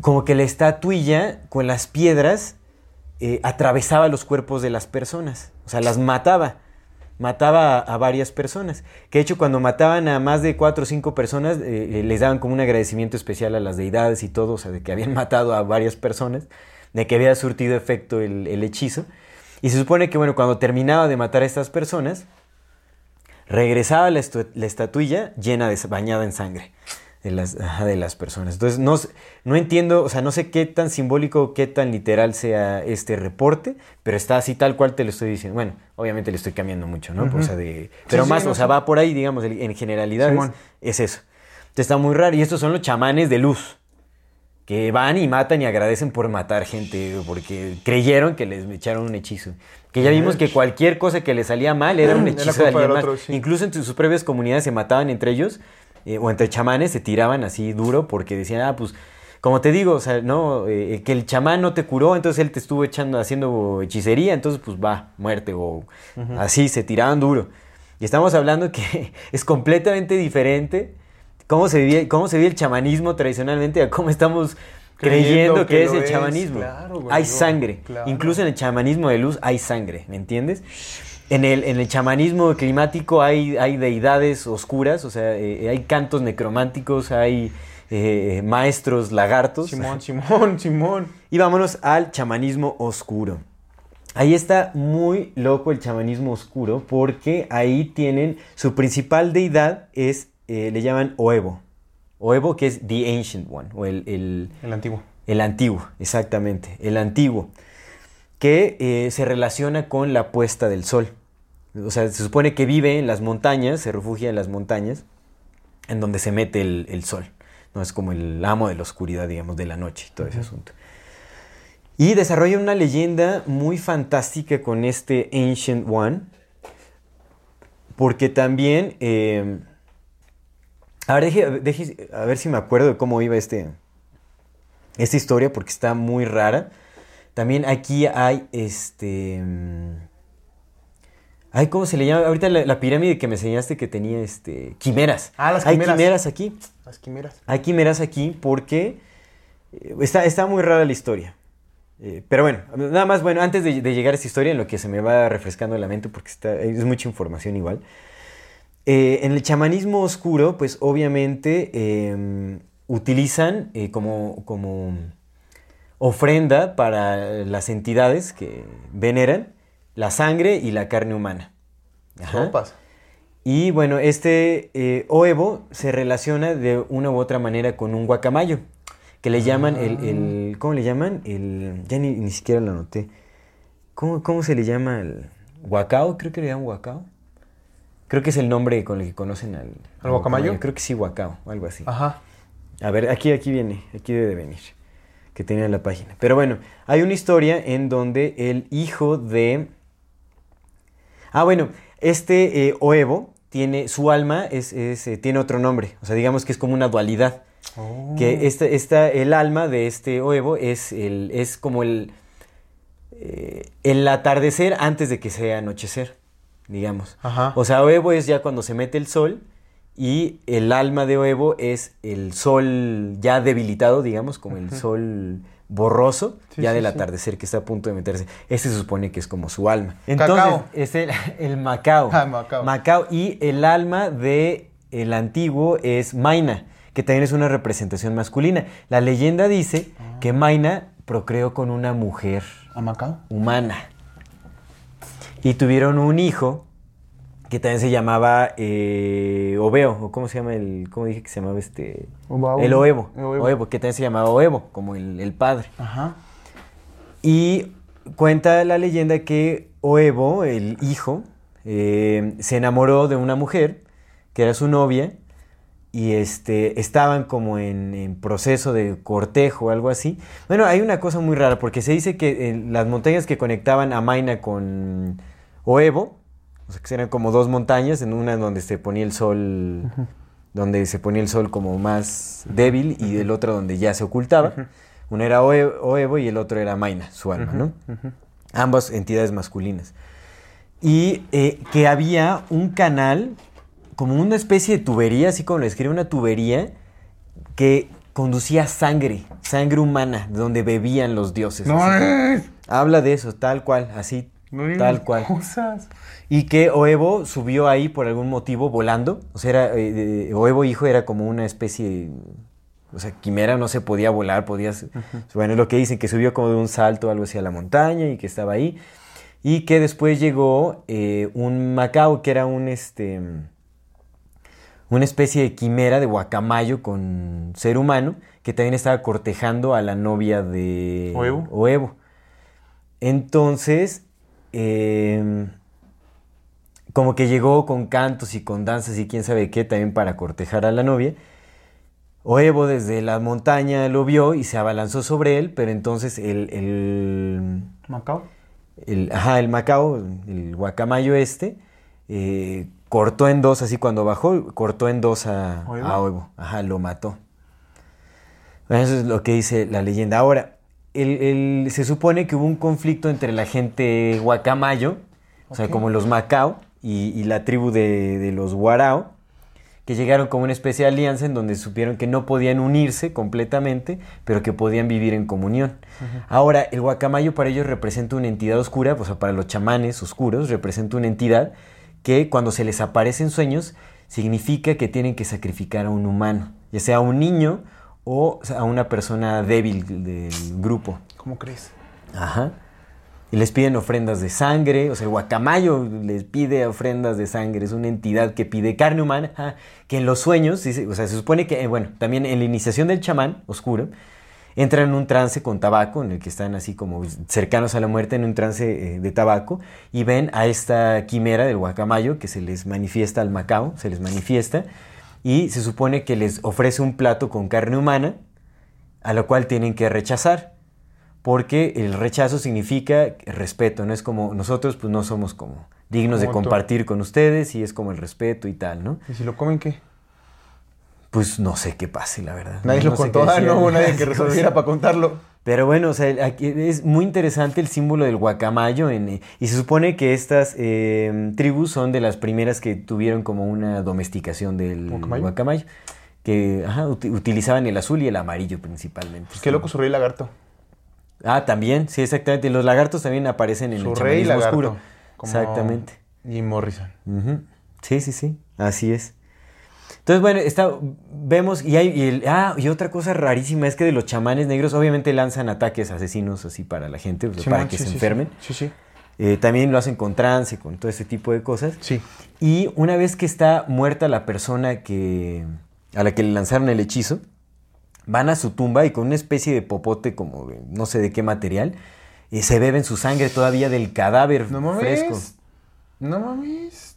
como que la estatuilla con las piedras eh, atravesaba los cuerpos de las personas, o sea, las mataba, mataba a, varias personas. Que de hecho cuando mataban a más de cuatro o cinco personas, eh, eh, les daban como un agradecimiento especial a las deidades y todo, o sea, de que habían (laughs) matado a varias personas, de que había surtido efecto el, hechizo. Y se supone que, bueno, cuando terminaba de matar a estas personas, regresaba la, la estatuilla llena de bañada en sangre. De las, de las personas. Entonces, no, no entiendo, o sea, no sé qué tan simbólico, qué tan literal sea este reporte, pero está así tal cual te lo estoy diciendo. Bueno, obviamente le estoy cambiando mucho, ¿no? O sea, de, pero sí, más, o sea, sí. va por ahí, digamos, en generalidades, Simón. es eso. Entonces, está muy raro. Y estos son los chamanes de luz que van y matan y agradecen por matar gente porque creyeron que les echaron un hechizo. Que ya vimos que cualquier cosa que les salía mal era un hechizo de alguien más. otro. Incluso entre sus propias comunidades se mataban entre ellos eh, o entre chamanes se tiraban así duro porque decían, ah, pues, como te digo, o sea, no, Eh, que el chamán no te curó, entonces él te estuvo echando, haciendo hechicería, entonces pues va, muerte o así, se tiraban duro. Y estamos hablando que (laughs) es completamente diferente cómo se vivía, cómo se vive el chamanismo tradicionalmente a cómo estamos creyendo, Creyendo que, que es el es, chamanismo. claro, hay sangre. claro. Incluso en el chamanismo de luz hay sangre, ¿me entiendes? En el, en el chamanismo climático hay, hay deidades oscuras, o sea, eh, hay cantos necrománticos, hay eh, maestros lagartos. Simón, Simón, Simón. Y vámonos al chamanismo oscuro. Ahí está muy loco el chamanismo oscuro porque ahí tienen su principal deidad es, eh, le llaman Oevo. Oevo que es The Ancient One o el, el- El antiguo. el antiguo, exactamente, el antiguo, que eh, se relaciona con la puesta del sol. O sea, se supone que vive en las montañas, se refugia en las montañas, en donde se mete el, el sol. No es como el amo de la oscuridad, digamos, de la noche y todo ese asunto. Y desarrolla una leyenda muy fantástica con este Ancient One, porque también... eh, a ver, deje- deje- a ver si me acuerdo de cómo iba este, esta historia, porque está muy rara. También aquí hay este... Ay, ¿cómo se le llama? Ahorita la, la pirámide que me enseñaste que tenía este quimeras. Ah, las Hay quimeras. quimeras aquí. Las quimeras. Hay quimeras aquí porque eh, está, está muy rara la historia. Eh, pero bueno, nada más, bueno, antes de, de llegar a esta historia, en lo que se me va refrescando la mente, porque está, es mucha información igual. Eh, en el chamanismo oscuro, pues obviamente eh, utilizan como, como ofrenda para las entidades que veneran la sangre y la carne humana. Ajá. Y bueno, este eh, Oevo se relaciona de una u otra manera con un guacamayo, que le llaman el, el- ¿Cómo le llaman? El, ya ni, ni siquiera lo anoté. ¿Cómo, cómo se le llama? El, ¿Huacao? Creo que le llaman Huacao. Creo que es el nombre con el que conocen al... ¿Al guacamayo? Creo que sí, Huacao, algo así. Ajá. A ver, aquí, aquí viene, aquí debe de venir, que tenía en la página. Pero bueno, hay una historia en donde el hijo de... Ah, bueno, este eh, Oevo tiene, su alma es, es, eh, tiene otro nombre, o sea, digamos que es como una dualidad. Oh. Que esta, esta- el alma de este Oevo es, el, es como el, eh, el atardecer antes de que sea anochecer, digamos. Ajá. O sea, Oevo es ya cuando se mete el sol y el alma de Oevo es el sol ya debilitado, digamos, como el sol borroso, Sí, ya sí, del atardecer que está a punto de meterse. Ese se supone que es como su alma. Entonces, Cacao. es el, (laughs) el Macao. Ah, Macao. Macao. Y el alma de el antiguo es Maina, que también es una representación masculina. La leyenda dice que Maina procreó con una mujer ¿A Macao? humana. Y tuvieron un hijo que también se llamaba eh, Oveo, o cómo se llama el, cómo dije que se llamaba este, Obao. el Oevo, Oevo. Que también se llamaba Oevo, como el, el padre. Ajá. Y cuenta la leyenda que Oevo, el hijo, eh, se enamoró de una mujer que era su novia y este, estaban como en, en proceso de cortejo o algo así. Bueno, hay una cosa muy rara porque se dice que eh, las montañas que conectaban a Maina con Oevo, o sea, que eran como dos montañas, en una donde se ponía el sol, donde se ponía el sol como más débil y el otro donde ya se ocultaba. Uno era Oe- Oevo y el otro era Maina, su alma, ¿no? Ambas entidades masculinas. Y eh, que había un canal, como una especie de tubería, así como lo describe, una tubería que conducía sangre, sangre humana, de donde bebían los dioses. No, Habla de eso, tal cual, así, no tal cual. Cosas. Y que Oevo subió ahí por algún motivo volando. O sea, era, eh, Oevo hijo era como una especie, o sea, quimera, no se podía volar, podía... Bueno, es lo que dicen, que subió como de un salto algo hacia la montaña y que estaba ahí. Y que después llegó eh, un Macao, que era un, este, una especie de quimera de guacamayo con ser humano que también estaba cortejando a la novia de Oevo. Oevo. Entonces, eh, como que llegó con cantos y con danzas y quién sabe qué también para cortejar a la novia. Oevo desde la montaña lo vio y se abalanzó sobre él, pero entonces el, el, Macao. el- ajá, el Macao, el guacamayo este, eh, cortó en dos, así cuando bajó, cortó en dos a ¿Oevo? a Oevo. Ajá, lo mató. Eso es lo que dice la leyenda. Ahora, el- el- se supone que hubo un conflicto entre la gente guacamayo, o sea, como los Macao, y, y la tribu de, de los Guarao, que llegaron como una especie de alianza en donde supieron que no podían unirse completamente, pero que podían vivir en comunión. Ahora, el guacamayo para ellos representa una entidad oscura, o sea, para los chamanes oscuros representa una entidad que cuando se les aparece en sueños significa que tienen que sacrificar a un humano, ya sea a un niño o a una persona débil del grupo. ¿Cómo crees? Ajá. Y les piden ofrendas de sangre, o sea, el guacamayo les pide ofrendas de sangre, es una entidad que pide carne humana, ajá, que en los sueños, o sea, se supone que, eh, bueno, también en la iniciación del chamán oscuro, entran en un trance con tabaco, en el que están así como cercanos a la muerte, en un trance eh, de tabaco, y ven a esta quimera del guacamayo que se les manifiesta al Macao, se les manifiesta, y se supone que les ofrece un plato con carne humana, a lo cual tienen que rechazar porque el rechazo significa respeto, no es como nosotros pues no somos como dignos de tú. compartir con ustedes y es como el respeto y tal, ¿no? ¿Y si lo comen qué? Pues no sé qué pase, la verdad. Nadie No lo contó, ah, no hubo nadie que (laughs) resolviera para contarlo. Pero bueno, o sea, aquí es muy interesante el símbolo del guacamayo en, eh, y se supone que estas eh, tribus son de las primeras que tuvieron como una domesticación del ¿Guacamayo? guacamayo, que ajá, uti- utilizaban el azul y el amarillo principalmente. Pues qué loco su rey lagarto. Ah, también, sí, exactamente. Los lagartos también aparecen en Su el rey lagarto. oscuro. como Exactamente. Jim Morrison. Sí, sí, sí. Así es. Entonces, bueno, está, vemos, y hay, y el- ah, y otra cosa rarísima es que de los chamanes negros, obviamente lanzan ataques asesinos así para la gente, para que sí, se sí, enfermen. Sí, sí. Eh, también lo hacen con trance, con todo ese tipo de cosas. Sí. Y una vez que está muerta la persona que, a la que le lanzaron el hechizo, van a su tumba y con una especie de popote como de no sé de qué material, eh, se beben su sangre todavía del cadáver No mames. fresco. No mames.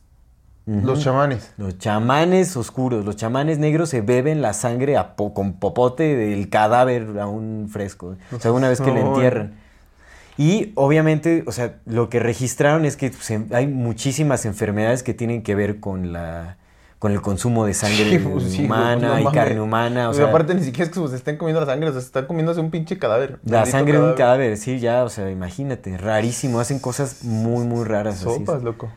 Los chamanes. Los chamanes oscuros, los chamanes negros se beben la sangre a po- con popote del cadáver aún fresco. O sea, una vez que lo No, (laughs) entierran. Y obviamente, o sea, lo que registraron es que pues, hay muchísimas enfermedades que tienen que ver con la con el consumo de sangre (laughs) Sí, pues, humana pues, no y carne humana. O Pues, sea, aparte ni siquiera es que se estén comiendo la sangre, o sea, se están comiéndose un pinche cadáver. la sangre de un cadáver, sí, ya, o sea, imagínate, rarísimo, hacen cosas muy, muy raras. así. Sopas, loco.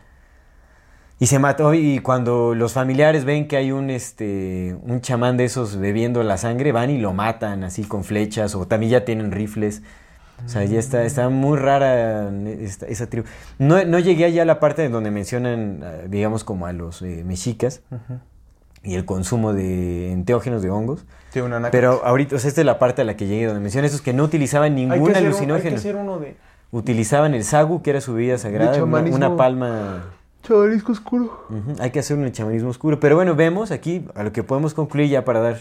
Y se mató y cuando los familiares ven que hay un este un chamán de esos bebiendo la sangre, van y lo matan así con flechas o también ya tienen rifles. O sea, ya está, está muy rara esta- esa tribu. No, no llegué allá a la parte donde mencionan, eh, digamos, como a los eh, mexicas y el consumo de enteógenos de hongos. Sí, una naca. Pero ahorita, o sea, esta es la parte a la que llegué, donde mencionan esos que no utilizaban Hay que ningún un- alucinógeno. Hay que hacer uno de Utilizaban el sagu, que era su bebida sagrada, una palma chavarisco oscuro. Hay que hacer un chamanismo oscuro. Pero bueno, vemos aquí, a lo que podemos concluir ya para dar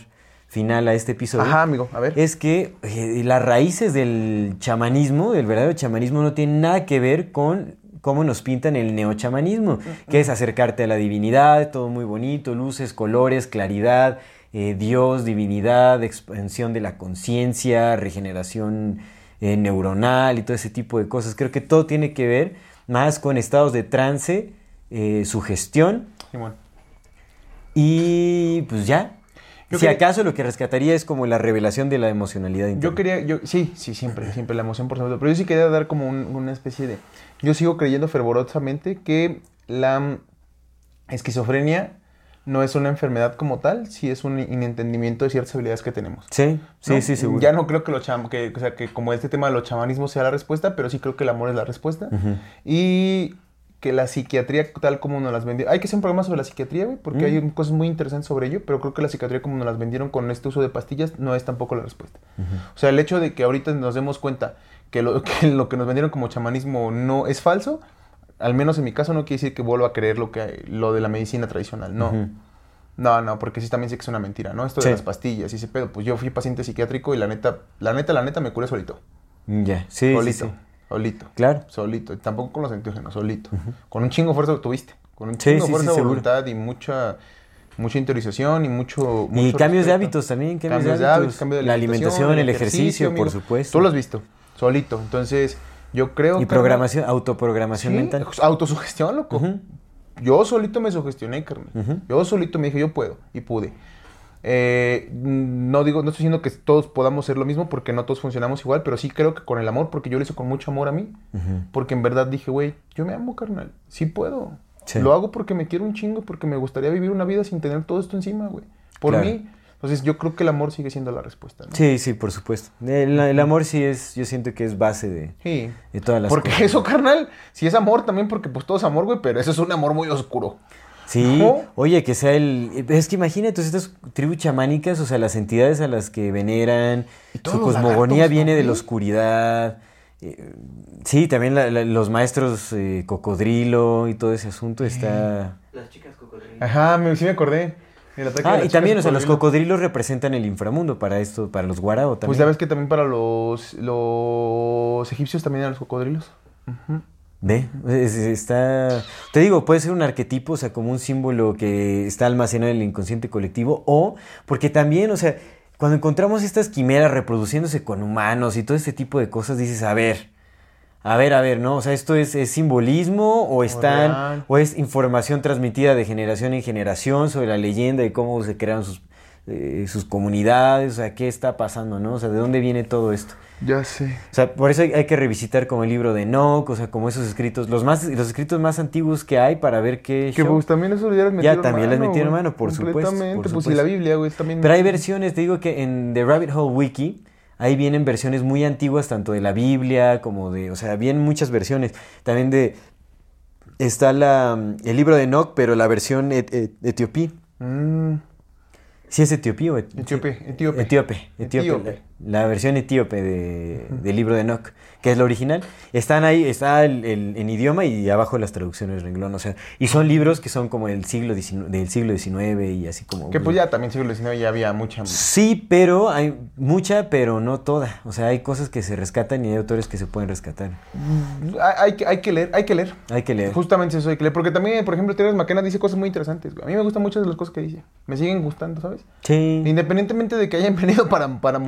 final a este episodio, Ajá, amigo, a ver. es que eh, las raíces del chamanismo, del verdadero chamanismo, no tienen nada que ver con cómo nos pintan el neochamanismo, que es acercarte a la divinidad, todo muy bonito, luces, colores, claridad, eh, Dios, divinidad, expansión de la conciencia, regeneración eh, neuronal y todo ese tipo de cosas. Creo que todo tiene que ver más con estados de trance, eh, sugestión Simón. y pues ya. Yo si quería- acaso lo que rescataría es como la revelación de la emocionalidad interna. Yo quería, yo, sí, sí, siempre, siempre la emoción por supuesto. Pero yo sí quería dar como un- una especie de. Yo sigo creyendo fervorosamente que la esquizofrenia no es una enfermedad como tal, sí es un inentendimiento de ciertas habilidades que tenemos. Sí, sí, ¿no? sí, seguro. Ya no creo que, lo cham- que, o sea, que como este tema de los chamanismos sea la respuesta, pero sí creo que el amor es la respuesta. Y que la psiquiatría tal como nos las vendió. Hay que hacer un programa sobre la psiquiatría, güey, porque Mm. hay cosas muy interesantes sobre ello, pero creo que la psiquiatría como nos las vendieron con este uso de pastillas no es tampoco la respuesta. O sea, el hecho de que ahorita nos demos cuenta que lo, (laughs) que lo que nos vendieron como chamanismo no es falso, al menos en mi caso no quiere decir que vuelva a creer lo, que, lo de la medicina tradicional, no. No, no, porque sí también sé que es una mentira, ¿no? Esto de Sí. las pastillas y ese pedo. Pues yo fui paciente psiquiátrico y la neta, la neta, la neta me curé solito. Ya, sí, sí, solito. sí. Solito. Claro. Solito. Y tampoco con los enteógenos, solito. Con un chingo de fuerza lo tuviste. Con un chingo de sí, fuerza sí, de seguro. voluntad y mucha, mucha interiorización y mucho. Y cambios de hábitos también, cambios, Cambios de hábitos, cambio de la alimentación, el ejercicio, por supuesto. Tú lo has visto, solito. Entonces, yo creo Y que. programación, autoprogramación Sí, mental. autosugestión, loco. Yo solito me sugestioné. Ujú. Yo solito me dije, yo puedo, y pude. Eh, no digo, no estoy diciendo que todos podamos ser lo mismo, porque no todos funcionamos igual, pero sí creo que con el amor, porque yo lo hice con mucho amor a mí. Porque en verdad dije, güey, yo me amo, carnal. Sí puedo. Sí. Lo hago porque me quiero un chingo, porque me gustaría vivir una vida sin tener todo esto encima, güey. Por Claro. mí. Entonces yo creo que el amor sigue siendo la respuesta, ¿no? Sí, sí, por supuesto. El, el amor sí es, yo siento que es base de, Sí. de todas las Porque cosas. eso, carnal, sí es amor también, porque pues todo es amor, güey, pero eso es un amor muy oscuro. Sí, ¿No? oye, que sea el... Es que imagínate, estas tribus chamánicas, o sea, las entidades a las que veneran, su cosmogonía lagartos, viene ¿no, de la oscuridad. eh, sí, también la- la- los maestros eh, cocodrilo y todo ese asunto está... Las chicas cocodrilos. Ajá, me, sí me acordé. El ataque de Ah, y también, o sea, los cocodrilo. cocodrilos representan el inframundo para esto, para los guarao también. Pues ya ves que también para los, los egipcios también eran los cocodrilos. Ujú. Ve, es- está... Te digo, puede ser un arquetipo, o sea, como un símbolo que está almacenado en el inconsciente colectivo, o porque también, o sea, cuando encontramos estas quimeras reproduciéndose con humanos y todo este tipo de cosas, dices, a ver, a ver, a ver, ¿no? O sea, ¿esto es, es simbolismo o, están, real. o es información transmitida de generación en generación sobre la leyenda de cómo se crearon sus, eh, sus comunidades? O sea, ¿qué está pasando, no? O sea, ¿de dónde viene todo esto? Ya sé. O sea, por eso hay, hay que revisitar como el libro de Enoch, o sea, como esos escritos, los más, los escritos más antiguos que hay para ver qué Que show. pues también eso ya les metieron también les metieron güey. mano, por supuesto, Completamente. Pues y supuesto. la Biblia, güey, también. Pero hay versiones, te digo que en The Rabbit Hole Wiki, ahí vienen versiones muy antiguas, tanto de la Biblia como de, o sea, vienen muchas versiones. También de, está la, el libro de Enoch, pero la versión et- et- etiopí. Mm, ¿Sí es etiopí o et- Etíope, etíope. Etíope, etíope, Etíope. La, la versión etíope de- del libro de Enoch, que es la original. Están ahí, está el, el- en idioma y abajo las traducciones renglón, o sea, y son libros que son como del siglo XIX, del siglo XIX y así como... Que pues ya también siglo XIX ya había mucha. Sí, pero hay mucha, pero no toda. O sea, hay cosas que se rescatan y hay autores que se pueden rescatar. Hay, hay que, hay que leer, hay que leer. Hay que leer. Justamente eso hay que leer. Porque también, por ejemplo, Terence McKenna dice cosas muy interesantes. A mí me gustan muchas de las cosas que dice. Me siguen gustando, ¿sabes? Sí. Independientemente de que hayan (laughs) venido para, para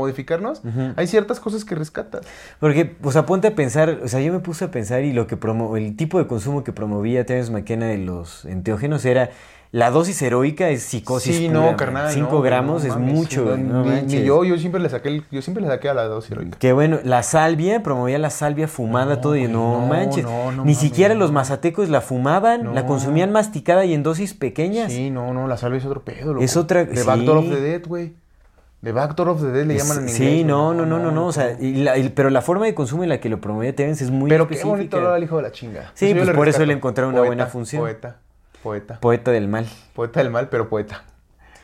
hay ciertas cosas que rescatas. Porque, o sea, ponte a pensar, o sea, yo me puse a pensar y lo que promo el tipo de consumo que promovía Terence McKenna de los enteógenos era la dosis heroica es psicosis. sí, pura, no, carnal. Cinco no, gramos no es mames, mucho, no ni, ni yo, yo siempre le saqué, el- yo siempre le saqué a la dosis heroica. Que bueno, la salvia, promovía la salvia fumada, todo, y no, manches. no, no Ni mames, siquiera los mazatecos la fumaban, la consumían masticada y en dosis pequeñas. Sí, no, no, la salvia es otro pedo, loco. Es otra- The sí. Backdoor of the Dead, güey. The Backdoor of the Dead le llaman en inglés. sí, no, no, no, no, no, o sea, y la- y- pero la forma de consumo en la que lo promovía Terence es muy Pero qué bonito hablar al hijo de la chinga. Sí, pues por eso le encontraron una buena función. Poeta, poeta, Poeta del mal. poeta del mal, pero poeta.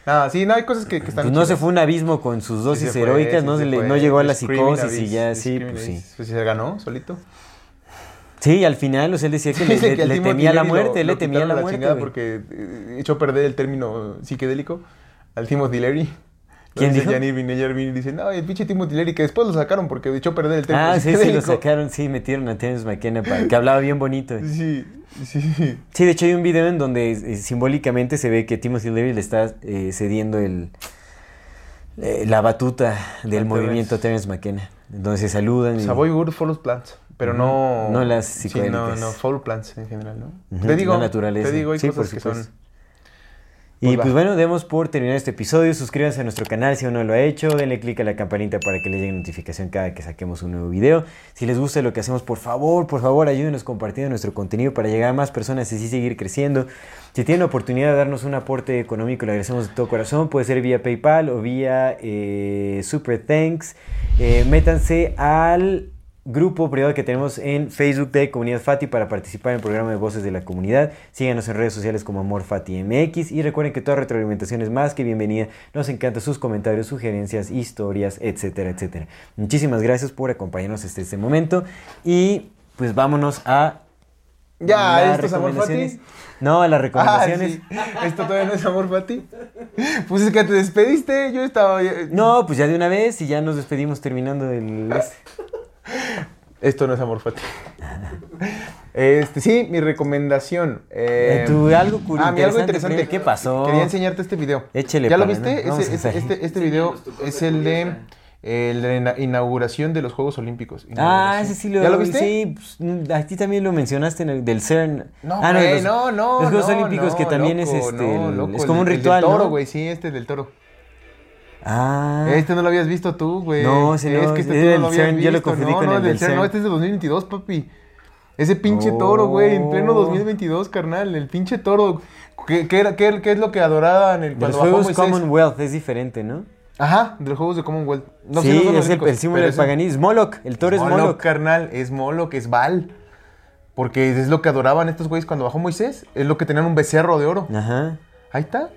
Nada, sí, no, hay cosas que, que están Pues no se fue un abismo con sus dosis heroicas, no, no llegó a la psicosis y ya, sí, pues sí. Pues se ganó solito. Sí, al final, o sea, él decía que (laughs) le, le- al le temía la muerte, lo- él le lo temía la muerte. porque eh, echó a perder el término psicodélico al Timothy Leary. ¿Quién dice dijo? Janir Vineyard Vini, dice, no, el pinche Timothy Leary, que después lo sacaron porque echó a perder el término Ah, sí, sí, lo sacaron, sí, metieron a Terence McKenna para, que hablaba bien bonito. Sí, sí. Sí, de hecho hay un video en donde eh, simbólicamente se ve que Timothy Leary le está eh, cediendo el, eh, la batuta del movimiento a Terence McKenna. Donde se saludan. y- Savoy Good follows plants, pero no... No las Sí, no, psicodélicas. no, follow plants en general, ¿no? Ujú, Te digo, la naturaleza. te digo, hay Sí, cosas que son... Y Pues pues bueno, demos por terminar este episodio. Suscríbanse a nuestro canal si aún no lo ha hecho. Denle click a la campanita para que les llegue notificación cada que saquemos un nuevo video. Si les gusta lo que hacemos, por favor, por favor, ayúdenos compartiendo nuestro contenido para llegar a más personas y así seguir creciendo. Si tienen la oportunidad de darnos un aporte económico, le agradecemos de todo corazón. Puede ser vía PayPal o vía eh, Super Thanks. Eh, métanse al grupo privado que tenemos en Facebook de Comunidad Fati para participar en el programa de Voces de la Comunidad. Síganos en redes sociales como Amor Fati MX y recuerden que toda retroalimentación es más que bienvenida. Nos encantan sus comentarios, sugerencias, historias, etcétera, etcétera. Muchísimas gracias por acompañarnos hasta este momento y pues vámonos a Ya, las ¿esto es amor fati? No, las Ah, recomendaciones. sí. Esto todavía no es amor Fati. Pues es que te despediste, yo estaba. No, pues ya de una vez y ya nos despedimos terminando el... Esto no es amor Fati. Este, sí, mi recomendación. eh, tú, algo cu- Ah, mi algo interesante, ¿qué pasó? Quería enseñarte este video. Échele, ¿Ya lo viste? este, este video es el de, el de la inauguración de los Juegos Olímpicos. Ah, ese sí lo ¿Ya lo viste? Sí, pues, a ti también lo mencionaste en el, del CERN. No, ah, los- no, no, Los Juegos no, Olímpicos no, que también loco, es este. no, el- loco, es como un el- el ritual. del toro, ¿no? güey, sí, este del toro. Ah. Este no lo habías visto tú, güey. No, ese Es no, que este es tú no del lo habías CERN, yo lo confundí no, con no, el del CERN. No, este es de 2022, papi. Ese pinche toro, güey, en pleno Oh. 2022, carnal. El pinche toro. ¿Qué, qué, qué- qué es lo que adoraban el, De cuando los bajó Juegos Moisés? Commonwealth es diferente, ¿no? Ajá, de los Juegos de Commonwealth. No, sí, no es el, símbolo del es- paganismo. Moloch, el toro es Moloch, Moloch. carnal, es Moloch, es Baal. Porque es lo que adoraban estos güeyes cuando bajó Moisés. Es lo que tenían un becerro de oro. Ajá. Ahí está.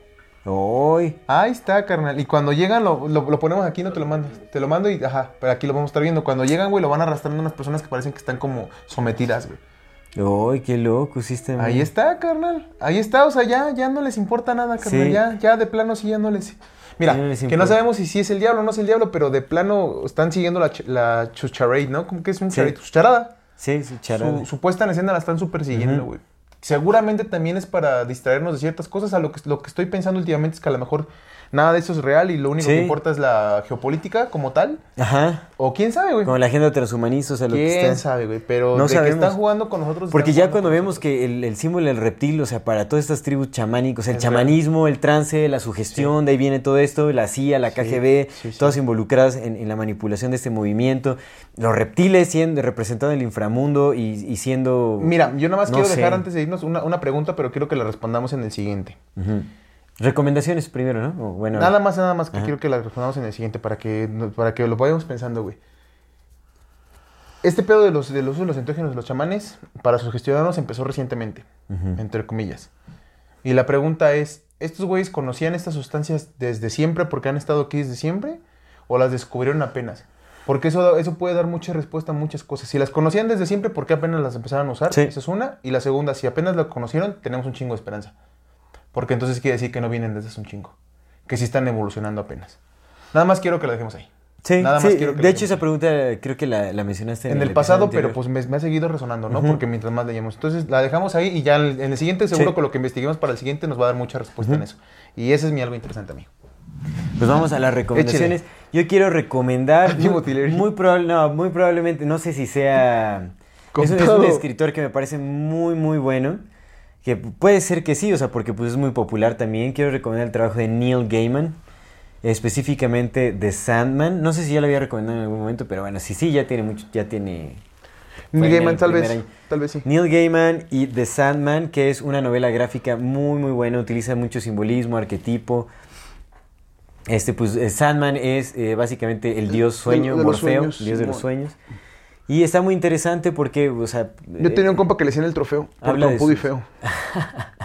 Uy. Ahí está, carnal. Y cuando llegan, lo, lo- lo ponemos aquí, no te lo mando. Te lo mando y, ajá, pero aquí lo vamos a estar viendo. Cuando llegan, güey, lo van arrastrando unas personas que parecen que están como sometidas, güey. Uy, qué loco, hiciste. Ahí está, carnal. Ahí está, o sea, ya, ya no les importa nada, carnal. Sí. Ya, ya de plano sí ya no les... Mira, Ya no les que no sabemos si sí es el diablo o no es el diablo, pero de plano están siguiendo la, la chucharade, ¿no? Como que es un Sí. charade. Sí, sí, charada. Su, su puesta en escena la están súper siguiendo, güey. Seguramente también es para distraernos de ciertas cosas. A lo que, lo que estoy pensando últimamente es que a lo mejor nada de eso es real y lo único Sí. que importa es la geopolítica como tal. Ajá. O quién sabe, güey. Como la agenda transhumanista, o sea, lo que ¿Quién está. sabe, güey? Pero No de que están jugando con nosotros. Porque ya cuando con vemos que el, el símbolo del reptil, o sea, para todas estas tribus chamánicas, el Es chamanismo, el trance, la sugestión, de ahí viene todo esto, la CIA, la KGB, sí, todas involucradas en, en la manipulación de este movimiento, los reptiles siendo representados en el inframundo y, y siendo... Mira, yo nada más No quiero sé. dejar antes de irnos una, una pregunta, pero quiero que la respondamos en el siguiente. Ujú. Recomendaciones primero, ¿no? Bueno, Nada más, nada más que Ajá. quiero que la respondamos en el siguiente para que, para que lo vayamos pensando, güey. Este pedo de los, de los usos de los entógenos de los chamanes para sugestionarnos empezó recientemente, entre comillas. Y la pregunta es, ¿estos güeyes conocían estas sustancias desde siempre porque han estado aquí desde siempre? ¿O las descubrieron apenas? Porque eso, eso puede dar mucha respuesta a muchas cosas. Si las conocían desde siempre, ¿por qué apenas las empezaron a usar? Sí. Esa es una. Y la segunda, si apenas la conocieron, tenemos un chingo de esperanza. Porque entonces quiere decir que no vienen desde hace un chingo. Que sí están evolucionando apenas. Nada más quiero que la dejemos ahí. Sí, Nada sí, más quiero que de hecho esa pregunta creo que la, la mencionaste En el episodio pasado, anterior. pero pues me, me ha seguido resonando, ¿no? Ujú. Porque mientras más leíamos. Entonces la dejamos ahí y ya en el, en el siguiente seguro Sí. con lo que investiguemos para el siguiente nos va a dar mucha respuesta en eso. Y ese es mi algo interesante, amigo. Pues vamos a las recomendaciones. Yo quiero recomendar. (laughs) Muy, muy, probable- no, muy probablemente, no sé si sea. Es un, es un escritor que me parece muy, muy bueno. Que puede ser que sí, o sea, porque pues, es muy popular también. Quiero recomendar el trabajo de Neil Gaiman. Específicamente de Sandman. No sé si ya lo había recomendado en algún momento, pero bueno, sí, sí, ya tiene mucho, ya tiene. Neil Gaiman, tal vez. año. Tal vez sí. Neil Gaiman y The Sandman, que es una novela gráfica muy muy buena, utiliza mucho simbolismo, arquetipo. Este, pues eh, Sandman es eh, básicamente el dios sueño, de los Morfeo, dios de los sueños. Y está muy interesante porque, o sea... Yo eh, tenía un compa que le decían el trofeo. Por trompudo y feo. (laughs)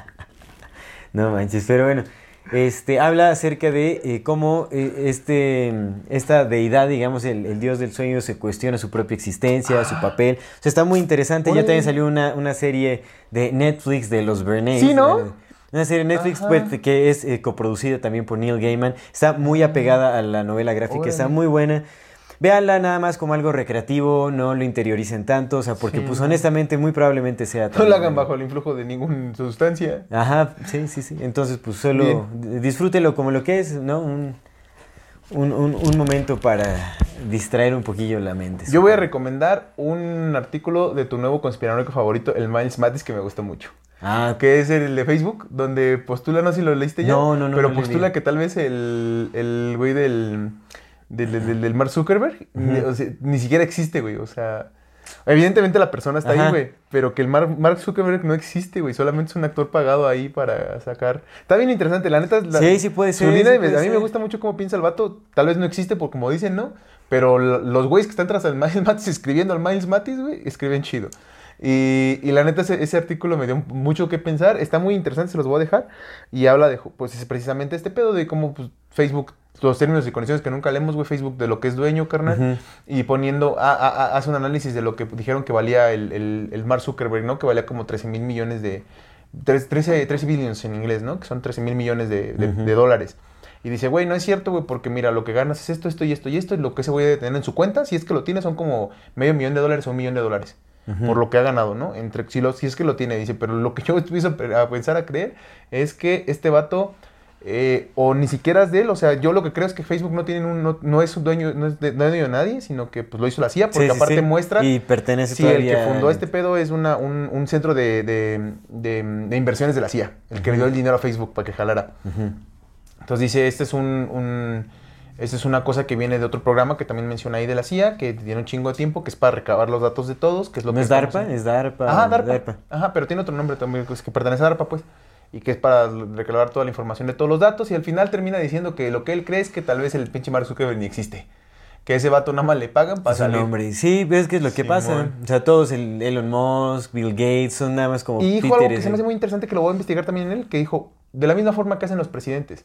No manches, pero bueno. Este, habla acerca de eh, cómo eh, este, esta deidad, digamos, el, el dios del sueño, se cuestiona su propia existencia, su papel. O sea, está muy interesante. Ya también salió una, una serie de Netflix de los Bernays. Sí, ¿no? eh, Una serie de Netflix pues, que es eh, coproducida también por Neil Gaiman. Está muy apegada a la novela gráfica, está muy buena. Véanla nada más como algo recreativo, no lo interioricen tanto, o sea, porque Sí, pues honestamente muy probablemente sea... No la hagan bajo el influjo de ninguna sustancia. Ajá, sí, sí, sí. Entonces, pues solo d- disfrútelo como lo que es, ¿no? Un, un, un- un momento para distraer un poquillo la mente. Yo voy a recomendar un artículo de tu nuevo conspiranoico favorito, el Miles Mattis, que me gustó mucho. Ah, Que es el de Facebook, donde postula, no sé si lo leíste ya. No, no, no, Pero no lo postula que tal vez el, el güey del, del, del- del Mark Zuckerberg ni, o sea, ni siquiera existe, güey. O sea, evidentemente la persona está Ajá. ahí, güey. Pero que el Mark, Mark Zuckerberg no existe, güey. Solamente es un actor pagado ahí para sacar. Está bien interesante, la neta. la- Sí, sí puede su ser, línea sí de- puede a mí me gusta mucho cómo piensa el vato. Tal vez no existe por como dicen, ¿no? Pero los güeyes que están tras el Miles (laughs) Mattis escribiendo al Miles Mattis, güey, escriben chido. Y, y la neta, ese, ese artículo me dio mucho que pensar. Está muy interesante, se los voy a dejar. Y habla de, pues, es precisamente este pedo de cómo pues, Facebook los términos y condiciones que nunca leemos, güey, Facebook de lo que es dueño, carnal, y poniendo, ah, ah, ah, hace un análisis de lo que dijeron que valía el, el, el Mark Zuckerberg, ¿no? Que valía como 13 mil millones de, 13, 13 billions en inglés, ¿no? Que son 13 mil millones de, de- de dólares. Y dice, güey, no es cierto, güey, porque mira, lo que ganas es esto, esto y esto y esto, y lo que ese güey debe tener en su cuenta, si es que lo tiene, son como medio millón de dólares o un millón de dólares. Por lo que ha ganado, ¿no? Entre, si, lo, si es que lo tiene, dice, pero lo que yo (laughs) empiezo a a pensar, a creer, es que este vato, eh, o ni siquiera es de él, o sea, yo lo que creo es que Facebook no tiene un, no, no es un dueño, no es de, no es dueño de nadie, sino que pues lo hizo la CIA, porque Sí, sí, aparte sí. muestra Y pertenece Sí, el que fundó este pedo es una, un, un centro de, de- inversiones de la CIA, el que le dio el dinero a Facebook para que jalara. Entonces dice, este es un, un- esta es una cosa que viene de otro programa que también menciona ahí de la CIA, que tiene un chingo de tiempo, que es para recabar los datos de todos, que es lo ¿No que es DARPA? Es DARPA. Ajá, DARPA. Ajá, pero tiene otro nombre también, que pertenece a DARPA, pues. Y que es para recabar toda la información de todos los datos. Y al final termina diciendo que lo que él cree es que tal vez el pinche Mark Zuckerberg ni existe. Que ese vato nada más le pagan para Es salir. nombre. Sí, ves que es lo que pasa. O sea, todos, el Elon Musk, Bill Gates, son nada más como Y dijo algo que se me hace muy interesante que lo voy a investigar también en él, que dijo, de la misma forma que hacen los presidentes.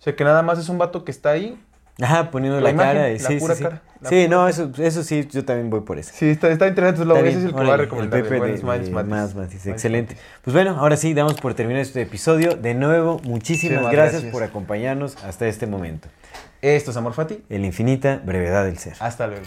O sea, que nada más es un vato que está ahí. Ajá, poniendo La la, imagen, cara. y- la sí, pura sí, cara, la Sí, pura no, cara. eso, eso sí, yo también voy por eso. Sí, está, está interesante. Lo, ese es el que voy a recomendar. El Pepe de, de Matis. Excelente. Pues bueno, ahora sí, damos por terminar este episodio. De nuevo, muchísimas gracias, gracias. por acompañarnos hasta este momento. Esto es Amor Fati. El infinita brevedad del ser. Hasta luego.